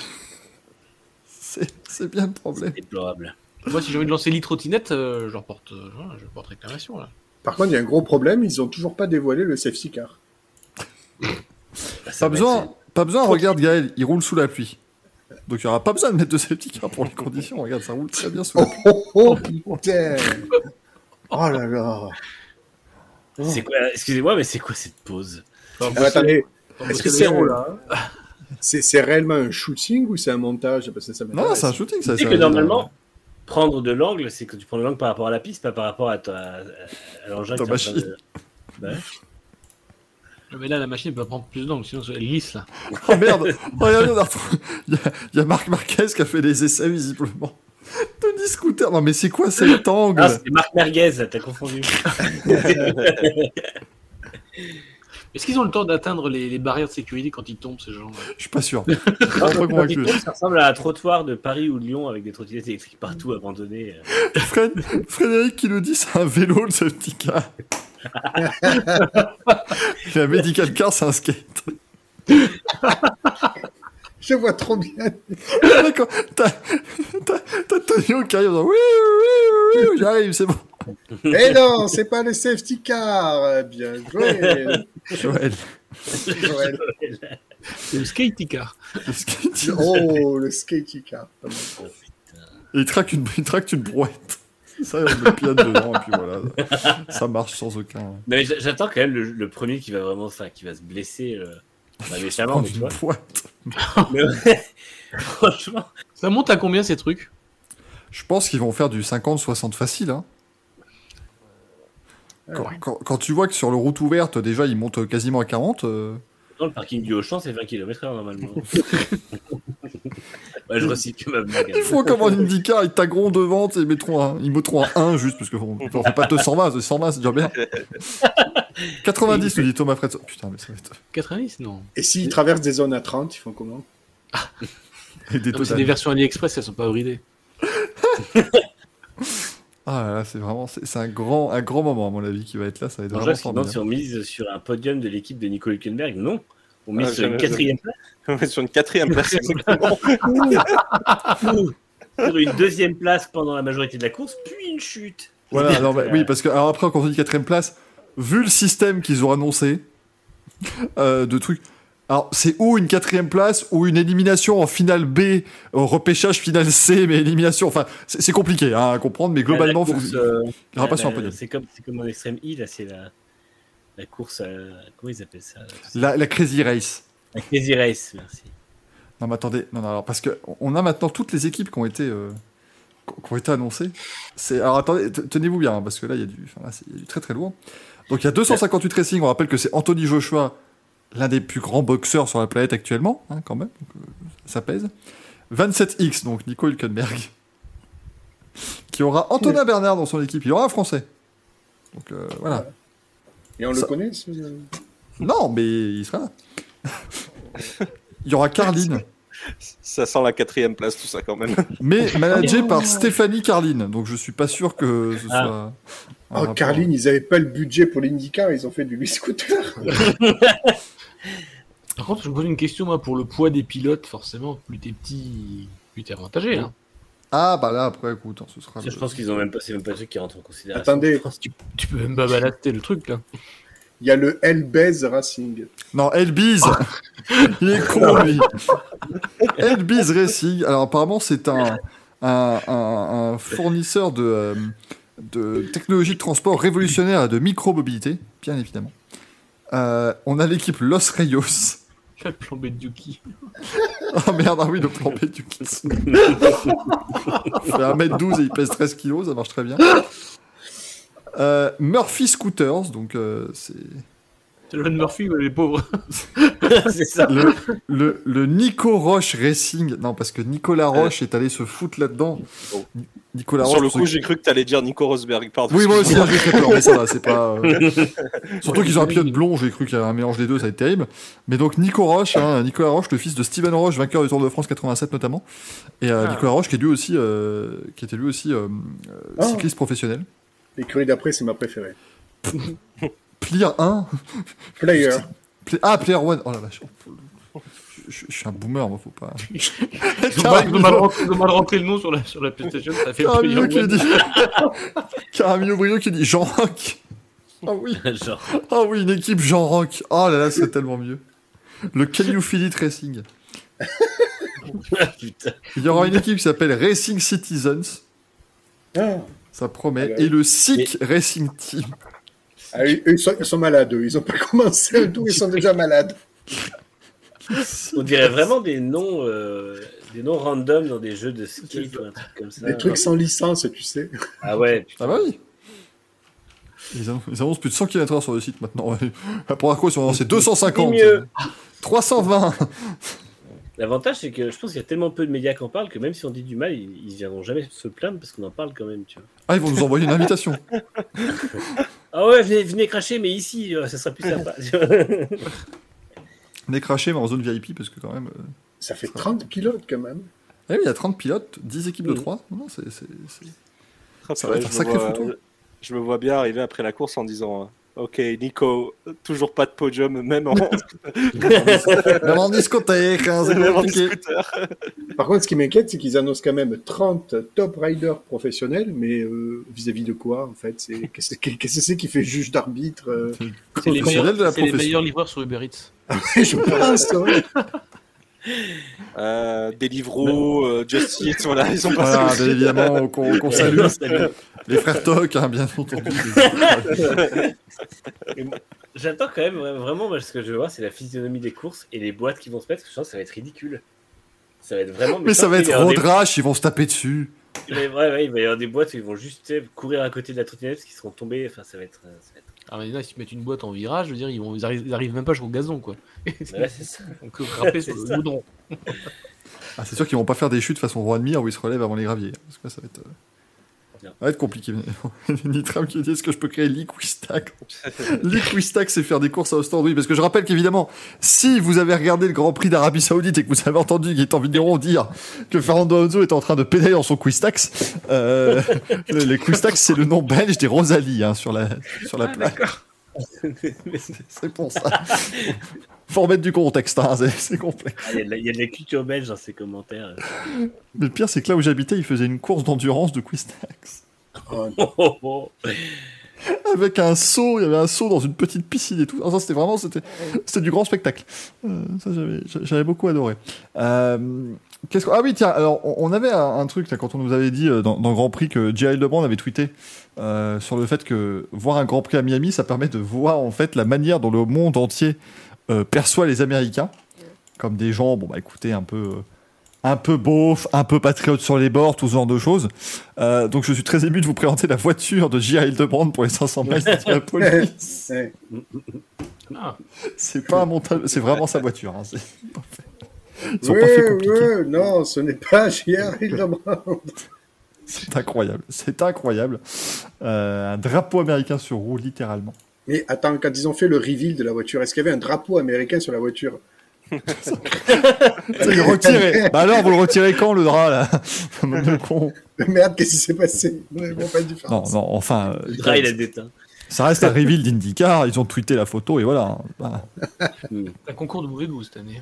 c'est c'est bien le problème. Déplorable. Moi, si j'ai envie de lancer l'e-trottinette, euh, je reporte, euh, je porte réclamation là. Par contre, il y a un gros problème, ils ont toujours pas dévoilé le safety car. Pas besoin, pas besoin, regarde Gaël, il roule sous la pluie. Donc il n'y aura pas besoin de mettre de safety car pour les conditions. Regarde, ça roule très bien sous la Oh, pluie. oh, oh, putain Oh là là C'est quoi Excusez-moi, mais c'est quoi cette pause Ah, Attendez, Est-ce que c'est c'est c'est réellement un shooting ou c'est un montage? Parce que ça Non, c'est un shooting. Ça, ça- que normalement, prendre de l'angle, c'est que tu prends de l'angle par rapport à la piste, pas par rapport à, ta, à, à l'engin. Machine. de- ouais. Mais là, la machine peut prendre plus d'angle, sinon elle glisse là. Oh merde retrouvé- Il y, a- il y a Marc Marquez qui a fait des essais visiblement. Tony Scooter, non mais c'est quoi cet angle Ah, c'est Marc Merguez, t'as confondu. Est-ce qu'ils ont le temps d'atteindre les, les barrières de sécurité quand ils tombent, ces gens Je suis pas sûr. Je suis pas Quand ça ressemble à un trottoir de Paris ou de Lyon avec des trottinettes électriques partout abandonnées. euh. Fred- Frédéric qui nous dit c'est un vélo le safety car. Et un medical car c'est un skate. Je vois trop bien. T'as Tonio qui arrive en disant, oui, oui, oui, oui, j'arrive, c'est bon. Eh non, c'est pas le safety car Bien joué Joël, Joël. C'est le skate car. le Oh, le safety car. Et il traque une, il traque une brouette. Ça, on le pied dedans, et puis voilà. Ça marche sans aucun. Mais j'attends quand même le, le premier qui va vraiment, enfin, qui va se blesser. euh, méchamment, mais tu une vois. boîte. Mais ouais, franchement, Ça monte à combien ces trucs? Je pense qu'ils vont faire du 50-60 facile. Hein. Quand, quand- quand tu vois que sur le route ouverte, déjà, ils montent quasiment à 40. euh, dans le parking du Auchan, c'est 20 km/h normalement. ouais, je recycle ma blague. Ils font comme en IndyCar, ils tagueront devant, et ils mettront un, ils mettront un 1 juste, parce qu'on on fait pas 220, 120, c'est déjà bien. 90, nous dit Thomas Fred. Putain, mais ça va être. 90 Non. Et s'ils traversent des zones à 30, ils font comment? Et des Non, mais C'est des versions AliExpress, elles sont pas bridées. Ah là, là, c'est vraiment, c'est un grand, un grand moment à mon avis qui va être là, ça va être vraiment demandent si formidable. on mise sur un podium de l'équipe de Nico Hülkenberg? Non. On mise Ah, sur une quatrième place, On est sur une quatrième place, exactement. sur une deuxième place pendant la majorité de la course, puis une chute. Voilà, non, bah, oui, parce que alors après, quand on dit quatrième place, vu le système qu'ils ont annoncé euh, de trucs. Alors, c'est ou une quatrième place ou une élimination en finale B, au repêchage finale C, mais élimination. Enfin, c'est compliqué hein, à comprendre, mais globalement, La course, faut- euh, il n'y aura pas la- sur un la- podium. C'est comme, en extrême I, là, c'est la, la course. euh, comment ils appellent ça? La, la Crazy Race. La Crazy Race, merci. Non, mais attendez, non, non, alors, parce que on a maintenant toutes les équipes qui ont été, euh, qui ont été annoncées. Alors attendez, tenez-vous bien, hein, parce que là, il y, a du, enfin, là, y a du très très lourd. Donc il y a 258 Racing, on rappelle que c'est Anthony Joshua, l'un des plus grands boxeurs sur la planète actuellement, hein, quand même, donc, euh, ça pèse. 27X, donc Nico Hülkenberg, qui aura Antonin Bernard dans son équipe, il y aura un Français. Donc euh, voilà. Et on Ça- le connaît ce- Non, mais il sera là. Il y aura Carline. Ça sent la quatrième place, tout ça, quand même. mais managé par Stéphanie Carline. Donc je suis pas sûr que ce Ah. soit. Oh. Carline, ils avaient pas le budget pour l'IndyCar, ils ont fait du e-scooter. Par contre, je me pose une question, moi, pour le poids des pilotes, forcément, plus t'es petit, plus t'es avantagé. Hein. Ah bah là après écoute, hein, ce sera. Ça, le- je pense qu'ils ont même pas, c'est même pas le truc qui rentre en considération. Attendez, Tu, tu peux même pas balaster le truc, là. il y a le Hellbase Racing. Non, Elbiz Il est con lui Elbiz Racing, alors apparemment c'est un, un, un- un fournisseur de, euh, de technologies de transport révolutionnaire et de micro-mobilité, bien évidemment. Euh, on a l'équipe Los Reyos. Le plan B de Yuki. Ah merde, ah oui, le plan B du kit. Il fait 1m12 et il pèse 13 kg, ça marche très bien. Euh, Murphy Scooters, donc euh, c'est Le Murphy, les pauvres. c'est ça. le, le, le Nico Roche Racing. Non, parce que Nicolas Roche est allé se foutre là-dedans. Oh. Nicolas Sur le Roche. coup, j'ai cru que t'allais dire Nico Rosberg, pardon. Oui, moi aussi, j'ai très peur, mais ça va, c'est pas. euh, Surtout qu'ils ont un pilote blond, j'ai cru qu'il y avait un mélange des deux, ça va être terrible. Mais donc, Nico Roche, hein, Nicolas Roche, le fils de Steven Roche, vainqueur du Tour de France 87 notamment. Et euh, Ah. Nicolas Roche, qui est lui aussi, euh, qui était lui aussi euh, euh, Ah. cycliste professionnel. L'écurie d'après, c'est ma préférée. Plier 1. Player. Pla- Ah, Player 1. Oh la vache. Je, je suis un boomer, moi, faut pas. Ils ont mal, rentré, le nom sur la, sur la PlayStation, ça fait Caramillo player qui dit. Caramillo Brio qui dit Jean Rock. Ah oui, Genre, ah oui, une équipe Jean Rock. Oh là là, c'est tellement mieux. Le Can You Feel It Racing. putain. Il y aura une équipe qui s'appelle Racing Citizens. Ah, Ça promet. Ah bah Et le SIC Racing Team. Ah, eux, ils, sont, ils sont malades, eux. Ils ont pas commencé le tout, ils sont déjà malades. On dirait vraiment des noms, euh, des noms random dans des jeux de skate ou un truc comme ça. Des trucs sans licence, tu sais. Ah ouais, Ah bah oui. Ils annoncent, ils annoncent plus de 100 km/h sur le site maintenant. Pour quoi ils ont annoncé 250 mieux. 320 L'avantage, c'est que je pense qu'il y a tellement peu de médias qui en parlent que même si on dit du mal, ils, ils viendront jamais se plaindre parce qu'on en parle quand même, tu vois. Ah, ils vont nous envoyer une invitation. Ah ouais, venez, venez cracher, mais ici, euh, ça sera plus sympa. On est craché, mais en zone VIP, parce que quand même. euh, Ça fait 30 pilotes quand même. Ah oui, il y a 30 pilotes, 10 équipes de Mhm. 3. Non, non, c'est. Ça va être un je, sacré me vois, photo. je me vois bien arriver après la course en disant euh, Ok, Nico, toujours pas de podium, même en, Même en discothèque, hein, même en. Par contre, ce qui m'inquiète, c'est qu'ils annoncent quand même 30 top riders professionnels, mais euh, vis-à-vis de quoi, en fait? C'est Qu'est-ce que c'est qui fait juge d'arbitre euh C'est les, Professionnel meilleurs, de la c'est les profession? meilleurs livreurs sur Uber Eats. Je pense, ouais. Euh, Deliveroo, euh, Justice, voilà, ils sont Voilà, passés. bien évidemment, qu'on qu'on salue. Les frères Toc, hein, bien entendu. J'attends quand même vra- vraiment, moi, ce que je veux voir, c'est la physionomie des courses et les boîtes qui vont se mettre, parce que je sens que ça va être ridicule. Ça va être vraiment. Mais je ça va être aura des- ils vont se taper dessus. Mais ouais, ouais, il va y avoir des boîtes où ils vont juste tu sais, courir à côté de la trottinette parce qu'ils seront tombés. Enfin, ça va être. euh, ça va être- Ah, mais là, s'ils mettent une boîte en virage, je veux dire, ils, vont, ils, arrivent, ils arrivent même pas jusqu'au gazon, quoi. Ouais, c'est ça. On peut frapper sur le goudron. Ah, c'est sûr qu'ils vont pas faire des chutes façon roi admire où ils se relèvent avant les graviers. Parce que là, ça va être, euh. Ça va être compliqué. Nitram qui dit est-ce que je peux créer Liquistack Liquistack, c'est faire des courses à Ostend. Oui, parce que je rappelle qu'évidemment, si vous avez regardé le Grand Prix d'Arabie Saoudite et que vous avez entendu Gaëtan Vigneron dire que Fernando Alonso est en train de pédaler dans son Quistax, euh, les Quistax, c'est le nom belge des Rosalie hein, sur la, sur la plaque. C'est pour ça. Faut remettre du contexte, hein, c'est- complet. Ah, Il y, a de la- il y a de la culture belge dans ces commentaires. Mais le pire, c'est que là où j'habitais, ils faisaient une course d'endurance de Quistax. Oh, Oh, oh. Avec un saut, il y avait un saut dans une petite piscine et tout. Ah, ça, c'était vraiment, c'était, c'était du grand spectacle. Euh, ça, j'avais, beaucoup adoré. Euh, qu'est-ce qu'on- ah oui, tiens, alors, on, on avait un, un truc, là, quand on nous avait dit euh, dans, dans Grand Prix que J.L. Lebrun avait tweeté sur le fait que voir un Grand Prix à Miami, ça permet de voir, en fait, la manière dont le monde entier euh, perçoit les Américains. Comme des gens, bon, bah, écoutez, un peu... euh, un peu beauf, un peu patriote sur les bords, tout ce genre de choses. Euh, donc je suis très ému de vous présenter la voiture de J.R. Hildebrand pour les 500 miles d'Indianapolis. ouais. Ah, c'est pas un montage, c'est vraiment sa voiture. hein, Ils sont Ouais, pas fait ouais, non, ce n'est pas JR Hildebrand. C'est incroyable, c'est incroyable. Euh, un drapeau américain sur roue, littéralement. Mais attends, quand ils ont fait le reveal de la voiture, est-ce qu'il y avait un drapeau américain sur la voiture retirer. bah alors, vous le retirez quand le drap là Le con. Merde, qu'est-ce qui s'est passé bon, pas de Non, différence. non, enfin, euh, Le drap, il a déteint. ça reste un reveal d'IndyCar. Ils ont tweeté la photo et voilà. Bah, un concours de mauvais goût cette année.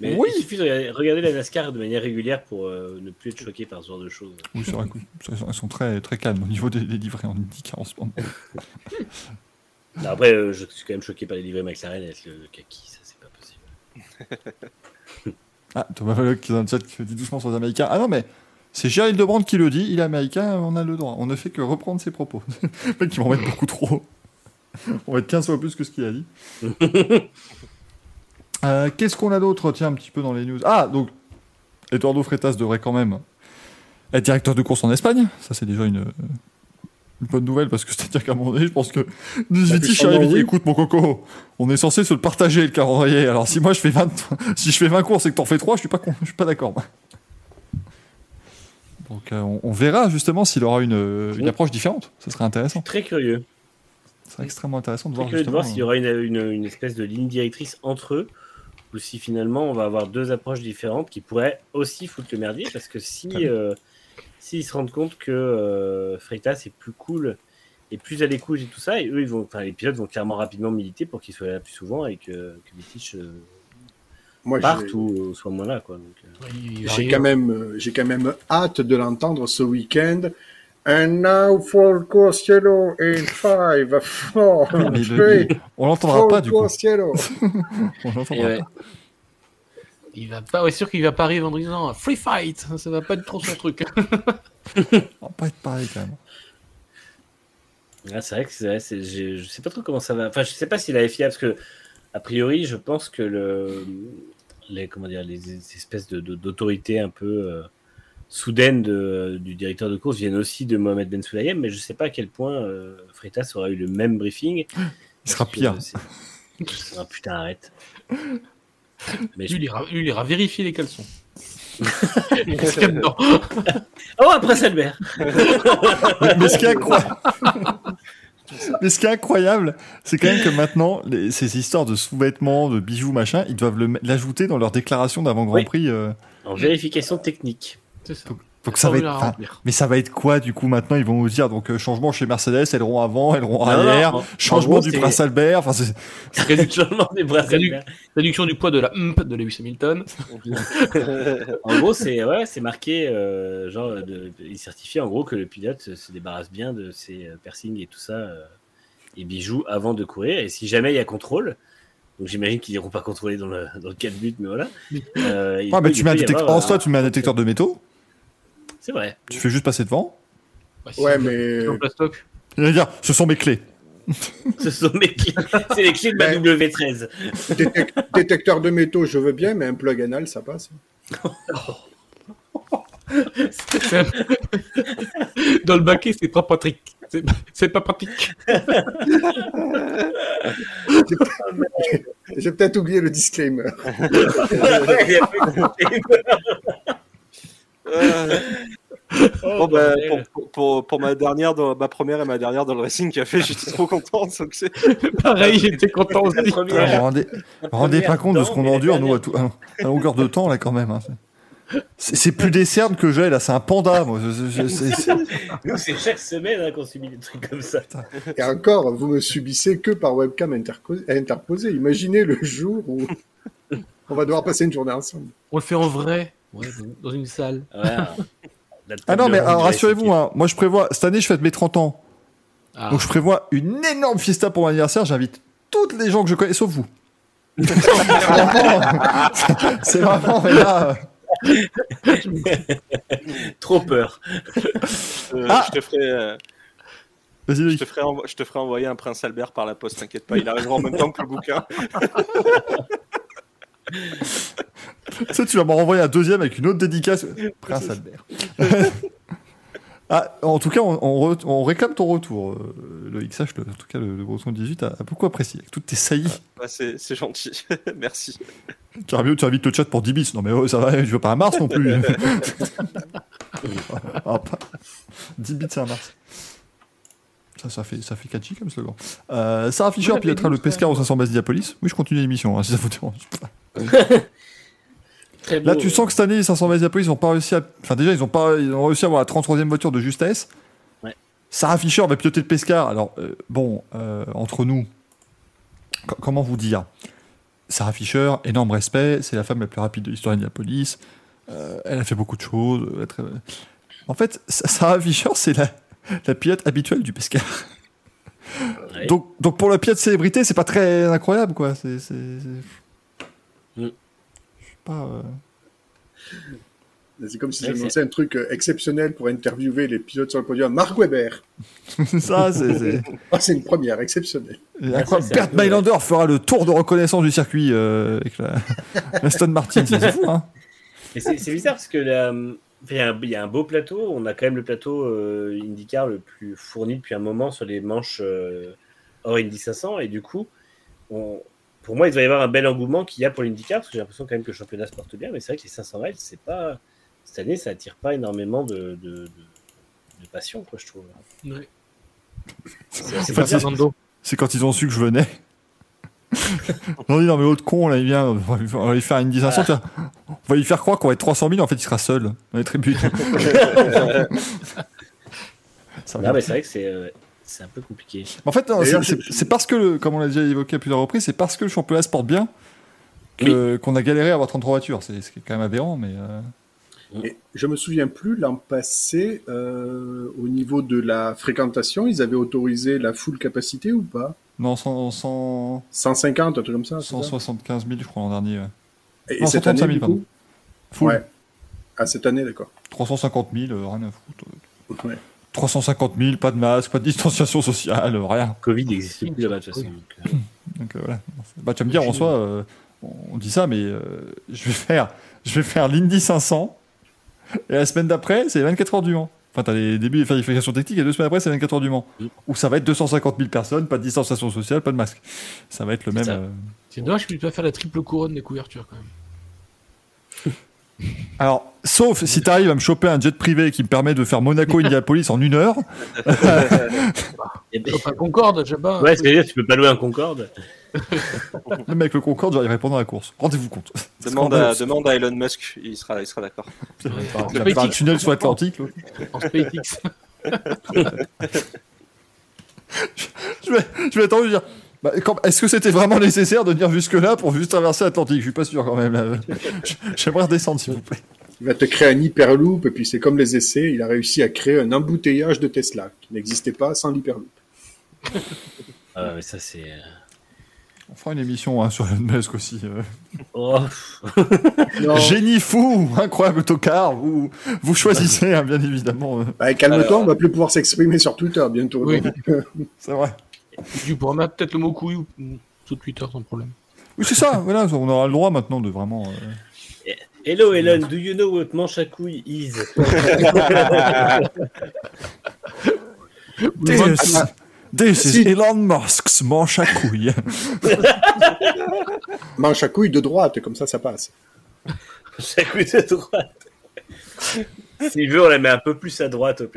Mais Oui. il suffit de regarder- la NASCAR de manière régulière pour euh, ne plus être choqué par ce genre de choses. oui, c'est vrai qu'ils sont, très, très calmes au niveau des, des livrets en IndyCar en ce moment. Non, après, euh, je suis quand même choqué par les livrets McLaren avec le, le kaki, ça c'est pas possible. Ah, Thomas Valoc qui est dans le chat qui dit doucement sur les Américains. Ah non, mais c'est Gérald Debrand qui le dit, il est américain, on a le droit. On ne fait que reprendre ses propos. Le mec, ils vont mettre beaucoup trop. On va être 15 fois plus que ce qu'il a dit. Euh, Qu'est-ce qu'on a d'autre, tiens, un petit peu dans les news? Ah, donc, Eduardo Freitas devrait quand même être directeur de course en Espagne. Ça, c'est déjà une, une bonne nouvelle parce que c'est-à-dire qu'à un moment donné, je pense que sûrement Charlie dit écoute, mon coco, on est censé se le partager le calendrier. Alors, si moi je fais 20, si je fais 20 courses et que t'en fais 3, je suis pas, con- je suis pas d'accord. Donc, euh, on, on verra justement s'il aura une, une approche différente. Ça serait intéressant. Très curieux. Ce serait extrêmement intéressant de Très voir curieux de voir s'il y aura une, une- une espèce de ligne directrice entre eux ou si finalement on va avoir deux approches différentes qui pourraient aussi foutre le merdier parce que si euh, s'ils se rendent compte que euh, Freitas est plus cool Et plus est cool et tout ça, et eux, ils vont, enfin, les pilotes vont clairement rapidement militer pour qu'il soit là plus souvent et que, que Vittich euh, Moi, parte ou euh, soit moins là, quoi. Donc, euh, J'ai quand même, euh, j'ai quand même hâte de l'entendre ce week-end. And now for Cielo in five, four, Mais le- three, On l'entendra pas du coup. On l'entendra ouais. pas. Il va pas, ouais, sûr qu'il va pas arriver en disant free fight. Ça va pas être trop son truc. On va pas être pareil quand même. Ah, c'est vrai que c'est c'est- je, je sais pas trop comment ça va. Enfin, je sais pas s'il est fiable parce que, a priori, je pense que le, les, comment dire, les espèces de, de- d'autorité un peu euh, soudaines de, du directeur de course viennent aussi de Mohamed Ben Sulayem, mais je sais pas à quel point euh, Freitas aura eu le même briefing. Il sera pire. c'est- Ah, putain, arrête. Mais je- Lui, il ira, lui, il ira vérifier les caleçons. Qu'est-ce qu'il y a dedans Oh, après Albert Mais, ce qui est incroyable, mais ce qui est incroyable, c'est quand même que maintenant, les- ces histoires de sous-vêtements, de bijoux, machin, ils doivent l'ajouter dans leur déclaration d'avant Grand Oui. Prix. euh. En vérification technique. C'est ça. donc ça va être. Enfin, mais ça va être quoi du coup maintenant Ils vont nous dire donc euh, changement chez Mercedes, aileron avant, aileron Non, arrière, non, changement gros, du Prince Albert. Enfin, c'est- Changement des bras Rédu- Albert. Réduction du poids de la hump de Lewis Hamilton. en gros, c'est ouais, c'est marqué, euh, genre, de, il certifie en gros que le pilote se, se débarrasse bien de ses euh, piercings et tout ça euh, et bijoux avant de courir. Et si jamais il y a contrôle, donc j'imagine qu'ils n'iront pas contrôler dans le, dans le cas de but, mais voilà. euh, Ouais, mais tu mets un peut y détecteur. avoir, En soi, tu mets un détecteur de métaux. C'est vrai. Tu fais juste passer devant. Bah, si Ouais, mais. Il va dire ce sont mes clés. Ce sont mes clés. C'est les clés de ma Mais- W13. détec- détecteur de métaux, je veux bien, mais un plug anal, ça passe. Dans le baquet, c'est pas pratique. C'est- C'est pas pratique. J'ai peut-être oublié le disclaimer. bon, bah, pour, pour, pour, pour ma dernière, dans, ma première et ma dernière dans le Racing Café, j'étais trop content. Donc c'est- Pareil, j'étais content aussi. Vous première- vous rendez, vous vous rendez pas compte de ce qu'on endure, nous, à, tout- à- longueur de temps, là, quand même. hein. C'est c'est plus des cernes que j'ai, là, c'est un panda, moi. C'est- c'est- Nous, c'est chaque semaine hein, qu'on subit des trucs comme ça. Et encore, vous me subissez que par webcam interposée. Imaginez le jour où on va devoir passer une journée ensemble. On le fait en vrai. Ouais, dans une salle. La Ah non, mais rassurez-vous, hein, moi, je prévois, cette année, je fête mes 30 ans. Ah. Donc, je prévois une énorme fiesta pour mon anniversaire. J'invite toutes les gens que je connais, sauf vous. C'est vraiment- mais là, Trop peur. Euh, Ah je te ferai. euh, te, ferai je te ferai envoyer un Prince Albert par la poste, t'inquiète pas, il arrivera en même temps que le bouquin. Tu sais, tu vas m'en renvoyer un deuxième avec une autre dédicace. Prince Albert. ah, en tout cas, on, on re- on réclame ton retour, euh, Loïc. Sache, le, en tout cas, le, le Breton 18 a, a beaucoup apprécié. Avec toutes tes saillies. Bah, c'est gentil, merci. Carabio, tu invites le chat pour 10 bits. Non, mais oh, ça va, je veux pas un Mars non plus. Ah, pas- 10 bits, c'est un Mars. Ça, ça fait, ça fait catchy comme slogan. Euh, Sarah Fischer Ouais, pilotera le Pescar au ça- 500 bases Diapolis. Oui, je continue l'émission, hein, si ça vous dérange Là, tu sens que cette année, les 500 bases Diapolis, ils ont pas réussi à. Enfin, déjà, ils ont, pas... ils ont réussi à avoir la 33e voiture de justesse. Ouais. Sarah Fischer va piloter le Pescar. Alors, euh, bon, euh, entre nous, co- comment vous dire? Sarah Fischer, énorme respect, c'est la femme la plus rapide de l'histoire d'Indianapolis. Euh, elle a fait beaucoup de choses. très- En fait, Sa- Sarah Fischer, c'est la, la pilote habituelle du Pescar. Ouais. Donc, donc pour la pilote célébrité, c'est pas très incroyable, quoi. C'est. c'est- c'est- Mm. Je sais pas. euh, C'est comme si Ouais, j'annonçais un truc euh, exceptionnel pour interviewer les pilotes sur le podium. Mark Webber. ça, c'est. c'est- Oh, c'est une première exceptionnelle. incroyable. un Bert peu, Mylander fera le tour de reconnaissance du circuit euh, avec la, Aston Martin. C'est c'est fou, hein. Mais c'est c'est bizarre parce que la- il y, a un, il y a un beau plateau. On a quand même le plateau euh, IndyCar le plus fourni depuis un moment sur les manches euh, hors Indy 500. Et du coup, on- pour moi, il doit y avoir un bel engouement qu'il y a pour l'IndyCar parce que j'ai l'impression quand même que le championnat se porte bien. Mais c'est vrai que les 500 miles, c'est pas cette année, ça attire pas énormément de, de, de- de passion, quoi, je trouve. C'est quand ils ont su que je venais. On dit non mais l'autre con là il vient, on va lui- on va lui faire une 10 500, tiens. on va lui faire croire qu'on va être 300 000, en fait il sera seul dans les tribunes. Ça va Non, mais bien. c'est vrai que c'est. euh, c'est un peu compliqué. En fait, c'est- parce que, le- comme on l'a déjà évoqué à plusieurs reprises, c'est parce que le championnat se porte bien qu'on a galéré à avoir 33 voitures. C'est c'est quand même aberrant, mais. euh, Et je me souviens plus l'an passé, euh, au niveau de la fréquentation, ils avaient autorisé la full capacité ou pas? Non, 100, 100, 150, un truc comme ça. c'est ça? 175 000, je crois, l'an dernier. ouais. Et, et non, cette 135 000, année, du pardon. coup? Full. Ouais. Ah, cette année, d'accord. 350 000, euh, rien à foutre. Ouais. 350 000, pas de masque, pas de distanciation sociale, euh, rien. Covid n'existe plus là-bas de toute façon. donc, euh, Donc euh, voilà. Bah, tu vas me dire, en soi, euh, on dit ça, mais euh, je vais faire, je vais faire l'Indy 500, et la semaine d'après, c'est les 24 heures du Mans. Enfin, t'as les débuts des vérifications techniques, et deux semaines après, c'est les 24 heures du Mans. Où ça va être 250 000 personnes, pas de distanciation sociale, pas de masque. Ça va être le même. euh, C'est dommage que tu peux pas faire la triple couronne des couvertures quand même. Alors, sauf si t'arrives à me choper un jet privé qui me permet de faire Monaco-Indianapolis en une heure. Pas Concorde, je sais pas. Ouais, c'est-à-dire tu peux pas louer un Concorde. Même avec le Concorde, j'arriverai pendant la course. Rendez-vous compte. Demande à, demande à Elon Musk, il sera, il sera d'accord. Il va faire un tunnel sur l'Atlantique. l'autre. En SpaceX. Je vais, je vais attendre de dire. bah, Est-ce que c'était vraiment nécessaire de venir jusque-là pour juste traverser l'Atlantique? Je suis pas sûr quand même. là. J'aimerais redescendre, s'il vous plaît. Il va te créer un hyperloop, et puis c'est comme les essais, il a réussi à créer un embouteillage de Tesla, qui n'existait pas sans l'hyperloop. Ah, mais ça, c'est. On fera une émission hein, sur Elon Musk aussi. euh. Oh, Génie fou, incroyable tocard. Vous, vous choisissez, hein, bien évidemment. euh, bah, calme-toi, on va plus pouvoir s'exprimer sur Twitter bientôt. Oui. C'est vrai. Tu pourras mettre peut-être le mot couille ou sous Twitter sans problème. Oui, c'est ça. Voilà, on aura le droit maintenant de vraiment. euh, Hello Elon, do you know what manche à couilles is? This, is. Elon Musk's manche à couilles. Manche à couilles de droite, comme ça, ça passe. Manche à couilles de droite. S'il veut, on la met un peu plus à droite.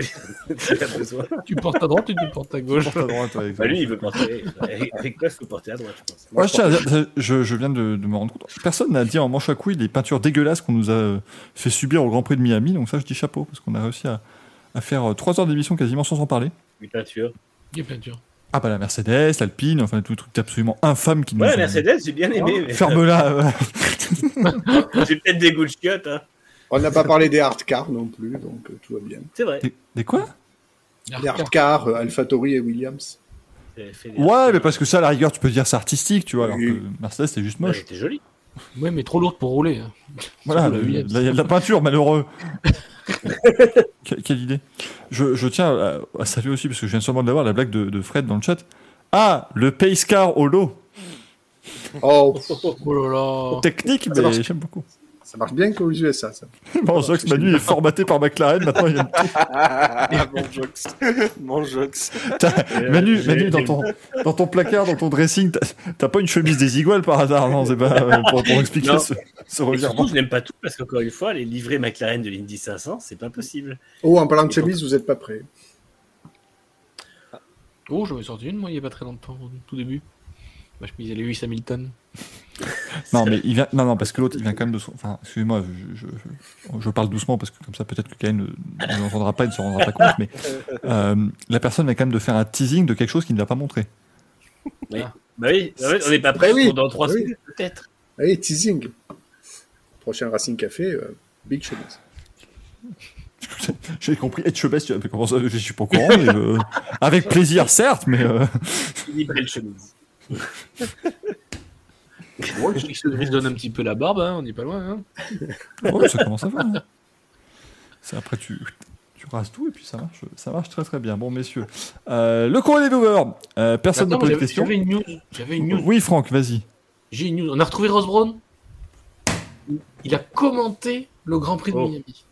Tu portes à droite ou tu portes à gauche? À droite, ouais, Bah, lui, il veut porter. Avec quoi, il faut porter à droite, je pense. Ouais, je, tiens je, je viens de, de me rendre compte. Personne n'a dit en manche à couilles les peintures dégueulasses qu'on nous a euh, fait subir au Grand Prix de Miami. Donc ça, je dis chapeau, parce qu'on a réussi à, à faire 3 heures d'émission quasiment sans en parler. Les peintures. Il y a peinture. Ah bah la Mercedes, l'Alpine, enfin tout truc absolument infâme qui nous Ouais, ont- Mercedes, j'ai bien aimé. mais- Ferme-la. euh. J'ai peut-être des goûts de chiottes, hein. On n'a pas parlé des hard cars non plus, donc euh, tout va bien. C'est vrai. Des, des quoi? Les hard cars, euh, AlphaTauri et Williams. Ouais, mais parce que ça, à la rigueur, tu peux dire c'est artistique, tu vois, alors que Mercedes, c'est juste moche. C'était joli. Ouais, mais trop lourde pour rouler. hein. Voilà, le- il y a de la peinture, malheureux. Que- quelle idée. Je, je tiens à, à saluer aussi, parce que je viens seulement de l'avoir, la blague de, de Fred dans le chat. Ah, le pace car holo. Oh, Oh là là. Technique, mais j'aime beaucoup. Ça marche bien qu'aux USA, ça. Bon, Jox Manu est formaté par McLaren, maintenant il y a... Mon jox. Mon jox. T'as- Euh, Manu, Manu dans, ton, dans ton placard, dans ton dressing, t'as- pas une chemise des iguales par hasard, non C'est pas euh, pour, pour expliquer Non. ce, ce revirement. surtout, je n'aime pas tout parce qu'encore une fois, les livrets McLaren de l'Indy 500, c'est pas possible. Oh, en parlant de chemise, vous n'êtes pas prêts. Oh, j'en ai sorti une, moi, il y a pas très longtemps, au tout début. Ma chemise, elle est Lewis Hamilton. Non, mais il vient. Non, non, parce que l'autre, il vient quand même de son. Enfin, excusez-moi, je, je, parle doucement parce que comme ça, peut-être que Kain ne, ne l'entendra pas, il ne se rendra pas compte. Mais euh, la personne vient quand même de faire un teasing de quelque chose qu'il ne va pas montrer. Bah oui, en fait, on n'est pas prêt Bah oui. pour dans trois Bah oui. secondes, peut-être. Allez, teasing. Prochain Racing Café, euh, Big chemise. J'ai compris. Etchebest, tu as- comment ça Je suis pas au courant. mais, euh, avec plaisir, certes, mais. euh, chemise. Ouais, il se donne un petit peu la barbe, hein, on n'est pas loin. Hein. ouais, ça commence à faire. hein. C'est après, tu. Tu rases tout et puis ça marche, ça marche très très bien. Bon, messieurs. Euh, le courrier des viewers. Euh, personne n'a Attends, posé de questions. J'avais une news. J'avais une news. Oui, Franck, vas-y. J'ai une news. On a retrouvé Ross Brown. Il a commenté le Grand Prix de Oh. Miami.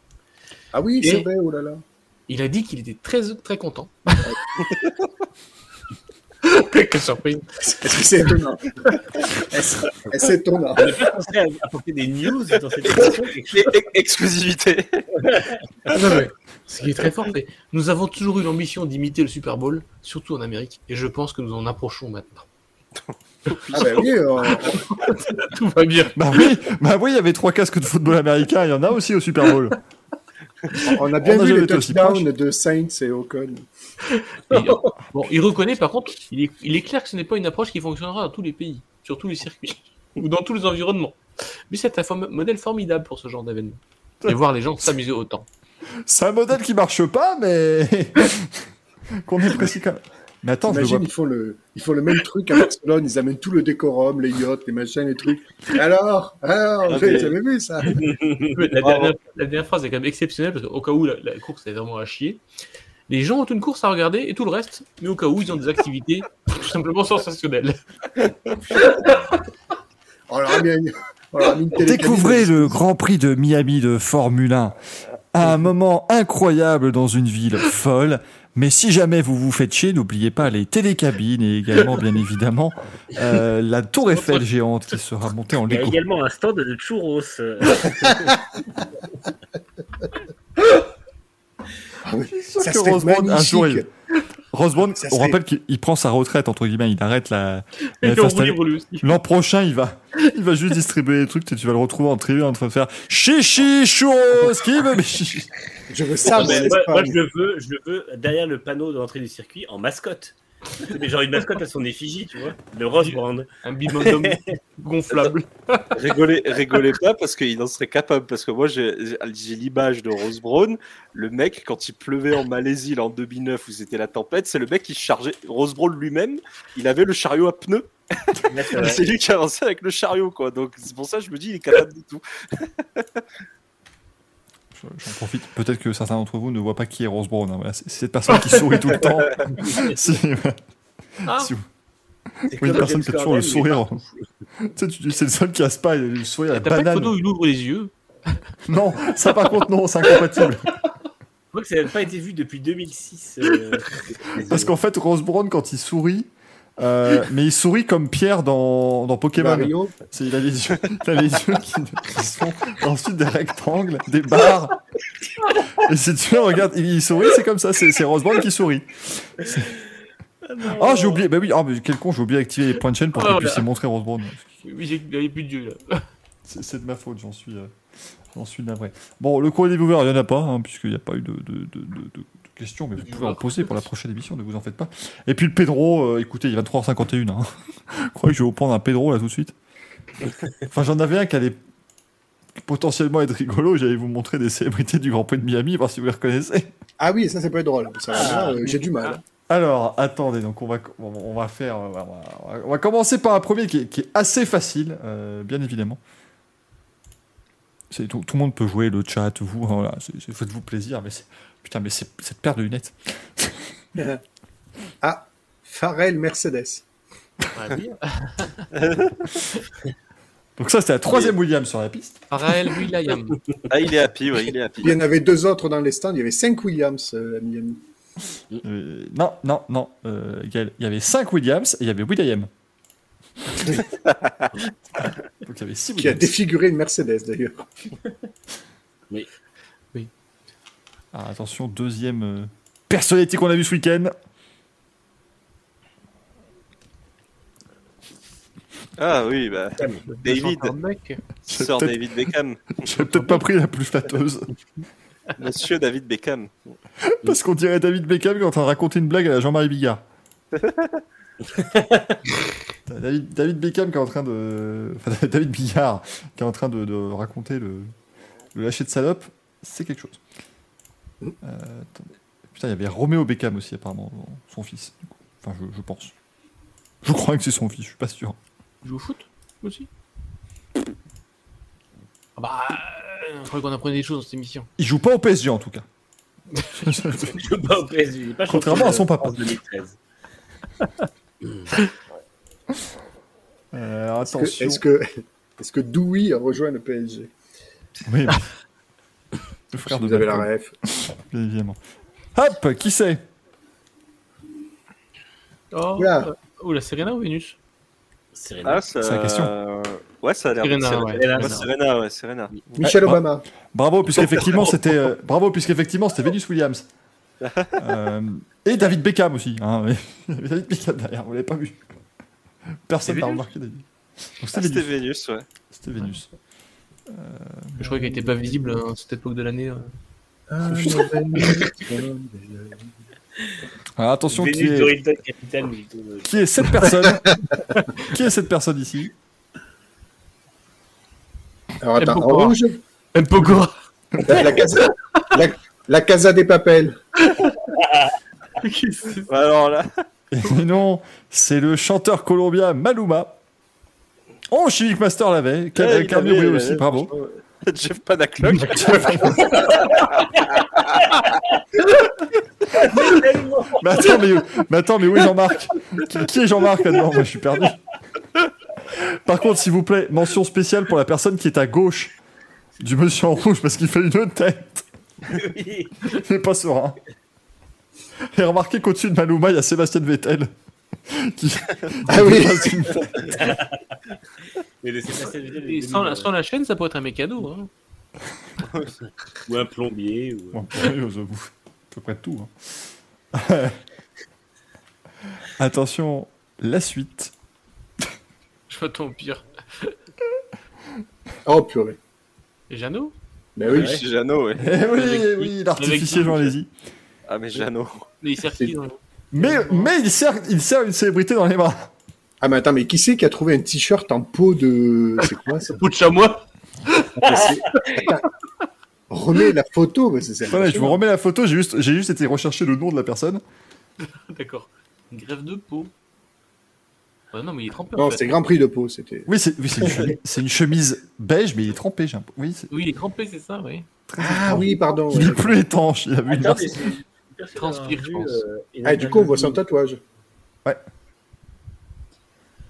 Ah oui, c'est vrai, oh là là. Il a dit qu'il était très, très content. Quelle surprise. Est-ce que c'est étonnant Est-ce est-ce étonnant On n'est pas censé apporter des news dans cette émission. Exclusivité. Ah non, mais ce qui est très fort, c'est nous avons toujours eu l'ambition d'imiter le Super Bowl, surtout en Amérique, et je pense que nous en approchons maintenant. Ah bah oui, euh, Tout va bien. Bah oui, bah oui, il y avait trois casques de football américain. Il y en a aussi au Super Bowl. On a bien On vu jamais les touchdowns de Saints et Ocon. Et, bon, il reconnaît par contre, il est, il est clair que ce n'est pas une approche qui fonctionnera dans tous les pays, sur tous les circuits, ou dans tous les environnements. Mais c'est un modèle formidable pour ce genre d'événement. Et voir les gens s'amuser autant. C'est un modèle qui marche pas, mais qu'on est précis quand même. Mais attends, je vois Imagine, ils font, le, ils font le même truc à Barcelone, ils amènent tout le décorum, les yachts, les machins, les trucs. Alors, alors, Ah, mais- avez vu ça? Mais la, dernière, la dernière phrase est quand même exceptionnelle parce qu'au cas où la, la course est vraiment à chier, les gens ont une course à regarder et tout le reste, mais au cas où ils ont des activités tout simplement sensationnelles. On leur a mis, un- on leur a mis une télécabine. Découvrez le Grand Prix de Miami de Formule 1. Un moment incroyable dans une ville folle. Mais si jamais vous vous faites chier, n'oubliez pas les télécabines et également, bien évidemment, euh, la tour Eiffel géante qui sera montée en Il y a Lego. également un stand de churros. Ah oui, ça que serait Rosemont, un jour, Ça on serait- rappelle qu'il il prend sa retraite, entre guillemets, il arrête la. L'an prochain, il va, il va juste distribuer des trucs, et tu vas le retrouver en tribune en train de faire chichi churros, qui veut Je veux ça, mais moi, moi, moi, l'Espagne. je le veux, je le veux derrière le panneau de l'entrée du circuit en mascotte. Mais genre une mascotte à son effigie, tu vois. Le Rose Brand. Un bimodum gonflable. rigolez, rigolez pas parce qu'il en serait capable. Parce que moi, j'ai j'ai l'image de Rose Brown. Le mec, quand il pleuvait en Malaisie là, en 2009 où c'était la tempête, c'est le mec qui chargeait. Rose Brown lui-même, il avait le chariot à pneus. C'est lui qui avançait avec le chariot, quoi. Donc c'est pour ça que je me dis, il est capable de tout. J'en profite. Peut-être que certains d'entre vous ne voient pas qui est Rose Brown. hein. Voilà, c'est cette personne qui sourit tout le temps. Si. Ah, Si vous- C'est oui, une personne qui a toujours le sourire. Tu sais, tu- c'est le seul qui a ce pas, le sourire à la T'as pas une banane. photo où il ouvre les yeux? Non, ça par contre, non, c'est incompatible. Je crois que ça n'a pas été vu depuis 2006. euh, Parce qu'en fait, Rose Brown, quand il sourit, euh, mais il sourit comme Pierre dans, dans Pokémon. Mario, C'est- Il a les yeux, il a les yeux qui, qui sont ensuite des rectangles, des barres. Et si tu regardes, il, il sourit, c'est comme ça, c'est c'est Rose Brown qui sourit. C'est- Ah, j'ai oublié, bah oui, ah, mais quel con, j'ai oublié d'activer les points de chaîne pour Oh que vous là. puissiez montrer Rose Brown. Oui, j'ai- il n'y avait plus de yeux là. C'est c'est de ma faute, j'en suis, euh, j'en suis navré. Bon, le courrier des viewers, il n'y en a pas, hein, puisqu'il n'y a pas eu de, de, de, de- de questions, mais vous pouvez en poser pour la prochaine émission, ne vous en faites pas. Et puis le Pedro, euh, écoutez, il est 23h51. Hein. Je crois que je vais vous prendre un Pedro là tout de suite. Enfin, j'en avais un qui allait potentiellement être rigolo, j'allais vous montrer des célébrités du Grand Prix de Miami, voir si vous les reconnaissez. Ah oui, ça, c'est pas drôle. Ça, là, euh, J'ai du mal. Alors, attendez, donc on va, on faire. On va, on va- on va commencer par un premier qui est, qui est assez facile, euh, bien évidemment. C'est, tout, tout le monde peut jouer, le chat, vous, hein, voilà, faites-vous plaisir, mais c'est, putain, mais c'est cette paire de lunettes. Ah, Pharrell Mercedes. Ah, oui. Donc, ça, c'était la troisième Williams sur la piste. Pharrell Will.i.am. Ah, il est happy, ouais, il est happy. Il y en avait deux autres dans les stands. Il y avait cinq Williams euh, à Miami. Euh, non, non, non. euh, Il y a- il y avait 5 Williams et il y avait Will.i.am. Donc, il y avait 6 Qui a Williams. défiguré une Mercedes d'ailleurs. Ah, attention, deuxième euh, personnalité qu'on a vu ce week-end. Ah oui, bah, David. Sir David Beckham. J'ai peut-être pas pris la plus flatteuse. Monsieur David Beckham. Parce qu'on dirait David Beckham qui est en train de raconter une blague à Jean-Marie Bigard. David, David Beckham qui est en train de. Enfin, David Bigard qui est en train de, de raconter le, le lâcher de salope, c'est quelque chose. Euh. Putain, il y avait Roméo Beckham aussi, apparemment, son fils. du coup. Enfin, je, je pense. Je crois que c'est son fils, je suis pas sûr. Il joue au foot aussi? Ah Bah, euh, je croyais qu'on apprenait des choses dans cette émission. Il joue pas au PSG en tout cas. Je joue pas au PSG, il est pas Contrairement à son papa. France 2013. Euh, alors, Est-ce que, attention. est-ce que, est-ce que Dewey a rejoint le PSG Oui, Le frère Si de vous avez la ref. bien évidemment. Hop, qui c'est? Oh, Oula. euh, oula, Serena ou Vénus? Serena. Ah. C'est la question. Ouais, ça a l'air Serena, Serena, ouais. Serena, Ouais. Serena, ouais, Serena. Michelle Ouais, Obama. Bravo, puisqu'effectivement c'était euh, bravo puisqu'effectivement c'était Venus Williams. Euh, et David Beckham aussi. Hein, David Beckham derrière, vous l'avez pas vu. Personne n'a remarqué David. Ah, c'était Vénus. Vénus, ouais. C'était Vénus. Je croyais qu'elle n'était pas visible à cette époque de l'année. euh. Un mauvais Alors, attention, qui est, euh, qui est cette personne Qui est cette personne ici Alors attends, en rouge, Un Pokora. la, la casa, la, la casa des papels. Alors là, Et non, c'est le chanteur colombien Maluma. Oh, Chimic Master l'avait. Cal- Oué il aussi, avait, bravo. Jeff Panaclock. Mais attends, mais, mais attends, mais où est Jean-Marc? Qui, qui est Jean-Marc là-dedans? Moi, je suis perdu. Par contre, s'il vous plaît, mention spéciale pour la personne qui est à gauche du monsieur en rouge parce qu'il fait une tête. oui. Il n'est pas serein. Et remarquez qu'au-dessus de Maluma, il y a Sébastien Vettel. Qui, Ah oui. Mais Et sans, la, sans la chaîne, ça pourrait être un mécano. Hein. euh, Ou un plombier. Ou... J'avoue. À peu près tout. hein. Attention, la suite. Je m'attends au pire. Oh purée. Et Jeannot? Ben oui. Ouais. C'est Jeannot, ouais. Eh oui, oui, l'artificier Jean Lézy. Ah, mais Jeannot. Mais il sert qui dans le- Mais, mais il, sert, il sert une célébrité dans les bras. Ah mais attends, mais qui c'est qui a trouvé un t-shirt en peau de... C'est quoi ça? Peau de chamois C'est- Attends. Remets la photo, mais c'est c'est Attendez, je vous remets la photo, j'ai juste, j'ai juste été rechercher le nom de la personne. D'accord. Une grève de peau. Ouais, non, mais il est trempé en Non, fait. c'était Grand Prix de peau, c'était. Oui, c'est oui, c'est une, chemise- c'est une chemise beige, mais il est trempé. j'ai un- Oui, c'est Oui, il est trempé, c'est ça, oui. Ah oui, pardon. il ouais. est plus étanche. Il a vu une Attends, c'est- c'est Transpire, je vu, pense. euh, Ah, du coup, on voit son tatouage. Ouais.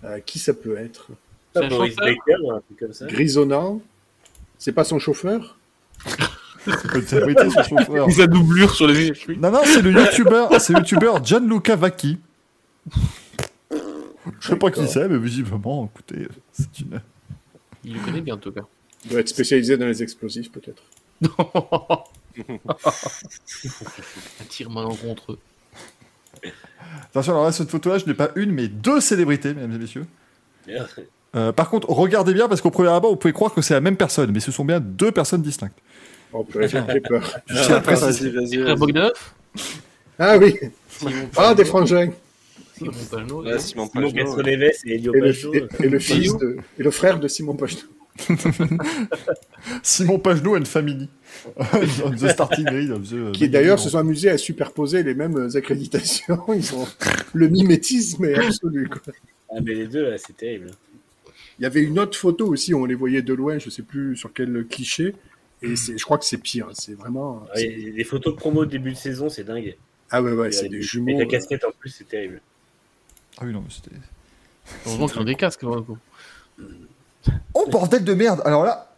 Euh, qui ça peut être? C'est un Boris chanteur Baker ou un truc comme ça. Grisonnant C'est pas son chauffeur? Son sa doublure sur les. Non, non, c'est le youtubeur, c'est le youtubeur Gianluca Vacchi. Je sais pas qui c'est, mais visiblement, écoutez, c'est une. Il le connaît bien en tout cas. Il doit être spécialisé dans les explosifs, peut-être. Un tir malencontreux. Attention, alors là, cette photo-là, je n'ai pas une, mais deux célébrités, mesdames et messieurs. Euh, par contre, regardez bien, parce qu'au premier abord, vous pouvez croire que c'est la même personne, mais ce sont bien deux personnes distinctes. Oh, purée, fait peur. Je Ah, préciser. Vas-y, vas-y. Frère vas-y. Bogdanov Ah oui Simon Ah, des frangins Simon Pajot, Ouais, Simon Simon Pajot. Castroneves et Elio et le, et, et le fils de, et le frère de Simon Pajot. Simon Pagenaud and Family. On the starting grid of the- Qui d'ailleurs se sont amusés à superposer les mêmes accréditations. Ils ont le mimétisme est absolu. quoi. Ah, mais les deux, là, c'est terrible. Il y avait une autre photo aussi, on les voyait de loin, je sais plus sur quel cliché. Et c'est, je crois que c'est pire. C'est vraiment. Les, photos de promo de début de saison, c'est dingue. Ah ouais, ouais, Et c'est des jumeaux. la casquette en plus, c'est terrible. Ah oui, non, mais c'était. Heureusement qu'ils ont des casques. coup. Oh bordel de merde Alors là.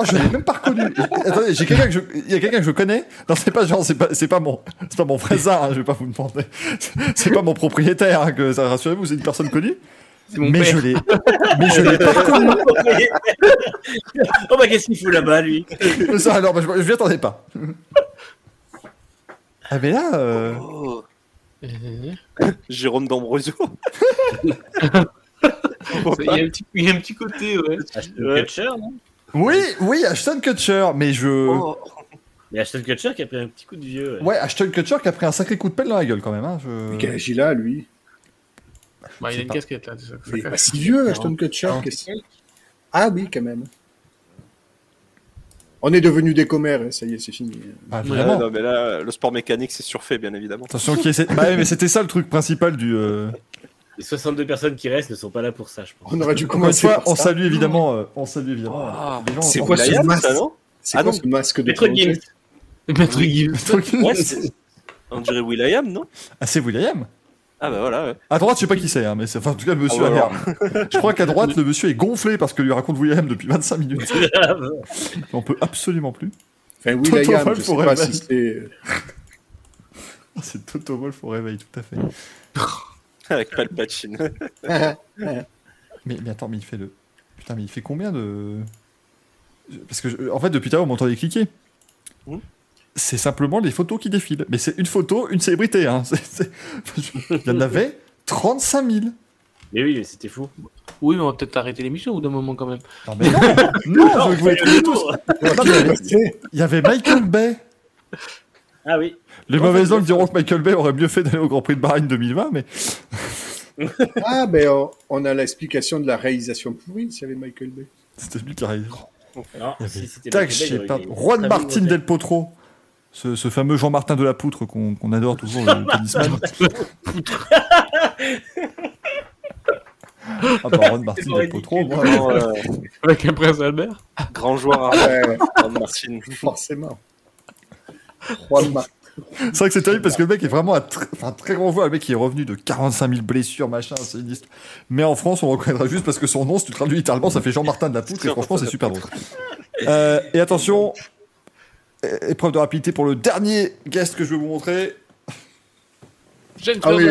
Oh, je l'ai même pas reconnu. Attendez, j'ai quelqu'un que je... il y a quelqu'un que je connais. Non, c'est pas genre, c'est pas, c'est pas mon, c'est pas mon voisin. hein, je vais pas vous demander. C'est pas mon propriétaire. hein, que ça rassurez-vous, c'est une personne connue. Mon mais père. je l'ai, mais je l'ai pas reconnu. oh bah qu'est-ce qu'il fout là-bas, lui? Mais ça, alors, bah, je, je m'y attendais pas. Ah mais là, euh, Oh, Euh, Jérôme d'Ambrosio. Il y, a un petit, il y a un petit côté, ouais. Kutcher, non? Oui, oui, Ashton Kutcher, mais je, Oh. Mais Ashton Kutcher qui a pris un petit coup de vieux. ouais. ouais, Ashton Kutcher qui a pris un sacré coup de pelle dans la gueule quand même. Hein, je... Quel âge il a, lui Bah, il a C'est une pas- casquette là. c'est ça Il est pas si vieux, Ashton Kutcher. Qu'est-ce- Ah oui, quand même. On est devenus des commères, hein, ça y est, c'est fini. Bah, Ouais, non, mais là, le sport mécanique, c'est surfait, bien évidemment. Attention, qui essaie... bah, mais c'était ça le truc principal du. euh, Les 62 personnes qui restent ne sont pas là pour ça, je pense. On aurait dû commencer fois, par on ça. salue évidemment, euh, on salue évidemment. Ah, gens- c'est quoi ce masque ça, non? C'est Ah quoi non. ce masque de Maître Gims. Maître Gims. Ouais, On dirait Will.i.am, non? Ah, c'est Will.i.am. Ah bah voilà, ouais. À droite, je sais pas qui c'est, hein, mais c'est enfin, en tout cas le monsieur Ah ouais, a l'air. Je crois qu'à droite, le monsieur est gonflé parce que lui raconte Will.i.am depuis 25 minutes. On peut absolument plus. Enfin, Toto Will.i.am, je sais pas si c'est... Ah, C'est Toto Wolf au réveil, tout à fait. Avec Palpatine. Mais, mais attends, mais il fait le. Putain, mais il fait combien de. Parce que, je- en fait, depuis tout à l'heure, on m'entendait cliquer. Hmm. C'est simplement les photos qui défilent. Mais c'est une photo, une célébrité. Hein. Il y en avait 35 000. Mais oui, mais c'était fou. Oui, mais on va peut-être arrêter l'émission au bout d'un moment quand même. Non, mais non, je voulais tous. Il y avait Michael Bay. Ah oui. Les ça, langues diront que Michael Bay aurait mieux fait d'aller au Grand Prix de Bahreïn 2020, mais Ah, ben on, on a l'explication de la réalisation pourrie s'il y avait Michael Bay. c'était lui qui aurait- Juan Martin Del Potro. Ce, ce fameux Jean-Martin de la Poutre qu'on adore toujours, le tennisman. ah bah Juan Martin C'est Del Potro, moi. Grand, euh, Avec le prince Albert grand joueur à Ouais, Martin. forcément. Juan C'est vrai que c'est terrible parce que le mec est vraiment un, tr- enfin, un très grand joueur. Le mec qui est revenu de 45 000 blessures, machin, c'est une histoire. Mais en France, on le reconnaîtra juste parce que son nom, si tu traduis littéralement, ça fait Jean-Martin de la Poutre et franchement, c'est super drôle. Euh, et attention, épreuve de rapidité pour le dernier guest que je vais vous montrer. James Ah oui.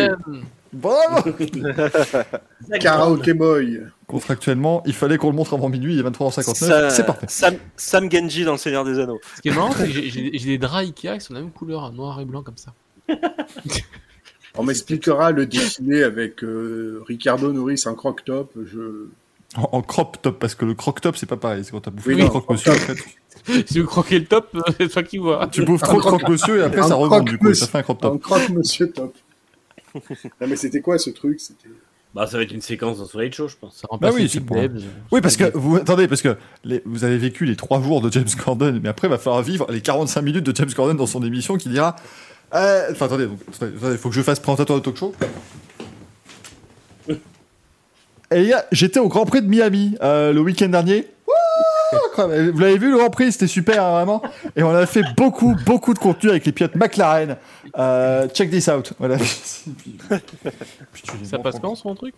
Bravo Karaoke Boy. Contractuellement, il fallait qu'on le montre avant minuit, il est 23h59. Ça- C'est parfait. Sam, Sam Genji dans Le Seigneur des Anneaux. Ce qui est marrant, c'est que j'ai- des draps Ikea qui sont de la même couleur, hein, noir et blanc comme ça. On m'expliquera le défilé avec euh, Ricardo Norris en croc-top. Je... En, en crop top, parce que le croc top, c'est pas pareil. C'est quand t'as bouffé Oui, le non, croque croc monsieur. top. après, tu- Si vous croquez le top, euh, c'est toi qui vois. Tu bouffes trop de croque monsieur et après Un ça rebond du coup. croque-monsieur. Ça fait un crop En top. croque-monsieur top. Non, mais c'était quoi ce truc? C'était. Bah, ça va être une séquence dans Soleil Show, je pense. Bah oui, pour-. Oui, parce que vous attendez, parce que les- vous avez vécu les trois jours de James Corden, mais après, il va falloir vivre les 45 minutes de James Corden dans son émission qui dira. euh, Enfin, attendez, donc, il faut que je fasse présentateur de talk show. Et les gars, j'étais au Grand Prix de Miami euh, le week-end dernier. Vous l'avez vu le Grand Prix, c'était super hein, vraiment. Et on a fait beaucoup, beaucoup de contenu avec les pilotes McLaren. Euh, check this out. Voilà. Ça passe en- quand son truc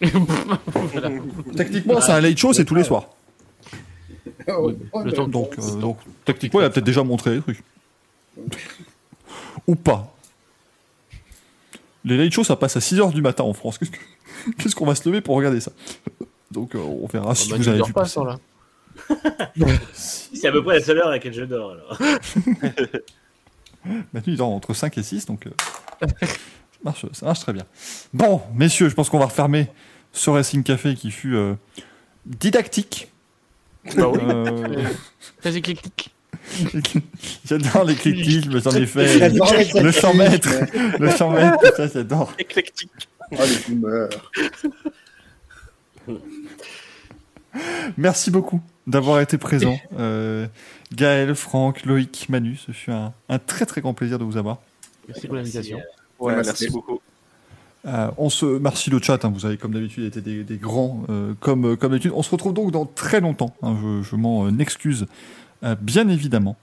Techniquement, c'est un late show, c'est tous les soirs. Oh, le Donc, euh, donc, techniquement, il a peut-être déjà montré les trucs. Ou pas. Les late shows, ça passe à 6h du matin en France. Qu'est-ce que- Qu'est-ce qu'on va se lever pour regarder ça? Donc, euh, on verra si Bah, vous avez dors vu pas, passer. ça, là. C'est à peu près la seule heure à laquelle je dors, alors. Manu, il dort entre 5 et 6, donc euh, ça, marche, ça marche très bien. Bon, messieurs, je pense qu'on va refermer ce Racing Café qui fut euh, didactique. Bah oui. Euh, Très éclectique. j'adore fait J'adore les le 100 mètres, le 100 mètres, tout ça, j'adore. Éclectique. Oh, les boomers. Merci beaucoup d'avoir été présent. Euh, Gaël, Franck, Loïc, Manu, ce fut un, un très très grand plaisir de vous avoir. Merci pour l'invitation. Ouais, Merci. merci beaucoup. Euh, on se merci le chat, hein, vous avez comme d'habitude été des, des grands euh, comme euh, comme d'habitude. On se retrouve donc dans très longtemps. hein, je je m'en euh, excuse. euh, bien évidemment.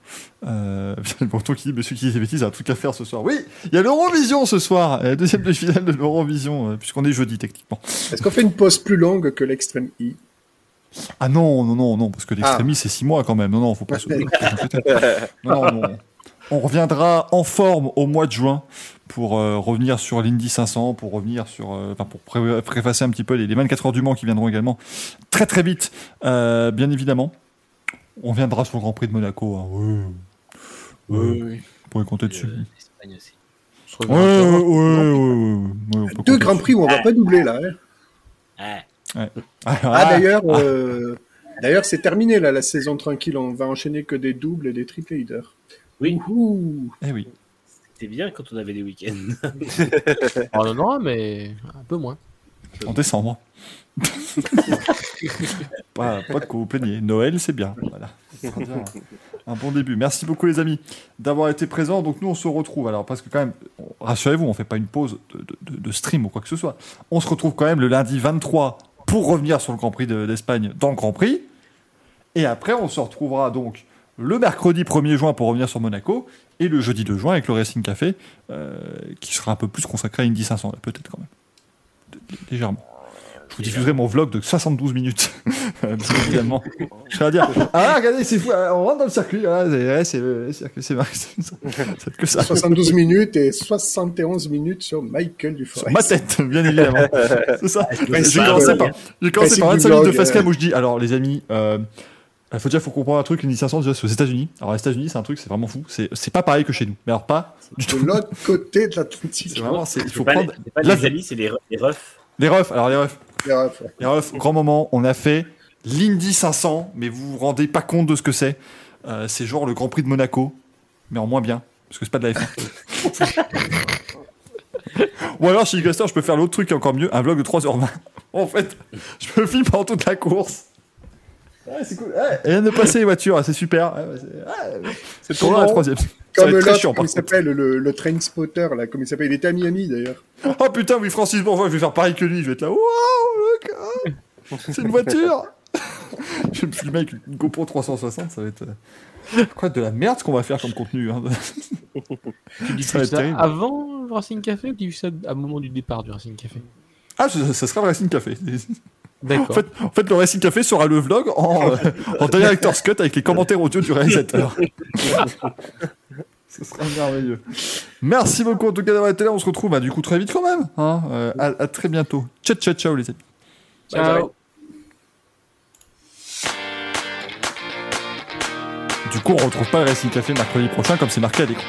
Euh, bon, toi qui dis, monsieur qui dit des bêtises, a un truc à faire ce soir. Oui, il y a l'Eurovision ce soir, la deuxième de finale de l'Eurovision, euh, puisqu'on est jeudi techniquement. Est-ce qu'on fait une pause plus longue que l'extrême I? Ah non, non, non, non, parce que l'extrémie c'est 6 mois quand même. Non, non, faut pas se. faut pas s'inquiéter. non, non, non. On reviendra en forme au mois de juin pour euh, revenir sur l'Indy 500, pour revenir sur, euh, enfin pour pré- préfacer un petit peu les, les 24 heures du Mans qui viendront également très très vite, euh, bien évidemment. On viendra sur le Grand Prix de Monaco. hein. Oui. Oui. Vous pouvez compter dessus. Euh, aussi. On Ouais, reverra ouais, plus ouais, tard. ouais, ouais, ouais, on peut Deux compter grands prix où on va pas doubler là. hein. Ah, Ah, Ah, ah, d'ailleurs, euh, d'ailleurs c'est terminé là la saison tranquille. On va enchaîner que des doubles et des triple leaders. Oui. Ouh. eh oui. c'était bien quand on avait des week-ends. Oh non, non, mais un peu moins. En décembre. pas, pas de quoi vous plaigner. Noël, c'est bien. Voilà. Un, un bon début. Merci beaucoup, les amis, d'avoir été présents. Donc, nous, on se retrouve. Alors, parce que, quand même, on- rassurez-vous, on fait pas une pause de, de- de- de stream ou quoi que ce soit. On se retrouve quand même le lundi 23 pour revenir sur le Grand Prix de- d'Espagne dans le Grand Prix. Et après, on se retrouvera donc le mercredi 1er juin pour revenir sur Monaco. Et le jeudi 2 juin avec le Racing Café, euh, qui sera un peu plus consacré à Indy 500, là, peut-être quand même. Légèrement. Je vous diffuserai mon vlog de 72 minutes, évidemment. Je vais dire, ah regardez, c'est fou, on rentre dans le circuit, voilà, c'est le circuit, c'est que ça. 72 minutes et 71 minutes sur Michael Sur Dufour. ma tête, bien évidemment. C'est ça. Ouais, J'ai commencé par, j'ai commencé par du 25 minutes de facecam euh. où je dis, alors les amis, euh, il faut déjà faut comprendre un truc, l'Indy 500 déjà aux États-Unis. Alors les États-Unis, c'est un truc, c'est vraiment fou. C'est, c'est pas pareil que chez nous. Mais alors pas du De tout. l'autre côté de l'Atlantique. C'est vraiment, il faut pas, prendre les, c'est pas les amis, c'est les, re- les refs. les refs. Les refs. Les refs, grand moment, on a fait l'Indy 500, mais vous vous rendez pas compte de ce que c'est. Euh, c'est genre le Grand Prix de Monaco, mais en moins bien, parce que c'est pas de la F1. Ou alors, chez Caster, je peux faire l'autre truc encore mieux, un vlog de 3h20. en fait, je me filme pendant toute la course. Ouais, c'est cool. Vient de passer les voitures, c'est super. Ouais, ouais, c'est pour la troisième. Ça Comme va être très l'autre, chiant, par comment il s'appelle, le, le train spotter, là, comment il s'appelle Il était à Miami, d'ailleurs. Oh putain, oui, Francis Bourgeois, je vais faire pareil que lui. Je vais être là, waouh, c'est une voiture. je vais me filmer avec une GoPro 360, ça va être. euh, Quoi, de la merde ce qu'on va faire comme contenu. hein. Tu Ça être ça terrible. avant le Racing Café ou tu diffuses ça à moment du départ du Racing Café? Ah, ça, ça sera le Racing Café. En fait, en fait, le Racing Café sera le vlog en, euh, en director's cut avec les commentaires audio du réalisateur. Ce sera merveilleux. Merci beaucoup en tout cas d'avoir été là. On se retrouve bah, du coup très vite quand même. hein. Euh, à, à très bientôt. Ciao, ciao, ciao les amis. Ciao. Du coup, on retrouve pas le Racing Café mercredi prochain comme c'est marqué à l'écran.